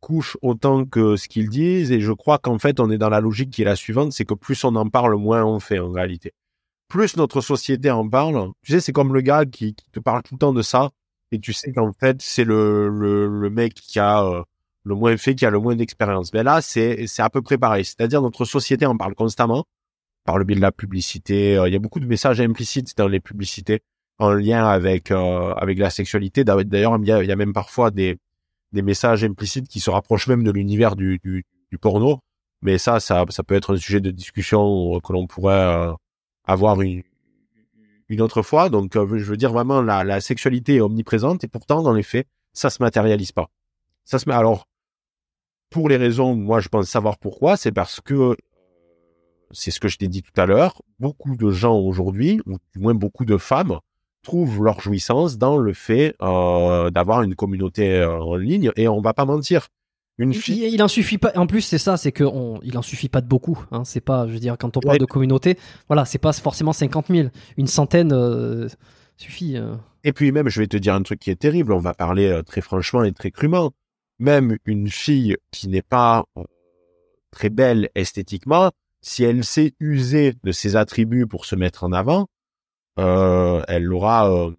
couchent autant que ce qu'ils disent et je crois qu'en fait on est dans la logique qui est la suivante, c'est que plus on en parle, moins on fait en réalité. Plus notre société en parle, tu sais, c'est comme le gars qui, te parle tout le temps de ça et tu sais qu'en fait c'est le, le mec qui a euh, le moins fait, qui a le moins d'expérience. Mais là c'est à peu près pareil, c'est-à-dire notre société en parle constamment par le biais de la publicité. Euh, Il y a beaucoup de messages implicites dans les publicités en lien avec euh, avec la sexualité. D'ailleurs, il y a, même parfois des des messages implicites qui se rapprochent même de l'univers du, du, du porno. Mais ça, ça, ça peut être un sujet de discussion que l'on pourrait avoir une, une autre fois. Donc, euh, je veux dire vraiment, la, sexualité est omniprésente et pourtant, dans les faits, ça se matérialise pas. Ça se alors pour les raisons, moi, je pense savoir pourquoi. C'est parce que euh, c'est ce que je t'ai dit tout à l'heure. Beaucoup de gens aujourd'hui, ou du moins beaucoup de femmes, trouvent leur jouissance dans le fait euh, d'avoir une communauté en ligne. Et on va pas mentir, une Il, fille, il- il en suffit pas. En plus, c'est ça, c'est que on, il en suffit pas de beaucoup. Hein, c'est pas, je veux dire, quand on parle Ouais. de communauté, voilà, c'est pas forcément 50 000. Une centaine euh, suffit. euh. et puis même, je vais te dire un truc qui est terrible. On va parler euh, très franchement et très crûment. Même une fille qui n'est pas très belle esthétiquement, si elle sait user de ses attributs pour se mettre en avant, elle aura,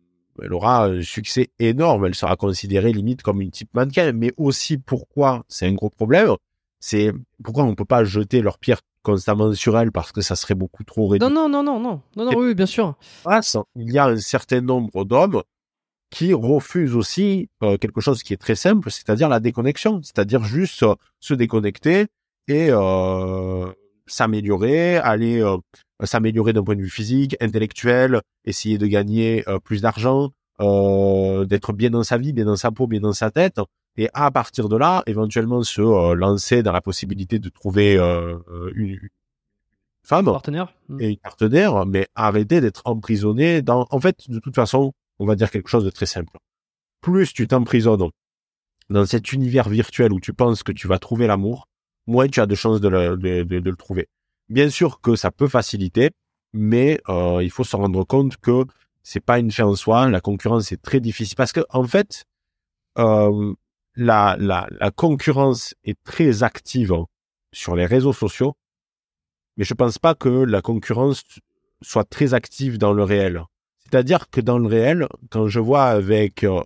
elle aura un succès énorme. Elle sera considérée limite comme une type mannequin. Mais aussi pourquoi? C'est un gros problème, c'est pourquoi on peut pas jeter leur pierre constamment sur elle parce que ça serait beaucoup trop réduit. Non, non, non, non, non, non, non, oui, bien sûr. il y a un certain nombre d'hommes qui refusent aussi euh, quelque chose qui est très simple, c'est-à-dire la déconnexion, c'est-à-dire juste euh, se déconnecter et euh, s'améliorer, aller euh, s'améliorer d'un point de vue physique, intellectuel, essayer de gagner euh, plus d'argent, euh, d'être bien dans sa vie, bien dans sa peau, bien dans sa tête, et à partir de là, éventuellement se euh, lancer dans la possibilité de trouver euh, une, une femme Partenaire. Mm. et une partenaire, mais arrêter d'être emprisonné dans. En fait, de toute façon, on va dire quelque chose de très simple. Plus tu t'emprisonnes dans cet univers virtuel où tu penses que tu vas trouver l'amour, moins tu as de chances de le, de, de- le trouver. Bien sûr que ça peut faciliter, mais euh, il faut se rendre compte que c'est pas une fin en soi. La concurrence est très difficile parce que en fait, euh, la, la, la concurrence est très active sur les réseaux sociaux, mais je pense pas que la concurrence soit très active dans le réel. C'est-à-dire que dans le réel, quand je vois avec euh,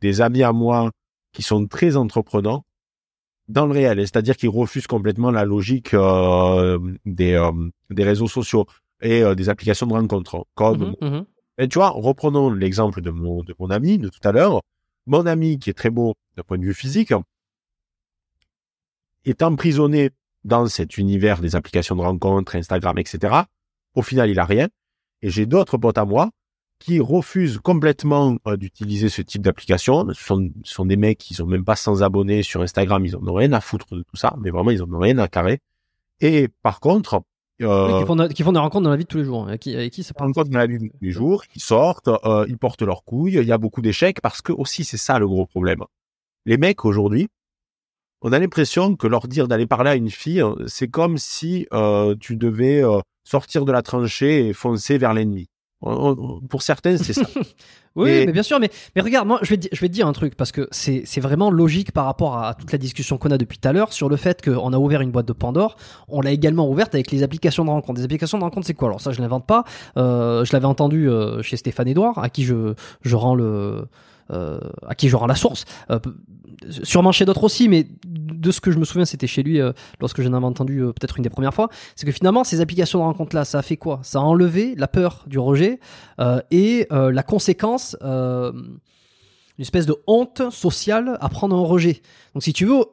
des amis à moi qui sont très entreprenants, dans le réel, c'est-à-dire qu'ils refusent complètement la logique euh, des, euh, des réseaux sociaux et euh, des applications de rencontres, comme Mhm, mhm. et tu vois, reprenons l'exemple de mon, de mon ami de tout à l'heure. Mon ami qui est très beau d'un point de vue physique est emprisonné dans cet univers des applications de rencontres, Instagram, etc. Au final, il a rien. Et j'ai d'autres potes à moi qui refusent complètement euh, d'utiliser ce type d'application. Ce sont, ce sont des mecs qui sont même pas sans abonnés sur Instagram, ils en ont rien à foutre de tout ça, mais vraiment, ils en ont rien à carrer. Et par contre, euh, Oui, qui, font, de- qui font des rencontres dans la vie de tous les jours. hein, Avec qui, avec qui ça compte dans la vie de tous les jours, ils sortent, euh, ils portent leurs couilles, il y a beaucoup d'échecs parce que aussi c'est ça le gros problème. Les mecs aujourd'hui, on a l'impression que leur dire d'aller parler à une fille, euh, c'est comme si tu devais sortir de la tranchée et foncer vers l'ennemi. Pour certains, c'est ça. Oui, Et- mais bien sûr, mais, mais regarde, moi, je vais, te, je vais te dire un truc, parce que c'est vraiment logique par rapport à toute la discussion qu'on a depuis tout à l'heure sur le fait qu'on a ouvert une boîte de Pandore. On l'a également ouverte avec les applications de rencontre. Des applications de rencontre, c'est quoi? Alors ça, je l'invente pas. Euh, je l'avais entendu euh, chez Stéphane Edouard, à qui je, je rends le... euh, à qui je rends la source. Euh, sûrement chez d'autres aussi, mais de ce que je me souviens, c'était chez lui euh, lorsque j'en avais entendu peut-être une des premières fois. C'est que finalement, ces applications de rencontre-là, ça a fait quoi? Ça a enlevé la peur du rejet et la conséquence, une espèce de honte sociale à prendre un rejet. Donc si tu veux,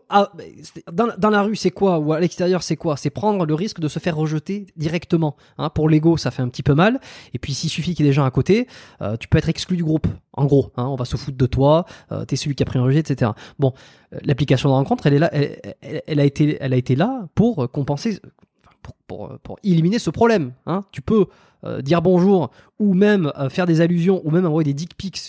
dans, dans la rue c'est quoi ou à l'extérieur c'est quoi? C'est prendre le risque de se faire rejeter directement. Hein. Pour l'ego ça fait un petit peu mal. Et puis s'il suffit qu'il y ait des gens à côté, euh, tu peux être exclu du groupe. En gros, hein, on va se foutre de toi, euh, t'es celui qui a pris un rejet, etc. Bon, euh, l'application de rencontre, elle est là, elle, a été, elle a été là pour compenser, pour, pour, éliminer ce problème. Hein. Tu peux euh, dire bonjour ou même euh, faire des allusions ou même envoyer des dick pics,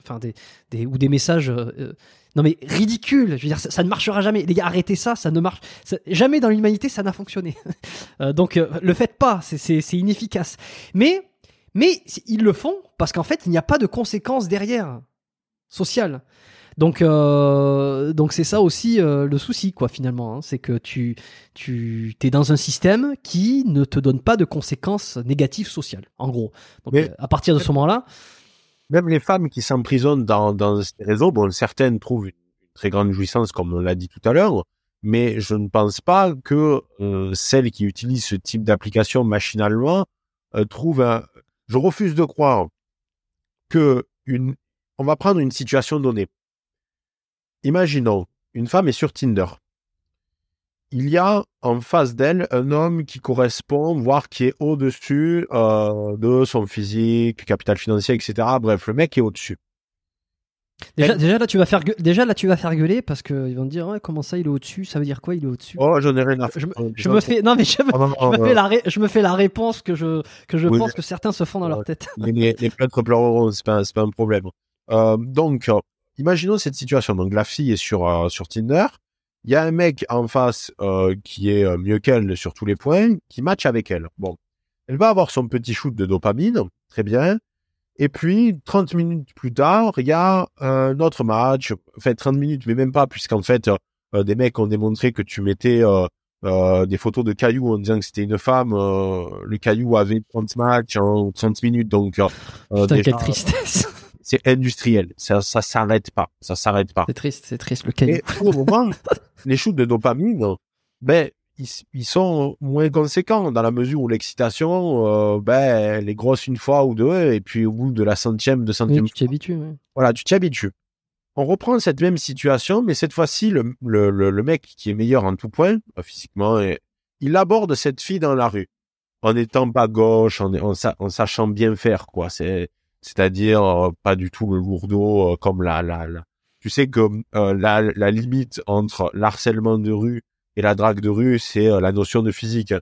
enfin des, des, ou des messages. Euh, non mais ridicule, je veux dire ça, ne marchera jamais. Arrêtez ça, ça ne marche jamais dans l'humanité, ça n'a fonctionné. donc le faites pas, c'est inefficace. Mais mais ils le font parce qu'en fait il n'y a pas de conséquences derrière sociales. Donc, euh, donc c'est ça aussi euh, le souci, quoi, finalement. Hein. c'est que tu, tu es dans un système qui ne te donne pas de conséquences négatives sociales, en gros. Donc, euh, à partir de ce moment-là. Même les femmes qui s'emprisonnent dans, dans ces réseaux, bon, certaines trouvent une, très grande jouissance, comme on l'a dit tout à l'heure, mais je ne pense pas que celles qui utilisent ce type d'application machinalement trouvent un... Je refuse de croire que une... On va prendre une situation donnée Imaginons, une femme est sur Tinder. Il y a en face d'elle un homme qui correspond, voire qui est au-dessus euh, de son physique, capital financier, etc. Bref, le mec est au-dessus. Déjà, déjà, là tu vas faire déjà là tu vas faire gueuler parce qu'ils vont te dire comment ça il est au-dessus? Ça veut dire quoi il est au-dessus? Oh j'en ai rien à je, je, me fais non mais je, me, oh, fais la je me fais la réponse que je que je pense que certains se font dans leur tête. Les, les, les pleureront c'est pas pas un problème. Euh, donc imaginons cette situation. Donc la fille est sur euh, sur Tinder. Il y a un mec en face euh, qui est euh, mieux qu'elle sur tous les points, qui match avec elle. Bon, elle va avoir son petit shoot de dopamine, très bien. Et puis 30 minutes plus tard, il y a un autre match. Enfin 30 minutes, mais même pas, puisqu'en fait des mecs ont démontré que tu mettais des photos de cailloux en disant que c'était une femme. le caillou avait 30 matchs en 30 minutes, donc Putain, quelle tristesse c'est industriel. Ça, ça s'arrête pas. Ça s'arrête pas. C'est triste, c'est triste le. Et au moment, les shoots de dopamine, ben, ils, sont moins conséquents dans la mesure où l'excitation, euh, ben, elle est grosse une fois ou deux, et puis au bout de la centième, de centième. tu t'y habitues. Ouais. Voilà, tu t'y habitues. On reprend cette même situation, mais cette fois-ci, le, le, le, mec qui est meilleur en tout point, euh, physiquement, il aborde cette fille dans la rue, en étant pas gauche, en, en, en sachant bien faire, quoi. C'est, c'est-à-dire euh, pas du tout le lourdeau euh, comme la, la, tu sais que euh, la, la limite entre l'harcèlement de rue et la drague de rue, c'est la notion de physique.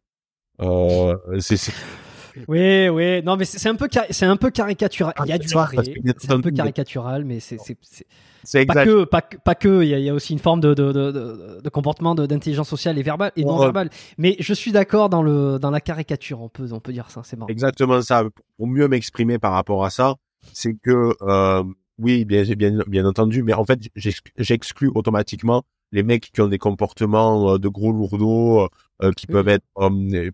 Euh, c'est oui, oui. Non, mais c'est un peu, c'est un peu caricatural. Il y a du vrai. C'est un peu caricatural, mais c'est, c'est, pas que, pas, pas que. Il y, a, aussi une forme de, de, de, de comportement d'intelligence sociale et verbale et non verbale. Mais je suis d'accord dans le, dans la caricature. On peut, on peut dire ça. C'est marrant. Exactement ça. Pour mieux m'exprimer par rapport à ça, c'est que, euh, oui, bien, bien, bien entendu, mais en fait, j'exclus automatiquement les mecs qui ont des comportements euh, de gros lourdeaux, euh, qui peuvent être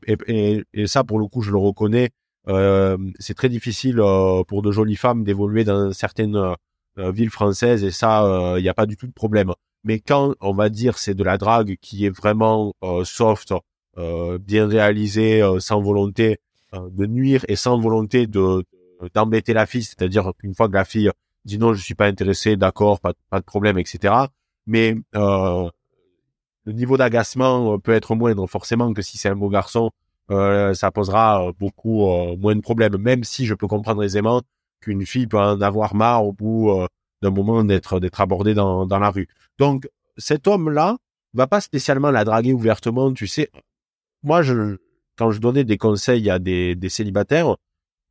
et, et, ça pour le coup je le reconnais euh, c'est très difficile euh, pour de jolies femmes d'évoluer dans certaines villes françaises et ça il n'y a pas du tout de problème. Mais quand on va dire c'est de la drague qui est vraiment soft bien réalisée sans volonté de nuire et sans volonté de d'embêter la fille c'est-à-dire qu'une fois que la fille dit non je suis pas intéressé d'accord pas, pas de problème etc mais euh, le niveau d'agacement euh, peut être moindre forcément que si c'est un beau garçon, euh, ça posera beaucoup moins de problèmes, même si je peux comprendre aisément qu'une fille peut en avoir marre au bout d'un moment d'être d'être abordée dans, dans la rue. Donc cet homme-là va pas spécialement la draguer ouvertement, tu sais. Moi, quand je donnais des conseils à des, célibataires,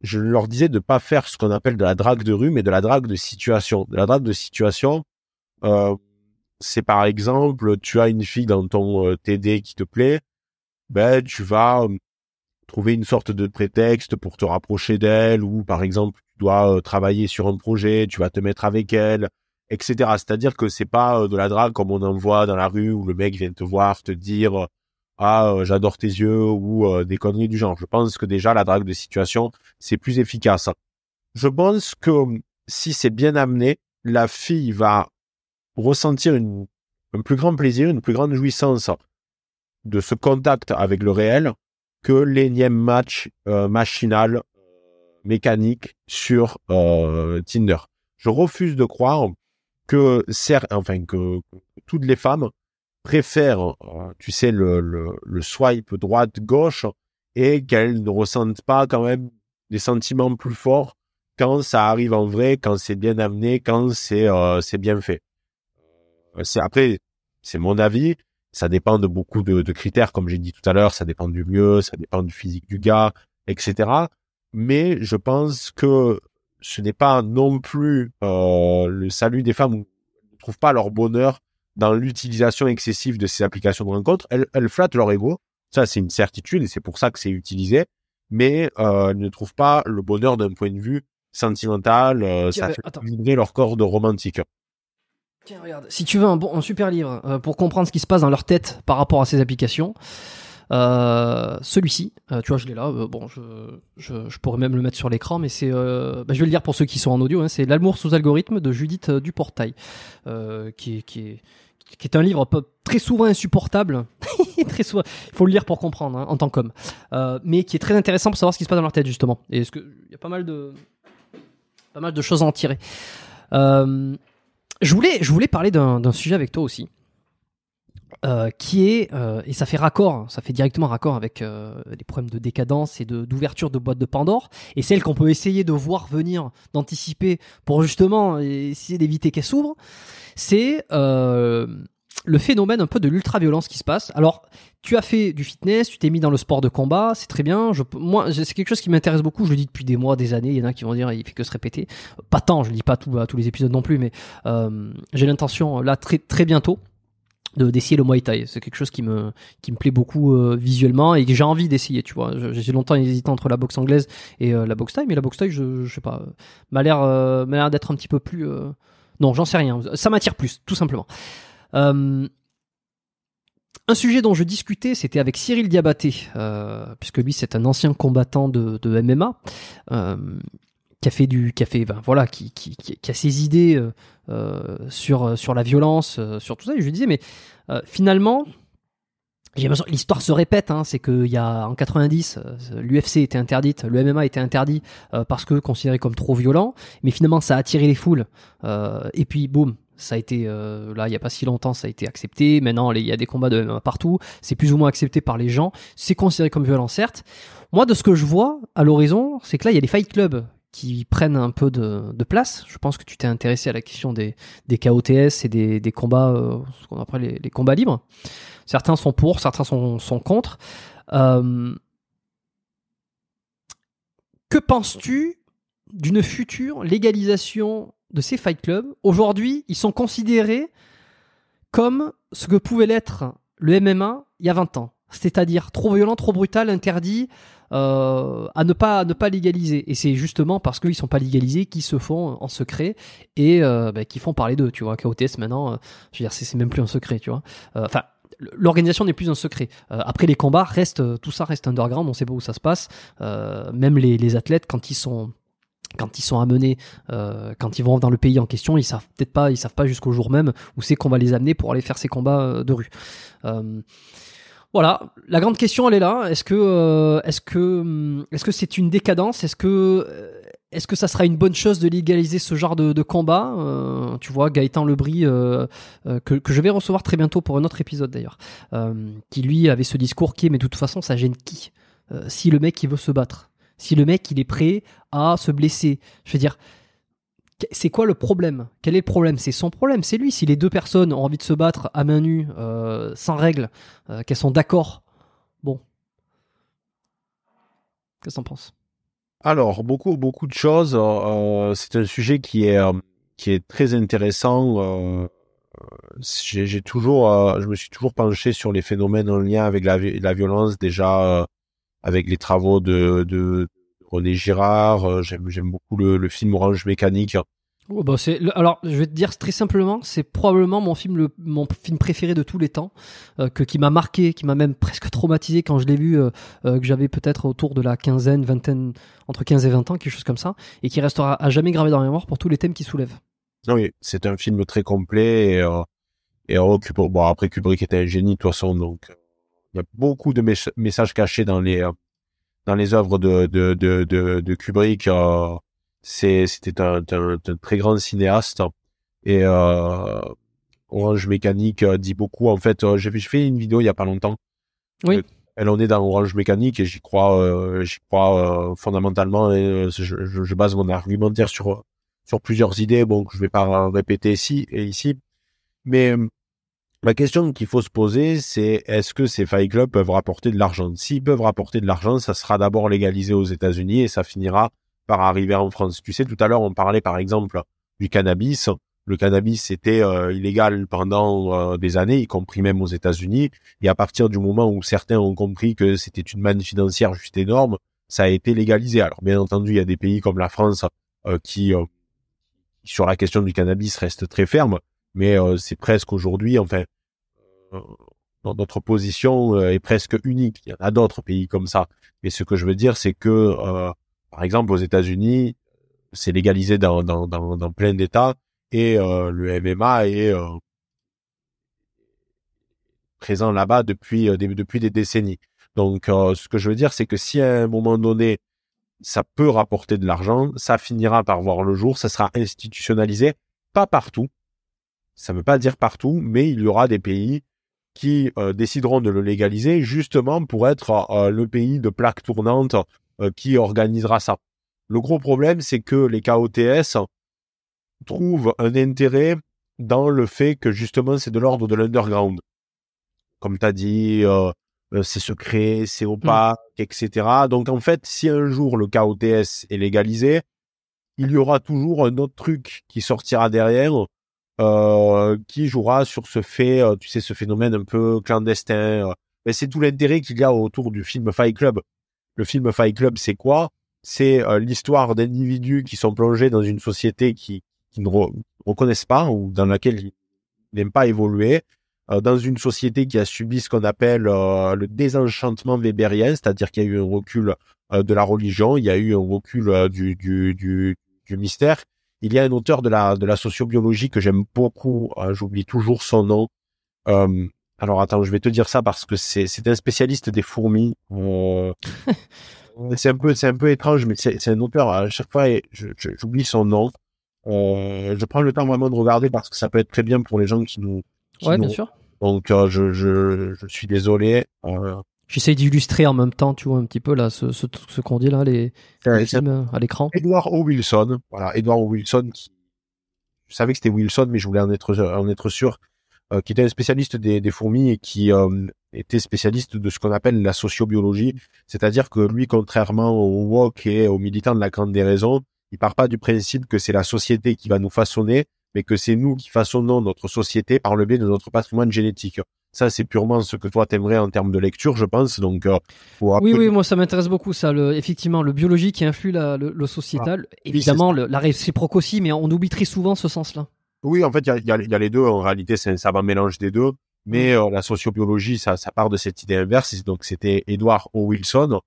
je leur disais de pas faire ce qu'on appelle de la drague de rue, mais de la drague de situation. De la drague de situation, c'est par exemple, tu as une fille dans ton euh, TD qui te plaît, ben tu vas euh, trouver une sorte de prétexte pour te rapprocher d'elle, ou par exemple tu dois euh, travailler sur un projet, tu vas te mettre avec elle, etc. C'est-à-dire que c'est pas de la drague comme on en voit dans la rue où le mec vient te voir, te dire ah j'adore tes yeux ou des conneries du genre. Je pense que déjà la drague de situation c'est plus efficace. Je pense que si c'est bien amené, la fille va ressentir une, un plus grand plaisir, une plus grande jouissance de ce contact avec le réel que l'énième match euh, machinal euh, mécanique sur euh, Tinder. Je refuse de croire que, toutes les femmes préfèrent, tu sais, le, swipe droite-gauche et qu'elles ne ressentent pas quand même des sentiments plus forts quand ça arrive en vrai, quand c'est bien amené, quand c'est bien fait. Euh, c'est après, c'est mon avis. Ça dépend de beaucoup de, de critères, comme j'ai dit tout à l'heure. Ça dépend du lieu, ça dépend du physique du gars, etc. Mais je pense que ce n'est pas non plus euh, le salut des femmes ne trouvent pas leur bonheur dans l'utilisation excessive de ces applications de rencontre. Elles, elles flattent leur ego. Ça, c'est une certitude et c'est pour ça que c'est utilisé. Mais euh, elles ne trouvent pas le bonheur d'un point de vue sentimental, euh, ça fait vibrer leur corps de romantique. Tiens, regarde, si tu veux un, bon, un super livre euh, pour comprendre ce qui se passe dans leur tête par rapport à ces applications, euh, celui-ci, tu vois, je l'ai là. bon, je, je, pourrais même le mettre sur l'écran, mais c'est, bah, je vais le lire pour ceux qui sont en audio. Hein, c'est L'amour sous algorithme de Judith Duportail, qui, est, qui est un livre très souvent insupportable. très souvent, il faut le lire pour comprendre hein, en tant qu'homme, mais qui est très intéressant pour savoir ce qui se passe dans leur tête justement. Et il y a pas mal de pas mal de choses à en tirer. Euh, je, voulais, je voulais parler d'un sujet avec toi aussi. Euh, qui est, euh, et ça fait raccord, hein, ça fait directement raccord avec les problèmes de décadence et d'ouverture de, boîtes de Pandore, et celle qu'on peut essayer de voir venir, d'anticiper pour justement essayer d'éviter qu'elle s'ouvre, c'est le phénomène un peu de l'ultra-violence qui se passe. Alors, tu as fait du fitness, tu t'es mis dans le sport de combat, c'est très bien. Je, moi, c'est quelque chose qui m'intéresse beaucoup. Je le dis depuis des mois, des années. Il y en a qui vont dire, il fait que se répéter. Pas tant, je le dis pas à tous les épisodes non plus, mais euh, j'ai l'intention là très très bientôt de d'essayer le Muay Thai. C'est quelque chose qui me qui me plaît beaucoup euh, visuellement et que j'ai envie d'essayer. Tu vois, j'ai longtemps hésité entre la boxe anglaise et euh, la boxe thaï, mais la boxe thaï, je, je sais pas, m'a l'air m'a l'air d'être un petit peu plus. Non, j'en sais rien. Ça m'attire plus, tout simplement. Euh, un sujet dont je discutais, c'était avec Cyril Diabaté, euh, puisque lui c'est un ancien combattant de, MMA, euh, qui a fait du, qui a ben, voilà, qui, a ses idées sur sur la violence, sur tout ça. Je lui disais, mais finalement, l'histoire se répète, hein, c'est qu'il y a en 90, l'UFC était interdite, le MMA était interdit parce que considéré comme trop violent, mais finalement ça a attiré les foules, et puis boum, ça a été euh, là il y a pas si longtemps ça a été accepté. Maintenant il y a des combats de MMA partout. C'est plus ou moins accepté par les gens. C'est considéré comme violent certes. Moi de ce que je vois à l'horizon c'est que là il y a des fight clubs qui prennent un peu de, place. Je pense que tu t'es intéressé à la question des, des KOTS et des, des combats euh, ce qu'on appelle les, les, combats libres. Certains sont pour certains sont, sont contre. Euh, que penses-tu d'une future légalisation de ces fight clubs, aujourd'hui, ils sont considérés comme ce que pouvait l'être le MMA il y a 20 ans. C'est-à-dire trop violent, trop brutal, interdit euh, à ne pas ne pas légaliser. Et c'est justement parce qu'ils sont pas légalisés qu'ils se font en secret et euh, bah, qui font parler d'eux. Tu vois, KOTS maintenant, euh, je veux dire, c'est même plus un secret. Tu vois, enfin. L'organisation n'est plus un secret. après les combats, reste tout ça reste underground. On sait pas où ça se passe. même les athlètes, quand ils sont quand ils sont amenés, euh, quand ils vont dans le pays en question, ils savent peut-être pas, ils savent pas jusqu'au jour même où c'est qu'on va les amener pour aller faire ces combats euh, de rue. Euh, voilà, la grande question elle est là. Est-ce que, est-ce que, hum, est-ce que c'est une décadence? Est-ce que, est-ce que ça sera une bonne chose de légaliser ce genre de, combat? Tu vois, Gaëtan Lebris, que, que je vais recevoir très bientôt pour un autre épisode d'ailleurs, qui lui avait ce discours qui est mais de toute façon ça gêne qui? Si le mec il veut se battre si le mec il est prêt à se blesser. Je veux dire, c'est quoi le problème? Quel est le problème? C'est son problème, c'est lui. Si les deux personnes ont envie de se battre à main nue, euh, sans règles, euh, qu'elles sont d'accord, bon. Qu'est-ce que t'en penses? Alors, beaucoup, beaucoup de choses. Euh, c'est un sujet qui est, qui est très intéressant. j'ai toujours, je me suis toujours penché sur les phénomènes en lien avec la, la violence déjà avec les travaux de, de René Girard. Euh, j'aime, j'aime beaucoup le, le, film Orange Mécanique. Oh bah c'est alors je vais te dire très simplement c'est probablement mon film le mon film préféré de tous les temps euh, que qui m'a marqué qui m'a même presque traumatisé quand je l'ai vu euh, que j'avais peut-être autour de la quinzaine vingtaine entre 15 et 20 ans quelque chose comme ça et qui restera à jamais gravé dans la mémoire pour tous les thèmes qu'il soulève. Oui, c'est un film très complet et, et bon après Kubrick était un génie de toute façon donc il y a beaucoup de messages cachés dans les euh, dans les œuvres de de de de, Kubrick. Euh, c'est c'était un, un, très grand cinéaste. Et euh, Orange Mécanique dit beaucoup. En fait, j'ai fait une vidéo il y a pas longtemps. Oui. Elle en est dans Orange Mécanique et j'y crois, j'y crois fondamentalement. Et je, je, je, base mon argumentaire sur sur plusieurs idées. Bon, je vais pas répéter ici et ici, mais la question qu'il faut se poser, c'est est-ce que ces fight clubs peuvent rapporter de l'argent? S'ils peuvent rapporter de l'argent, ça sera d'abord légalisé aux États-Unis et ça finira par arriver en France. Tu sais, tout à l'heure, on parlait par exemple du cannabis. Le cannabis était euh, illégal pendant euh, des années, y compris même aux États-Unis. Et à partir du moment où certains ont compris que c'était une manne financière juste énorme, ça a été légalisé. Alors bien entendu, il y a des pays comme la France euh, qui, sur la question du cannabis, restent très fermes mais euh, c'est presque aujourd'hui, enfin, euh, notre position euh, est presque unique. Il y en a d'autres pays comme ça. Mais ce que je veux dire, c'est que, par exemple, aux États-Unis, c'est légalisé dans, dans, dans, plein d'États et le MMA est présent là-bas depuis depuis des décennies. Donc, ce que je veux dire, c'est que si à un moment donné, ça peut rapporter de l'argent, ça finira par voir le jour, ça sera institutionnalisé, pas partout, ça ne veut pas dire partout, mais il y aura des pays qui euh, décideront de le légaliser justement pour être euh, le pays de plaque tournante euh, qui organisera ça. Le gros problème, c'est que les KOTS trouvent un intérêt dans le fait que justement c'est de l'ordre de l'underground. Comme tu as dit, c'est secret, c'est opaque, mmh. etc. Donc en fait, si un jour le KOTS est légalisé, il y aura toujours un autre truc qui sortira derrière euh, qui jouera sur ce fait, euh, tu sais, ce phénomène un peu clandestin. Euh. Mais c'est tout l'intérêt qu'il y a autour du film Fight Club. Le film Fight Club, c'est quoi? C'est l'histoire d'individus qui sont plongés dans une société qui, ne reconnaissent pas ou dans laquelle ils n'aiment pas évoluer, dans une société qui a subi ce qu'on appelle le désenchantement webérien, c'est-à-dire qu'il y a eu un recul de la religion, il y a eu un recul du mystère, il y a un auteur de la, de la sociobiologie que j'aime beaucoup, hein, j'oublie toujours son nom. Euh, alors attends, je vais te dire ça parce que c'est, c'est un spécialiste des fourmis. Euh, c'est un peu, c'est un peu étrange, mais c'est, c'est un auteur. À chaque fois, j'oublie son nom. Euh, je prends le temps vraiment de regarder parce que ça peut être très bien pour les gens qui nous. ouais, bien sûr. Donc euh, je, je, je suis désolé. Euh, J'essaye d'illustrer en même temps, tu vois, un petit peu là, ce, ce, ce qu'on dit là, les, films euh, à l'écran. Edward O. Wilson, voilà, Edward O. Wilson, qui, je savais que c'était Wilson, mais je voulais en être, en être sûr, euh, qui était un spécialiste des, des fourmis et qui euh, était spécialiste de ce qu'on appelle la sociobiologie, c'est-à-dire que lui, contrairement au woke et aux militants de la grande des raisons, il part pas du principe que c'est la société qui va nous façonner, mais que c'est nous qui façonnons notre société par le biais de notre patrimoine génétique. Ça, c'est purement ce que toi t'aimerais en termes de lecture, je pense. Donc, euh, oui, oui, moi ça m'intéresse beaucoup ça. Le, effectivement, le biologique qui influe la, le, le, sociétal. Ah. Évidemment, le, la réciproque aussi, mais on oublie très souvent ce sens-là. Oui, en fait, il y a, y a, les deux. En réalité, c'est un savant mélange des deux. Mais mm. euh, la sociobiologie, ça, ça part de cette idée inverse. Donc, c'était Edward O. Wilson.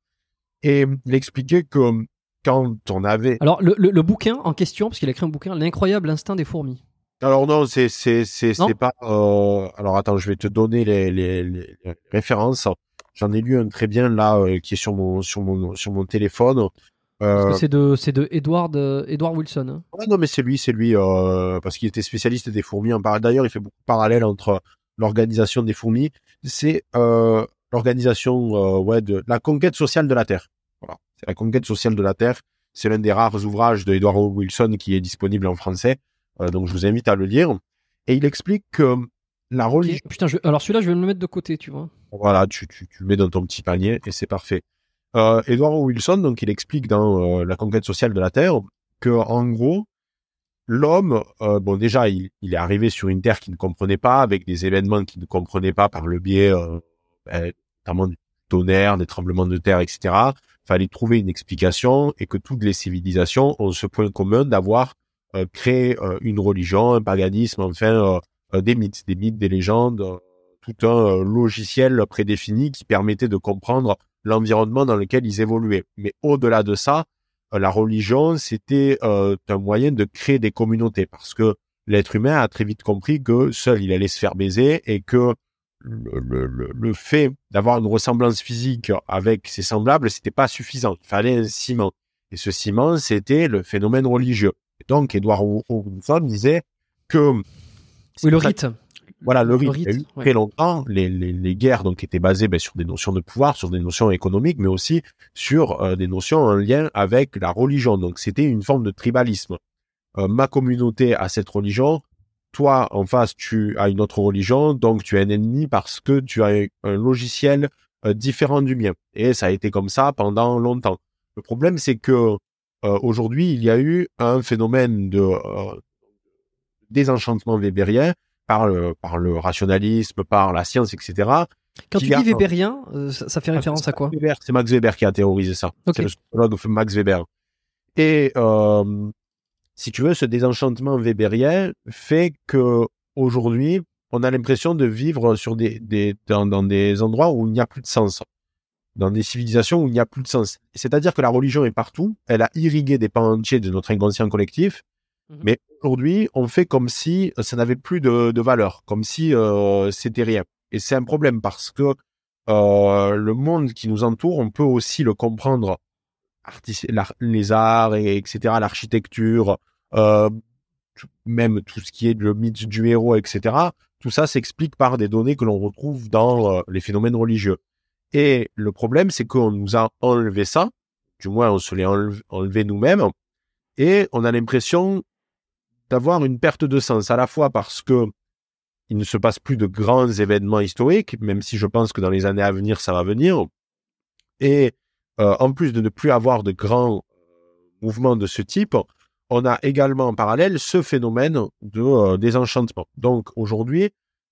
Et il expliquait que quand on avait... Alors, le, le, le bouquin en question, parce qu'il a écrit un bouquin, L'incroyable instinct des fourmis. Alors non, c'est c'est c'est c'est pas. Euh... Alors attends, je vais te donner les, les, les références. J'en ai lu un très bien là euh, qui est sur mon sur mon sur mon téléphone. Euh... C'est de c'est de Edward euh, Edward Wilson. Hein. Ouais, non mais c'est lui, c'est lui parce qu'il était spécialiste des fourmis. D'ailleurs, il fait beaucoup de parallèles entre l'organisation des fourmis. C'est l'organisation ouais de la conquête sociale de la Terre. Voilà, c'est la conquête sociale de la Terre. C'est l'un des rares ouvrages de Edward Wilson qui est disponible en français. Donc je vous invite à le lire. Et il explique que la religion. Putain, alors celui-là, je vais me le mettre de côté, tu vois. Voilà, tu, tu, tu le mets dans ton petit panier et c'est parfait. Euh, Edward Wilson, donc, il explique dans euh, La conquête sociale de la Terre que, en gros, l'homme, euh, bon, déjà, il, il, est arrivé sur une Terre qu'il ne comprenait pas, avec des événements qu'il ne comprenait pas par le biais, euh, ben, notamment du tonnerre, des tremblements de terre, etc. Fallait trouver une explication et que toutes les civilisations ont ce point commun d'avoir créer euh, une religion, un paganisme, enfin euh, des mythes, des mythes, des légendes, tout un logiciel prédéfini qui permettait de comprendre l'environnement dans lequel ils évoluaient. Mais au-delà de ça, la religion, c'était un moyen de créer des communautés parce que l'être humain a très vite compris que seul il allait se faire baiser et que le, le, le fait d'avoir une ressemblance physique avec ses semblables, c'était pas suffisant. Il fallait un ciment. Et ce ciment, c'était le phénomène religieux donc, Edward Wilson disait, que oui, le rite. Voilà, le rite. il y a eu très longtemps, les, les, les, guerres donc étaient basées ben, sur des notions de pouvoir, sur des notions économiques, mais aussi sur euh, des notions en lien avec la religion. Donc c'était une forme de tribalisme. Euh, ma communauté a cette religion, toi en face tu as une autre religion, donc tu es un ennemi parce que tu as un logiciel euh, différent du mien. Et ça a été comme ça pendant longtemps. Le problème c'est que aujourd'hui il y a eu un phénomène de désenchantement weberien par le, par le rationalisme, par la science, etc. Quand tu dis Weberien, euh, ça, fait référence à quoi C'est Max Weber qui a théorisé ça. C'est le sociologue Max Weber. Et euh, si tu veux, ce désenchantement weberien fait que aujourd'hui, on a l'impression de vivre sur des, des dans, dans, des endroits où il n'y a plus de sens, dans des civilisations où il n'y a plus de sens. C'est-à-dire que la religion est partout, elle a irrigué des pans entiers de notre inconscient collectif, Mmh Mais aujourd'hui, on fait comme si euh, ça n'avait plus de, de, valeur, comme si euh, c'était rien. Et c'est un problème parce que euh, le monde qui nous entoure, on peut aussi le comprendre, les arts, et, etc., l'architecture, euh, même tout ce qui est le mythe du héros, etc. Tout ça s'explique par des données que l'on retrouve dans les phénomènes religieux. Et le problème, c'est qu'on nous a enlevé ça, du moins on se l'est enlevé nous-mêmes, et on a l'impression d'avoir une perte de sens, à la fois parce que il ne se passe plus de grands événements historiques, même si je pense que dans les années à venir, ça va venir. Et euh, en plus de ne plus avoir de grands euh, mouvements de ce type, on a également en parallèle ce phénomène de euh, désenchantement. Donc aujourd'hui,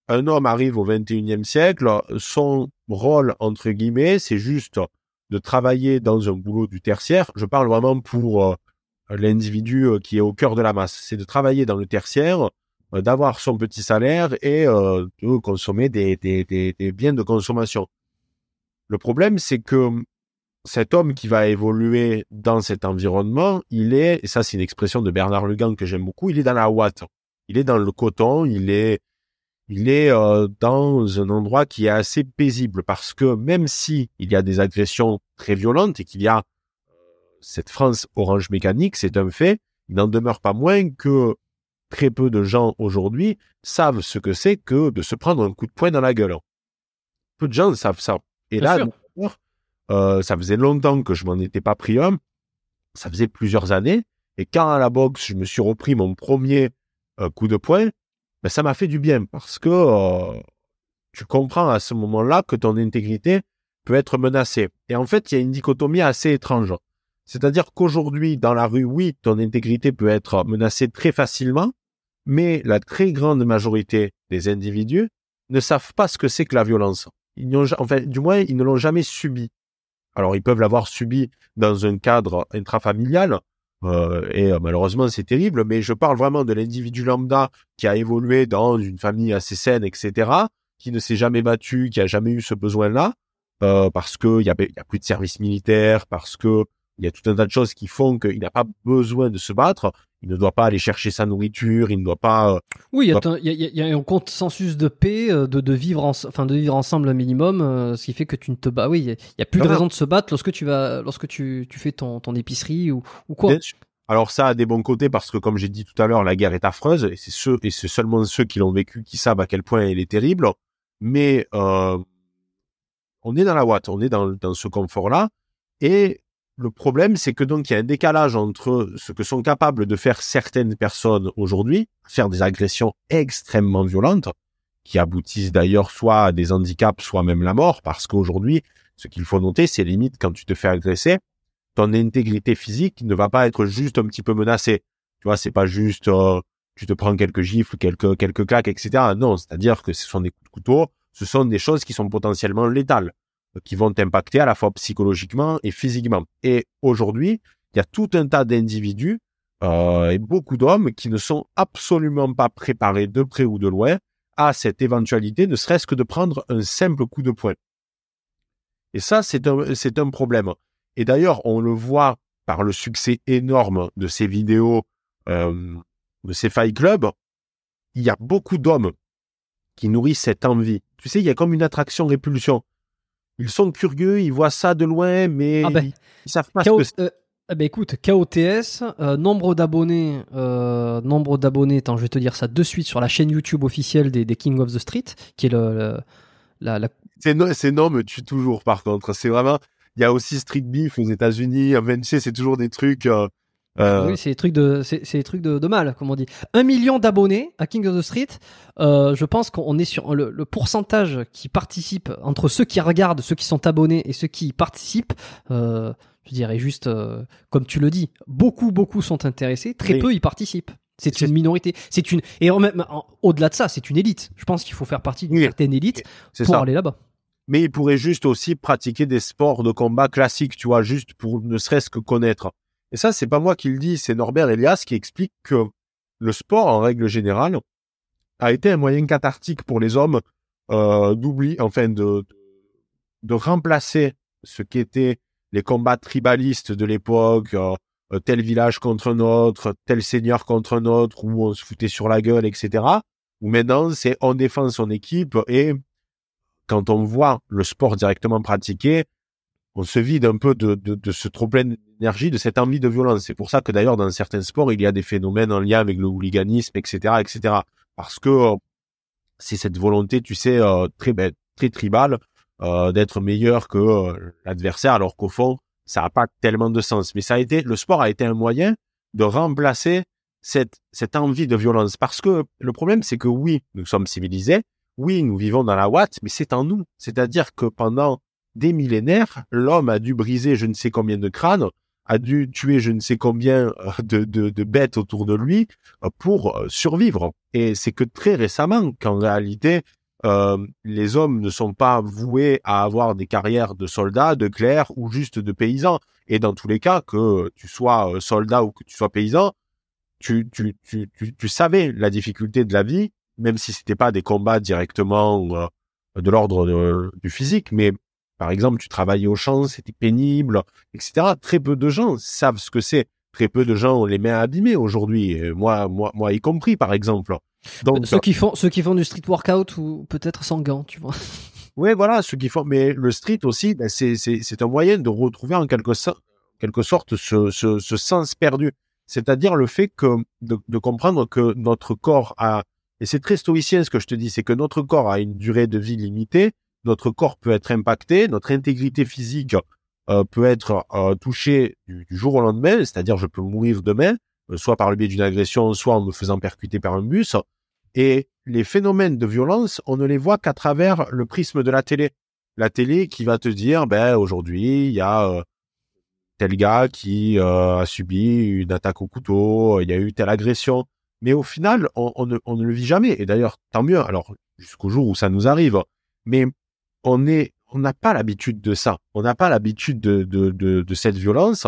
un homme arrive au 21e siècle, son rôle, entre guillemets, c'est juste de travailler dans un boulot du tertiaire. Je parle vraiment pour l'individu euh, qui est au cœur de la masse. C'est de travailler dans le tertiaire, euh, d'avoir son petit salaire et euh, de consommer des, biens de consommation. Le problème, c'est que cet homme qui va évoluer dans cet environnement, il est, et ça c'est une expression de Bernard Lugan que j'aime beaucoup, il est dans la ouate. Il est dans le coton, il est, il est dans un endroit qui est assez paisible parce que même si il y a des agressions très violentes et qu'il y a cette France orange mécanique, c'est un fait. Il n'en demeure pas moins que très peu de gens aujourd'hui savent ce que c'est que de se prendre un coup de poing dans la gueule. Peu de gens savent ça. Et là, euh, ça faisait longtemps que je m'en étais pas pris un. Ça faisait plusieurs années. Et quand à la boxe, je me suis repris mon premier euh, coup de poing, ben, ça m'a fait du bien parce que euh, tu comprends à ce moment-là que ton intégrité peut être menacée. Et en fait, il y a une dichotomie assez étrange. C'est-à-dire qu'aujourd'hui, dans la rue, oui, ton intégrité peut être menacée très facilement, mais la très grande majorité des individus ne savent pas ce que c'est que la violence. Ils enfin, du moins, ils ne l'ont jamais subi. Alors, ils peuvent l'avoir subi dans un cadre intrafamilial, euh, et euh, malheureusement, c'est terrible, mais je parle vraiment de l'individu lambda qui a évolué dans une famille assez saine, etc., qui ne s'est jamais battu, qui a jamais eu ce besoin-là, euh, parce qu'il y a, y a plus de service militaire, parce que il y a tout un tas de choses qui font qu'il n'a pas besoin de se battre. Il ne doit pas aller chercher sa nourriture. Il ne doit pas. Oui, il y, a, un consensus de paix, euh, de, de vivre, enfin de vivre ensemble un minimum, euh, ce qui fait que tu ne te bats. Oui, il y, a plus de raison de se battre lorsque tu vas, lorsque tu, tu fais ton, ton épicerie ou, ou quoi. Alors ça a des bons côtés parce que comme j'ai dit tout à l'heure, la guerre est affreuse et c'est ceux et c'est seulement ceux qui l'ont vécu qui savent à quel point elle est terrible. Mais euh, on est dans la ouate, on est dans, dans ce confort-là et le problème, c'est que donc il y a un décalage entre ce que sont capables de faire certaines personnes aujourd'hui, faire des agressions extrêmement violentes, qui aboutissent d'ailleurs soit à des handicaps, soit même la mort, parce qu'aujourd'hui, ce qu'il faut noter, c'est limite quand tu te fais agresser, ton intégrité physique ne va pas être juste un petit peu menacée. Tu vois, c'est pas juste euh, tu te prends quelques gifles, quelques quelques claques, etc. Non, c'est-à-dire que ce sont des coups de couteau, ce sont des choses qui sont potentiellement létales qui vont t'impacter à la fois psychologiquement et physiquement. Et aujourd'hui, il y a tout un tas d'individus euh, et beaucoup d'hommes qui ne sont absolument pas préparés de près ou de loin à cette éventualité, ne serait-ce que de prendre un simple coup de poing. Et ça, c'est un, problème. Et d'ailleurs, on le voit par le succès énorme de ces vidéos, euh, de ces fight clubs. Il y a beaucoup d'hommes qui nourrissent cette envie. Tu sais, il y a comme une attraction-répulsion ils sont curieux, ils voient ça de loin, mais ah ben, ils, savent pas ce que euh, Eh ben écoute, KOTS, euh, nombre d'abonnés, euh, nombre d'abonnés, attends, je vais te dire ça de suite sur la chaîne YouTube officielle des, des King of the Street, qui est le, le- la, la- C'est no, c'est non me tue toujours par contre. C'est vraiment. Il y a aussi Street Beef aux États-Unis. Sais, c'est toujours des trucs. Euh, oui, c'est des trucs de, c'est c'est des trucs de, de mal, comme on dit. Un million d'abonnés à King of the Street. euh, je pense qu'on est sur le, le pourcentage qui participe entre ceux qui regardent, ceux qui sont abonnés et ceux qui y participent. euh, je dirais juste, comme tu le dis, beaucoup, beaucoup sont intéressés, très Oui. peu y participent. C'est C'est- une minorité. C'est une et en même- au-delà de ça, c'est une élite. Je pense qu'il faut faire partie d'une Oui. certaine élite c'est pour ça. aller là-bas. mais il pourrait juste aussi pratiquer des sports de combat classiques, tu vois, juste pour ne serait-ce que connaître. Et ça, c'est pas moi qui le dis, c'est Norbert Elias qui explique que le sport, en règle générale, a été un moyen cathartique pour les hommes euh, d'oublier, enfin, de, remplacer ce qu'étaient les combats tribalistes de l'époque, euh, euh, tel village contre un autre, tel seigneur contre un autre, où on se foutait sur la gueule, etc. Où maintenant, c'est on défend son équipe et quand on voit le sport directement pratiqué, on se vide un peu de, de, de ce trop plein d'énergie, de cette envie de violence. C'est pour ça que d'ailleurs dans certains sports, il y a des phénomènes en lien avec le hooliganisme, etc., etc. Parce que euh, c'est cette volonté, tu sais, euh, très ben, très tribale euh, d'être meilleur que euh, l'adversaire, alors qu'au fond, ça n'a pas tellement de sens. Mais ça a été, le sport a été un moyen de remplacer cette cette envie de violence. Parce que le problème, c'est que oui, nous sommes civilisés, oui, nous vivons dans la Watt, mais c'est en nous. C'est-à-dire que pendant des millénaires, l'homme a dû briser je ne sais combien de crânes, a dû tuer je ne sais combien euh, de, bêtes autour de lui euh, pour euh, survivre. Et c'est que très récemment qu'en réalité, les hommes ne sont pas voués à avoir des carrières de soldats, de clercs ou juste de paysans. Et dans tous les cas, que tu sois soldat ou que tu sois paysan, tu, savais la difficulté de la vie, même si c'était pas des combats directement de l'ordre du physique, mais par exemple, tu travaillais au champ, c'était pénible, etc. Très peu de gens savent ce que c'est. Très peu de gens ont les mains abîmées aujourd'hui. Et Moi, moi, moi y compris, par exemple. Donc, Ceux qui font, ceux qui font du street workout ou peut-être sans gants, tu vois. Ouais, voilà, ceux qui font. Mais le street aussi, ben, c'est un moyen de retrouver en quelque sorte, quelque sorte ce, ce, ce sens perdu. C'est-à-dire le fait que de, de comprendre que notre corps a et c'est très stoïcien ce que je te dis, c'est que notre corps a une durée de vie limitée. Notre corps peut être impacté, notre intégrité physique euh, peut être euh, touchée du, jour au lendemain. C'est-à-dire je peux mourir demain, euh, soit par le biais d'une agression, soit en me faisant percuter par un bus. Et les phénomènes de violence, on ne les voit qu'à travers le prisme de la télé. La télé qui va te dire, ben aujourd'hui, il y a tel gars qui a subi une attaque au couteau, il y a eu telle agression. Mais au final, on, on ne, on ne le vit jamais. Et d'ailleurs, tant mieux. Alors, jusqu'au jour où ça nous arrive. Mais on n'a pas l'habitude de ça. On n'a pas l'habitude de, cette violence.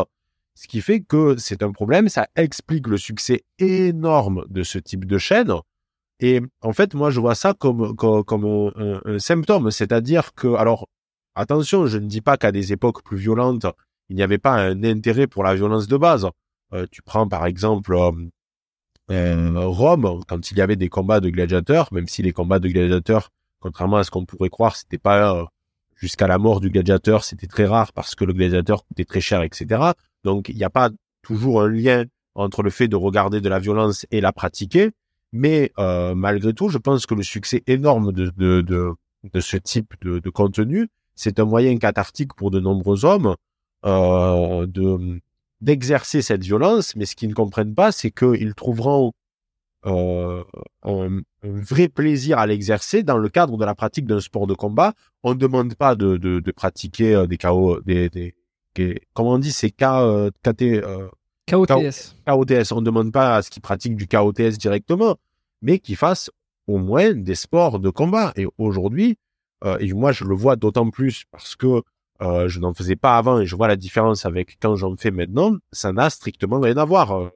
Ce qui fait que c'est un problème. Ça explique le succès énorme de ce type de chaîne. Et en fait, moi, je vois ça comme, comme, un symptôme. C'est-à-dire que, alors, attention, je ne dis pas qu'à des époques plus violentes, il n'y avait pas un intérêt pour la violence de base. Euh, tu prends par exemple euh, euh, Rome, quand il y avait des combats de gladiateurs, même si les combats de gladiateurs, contrairement à ce qu'on pourrait croire, c'était pas euh, jusqu'à la mort du gladiateur, c'était très rare parce que le gladiateur coûtait très cher, etc. Donc il n'y a pas toujours un lien entre le fait de regarder de la violence et la pratiquer. Mais euh, malgré tout, je pense que le succès énorme de, ce type de, contenu, c'est un moyen cathartique pour de nombreux hommes euh, de d'exercer cette violence. Mais ce qu'ils ne comprennent pas, c'est qu'ils trouveront euh, un, un vrai plaisir à l'exercer dans le cadre de la pratique d'un sport de combat. On ne demande pas de, de, de pratiquer euh, des KO, des, des, des- comment on dit, c'est K, euh, KT, euh, KOTS. KOTS. On ne demande pas à ce qu'ils pratiquent du KOTS directement, mais qu'ils fassent au moins des sports de combat. Et aujourd'hui, euh, et moi je le vois d'autant plus parce que euh, je n'en faisais pas avant et je vois la différence avec quand j'en fais maintenant, ça n'a strictement rien à voir. Euh,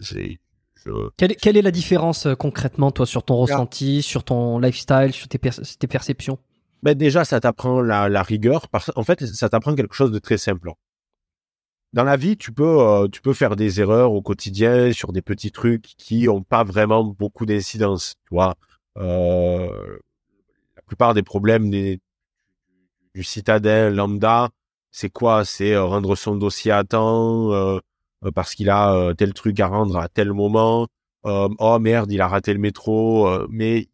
j'ai- je- Quelle, quelle est la différence euh, concrètement, toi, sur ton ressenti, sur ton lifestyle, sur tes, per- tes perceptions? Ben déjà, ça t'apprend la, la rigueur. Parce, en fait, ça t'apprend quelque chose de très simple. Dans la vie, tu peux, euh, tu peux faire des erreurs au quotidien sur des petits trucs qui ont pas vraiment beaucoup d'incidence. Tu vois, euh, la plupart des problèmes des, du citadin lambda c'est quoi? C'est euh, rendre son dossier à temps parce qu'il a tel truc à rendre à tel moment. oh merde, il a raté le métro. mais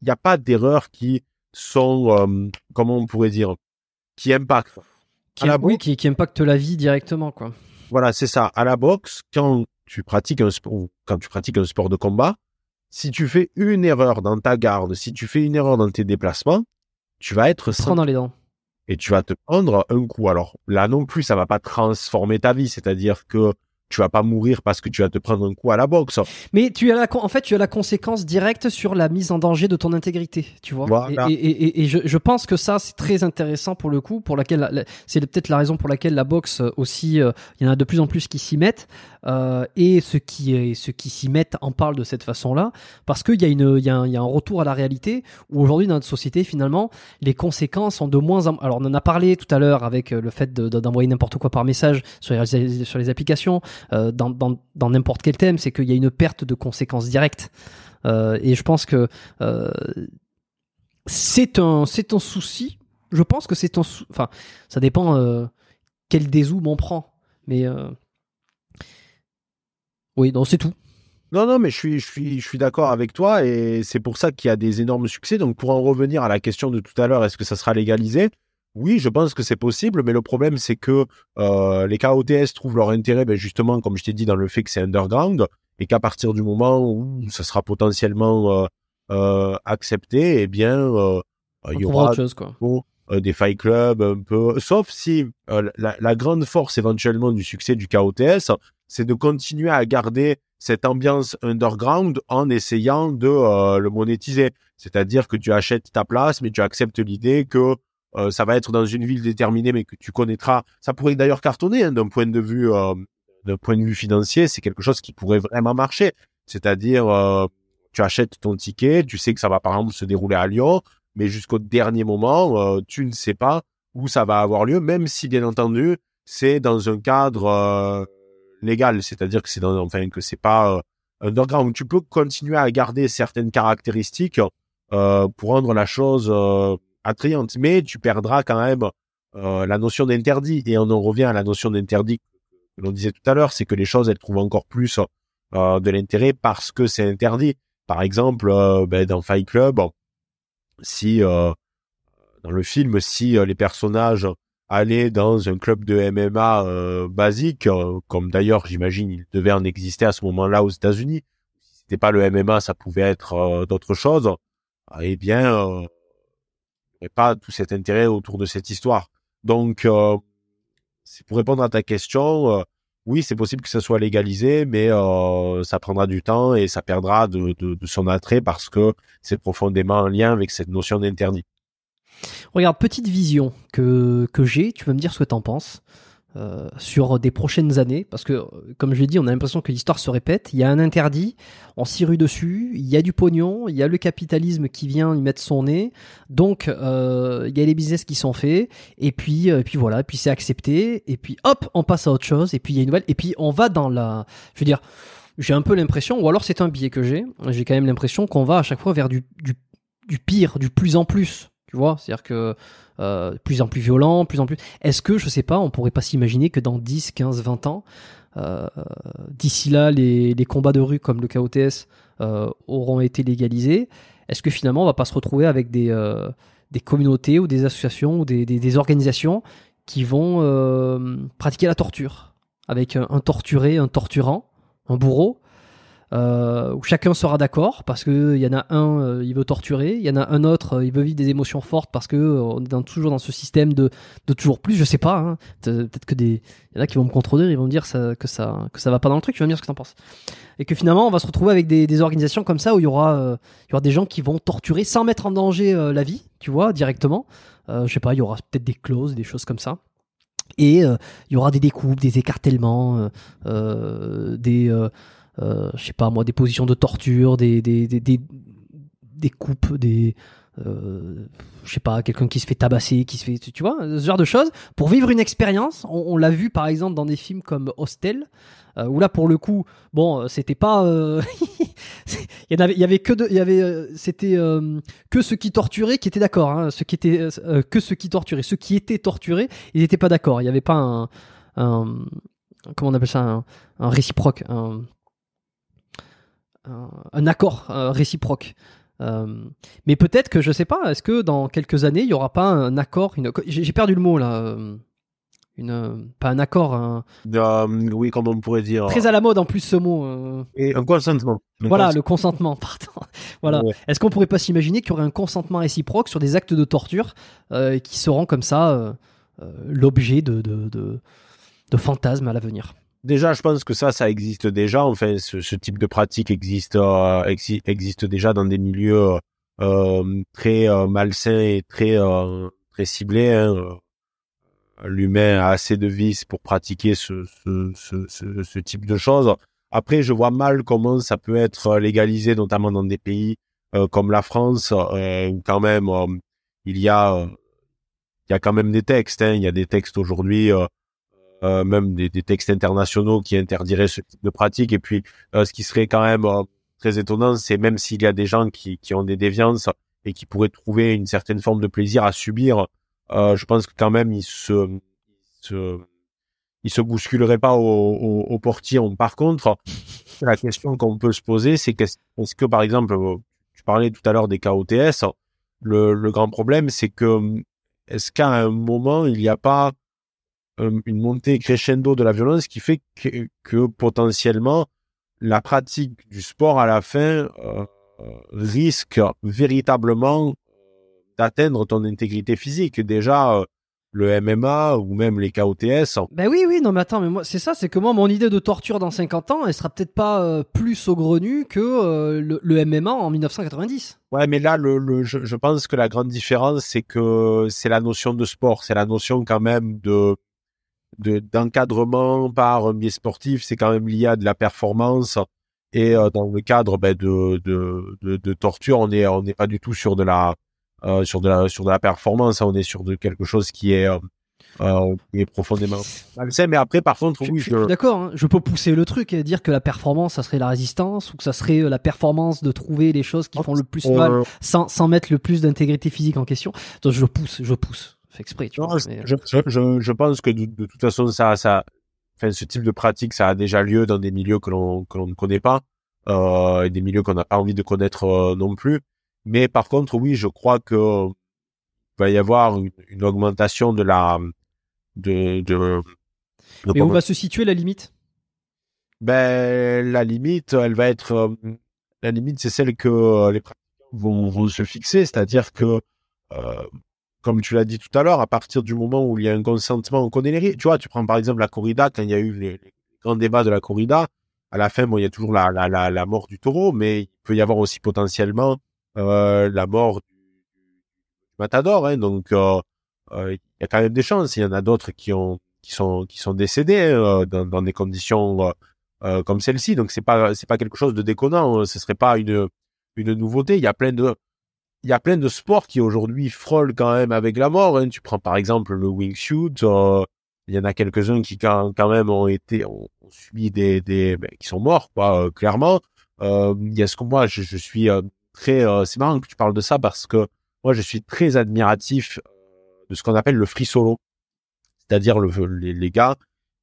il n'y a pas d'erreurs qui sont, comment on pourrait dire, qui impactent. Qui, oui, qui, qui impactent la vie directement, quoi. Voilà, c'est ça. À la boxe, quand tu pratiques un sport, quand tu pratiques un sport de combat, si tu fais une erreur dans ta garde, si tu fais une erreur dans tes déplacements, tu vas être sans dans les dents et tu vas te prendre un coup. Alors là non plus, ça va pas transformer ta vie, c'est-à-dire que tu vas pas mourir parce que tu vas te prendre un coup à la boxe. Mais tu as la, en fait, tu as la conséquence directe sur la mise en danger de ton intégrité, tu vois. Et, je, pense que ça, c'est très intéressant pour le coup, pour laquelle c'est peut-être la raison pour laquelle la boxe aussi, euh, il y en a de plus en plus qui s'y mettent. Euh, et ceux qui, ceux qui s'y mettent en parlent de cette façon-là, parce qu'il y, a une, il y, a un, il y a un retour à la réalité où aujourd'hui dans notre société, finalement, les conséquences sont de moins en Alors on en a parlé tout à l'heure avec euh, le fait d'envoyer n'importe quoi par message sur les, sur les applications, euh, dans, n'importe quel thème, c'est qu'il y a une perte de conséquences directes. Euh, et je pense que euh, c'est un, un souci. Je pense que c'est un, enfin, ça dépend quel dézoom on prend, mais oui, non, c'est tout. Non, non, mais je suis, je suis, je suis d'accord avec toi et c'est pour ça qu'il y a des énormes succès. Donc, pour en revenir à la question de tout à l'heure, est-ce que ça sera légalisé? Oui, je pense que c'est possible, mais le problème, c'est que euh, les KOTS trouvent leur intérêt, ben, justement, comme je t'ai dit, dans le fait que c'est underground et qu'à partir du moment où ça sera potentiellement euh, euh, accepté, eh bien, euh, il y aura autre chose, quoi. des fight clubs un peu. Sauf si la, la, grande force éventuellement du succès du KOTS, c'est de continuer à garder cette ambiance underground en essayant de euh, le monétiser. C'est-à-dire que tu achètes ta place, mais tu acceptes l'idée que euh, ça va être dans une ville déterminée, mais que tu connaîtras. Ça pourrait d'ailleurs cartonner hein, d'un point de vue euh, d'un point de vue financier. C'est quelque chose qui pourrait vraiment marcher. C'est-à-dire tu achètes ton ticket, tu sais que ça va par exemple se dérouler à Lyon, mais jusqu'au dernier moment, tu ne sais pas où ça va avoir lieu, même si bien entendu c'est dans un cadre légal, c'est-à-dire que c'est dans, enfin que c'est pas euh, underground. Tu peux continuer à garder certaines caractéristiques euh, pour rendre la chose euh, attrayante, mais tu perdras quand même euh, la notion d'interdit. Et on en revient à la notion d'interdit que l'on disait tout à l'heure, c'est que les choses elles trouvent encore plus euh, de l'intérêt parce que c'est interdit. Par exemple, ben, dans Fight Club, si dans le film, si les personnages aller dans un club de MMA euh, basique, euh, comme d'ailleurs j'imagine il devait en exister à ce moment-là aux États-Unis. Si c'était pas le MMA, ça pouvait être euh, d'autres choses. Eh bien, pas tout cet intérêt autour de cette histoire. Donc, c'est pour répondre à ta question. oui, c'est possible que ça soit légalisé, mais ça prendra du temps et ça perdra de son attrait parce que c'est profondément en lien avec cette notion d'interdit. Regarde, petite vision que, que j'ai, tu vas me dire ce que t'en penses. Euh, sur des prochaines années, parce que comme je l'ai dit, on a l'impression que l'histoire se répète. Il y a un interdit, on s'y rue dessus, il y a du pognon, il y a le capitalisme qui vient y mettre son nez, donc euh, il y a les business qui sont faits, et puis, euh, et puis voilà, et puis c'est accepté, et puis hop, on passe à autre chose, et puis il y a une nouvelle, et puis on va dans la, je veux dire, j'ai un peu l'impression, ou alors c'est un billet que j'ai, j'ai quand même l'impression qu'on va à chaque fois vers du, du, du pire, du plus en plus. Tu vois, c'est-à-dire que euh, plus en plus violent, plus en plus. Est-ce que, je sais pas, on pourrait pas s'imaginer que dans 10, 15, 20 ans, euh, d'ici là, les, combats de rue comme le KOTS euh, auront été légalisés? Est-ce que finalement, on va pas se retrouver avec des, communautés ou des associations ou des, organisations qui vont pratiquer la torture? Avec un torturé, un torturant, un bourreau euh, où chacun sera d'accord parce que il y en a un euh, il veut torturer, il y en a un autre euh, il veut vivre des émotions fortes parce que euh, on est toujours dans ce système de, toujours plus, je sais pas. Hein. Peut-être que des il y en a qui vont me contredire, ils vont me dire que ça que va pas dans le truc. Tu vas me dire ce que t'en penses. Et que finalement on va se retrouver avec des, des organisations comme ça où il y aura il y aura des gens qui vont torturer sans mettre en danger la vie, tu vois, directement. je sais pas, il y aura peut-être des clauses, des choses comme ça. Et il y aura des découpes, des écartèlements, des euh, je sais pas moi, des positions de torture, des, des, des, des, coupes, des, euh, je sais pas, quelqu'un qui se fait tabasser, qui se fait, tu vois, ce genre de choses, pour vivre une expérience. On, l'a vu par exemple dans des films comme Hostel, euh, où là pour le coup, bon, euh, c'était pas, euh, il y avait, il y avait que il y avait, c'était que ceux qui torturaient qui étaient d'accord, hein, ceux qui étaient, que ceux qui torturaient, ceux qui étaient torturés, ils n'étaient pas d'accord. Il n'y avait pas un, comment on appelle ça, un, réciproque, un, un accord euh, réciproque. Euh, mais peut-être que je sais pas. Est-ce que dans quelques années il y aura pas un accord une... J'ai perdu le mot là. euh, Une, pas un accord, un... Euh, oui, comme on pourrait dire. très à la mode en plus ce mot. euh, Et un consentement. Un Voilà, le consentement, pardon. voilà. Ouais. Est-ce qu'on pourrait pas s'imaginer qu'il y aurait un consentement réciproque sur des actes de torture qui seront comme ça l'objet de, de, de, de fantasmes à l'avenir? Déjà, je pense que ça, ça existe déjà. Enfin, ce, ce type de pratique existe, euh, exi- existe déjà dans des milieux euh, très euh, malsains et très euh, très ciblés. hein. Euh, L'humain a assez de vices pour pratiquer ce, ce, ce, type de choses. Après, je vois mal comment ça peut être légalisé, notamment dans des pays euh, comme la France, euh, où quand même euh, il y a euh, il y a quand même des textes. Hein. Il y a des textes aujourd'hui. Euh, même des, des textes internationaux qui interdiraient ce type de pratique. Et puis, euh, ce qui serait quand même euh, très étonnant, c'est même s'il y a des gens qui, qui ont des déviances et qui pourraient trouver une certaine forme de plaisir à subir, euh, je pense que quand même ils se, se, ils se bousculeraient pas au, au, au portillon. Par contre, la question qu'on peut se poser, c'est qu'est-ce est-ce que par exemple, euh, tu parlais tout à l'heure des KOTS, le, le grand problème, c'est que est-ce qu'à un moment il n'y a pas une montée crescendo de la violence qui fait que, que potentiellement la pratique du sport à la fin euh, euh, risque véritablement d'atteindre ton intégrité physique. Déjà, euh, le MMA ou même les KOTS. Ben oui, oui, non mais attends, mais moi c'est ça, c'est que moi mon idée de torture dans 50 ans, elle sera peut-être pas euh, plus saugrenue que euh, le, le MMA en 1990. Ouais, mais là, le, le, je, je pense que la grande différence, c'est que c'est la notion de sport, c'est la notion quand même de de- d'encadrement par un biais sportif, c'est quand même lié à de la performance. Et euh, dans le cadre ben, de, de, de, de torture, on est on n'est pas du tout sur de la euh, sur de la sur de la performance, hein. on est sur de quelque chose qui est euh, qui est profondément malsain. Mais après, par contre, Je, oui, je- je, je suis d'accord, hein. je peux pousser le truc et dire que la performance, ça serait la résistance ou que ça serait la performance de trouver les choses qui font le plus mal sans, sans mettre le plus d'intégrité physique en question. Donc je pousse, je pousse, exprès. Tu Non, vois, je, mais- je, je- je- je pense que de, de toute façon, ça, ça, enfin, ce type de pratique, ça a déjà lieu dans des milieux que l'on que l'on ne connaît pas, euh, et des milieux qu'on n'a pas envie de connaître euh, non plus. Mais par contre, oui, je crois que va y avoir une, une augmentation de la de de, de mais où va se situer la limite? Ben la limite, elle va être euh, la limite, c'est celle que les pratiquants vont, vont se fixer, c'est-à-dire que euh, comme tu l'as dit tout à l'heure, à partir du moment où il y a un consentement, on connaît les règles. Tu vois, tu prends par exemple la corrida, quand il y a eu les, grands débats de la corrida, à la fin, bon, il y a toujours la, la, la, la mort du taureau, mais il peut y avoir aussi potentiellement euh, la mort du, matador. Hein, donc, euh, euh, il y a quand même des chances. Il y en a d'autres qui qui sont qui sont décédés hein, dans, des conditions comme celle-ci. Donc, c'est pas pas quelque chose de déconnant. hein. Ce serait pas une une nouveauté. Il y a plein de il y a plein de sports qui aujourd'hui frôlent quand même avec la mort. Hein. Tu prends par exemple le wingsuit. euh, il y en a quelques-uns qui quand, quand même ont été ont, ont subi des des ben, qui sont morts quoi euh, clairement. Euh, il y a ce que moi je, je suis euh, très euh, c'est marrant que tu parles de ça parce que moi je suis très admiratif euh, de ce qu'on appelle le free solo, c'est-à-dire le, les, les gars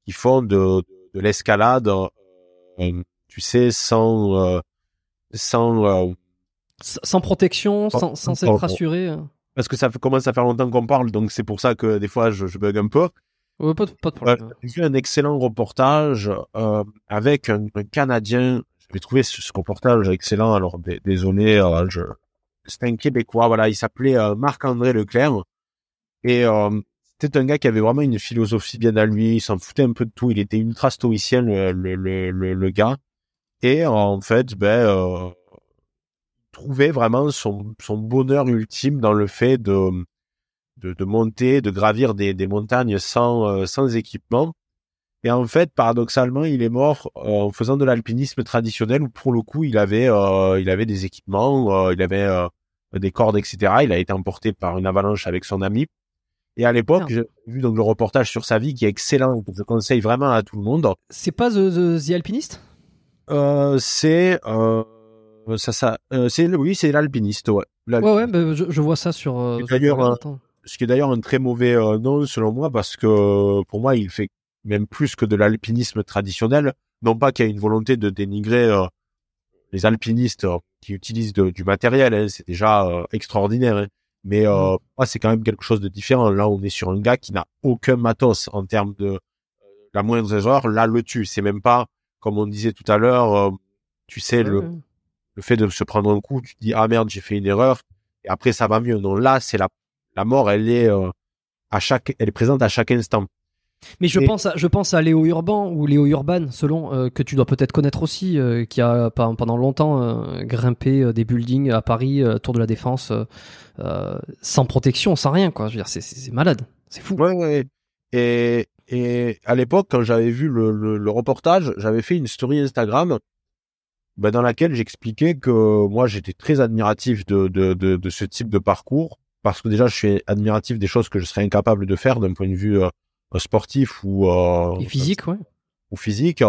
qui font de de, l'escalade, tu sais sans sans Sans protection, sans, sans Oh, oh, être assuré. euh. parce que ça commence à faire longtemps qu'on parle, donc c'est pour ça que des fois je, je bug un peu. Ouais, pas, de, pas de Euh, problème. J'ai vu un excellent reportage euh, avec un, un Canadien. J'avais trouvé ce, ce reportage excellent. Alors désolé, euh, je... c'était un Québécois. Voilà, il s'appelait euh, Marc-André Leclerc et c'était un gars qui avait vraiment une philosophie bien à lui. Il s'en foutait un peu de tout. Il était ultra stoïcien le, le, le, le, gars. Et en fait, ben, trouvait vraiment son, son bonheur ultime dans le fait de de, de monter, de gravir des, des montagnes sans, euh, sans équipement. Et en fait, paradoxalement, il est mort euh, en faisant de l'alpinisme traditionnel où pour le coup, il avait, euh, il avait des équipements, euh, il avait, des cordes, etc. Il a été emporté par une avalanche avec son ami. Et à l'époque, j'ai vu donc le reportage sur sa vie qui est excellent, que je conseille vraiment à tout le monde. C'est pas The, The, Alpinist? Euh, C'est ça, ça, euh, c'est oui, c'est l'alpiniste, ouais. Ouais, ouais, bah, je, je, vois ça sur. Euh, d'ailleurs, ce qui est d'ailleurs un très mauvais euh, nom selon moi, parce que pour moi, il fait même plus que de l'alpinisme traditionnel. Non pas qu'il y ait une volonté de dénigrer les alpinistes qui utilisent du matériel, hein, c'est déjà extraordinaire. Hein. Mais euh, mmh. c'est quand même quelque chose de différent. Là, on est sur un gars qui n'a aucun matos en termes de euh, la moindre erreur. Là, le tue. C'est même pas, comme on disait tout à l'heure, euh, tu sais, le, le fait de se prendre un coup, tu te dis, ah merde, j'ai fait une erreur. Et après, ça va mieux. Non, là, c'est la, la mort, elle est, euh, à chaque, elle est présente à chaque instant. Mais je pense à, je pense à Léo Urban ou Léo Urban, selon euh, que tu dois peut-être connaître aussi, euh, qui a pendant longtemps euh, grimpé des buildings à Paris, Tour de la Défense, sans protection, sans rien quoi. Je veux dire, c'est malade, c'est fou. Ouais, ouais. Et, et à l'époque, quand j'avais vu le, le, reportage, j'avais fait une story Instagram bah, dans laquelle j'expliquais que moi j'étais très admiratif de, de, de, de, ce type de parcours parce que déjà je suis admiratif des choses que je serais incapable de faire d'un point de vue sportif ou euh, physique, ouais. Ou physique.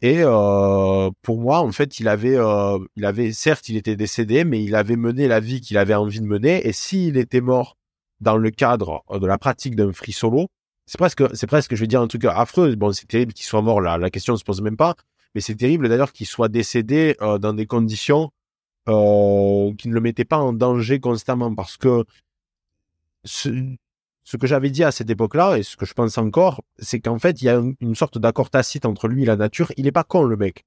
Et euh, pour moi, en fait, il avait, euh, il avait, certes, il était décédé, mais il avait mené la vie qu'il avait envie de mener. Et s'il était mort dans le cadre de la pratique d'un free solo, c'est presque, c'est presque, je vais dire un truc affreux. Bon, c'est terrible qu'il soit mort là, la question ne se pose même pas. Mais c'est terrible d'ailleurs qu'il soit décédé euh, dans des conditions euh, qui ne le mettaient pas en danger constamment, parce que ce, ce que j'avais dit à cette époque-là, et ce que je pense encore, c'est qu'en fait, il y a une sorte d'accord tacite entre lui et la nature. Il est pas con, le mec.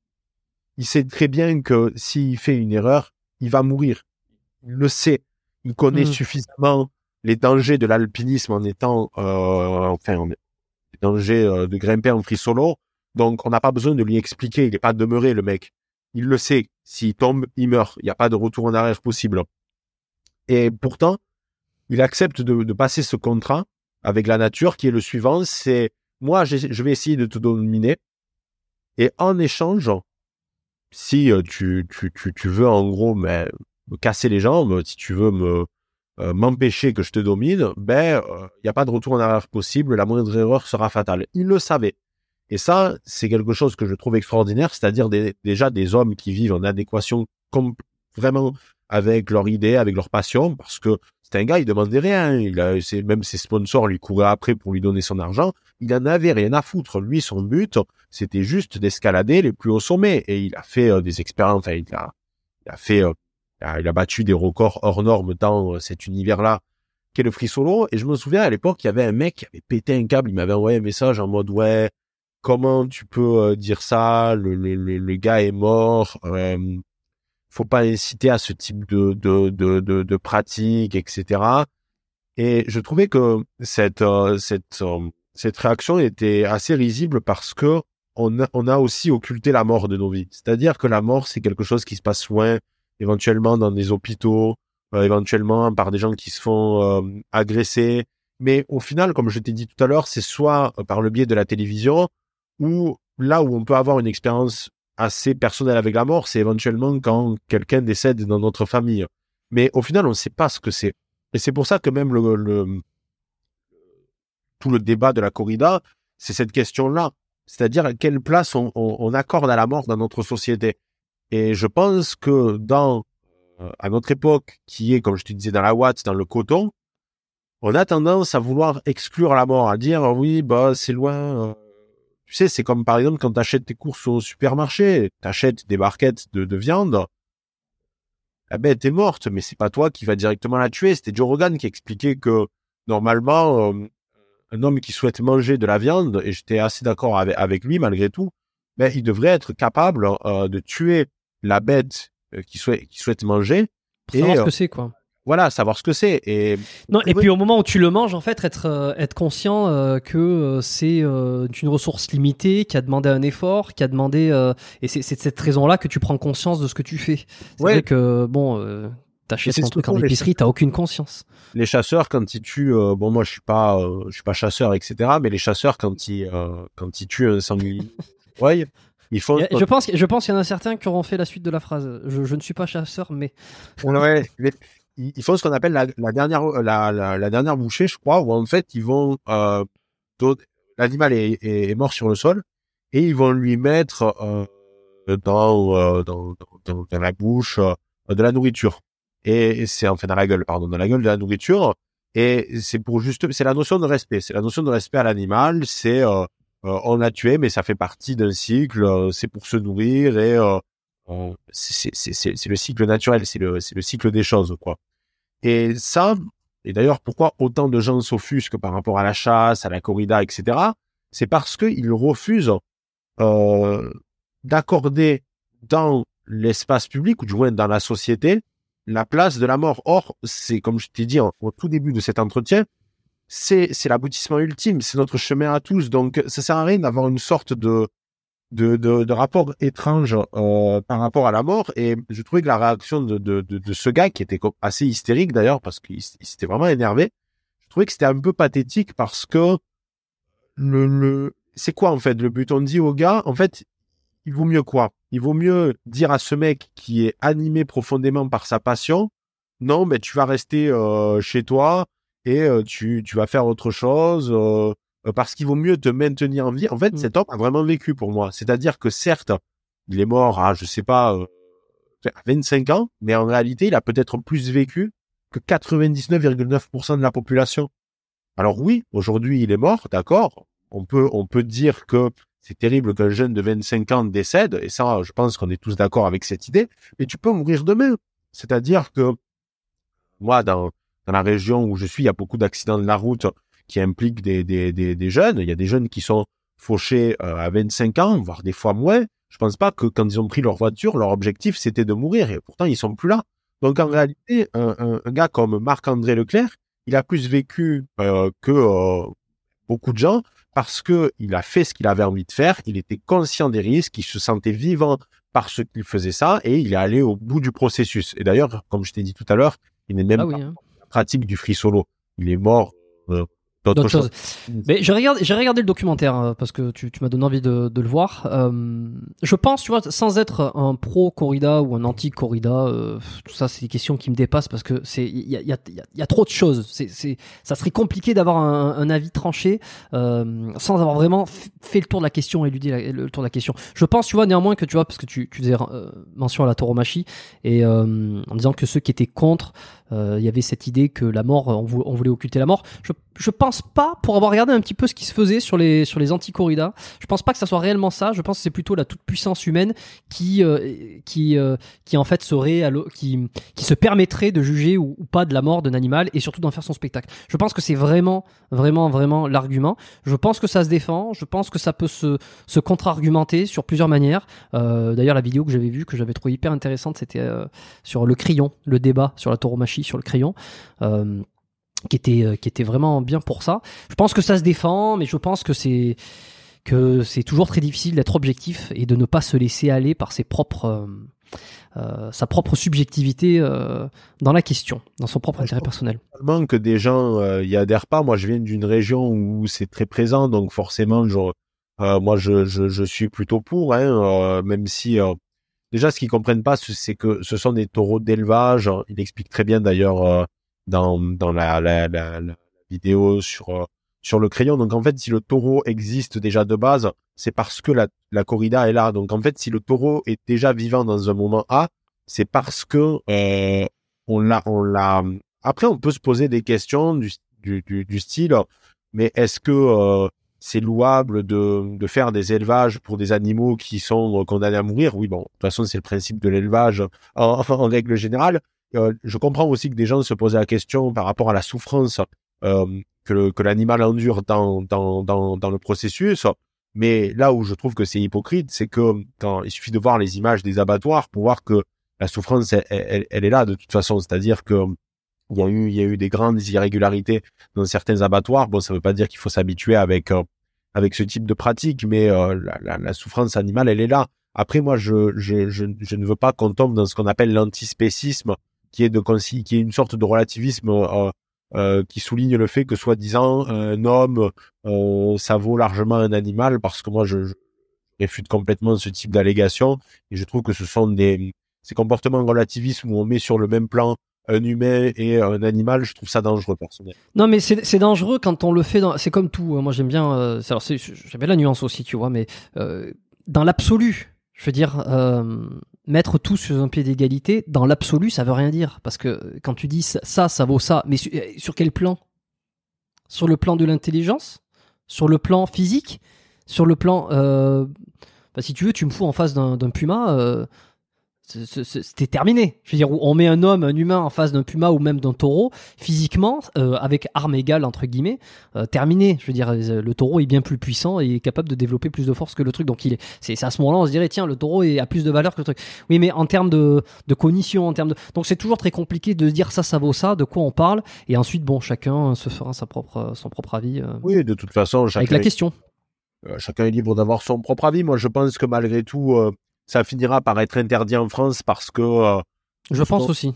Il sait très bien que s'il fait une erreur, il va mourir. Il le sait. Il connaît hmm. suffisamment les dangers de l'alpinisme en étant, euh, enfin, les dangers euh, de grimper en free solo. Donc, on n'a pas besoin de lui expliquer. Il n'est pas demeuré, le mec. Il le sait. S'il tombe, il meurt. Il n'y a pas de retour en arrière possible. Et pourtant, il accepte de, passer ce contrat avec la nature qui est le suivant, c'est moi je vais essayer de te dominer et en échange, si euh, tu, veux en gros me casser les jambes, si tu veux euh, m'empêcher que je te domine, ben il euh, n'y a pas de retour en arrière possible, la moindre erreur sera fatale. Il le savait. Et ça, c'est quelque chose que je trouve extraordinaire, c'est-à-dire déjà des hommes qui vivent en adéquation vraiment avec leur idée, avec leur passion, parce que c'est un gars, il demandait rien. Il a, même ses sponsors lui couraient après pour lui donner son argent. Il en avait rien à foutre. Lui, son but, c'était juste d'escalader les plus hauts sommets. Et il a fait euh, des expériences. il a, il a fait, euh, il a battu des records hors normes dans euh, cet univers-là, qui est le free solo. Et je me souviens à l'époque, il y avait un mec qui avait pété un câble. Il m'avait envoyé un message en mode ouais, comment tu peux dire ça? Le, le, le, gars est mort faut pas inciter à ce type de de de de, pratique, etc. Et je trouvais que cette euh, cette euh, cette réaction était assez risible parce que on a, on a aussi occulté la mort de nos vies. C'est-à-dire que la mort, c'est quelque chose qui se passe loin, éventuellement dans des hôpitaux, euh, éventuellement par des gens qui se font agresser. Mais au final, comme je t'ai dit tout à l'heure, c'est soit par le biais de la télévision ou là où on peut avoir une expérience assez personnel avec la mort, c'est éventuellement quand quelqu'un décède dans notre famille. Mais au final, on ne sait pas ce que c'est. Et c'est pour ça que même le, tout le débat de la corrida, c'est cette question-là. C'est-à-dire quelle place on, accorde à la mort dans notre société. Et je pense que dans, euh, à notre époque, qui est, comme je te disais, dans la Watt, dans le coton, on a tendance à vouloir exclure la mort, à dire, oui, bah, c'est loin, euh, tu sais, c'est comme par exemple quand tu achètes tes courses au supermarché, tu achètes des barquettes de, de viande, la bête est morte, mais c'est pas toi qui va directement la tuer. C'était Joe Rogan qui expliquait que normalement, euh, un homme qui souhaite manger de la viande, et j'étais assez d'accord avec, lui malgré tout, mais il devrait être capable euh, de tuer la bête euh, qui souhaite, qui souhaite manger. Pour savoir ce que c'est, quoi voilà, savoir ce que c'est. Et non, et puis au moment où tu le manges, en fait, être euh, être conscient euh, que euh, c'est une ressource limitée, qui a demandé un effort, qui a demandé, et c'est de cette raison-là que tu prends conscience de ce que tu fais. C'est vrai que bon. T'achètes ton truc en épicerie, t'as aucune conscience. Les chasseurs, quand ils tuent, bon moi je suis pas, je suis pas chasseur, etc. Mais les chasseurs, quand ils, quand ils tuent un sanglier, ouais, ils font. Je pense, je pense qu'il y en a certains qui auront fait la suite de la phrase. Je, je ne suis pas chasseur, mais. ouais, ils, font ce qu'on appelle la, dernière la, la, dernière bouchée, je crois, où en fait ils vont euh, l'animal est, mort sur le sol et ils vont lui mettre euh, dans, euh, dans, dans, la bouche euh, de la nourriture. Et c'est enfin dans la gueule pardon dans la gueule de la nourriture. Et c'est pour juste c'est la notion de respect. C'est la notion de respect à l'animal. C'est euh, euh, on l'a tué mais ça fait partie d'un cycle c'est pour se nourrir et c'est le cycle naturel c'est le cycle des choses quoi et ça et d'ailleurs, pourquoi autant de gens s'offusquent par rapport à la chasse, à la corrida, etc. C'est parce qu'ils refusent euh, d'accorder dans l'espace public, ou du moins dans la société, la place de la mort. Or, c'est comme je t'ai dit au tout début de cet entretien, c'est l'aboutissement ultime, c'est notre chemin à tous. Donc, ça sert à rien d'avoir une sorte de de, de, de rapport étrange euh, par rapport à la mort. Et je trouvais que la réaction de, de, de, de ce gars, qui était assez hystérique d'ailleurs, parce qu'il s'était vraiment énervé, je trouvais que c'était un peu pathétique parce que le, le c'est quoi en fait? Le but On dit au gars, en fait, il vaut mieux quoi? Il vaut mieux dire à ce mec qui est animé profondément par sa passion, non, mais tu vas rester euh, chez toi et euh, tu, tu vas faire autre chose. Euh, euh, parce qu'il vaut mieux te maintenir en vie. En fait, mmh. cet homme a vraiment vécu pour moi. C'est-à-dire que certes, il est mort à, je sais pas, euh, à 25 ans, mais en réalité, il a peut-être plus vécu que 99,9% de la population. Alors oui, aujourd'hui, il est mort, d'accord. On peut, on peut dire que c'est terrible qu'un jeune de 25 ans décède, et ça, je pense qu'on est tous d'accord avec cette idée, mais tu peux mourir demain. C'est-à-dire que moi, dans, dans la région où je suis, il y a beaucoup d'accidents de la route qui implique des, des, des, des, jeunes. Il y a des jeunes qui sont fauchés euh, à 25 ans, voire des fois moins. Je pense pas que quand ils ont pris leur voiture, leur objectif c'était de mourir et pourtant ils sont plus là. Donc en réalité, un, un, un gars comme Marc-André Leclerc, il a plus vécu euh, que euh, beaucoup de gens parce que il a fait ce qu'il avait envie de faire, il était conscient des risques, il se sentait vivant parce qu'il faisait ça et il est allé au bout du processus. Et d'ailleurs, comme je t'ai dit tout à l'heure, il n'est même ah pas hein. pratique du free solo. Il est mort euh, d'autres choses. Mais j'ai regardé, j'ai regardé le documentaire euh, parce que tu, tu m'as donné envie de, de le voir. Euh, je pense, tu vois, sans être un pro corrida ou un anti corrida, euh, tout ça, c'est des questions qui me dépassent parce que c'est il y a, y, a, y a trop de choses. C'est, c'est, ça serait compliqué d'avoir un, un, avis tranché euh, sans avoir vraiment fait le tour de la question, éluder la, le tour de la question. Je pense, tu vois, néanmoins que tu vois, parce que tu, tu faisais euh, mention à la tauromachie et euh, en disant que ceux qui étaient contre il y avait cette idée que la mort, on, voulait occulter la mort. Je, je pense pas, pour avoir regardé un petit peu ce qui se faisait sur les sur les anti-corridas, je pense pas que ça soit réellement ça. Je pense que c'est plutôt la toute puissance humaine qui euh, qui euh, qui en fait serait qui qui se permettrait de juger ou, pas de la mort d'un animal et surtout d'en faire son spectacle. Je pense que c'est vraiment vraiment vraiment l'argument. Je pense que ça se défend. Je pense que ça peut se se contre-argumenter sur plusieurs manières. D'ailleurs, la vidéo que j'avais vue que j'avais trouvé hyper intéressante, c'était sur le crayon, le débat sur la tauromachie sur le crayon. Euh, qui était euh, qui était vraiment bien pour ça. Je pense que ça se défend, mais je pense que c'est que c'est toujours très difficile d'être objectif et de ne pas se laisser aller par ses propres euh, sa propre subjectivité dans la question, dans son propre intérêt personnel. que des gens y adhèrent pas. Moi, je viens d'une région où c'est très présent, donc forcément, je, moi, je, je, je, suis plutôt pour, hein, même si Déjà, ce qu'ils comprennent pas, c'est que ce sont des taureaux d'élevage. Il explique très bien d'ailleurs euh, dans, dans la, la, la, vidéo sur euh, sur le crayon. Donc en fait, si le taureau existe déjà de base, c'est parce que la, la corrida est là. Donc en fait, si le taureau est déjà vivant dans un moment A, c'est parce que euh, on l'a on l'a. Après, on peut se poser des questions du du, du, du style, mais est-ce que euh, c'est louable de, de faire des élevages pour des animaux qui sont condamnés à mourir. Oui, bon, de toute façon, c'est le principe de l'élevage en, en, règle générale. Euh, je comprends aussi que des gens se posaient la question par rapport à la souffrance euh, que, que l'animal endure dans, dans, dans, dans le processus. Mais là où je trouve que c'est hypocrite, c'est que quand il suffit de voir les images des abattoirs pour voir que la souffrance, elle, elle, elle est là de toute façon. C'est-à-dire que il y a eu il y a eu des grandes irrégularités dans certains abattoirs. Bon, ça veut pas dire qu'il faut s'habituer avec euh, avec ce type de pratique, mais euh, la, la, la, souffrance animale, elle est là. Après, moi, je je, je, je ne veux pas qu'on tombe dans ce qu'on appelle l'antispécisme, qui est de qui est une sorte de relativisme euh, euh, qui souligne le fait que soi-disant un homme ça vaut largement un animal, parce que moi, je, je réfute complètement ce type d'allégation et je trouve que ce sont des ces comportements relativisme où on met sur le même plan un humain et un animal, je trouve ça dangereux personnellement. Non, mais c'est dangereux quand on le fait. C'est comme tout. Hein. Moi, j'aime bien. Euh, j'aime bien la nuance aussi, tu vois. Mais euh, dans l'absolu, je veux dire, euh, mettre tout sur un pied d'égalité, dans l'absolu, ça veut rien dire. Parce que quand tu dis ça, ça, vaut ça. Mais sur, quel plan? Sur le plan de l'intelligence? Sur le plan physique? Sur le plan. Bah, si tu veux, tu me fous en face d'un puma c'était terminé. Je veux dire, on met un homme, un humain en face d'un puma ou même d'un taureau, physiquement, euh, avec arme égale entre guillemets, euh, terminé. Je veux dire, euh, le taureau est bien plus puissant et est capable de développer plus de force que le truc. Donc il est, c'est, à ce moment-là, on se dirait, tiens, le taureau a plus de valeur que le truc. Oui, mais en termes de, de cognition, en termes de, donc c'est toujours très compliqué de se dire ça, ça vaut ça, de quoi on parle, et ensuite, bon, chacun se fera sa propre, son propre avis. oui, de toute façon, chacun avec la question. chacun est libre d'avoir son propre avis. Moi, je pense que malgré tout ça finira par être interdit en France parce que. Euh, je pense aussi.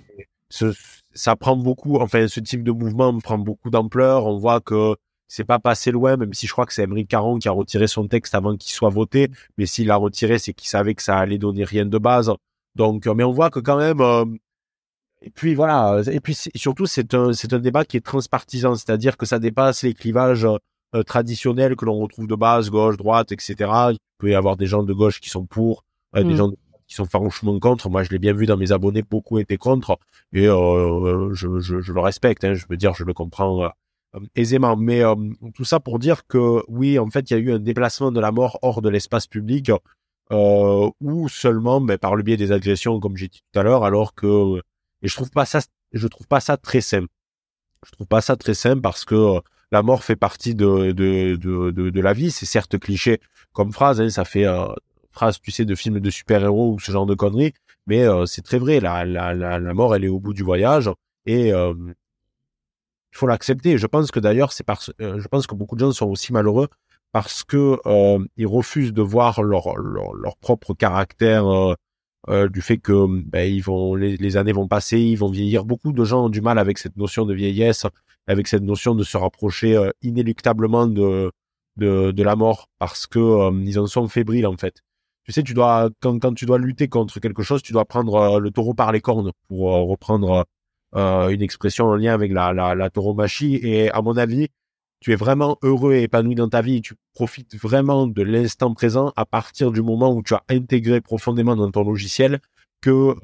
ça prend beaucoup, enfin, ce type de mouvement prend beaucoup d'ampleur. On voit que c'est pas passé loin, même si je crois que c'est Emery Caron qui a retiré son texte avant qu'il soit voté. Mais s'il l'a retiré, c'est qu'il savait que ça allait donner rien de base. Donc, euh, mais on voit que quand même. Euh, et puis voilà. Et puis surtout, c'est un, c'est un débat qui est transpartisan, c'est-à-dire que ça dépasse les clivages traditionnels que l'on retrouve de base, gauche, droite, etc. Il peut y avoir des gens de gauche qui sont pour, des mm. gens qui sont farouchement contre. Moi, je l'ai bien vu dans mes abonnés, beaucoup étaient contre, et euh, je, je, je, le respecte. Hein, je veux dire, je le comprends euh, aisément. Mais euh, tout ça pour dire que oui, en fait, il y a eu un déplacement de la mort hors de l'espace public, euh, ou seulement mais ben, par le biais des agressions, comme j'ai dit tout à l'heure, alors que et je trouve pas ça, je trouve pas ça très simple. Je trouve pas ça très simple parce que la mort fait partie de de de, de, de la vie. C'est certes cliché comme phrase, hein, ça fait phrase, tu sais, de films de super-héros ou ce genre de conneries, mais euh, c'est très vrai. La, la, la, mort, elle est au bout du voyage et euh, il faut l'accepter. Je pense que d'ailleurs, c'est parce, euh, je pense que beaucoup de gens sont aussi malheureux parce que ils refusent de voir leur leur, leur propre caractère. du fait que ben, ils vont les, les, années vont passer, ils vont vieillir. Beaucoup de gens ont du mal avec cette notion de vieillesse, avec cette notion de se rapprocher inéluctablement de, de, de la mort parce que ils en sont fébriles en fait tu sais, tu dois quand, tu dois lutter contre quelque chose, tu dois prendre euh, le taureau par les cornes pour euh, reprendre euh, une expression en lien avec la, tauromachie. Et à mon avis, tu es vraiment heureux et épanoui dans ta vie. Tu profites vraiment de l'instant présent à partir du moment où tu as intégré profondément dans ton logiciel que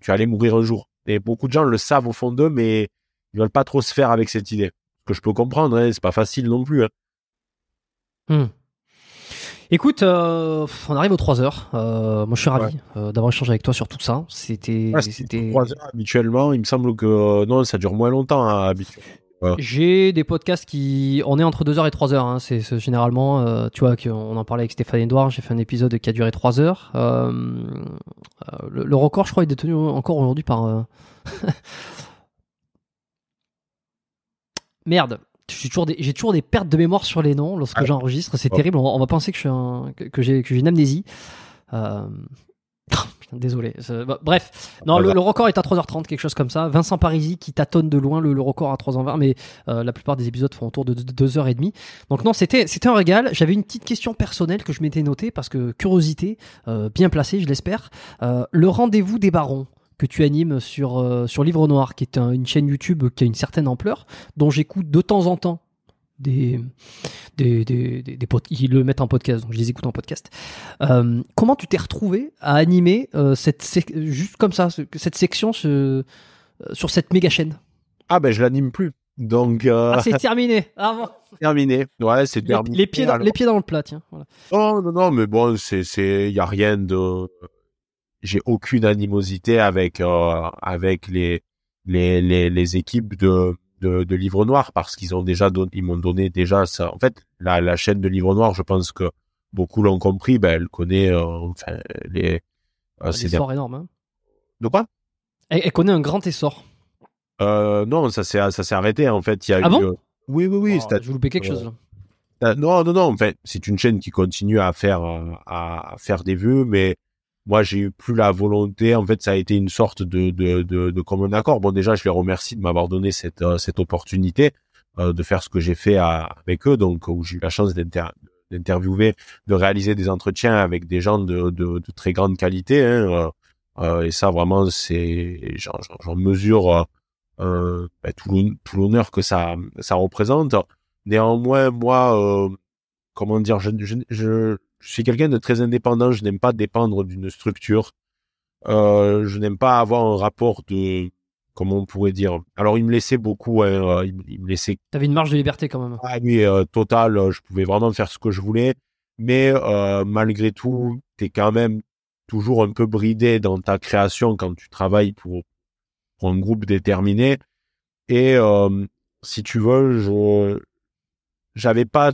tu, allais mourir un jour. Et beaucoup de gens le savent au fond d'eux, mais ils veulent pas trop se faire avec cette idée. Ce que je peux comprendre, hein, c'est pas facile non plus. Hein. Hmm. Écoute, euh, on arrive aux 3 heures. Euh, moi, je suis ravi euh, d'avoir échangé avec toi sur tout ça. C'était, c'était 3 heures habituellement. Il me semble que non, ça dure moins longtemps hein, habituellement. J'ai des podcasts qui, on est entre 2 heures et 3 heures. Hein. C'est, généralement, tu vois, qu'on en parlait avec Stéphane Edouard. J'ai fait un épisode qui a duré 3 heures. Le, le, record, je crois, est détenu encore aujourd'hui par. Merde j'ai toujours des, j'ai toujours des pertes de mémoire sur les noms lorsque ah. j'enregistre. C'est terrible. On va, penser que je suis un, que, j'ai, que j'ai une amnésie. Euh... désolé. Bah, bref, non, le, record est à 3h30, quelque chose comme ça. Vincent Parisi qui tâtonne de loin le, record à 3h20, mais euh, la plupart des épisodes font autour de 2h30. Donc non, c'était c'était un régal. J'avais une petite question personnelle que je m'étais notée parce que curiosité, euh, bien placée, je l'espère. Euh, le rendez-vous des barons que tu animes sur, euh, sur Livre Noir, qui est une chaîne YouTube qui a une certaine ampleur, dont j'écoute de temps en temps des, des, des, des, ils le mettent en podcast, donc je les écoute en podcast. Euh, comment tu t'es retrouvé à animer euh, cette juste comme ça cette section sur cette méga chaîne? Ah ben je l'anime plus. Donc ah, c'est terminé. Ah, Terminé. Ouais, c'est terminé. Les pieds dans, les pieds dans le plat, tiens. Voilà. Non non non, mais bon, c'est c'est y a rien de j'ai aucune animosité avec euh, avec les, les les les équipes de de, de Livre Noir parce qu'ils ont déjà donné, ils m'ont donné déjà ça. En fait, la, la chaîne de Livre Noir, je pense que beaucoup l'ont compris. Ben, elle connaît euh, enfin les. Euh, c'est essor énorme. Hein. De quoi? Elle, connaît un grand essor. Euh, non, ça s'est ça s'est arrêté en fait. Il y a ah bon? euh, oui, oui, oui. Oh, je loupé quelque chose. Là. Non, non, non. En fait, c'est une chaîne qui continue à faire à faire des vues, mais moi j'ai eu plus la volonté. En fait ça a été une sorte de de de, de commun accord. Bon déjà je les remercie de m'avoir donné cette euh, cette opportunité euh, de faire ce que j'ai fait avec eux. Donc où j'ai eu la chance d'interviewer de réaliser des entretiens avec des gens de de, de très grande qualité hein, euh, et ça vraiment c'est j'en mesure euh, ben, tout l'honneur que ça ça représente. Néanmoins, moi, comment dire, je, je, je, suis quelqu'un de très indépendant. Je n'aime pas dépendre d'une structure. je n'aime pas avoir un rapport de comment on pourrait dire. Alors, il me laissait beaucoup. Hein, il, il, me laissait. T'avais une marge de liberté quand même. Ah oui, euh, total. Je pouvais vraiment faire ce que je voulais, mais euh, malgré tout, t'es quand même toujours un peu bridé dans ta création quand tu travailles pour, pour un groupe déterminé. Et euh, si tu veux, je j'avais pas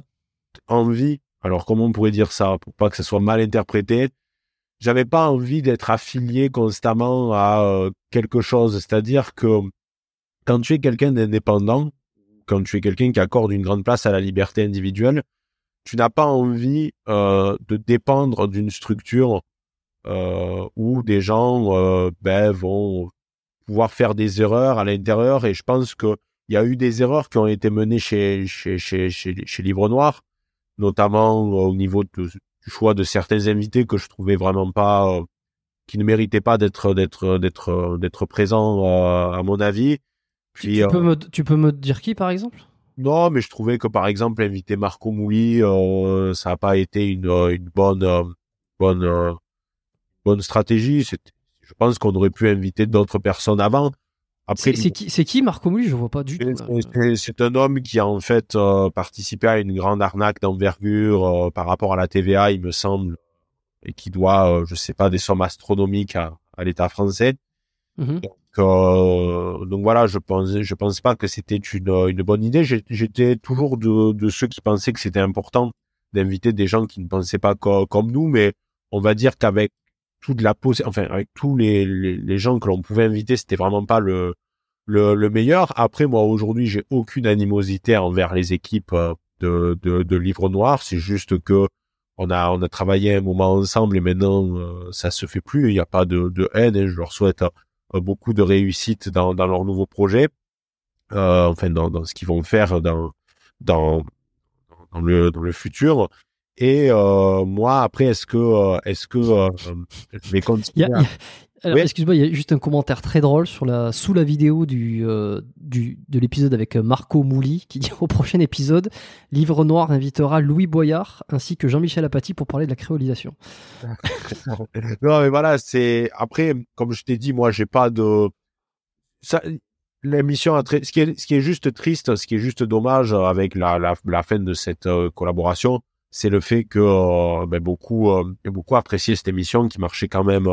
envie. Alors, comment on pourrait dire ça pour pas que ça soit mal interprété? J'avais pas envie d'être affilié constamment à euh, quelque chose. C'est-à-dire que quand tu es quelqu'un d'indépendant, quand tu es quelqu'un qui accorde une grande place à la liberté individuelle, tu n'as pas envie euh, de dépendre d'une structure euh, où des gens ben, vont pouvoir faire des erreurs à l'intérieur. Et je pense que il y a eu des erreurs qui ont été menées chez chez chez chez, chez Livre Noir, notamment au niveau de, du choix de certains invités que je trouvais vraiment pas, euh, qui ne méritaient pas d'être d'être d'être d'être présents euh, à mon avis. Puis, tu, peux me, tu peux me dire qui par exemple? Non, mais je trouvais que par exemple inviter Marco Mouli, euh, ça n'a pas été une une bonne bonne bonne stratégie. Je pense qu'on aurait pu inviter d'autres personnes avant. Après, c'est qui, c'est qui Marco Mouli Je vois pas du tout. C'est un homme qui a en fait euh, participé à une grande arnaque d'envergure euh, par rapport à la TVA, il me semble, et qui doit, euh, je sais pas, des sommes astronomiques à, à l'État français. Mm-hmm. Donc, donc, voilà, je pense, je pense pas que c'était une, une bonne idée. J'étais toujours de, de ceux qui pensaient que c'était important d'inviter des gens qui ne pensaient pas comme nous, mais on va dire qu'avec toute la enfin avec tous les, les, gens que l'on pouvait inviter, c'était vraiment pas le, le, le meilleur. Après, moi aujourd'hui, j'ai aucune animosité envers les équipes euh, de, de, de Livre Noir. C'est juste que on a on a travaillé un moment ensemble et maintenant euh, ça se fait plus. Il n'y a pas de, de haine. Et je leur souhaite euh, beaucoup de réussite dans, dans leur nouveau projet. Euh, enfin, dans, dans ce qu'ils vont faire dans dans dans le dans le futur. Et euh, moi, après, est-ce que, euh, est-ce que euh, je vais continuer Alors, excuse-moi, il y a juste un commentaire très drôle sur la, sous la vidéo du, euh, du de l'épisode avec Marco Mouli qui dit au prochain épisode, Livre Noir invitera Louis Boyard ainsi que Jean-Michel Apathy pour parler de la créolisation. non, mais voilà, c'est après, comme je t'ai dit, moi, j'ai pas de ça. L'émission a très... ce qui est ce qui est juste triste, ce qui est juste dommage avec la la, la fin de cette collaboration, c'est le fait que euh, ben, beaucoup euh, beaucoup apprécié cette émission qui marchait quand même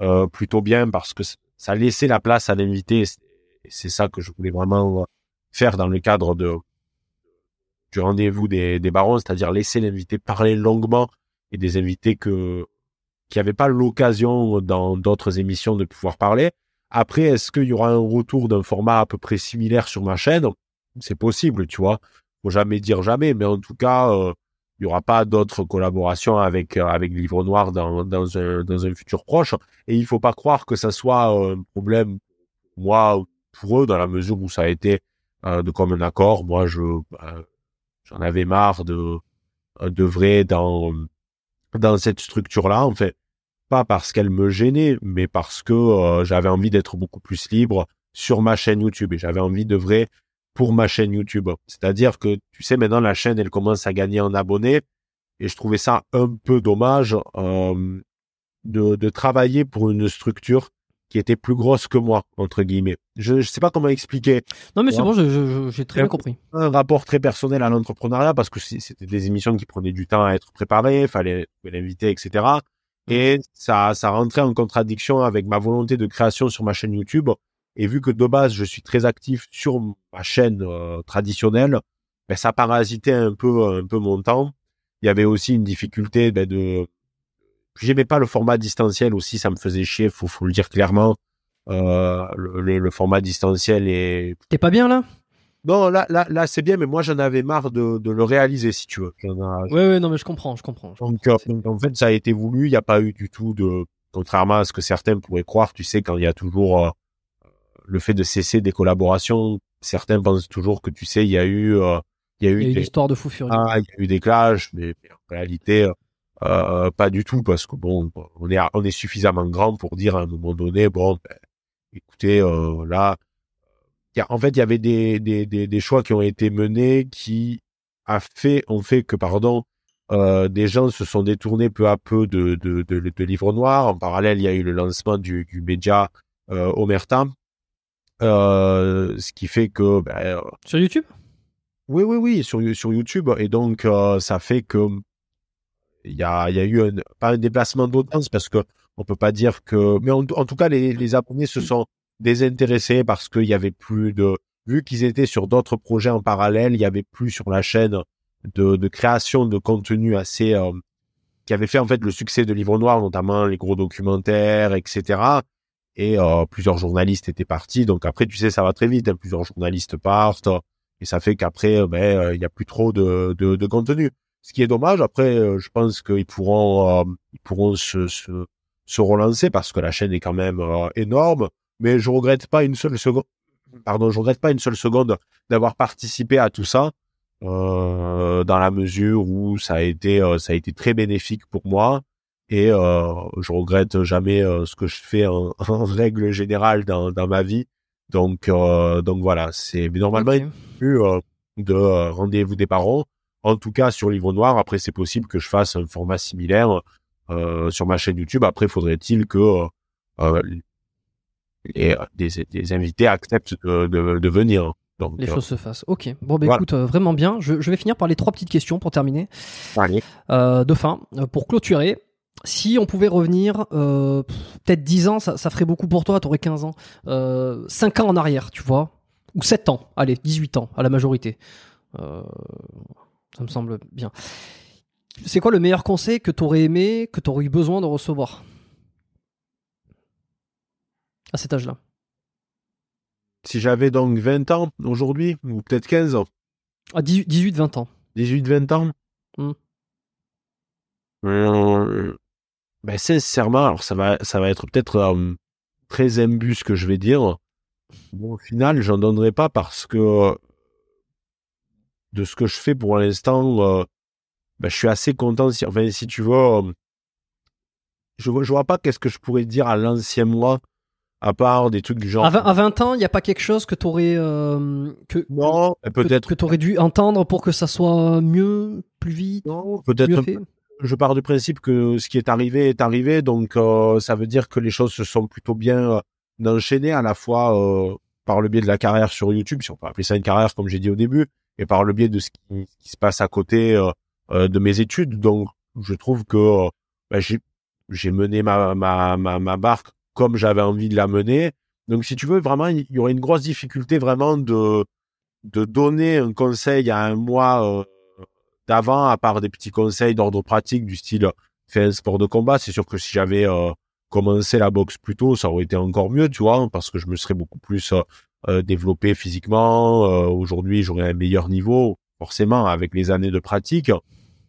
euh, plutôt bien parce que ça laissait la place à l'invité. C'est ça que je voulais vraiment faire dans le cadre de du rendez-vous des, des barons, c'est-à-dire laisser l'invité parler longuement et des invités que qui n'avaient pas l'occasion dans d'autres émissions de pouvoir parler. Après, est-ce qu'il y aura un retour d'un format à peu près similaire sur ma chaîne? C'est possible, tu vois. Faut jamais dire jamais, mais en tout cas, il y aura pas d'autres collaborations avec euh, avec Livre Noir dans dans un dans un futur proche. Et il faut pas croire que ça soit euh, un problème moi ou pour eux dans la mesure où ça a été euh, de comme un accord. Moi je bah, j'en avais marre de de vrai dans dans cette structure là en fait pas parce qu'elle me gênait mais parce que j'avais envie d'être beaucoup plus libre sur ma chaîne YouTube et j'avais envie de vrai pour ma chaîne YouTube. C'est-à-dire que, tu sais, maintenant, la chaîne, elle commence à gagner en abonnés. Et je trouvais ça un peu dommage euh, de, de travailler pour une structure qui était plus grosse que moi, entre guillemets. Je ne sais pas comment expliquer. Non, mais c'est bon, j'ai très bien compris. Un rapport très personnel à l'entrepreneuriat parce que c'était des émissions qui prenaient du temps à être préparées, fallait l'inviter, etc. Et ça, ça rentrait en contradiction avec ma volonté de création sur ma chaîne YouTube et vu que de base, je suis très actif sur ma chaîne euh, traditionnelle, ben, ça parasitait un peu, un peu mon temps. Il y avait aussi une difficulté ben, de... J'aimais pas le format distanciel aussi, ça me faisait chier, faut, faut le dire clairement. Euh, le, le, format distanciel est... T'es pas bien là? Non, là, là, là, c'est bien, mais moi, j'en avais marre de, de le réaliser, si tu veux. Oui, oui, non, mais je comprends, je comprends. donc, euh, en fait, ça a été voulu. Il n'y a pas eu du tout de, contrairement à ce que certains pourraient croire, tu sais, quand il y a toujours le fait de cesser des collaborations, certains pensent toujours que tu sais, il y a eu, euh, il y a eu, des... de fou furieux. Ah, il y a eu des clashs, mais, en réalité, euh, Euh, pas du tout parce que bon, on est on est suffisamment grand pour dire à un moment donné, bon, ben, écoutez, euh, là, y a, en fait, il y avait des, des, des, des, choix qui ont été menés qui a fait, ont fait que, pardon, euh, des gens se sont détournés peu à peu de, de, de, de Livre Noir. En parallèle, il y a eu le lancement du, du média euh, Omerta, euh, ce qui fait que... Ben, euh, sur YouTube? Oui, oui, oui, sur, sur YouTube. Et donc, euh, ça fait que il y a, il y a eu un, pas un déplacement d'audience parce que on peut pas dire que... Mais en, en tout cas, les, les abonnés se sont désintéressés parce qu'il y avait plus de... Vu qu'ils étaient sur d'autres projets en parallèle, il y avait plus sur la chaîne de, de création de contenu assez... Euh, qui avait fait en fait le succès de Livre Noir, notamment les gros documentaires, etc. Et euh, plusieurs journalistes étaient partis. Donc après, tu sais, ça va très vite. Hein, plusieurs journalistes partent. Et ça fait qu'après, ben, il y a plus trop de, de, de contenu. Ce qui est dommage. Après, euh, je pense qu'ils pourront, euh, ils pourront se, se, se, relancer parce que la chaîne est quand même euh, énorme. Mais je regrette pas une seule seconde. Pardon, je regrette pas une seule seconde d'avoir participé à tout ça, dans la mesure où ça a été, ça a été très bénéfique pour moi. Et je regrette jamais ce que je fais en, en règle générale dans, dans ma vie. Donc, donc voilà, c'est normalement okay. plus de rendez-vous des parents en tout cas sur Livre Noir. Après, c'est possible que je fasse un format similaire euh, sur ma chaîne YouTube. Après, faudrait-il que euh, les, des, des, invités acceptent de, de, de venir. Donc, les euh, choses se fassent. Ok. Bon, bah, voilà. écoute, euh, vraiment bien. Je, je, vais finir par les trois petites questions pour terminer. Allez. Euh, de fin, pour clôturer. Si on pouvait revenir, peut-être 10 ans, ça, ça, ferait beaucoup pour toi, tu aurais 15 ans. 5 ans en arrière, tu vois. Ou 7 ans, allez, 18 ans, à la majorité. Ça me semble bien. C'est quoi le meilleur conseil que tu aurais aimé, que tu aurais eu besoin de recevoir à cet âge-là? Si j'avais donc 20 ans aujourd'hui, ou peut-être 15 ans À 18-20 ans. 18-20 ans? Mm. Ben, Sincèrement, alors ça va, ça va être peut-être euh, très imbus ce que je vais dire. Bon, au final, j'en donnerai pas parce que de ce que je fais pour l'instant, euh, ben, je suis assez content. Si, enfin, si tu veux, euh, je vois, je vois pas qu'est-ce que je pourrais dire à l'ancien moi, à part des trucs du genre. À 20, à 20 ans, il n'y a pas quelque chose que tu aurais euh, que non, peut-être que, que tu aurais dû entendre pour que ça soit mieux, plus vite. Non, peut-être. Je pars du principe que ce qui est arrivé est arrivé, donc euh, ça veut dire que les choses se sont plutôt bien enchaînées à la fois euh, par le biais de la carrière sur YouTube, si on peut appeler ça une carrière comme j'ai dit au début, et par le biais de ce qui, se passe à côté euh, euh, de mes études. Donc, je trouve que euh, bah, j'ai, mené ma, ma, ma, barque comme j'avais envie de la mener. Donc, si tu veux, vraiment, il y aurait une grosse difficulté vraiment de, de donner un conseil à un mois d'avant, à part des petits conseils d'ordre pratique du style fais un sport de combat. C'est sûr que si j'avais commencé la boxe plus tôt, ça aurait été encore mieux, tu vois, parce que je me serais beaucoup plus euh, développé physiquement. Euh, Aujourd'hui, j'aurais un meilleur niveau, forcément, avec les années de pratique.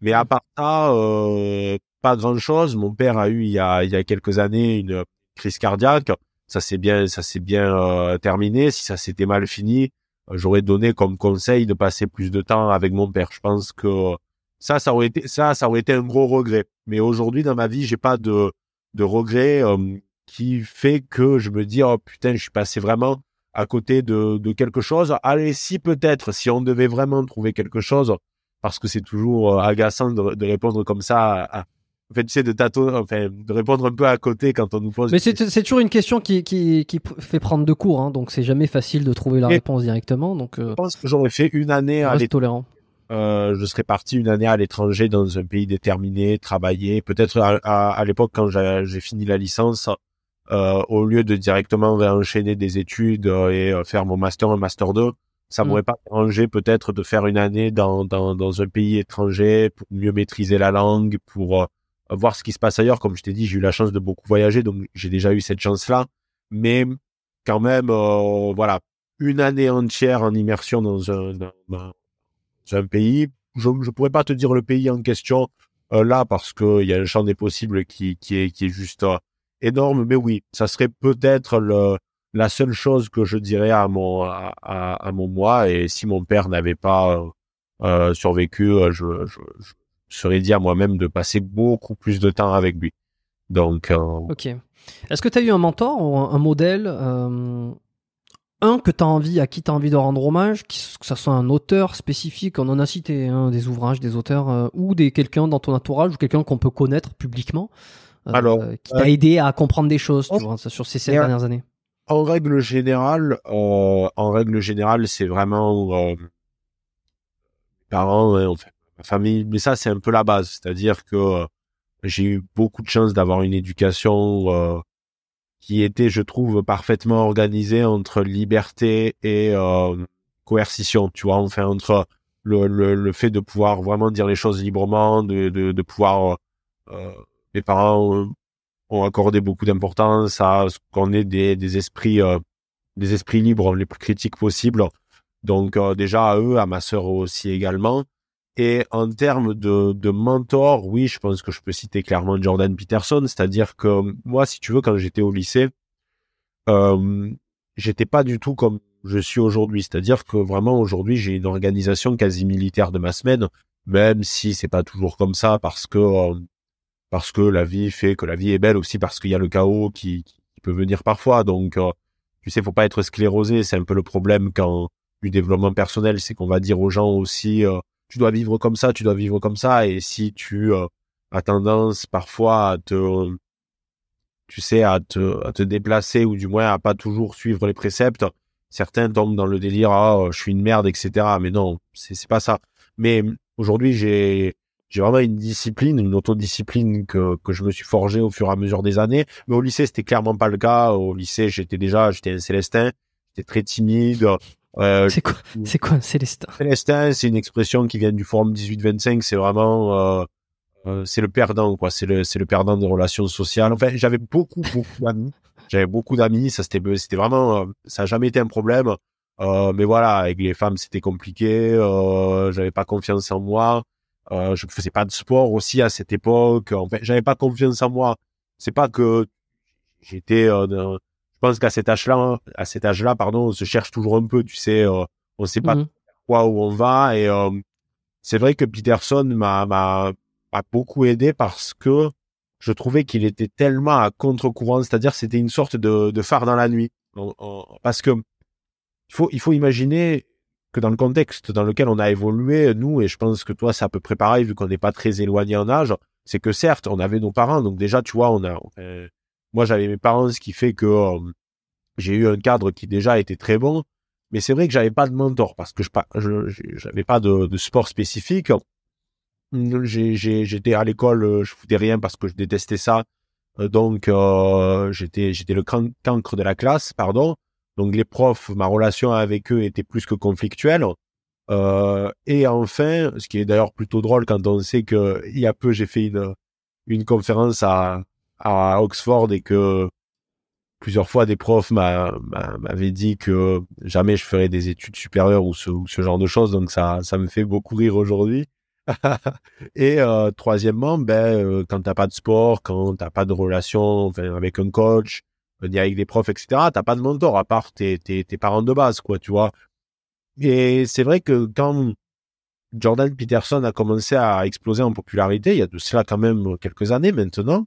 Mais à part ça, euh, pas grand-chose. Mon père a eu il y a, il y a quelques années une crise cardiaque. Ça s'est bien, ça s'est bien euh, terminé. Si ça s'était mal fini, j'aurais donné comme conseil de passer plus de temps avec mon père. Je pense que ça, ça aurait été, ça, ça aurait été un gros regret. Mais aujourd'hui, dans ma vie, j'ai pas de, de regret euh, qui fait que je me dis, oh putain, je suis passé vraiment à côté de, de quelque chose. Allez, si peut-être, si on devait vraiment trouver quelque chose, parce que c'est toujours agaçant de, de, répondre comme ça, à, en fait, tu sais, de tâtonner, enfin, de répondre un peu à côté quand on nous pose. Mais c'est, c'est toujours une question qui, qui, qui fait prendre de cours, hein, donc c'est jamais facile de trouver la Et réponse directement. Donc, euh, je pense que j'aurais fait une année à l'étranger. tolérant. Euh, je serais parti une année à l'étranger dans un pays déterminé, travailler. Peut-être à, à, à l'époque quand j'ai, j'ai fini la licence, euh, au lieu de directement enchaîner des études euh, et euh, faire mon master, un master 2, ça Mm. m'aurait pas dérangé peut-être de faire une année dans, dans, dans un pays étranger pour mieux maîtriser la langue, pour voir ce qui se passe ailleurs. Comme je t'ai dit, j'ai eu la chance de beaucoup voyager, donc j'ai déjà eu cette chance-là. Mais quand même, euh, voilà, une année entière en immersion dans un, dans, un pays. Je ne pourrais pas te dire le pays en question euh, là parce qu'il y a un champ des possibles qui, qui, est, qui est juste euh, énorme. Mais oui, ça serait peut-être le, la seule chose que je dirais à mon, à, à, mon moi. Et si mon père n'avait pas euh, survécu, je, je, je, serais dit à moi-même de passer beaucoup plus de temps avec lui. Donc, euh, ok. Est-ce que tu as eu un mentor ou un, modèle, euh, un que tu as envie, à qui tu as envie de rendre hommage, que ce soit un auteur spécifique, on en a cité hein, des ouvrages, des auteurs, euh, ou des quelqu'un dans ton entourage, ou quelqu'un qu'on peut connaître publiquement, Alors, qui t'a aidé à comprendre des choses tu vois, sur ces, dernières années? En règle générale, en règle générale, c'est vraiment parents, hein, en fait, ma famille, mais ça c'est un peu la base, c'est-à-dire que j'ai eu beaucoup de chance d'avoir une éducation euh, qui était, je trouve, parfaitement organisée entre liberté et euh, coercition. Tu vois, enfin entre le, le, le, fait de pouvoir vraiment dire les choses librement, de, de, de pouvoir. Euh, mes parents ont accordé beaucoup d'importance à ce qu'on ait des, des esprits, euh, des esprits libres les plus critiques possibles. Donc euh, déjà à eux, à ma sœur aussi également. Et en termes de, de mentor, oui, je pense que je peux citer clairement Jordan Peterson, c'est-à-dire que moi, si tu veux, quand j'étais au lycée, euh, j'étais pas du tout comme je suis aujourd'hui. C'est-à-dire que vraiment aujourd'hui, j'ai une organisation quasi militaire de ma semaine, même si c'est pas toujours comme ça, parce que euh, parce que la vie fait que la vie est belle aussi, parce qu'il y a le chaos qui, qui, peut venir parfois. Donc, euh, tu sais, faut pas être sclérosé. C'est un peu le problème quand du développement personnel, c'est qu'on va dire aux gens aussi. Tu dois vivre comme ça, tu dois vivre comme ça. Et si tu euh, as tendance parfois à te, tu sais, à te, à te déplacer ou du moins à pas toujours suivre les préceptes, certains tombent dans le délire, ah, je suis une merde, etc. Mais non, c'est, pas ça. Mais aujourd'hui, j'ai, j'ai vraiment une discipline, une autodiscipline que, que je me suis forgé au fur et à mesure des années. Mais au lycée, c'était clairement pas le cas. Au lycée, j'étais déjà, j'étais un Célestin. J'étais très timide. Euh, c'est quoi, c'est quoi un Célestin Célestin, c'est une expression qui vient du forum 1825. C'est vraiment, euh, euh, c'est le perdant, quoi. C'est le, c'est le perdant des relations sociales. Enfin, j'avais beaucoup, beaucoup d'amis. J'avais beaucoup d'amis. Ça, c'était, c'était vraiment, euh, ça a jamais été un problème. Euh, mais voilà, avec les femmes, c'était compliqué. Euh, j'avais pas confiance en moi. Euh, je faisais pas de sport aussi à cette époque. En fait, j'avais pas confiance en moi. C'est pas que j'étais je pense qu'à cet âge-là, à cet âge-là, pardon, on se cherche toujours un peu, tu sais, euh, on sait pas mmh. quoi où on va et euh, c'est vrai que Peterson m'a m'a beaucoup aidé parce que je trouvais qu'il était tellement à contre-courant, c'est-à-dire c'était une sorte de, de phare dans la nuit, parce que il faut il faut imaginer que dans le contexte dans lequel on a évolué, nous, et je pense que toi, c'est à peu près pareil, vu qu'on n'est pas très éloigné en âge, c'est que certes, on avait nos parents, donc déjà, tu vois, on a, moi, j'avais mes parents, ce qui fait que j'ai eu un cadre qui déjà était très bon. Mais c'est vrai que j'avais pas de mentor parce que je j'avais pas de, sport spécifique. J'étais à l'école, je foutais rien parce que je détestais ça. Donc j'étais le cancre de la classe, pardon. Donc les profs, ma relation avec eux était plus que conflictuelle. Et enfin, ce qui est d'ailleurs plutôt drôle quand on sait que il y a peu j'ai fait une conférence à à Oxford et que plusieurs fois des profs m'avaient dit que jamais je ferais des études supérieures ou ce, genre de choses. Donc ça, me fait beaucoup rire aujourd'hui. et euh, troisièmement, ben euh, quand t'as pas de sport, quand t'as pas de relation avec un coach, ni avec des profs, etc., t'as pas de mentor à part tes, tes, tes parents de base, quoi, tu vois. Et c'est vrai que quand Jordan Peterson a commencé à exploser en popularité, il y a de cela quand même quelques années maintenant,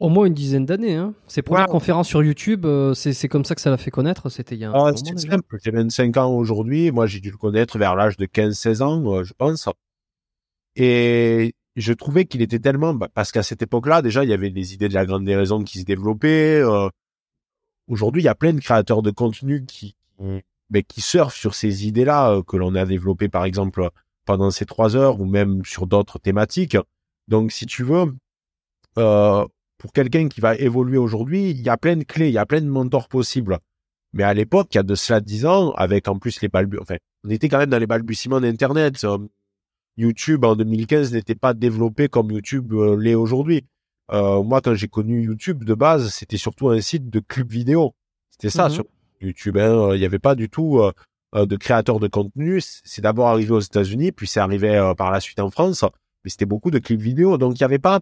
au moins une dizaine d'années. Hein. Ses premières conférences sur YouTube, euh, c'est comme ça que ça l'a fait connaître. C'était il y a un ah, C'est simple. J'ai 25 ans aujourd'hui. Moi, j'ai dû le connaître vers l'âge de 15-16 ans, euh, je pense. Et je trouvais qu'il était tellement... Bah, parce qu'à cette époque-là, déjà, il y avait les idées de la grande déraison qui se développaient. Euh. Aujourd'hui, il y a plein de créateurs de contenu qui, mais qui surfent sur ces idées-là que l'on a développées, par exemple, pendant ces trois heures ou même sur d'autres thématiques. Donc, si tu veux, euh, pour quelqu'un qui va évoluer aujourd'hui, il y a plein de clés, il y a plein de mentors possibles. Mais à l'époque, il y a de cela dix ans, avec en plus les balbutiements, enfin, on était quand même dans les balbutiements d'Internet. Euh, YouTube en 2015 n'était pas développé comme YouTube euh, l'est aujourd'hui. Euh, moi, quand j'ai connu YouTube de base, c'était surtout un site de clips vidéo. C'était ça mhm. sur YouTube. Hein. Il n'y avait pas du tout de créateurs de contenu. C'est d'abord arrivé aux États-Unis, puis c'est arrivé par la suite en France. Mais c'était beaucoup de clips vidéo, donc il n'y avait pas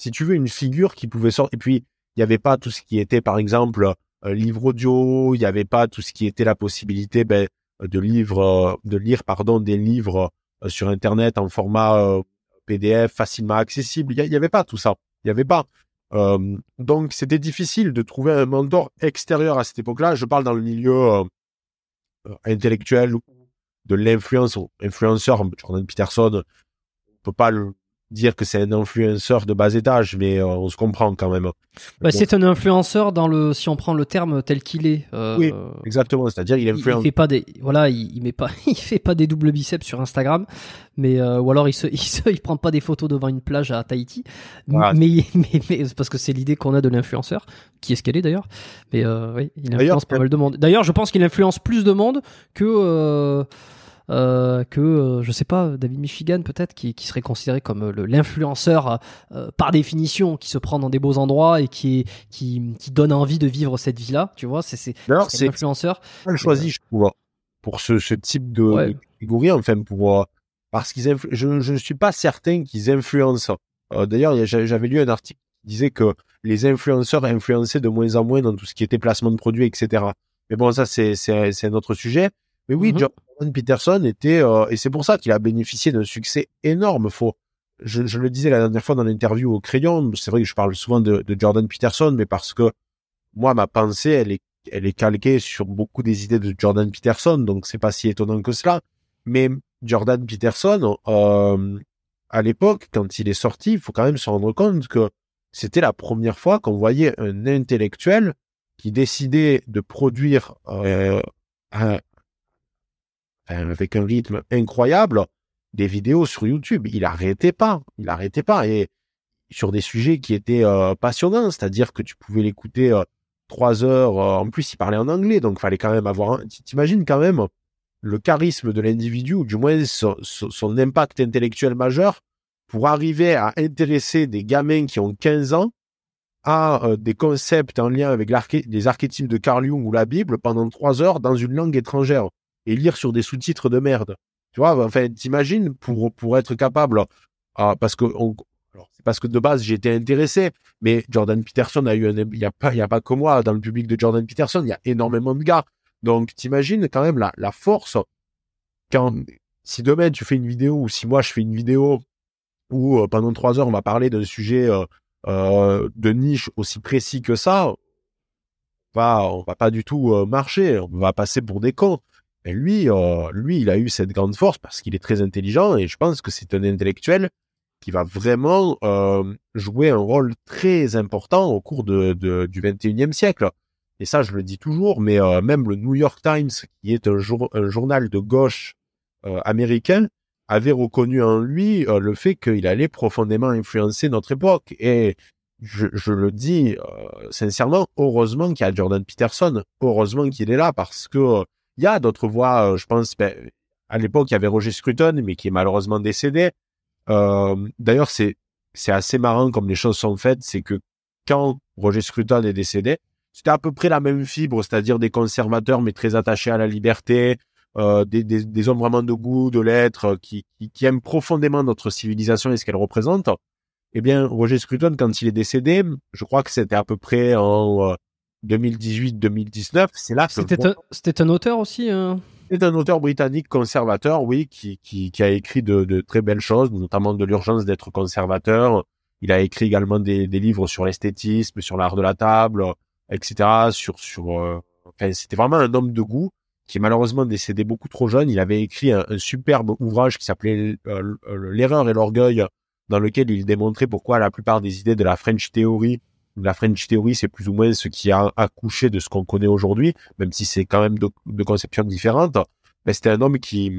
si tu veux, une figure qui pouvait sortir. Et puis, il n'y avait pas tout ce qui était, par exemple, euh, livre audio. Il n'y avait pas tout ce qui était la possibilité ben, de, livre, euh, de lire pardon, des livres euh, sur Internet en format PDF facilement accessible. Il n'y avait pas tout ça. Il n'y avait pas. Euh, donc c'était difficile de trouver un mentor extérieur à cette époque-là. Je parle dans le milieu euh, intellectuel de l'influence, influenceur. Jordan Peterson, on peut pas le dire que c'est un influenceur de bas étage, mais euh, on se comprend quand même. Bah, c'est un influenceur dans le, si on prend le terme tel qu'il est. Euh, oui, exactement. C'est-à-dire il influence. Il, fait pas des, voilà, il, il, met pas, il fait pas des doubles biceps sur Instagram, mais euh, ou alors il se, il se, il prend pas des photos devant une plage à Tahiti. Mais, mais, mais parce que c'est l'idée qu'on a de l'influenceur, qui est ce qu'elle est d'ailleurs. Mais oui, il influence pas mal de monde. D'ailleurs, je pense qu'il influence plus de monde que euh, que euh, je sais pas David Michigan peut-être qui, qui, serait considéré comme euh, l'influenceur par définition qui se prend dans des beaux endroits et qui qui, qui donne envie de vivre cette vie là tu vois c'est c'est l'influenceur. le choisi je trouve pour ce, ce type de catégorie enfin pour parce qu'ils je, je ne suis pas certain qu'ils influencent. D'ailleurs j'avais lu un article qui disait que les influenceurs influençaient de moins en moins dans tout ce qui était placement de produits etc mais bon ça c'est c'est un autre sujet. Mais oui, mm-hmm. Jordan Peterson était, euh, et c'est pour ça qu'il a bénéficié d'un succès énorme. Faut, je, le disais la dernière fois dans l'interview au crayon, c'est vrai que je parle souvent de, de, Jordan Peterson, mais parce que moi, ma pensée, elle est, elle est calquée sur beaucoup des idées de Jordan Peterson, donc c'est pas si étonnant que cela. Mais Jordan Peterson, euh, à l'époque, quand il est sorti, il faut quand même se rendre compte que c'était la première fois qu'on voyait un intellectuel qui décidait de produire euh, un, avec un rythme incroyable, des vidéos sur YouTube. Il arrêtait pas, il arrêtait pas. Et sur des sujets qui étaient euh, passionnants, c'est-à-dire que tu pouvais l'écouter euh, trois heures. Euh, en plus, il parlait en anglais, donc fallait quand même avoir. Un... T'imagines quand même le charisme de l'individu, ou du moins son, son, impact intellectuel majeur, pour arriver à intéresser des gamins qui ont 15 ans à des concepts en lien avec les archétypes de Carl Jung ou la Bible pendant trois heures dans une langue étrangère et lire sur des sous-titres de merde. Tu vois, enfin, t'imagines pour pour être capable, ah, parce que c'est parce que de base j'étais intéressé, mais Jordan Peterson a eu un, il y a pas, il y a pas que moi dans le public de Jordan Peterson, il y a énormément de gars. Donc t'imagines quand même la la force quand si demain tu fais une vidéo ou si moi je fais une vidéo où euh, pendant trois heures on va parler d'un sujet euh, euh, de niche aussi précis que ça, va on va pas du tout marcher, on va passer pour des cons. Mais lui, euh, lui, il a eu cette grande force parce qu'il est très intelligent et je pense que c'est un intellectuel qui va vraiment euh, jouer un rôle très important au cours de, du 21e siècle. Et ça, je le dis toujours, mais euh, même le New York Times, qui est un, un journal de gauche américain, avait reconnu en lui le fait qu'il allait profondément influencer notre époque. Et je, je le dis sincèrement, heureusement qu'il y a Jordan Peterson, heureusement qu'il est là parce que il y a d'autres voix, euh, je pense, ben, à l'époque, il y avait Roger Scruton, mais qui est malheureusement décédé. Euh, D'ailleurs, c'est c'est assez marrant comme les choses sont faites, c'est que quand Roger Scruton est décédé, c'était à peu près la même fibre, c'est-à-dire des conservateurs mais très attachés à la liberté, euh, des, hommes vraiment de goût, de lettres, qui, qui, qui, aiment profondément notre civilisation et ce qu'elle représente. Eh bien, Roger Scruton, quand il est décédé, je crois que c'était à peu près en 2018-2019, c'est là que c'était un, c'était un auteur aussi. Hein c'est un auteur britannique conservateur, oui, qui, qui, qui a écrit de, de, très belles choses, notamment de l'urgence d'être conservateur. Il a écrit également des, des livres sur l'esthétisme, sur l'art de la table, etc. Sur, sur, euh, enfin, c'était vraiment un homme de goût qui est malheureusement décédé beaucoup trop jeune. Il avait écrit un, un superbe ouvrage qui s'appelait euh, L'erreur et l'orgueil, dans lequel il démontrait pourquoi la plupart des idées de la French Theory la French Theory, c'est plus ou moins ce qui a accouché de ce qu'on connaît aujourd'hui, même si c'est quand même de, conceptions différentes. Mais c'était un homme qui,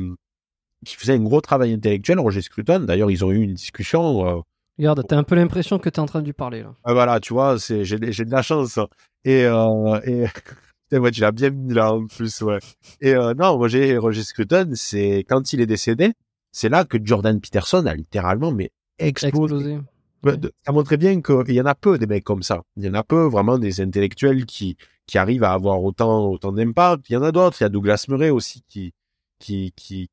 qui faisait un gros travail intellectuel, Roger Scruton. D'ailleurs, ils ont eu une discussion. Euh, Regarde, t'as un peu l'impression que t'es en train de lui parler, là. Ah, voilà, tu vois, c'est, j'ai, j'ai de la chance. Et, euh, et, ouais, tu l'as bien mis là, en plus, ouais. Et, euh, non, Roger, Roger Scruton, c'est, quand il est décédé, c'est là que Jordan Peterson a littéralement, mais explosé. explosé ça montrait bien qu'il y en a peu des mecs comme ça. Il y en a peu vraiment des intellectuels qui qui arrivent à avoir autant autant d'impact. Il y en a d'autres. Il y a Douglas Murray aussi qui qui qui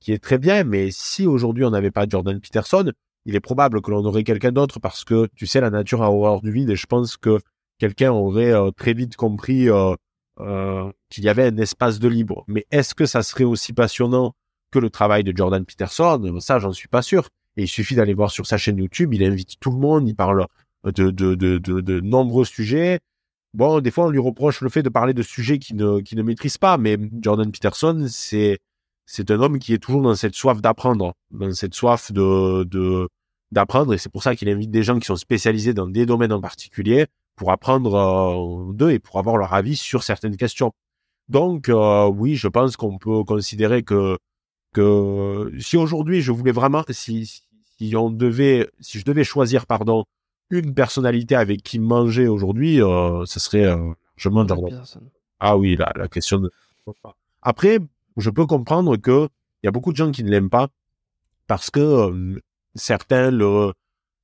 qui est très bien. Mais si aujourd'hui on n'avait pas Jordan Peterson, il est probable que l'on aurait quelqu'un d'autre parce que tu sais la nature a horreur du vide et je pense que quelqu'un aurait euh, très vite compris euh, euh, qu'il y avait un espace de libre. Mais est-ce que ça serait aussi passionnant que le travail de Jordan Peterson? Ça, j'en suis pas sûr. Et il suffit d'aller voir sur sa chaîne YouTube, il invite tout le monde, il parle de, de, de, de, de nombreux sujets. Bon, des fois, on lui reproche le fait de parler de sujets qu'il ne, qu'il ne maîtrise pas, mais Jordan Peterson, c'est, c'est un homme qui est toujours dans cette soif d'apprendre, dans cette soif de, de, d'apprendre, et c'est pour ça qu'il invite des gens qui sont spécialisés dans des domaines en particulier pour apprendre euh, d'eux et pour avoir leur avis sur certaines questions. Donc, euh, oui, je pense qu'on peut considérer que que si aujourd'hui je voulais vraiment, si, si on devait, si je devais choisir, pardon, une personnalité avec qui manger aujourd'hui, euh, ce serait euh, je mange Ah oui, la, la question de... Après, je peux comprendre que il y a beaucoup de gens qui ne l'aiment pas parce que euh, certains le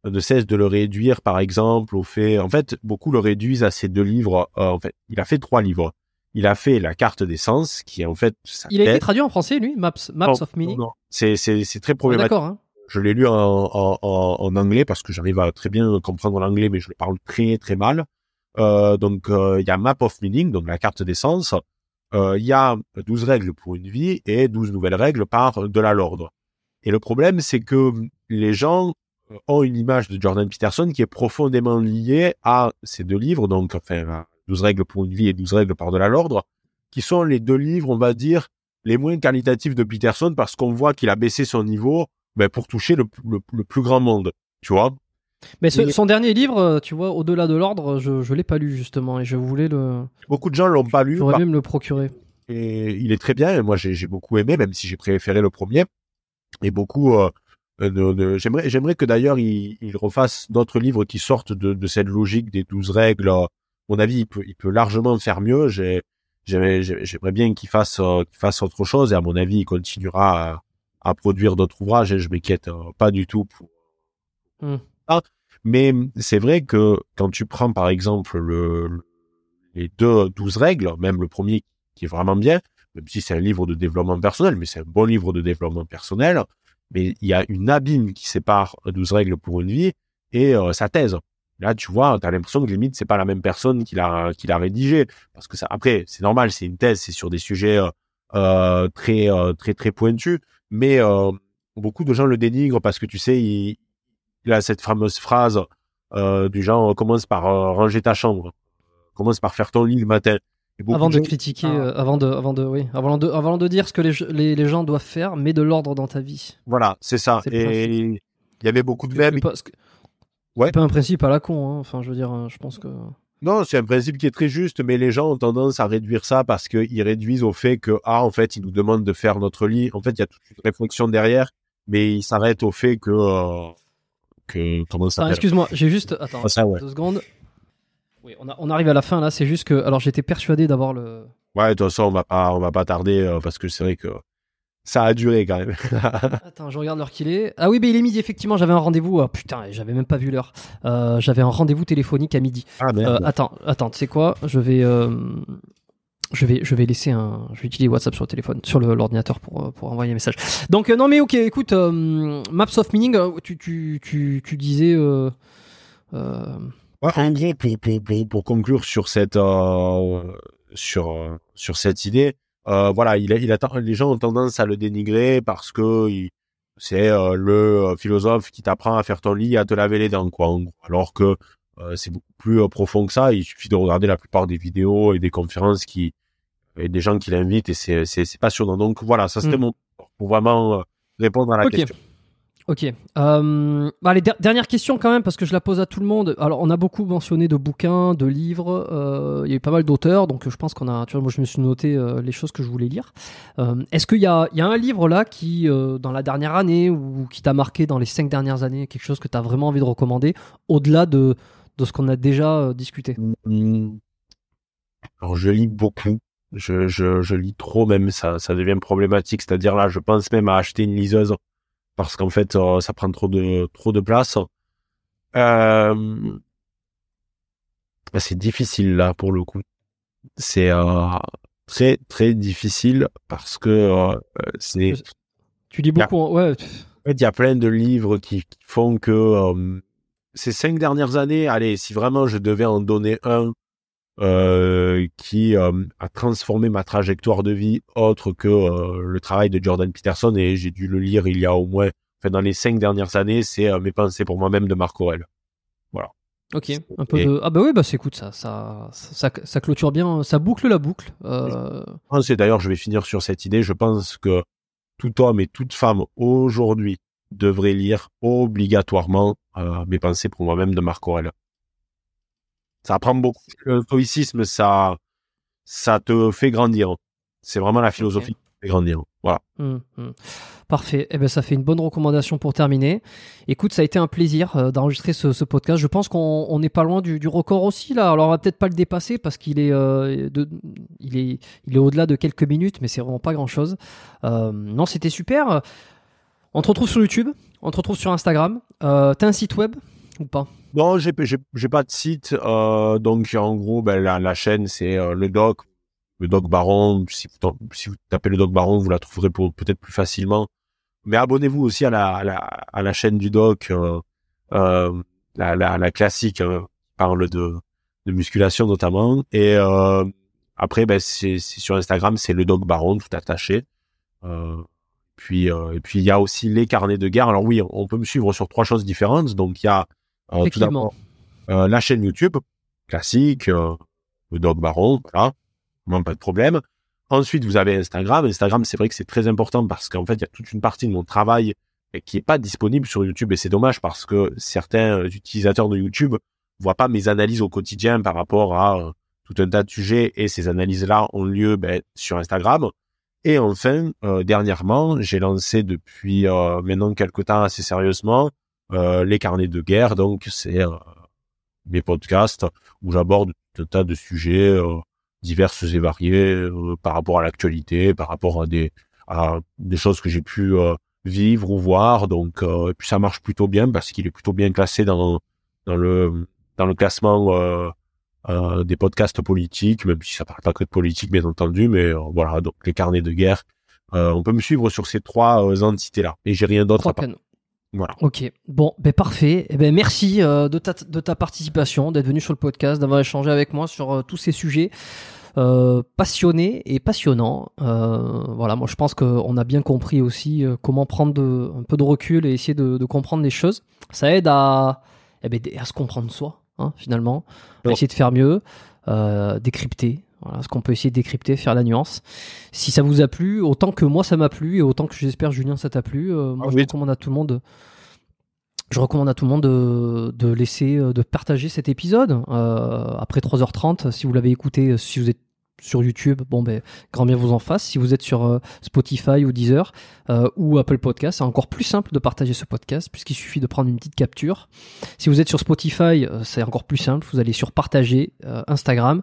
ne cessent de le réduire, par exemple, au fait. En fait, beaucoup le réduisent à ces deux livres. Euh, en fait, il a fait trois livres. Il a fait la carte des sens, qui est en fait. Il a été traduit en français, lui, Maps, Maps of Meaning. Non, c'est très problématique. D'accord. Hein. Je l'ai lu en, en, en, anglais parce que j'arrive à très bien comprendre l'anglais, mais je le parle très très mal. Euh, donc euh, il y a Map of Meaning, donc la carte d'essence. Euh, il y a 12 règles pour une vie et 12 nouvelles règles par de la l'ordre. Et le problème, c'est que les gens ont une image de Jordan Peterson qui est profondément liée à ces deux livres, donc enfin 12 règles pour une vie et 12 règles par de la l'ordre, qui sont les deux livres, on va dire, les moins qualitatifs de Peterson parce qu'on voit qu'il a baissé son niveau ben, pour toucher le, le, plus grand monde, tu vois. Mais son dernier livre, euh, tu vois, au-delà de l'ordre, je ne l'ai pas lu justement et je voulais le. Beaucoup de gens l'ont pas lu. J'aurais bah... même le procurer. Et il est très bien. Et moi, j'ai beaucoup aimé, même si j'ai préféré le premier. Et beaucoup. Euh, euh j'aimerais, j'aimerais que d'ailleurs il, il refasse d'autres livres qui sortent de, de cette logique des douze règles. Mon avis, il peut, il peut largement faire mieux. J'ai, j'aimerais bien qu'il fasse, qu'il fasse autre chose. Et à mon avis, il continuera à, à produire d'autres ouvrages et je m'inquiète euh, pas du tout pour mmh. Mais c'est vrai que quand tu prends par exemple le, les deux douze règles, même le premier qui est vraiment bien, même si c'est un livre de développement personnel, mais c'est un bon livre de développement personnel, mais il y a une abîme qui sépare 12 règles pour une vie et euh, sa thèse. Là, tu vois, tu as l'impression que limite c'est pas la même personne qui l'a qui l'a rédigé parce que ça après, c'est normal, c'est une thèse, c'est sur des sujets euh, très très très pointus, mais euh, beaucoup de gens le dénigrent parce que tu sais, il, il a cette fameuse phrase euh, du genre commence par euh, ranger ta chambre, commence par faire ton lit le matin. Avant de, critiquer, ah. euh, avant de, avant de, oui, avant de, avant de dire ce que les, les, les gens doivent faire, mets de l'ordre dans ta vie. Voilà, c'est ça. Et il y avait beaucoup de mèmes. Ouais. C'est pas un principe à la con, hein. enfin, je veux dire, hein, je pense que. Non, c'est un principe qui est très juste, mais les gens ont tendance à réduire ça parce qu'ils réduisent au fait que, ah, en fait, ils nous demandent de faire notre lit. En fait, il y a toute une réflexion derrière, mais ils s'arrêtent au fait que, euh, que, comment ça Excuse-moi, j'ai juste, attends, ah, deux secondes. Oui, on, a, on, arrive à la fin là, c'est juste que, alors j'étais persuadé d'avoir le. Ouais, de toute façon, on va pas, on va pas tarder euh, parce que c'est vrai que ça a duré quand même. Attends, je regarde l'heure qu'il est. Ah oui, mais il est midi, effectivement, j'avais un rendez-vous. Oh, putain, j'avais même pas vu l'heure. Euh, j'avais un rendez-vous téléphonique à midi. Ah merde. Euh, attends, attends, tu sais quoi? Je vais. Euh, je vais, je vais laisser un, je vais utiliser WhatsApp sur le téléphone, sur l'ordinateur pour, pour envoyer un message. Donc non mais ok, écoute, Maps of Meaning, tu, tu, tu, tu disais. Ouais, pour conclure sur cette sur sur cette idée, euh, voilà, il, il attend, les gens ont tendance à le dénigrer parce que c'est euh, le euh, philosophe qui t'apprend à faire ton lit, à te laver les dents, quoi. Alors que c'est beaucoup plus profond que ça. Il suffit de regarder la plupart des vidéos et des conférences qui et des gens qui l'invitent et c'est c'est passionnant. Donc voilà, ça c'était mmh. mon pour vraiment répondre à la question. Ok. Euh, bah, allez, dernière question quand même, parce que je la pose à tout le monde. Alors, on a beaucoup mentionné de bouquins, de livres. Euh, il y a eu pas mal d'auteurs, donc je pense qu'on a. Tu vois, moi, je me suis noté euh, les choses que je voulais lire. Euh, Est-ce qu'il y a, y a un livre là qui, euh, dans la dernière année ou qui t'a marqué dans les cinq dernières années, quelque chose que tu as vraiment envie de recommander, au-delà de, de ce qu'on a déjà euh, discuté? Mmh. Alors, je lis beaucoup. Je, je, je lis trop même, ça, ça devient problématique. C'est-à-dire là, je pense même à acheter une liseuse parce qu'en fait euh, ça prend trop de trop de place. Euh, bah, c'est difficile là pour le coup. C'est euh, très très difficile parce que c'est. Tu dis beaucoup, ouais. En fait, il y a plein de livres qui, font que ces cinq dernières années, allez, si vraiment je devais en donner un euh, qui euh, a transformé ma trajectoire de vie autre que euh, le travail de Jordan Peterson et j'ai dû le lire il y a au moins enfin dans les cinq dernières années, c'est mes pensées pour moi-même de Marc Aurel. Voilà. Ok, un peu de... Ah bah oui, bah c'est écoute, ça, ça, ça, ça, clôture bien, ça boucle la boucle. C'est d'ailleurs, je vais finir sur cette idée. Je pense que tout homme et toute femme aujourd'hui devrait lire obligatoirement Mes pensées pour moi-même de Marc Aurel. Ça apprend beaucoup. Le stoïcisme, ça, ça te fait grandir. C'est vraiment la philosophie qui te fait grandir. Voilà. Hum, hum. Parfait. Eh ben, ça fait une bonne recommandation pour terminer. Écoute, ça a été un plaisir euh, d'enregistrer ce, podcast. Je pense qu'on n'est pas loin du, record aussi là. Alors, on va peut-être pas le dépasser parce qu'il est, euh, il est, il est au-delà de quelques minutes, mais c'est vraiment pas grand-chose. Euh, non, c'était super. On te retrouve sur YouTube. On te retrouve sur Instagram. T'as un site web ou pas? Non, j'ai, pas de site. donc, en gros, ben, la, chaîne, c'est le doc le Doc Baron. Si vous, tapez le Doc Baron, vous la trouverez peut-être plus facilement. Mais abonnez-vous aussi à la, la, la chaîne du doc, euh, euh, la, la, la, classique, hein, parle de, musculation notamment. Et euh, après, ben, sur Instagram, c'est le doc baron tout attaché. Euh, puis euh, et puis il y a aussi les carnets de guerre. Alors oui, on peut me suivre sur trois choses différentes. Donc il y a euh, tout d'abord la chaîne YouTube classique, le doc baron, voilà, pas de problème. Ensuite, vous avez Instagram. Instagram, c'est vrai que c'est très important parce qu'en fait, il y a toute une partie de mon travail qui est pas disponible sur YouTube et c'est dommage parce que certains utilisateurs de YouTube voient pas mes analyses au quotidien par rapport à euh, tout un tas de sujets et ces analyses-là ont lieu ben, sur Instagram. Et enfin, euh, dernièrement, j'ai lancé depuis euh, maintenant quelques temps assez sérieusement les carnets de guerre. Donc, c'est mes podcasts où j'aborde un tas de sujets diverses et variées euh, par rapport à l'actualité, par rapport à des choses que j'ai pu euh, vivre ou voir. Donc, euh, ça marche plutôt bien parce qu'il est plutôt bien classé dans le classement des podcasts politiques, même si ça parle pas que de politique, bien entendu. Mais voilà, donc les carnets de guerre. on peut me suivre sur ces trois entités-là. Et j'ai rien d'autre à part. Voilà. Ok, bon, ben parfait. Eh ben merci euh, de, ta, de ta participation, d'être venu sur le podcast, d'avoir échangé avec moi sur euh, tous ces sujets euh, passionnés et passionnants. voilà, moi je pense qu'on a bien compris aussi comment prendre de, un peu de recul et essayer de, de comprendre les choses. Ça aide à, eh ben, à se comprendre soi, hein, finalement, à essayer de faire mieux, décrypter, voilà ce qu'on peut essayer de décrypter, faire la nuance. Si ça vous a plu, autant que moi ça m'a plu et autant que j'espère Julien ça t'a plu, euh, moi ah je recommande à tout le monde. Je recommande à tout le monde de, de laisser, euh, de partager cet épisode. Euh, après 3h30, si vous l'avez écouté, si vous êtes sur YouTube, bon ben grand bien vous en fasse. Si vous êtes sur euh, Spotify ou Deezer euh, ou Apple Podcast, c'est encore plus simple de partager ce podcast puisqu'il suffit de prendre une petite capture. Si vous êtes sur Spotify, euh, c'est encore plus simple. Vous allez sur partager Instagram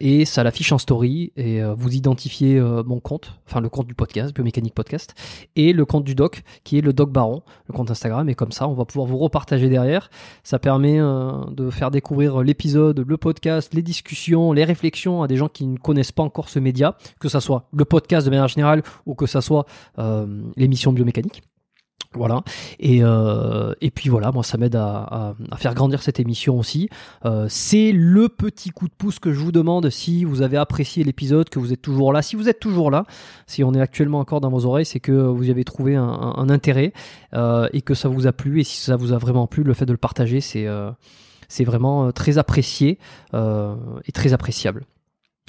et ça l'affiche en story et vous identifiez mon compte, enfin le compte du podcast, Biomécanique Podcast, et le compte du doc qui est le doc Baron, le compte Instagram. Et comme ça, on va pouvoir vous repartager derrière. Ça permet de faire découvrir l'épisode, le podcast, les discussions, les réflexions à des gens qui ne connaissent pas encore ce média, que ça soit le podcast de manière générale ou que ça soit euh, l'émission biomécanique. Voilà. Et, euh, et puis voilà, moi ça m'aide à, à, faire grandir cette émission aussi. Euh, c'est le petit coup de pouce que je vous demande si vous avez apprécié l'épisode, que vous êtes toujours là. Si vous êtes toujours là, si on est actuellement encore dans vos oreilles, c'est que vous y avez trouvé un, intérêt et que ça vous a plu. Et si ça vous a vraiment plu, le fait de le partager, c'est c'est vraiment très apprécié et très appréciable.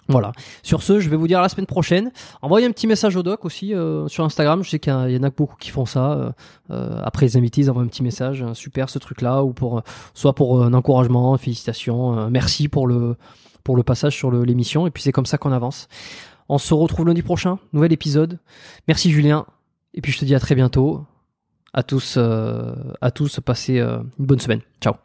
Voilà. Sur ce, je vais vous dire à la semaine prochaine. Envoyez un petit message au doc aussi euh, sur Instagram. Je sais qu'il y, en a beaucoup qui font ça. Euh, euh, après les invités, ils envoient un petit message. super ce truc-là, ou pour soit pour un encouragement, félicitations, merci pour le pour le passage sur l'émission. Et puis c'est comme ça qu'on avance. On se retrouve lundi prochain, nouvel épisode. Merci Julien. Et puis je te dis à très bientôt. À tous, à tous, passez une bonne semaine. Ciao.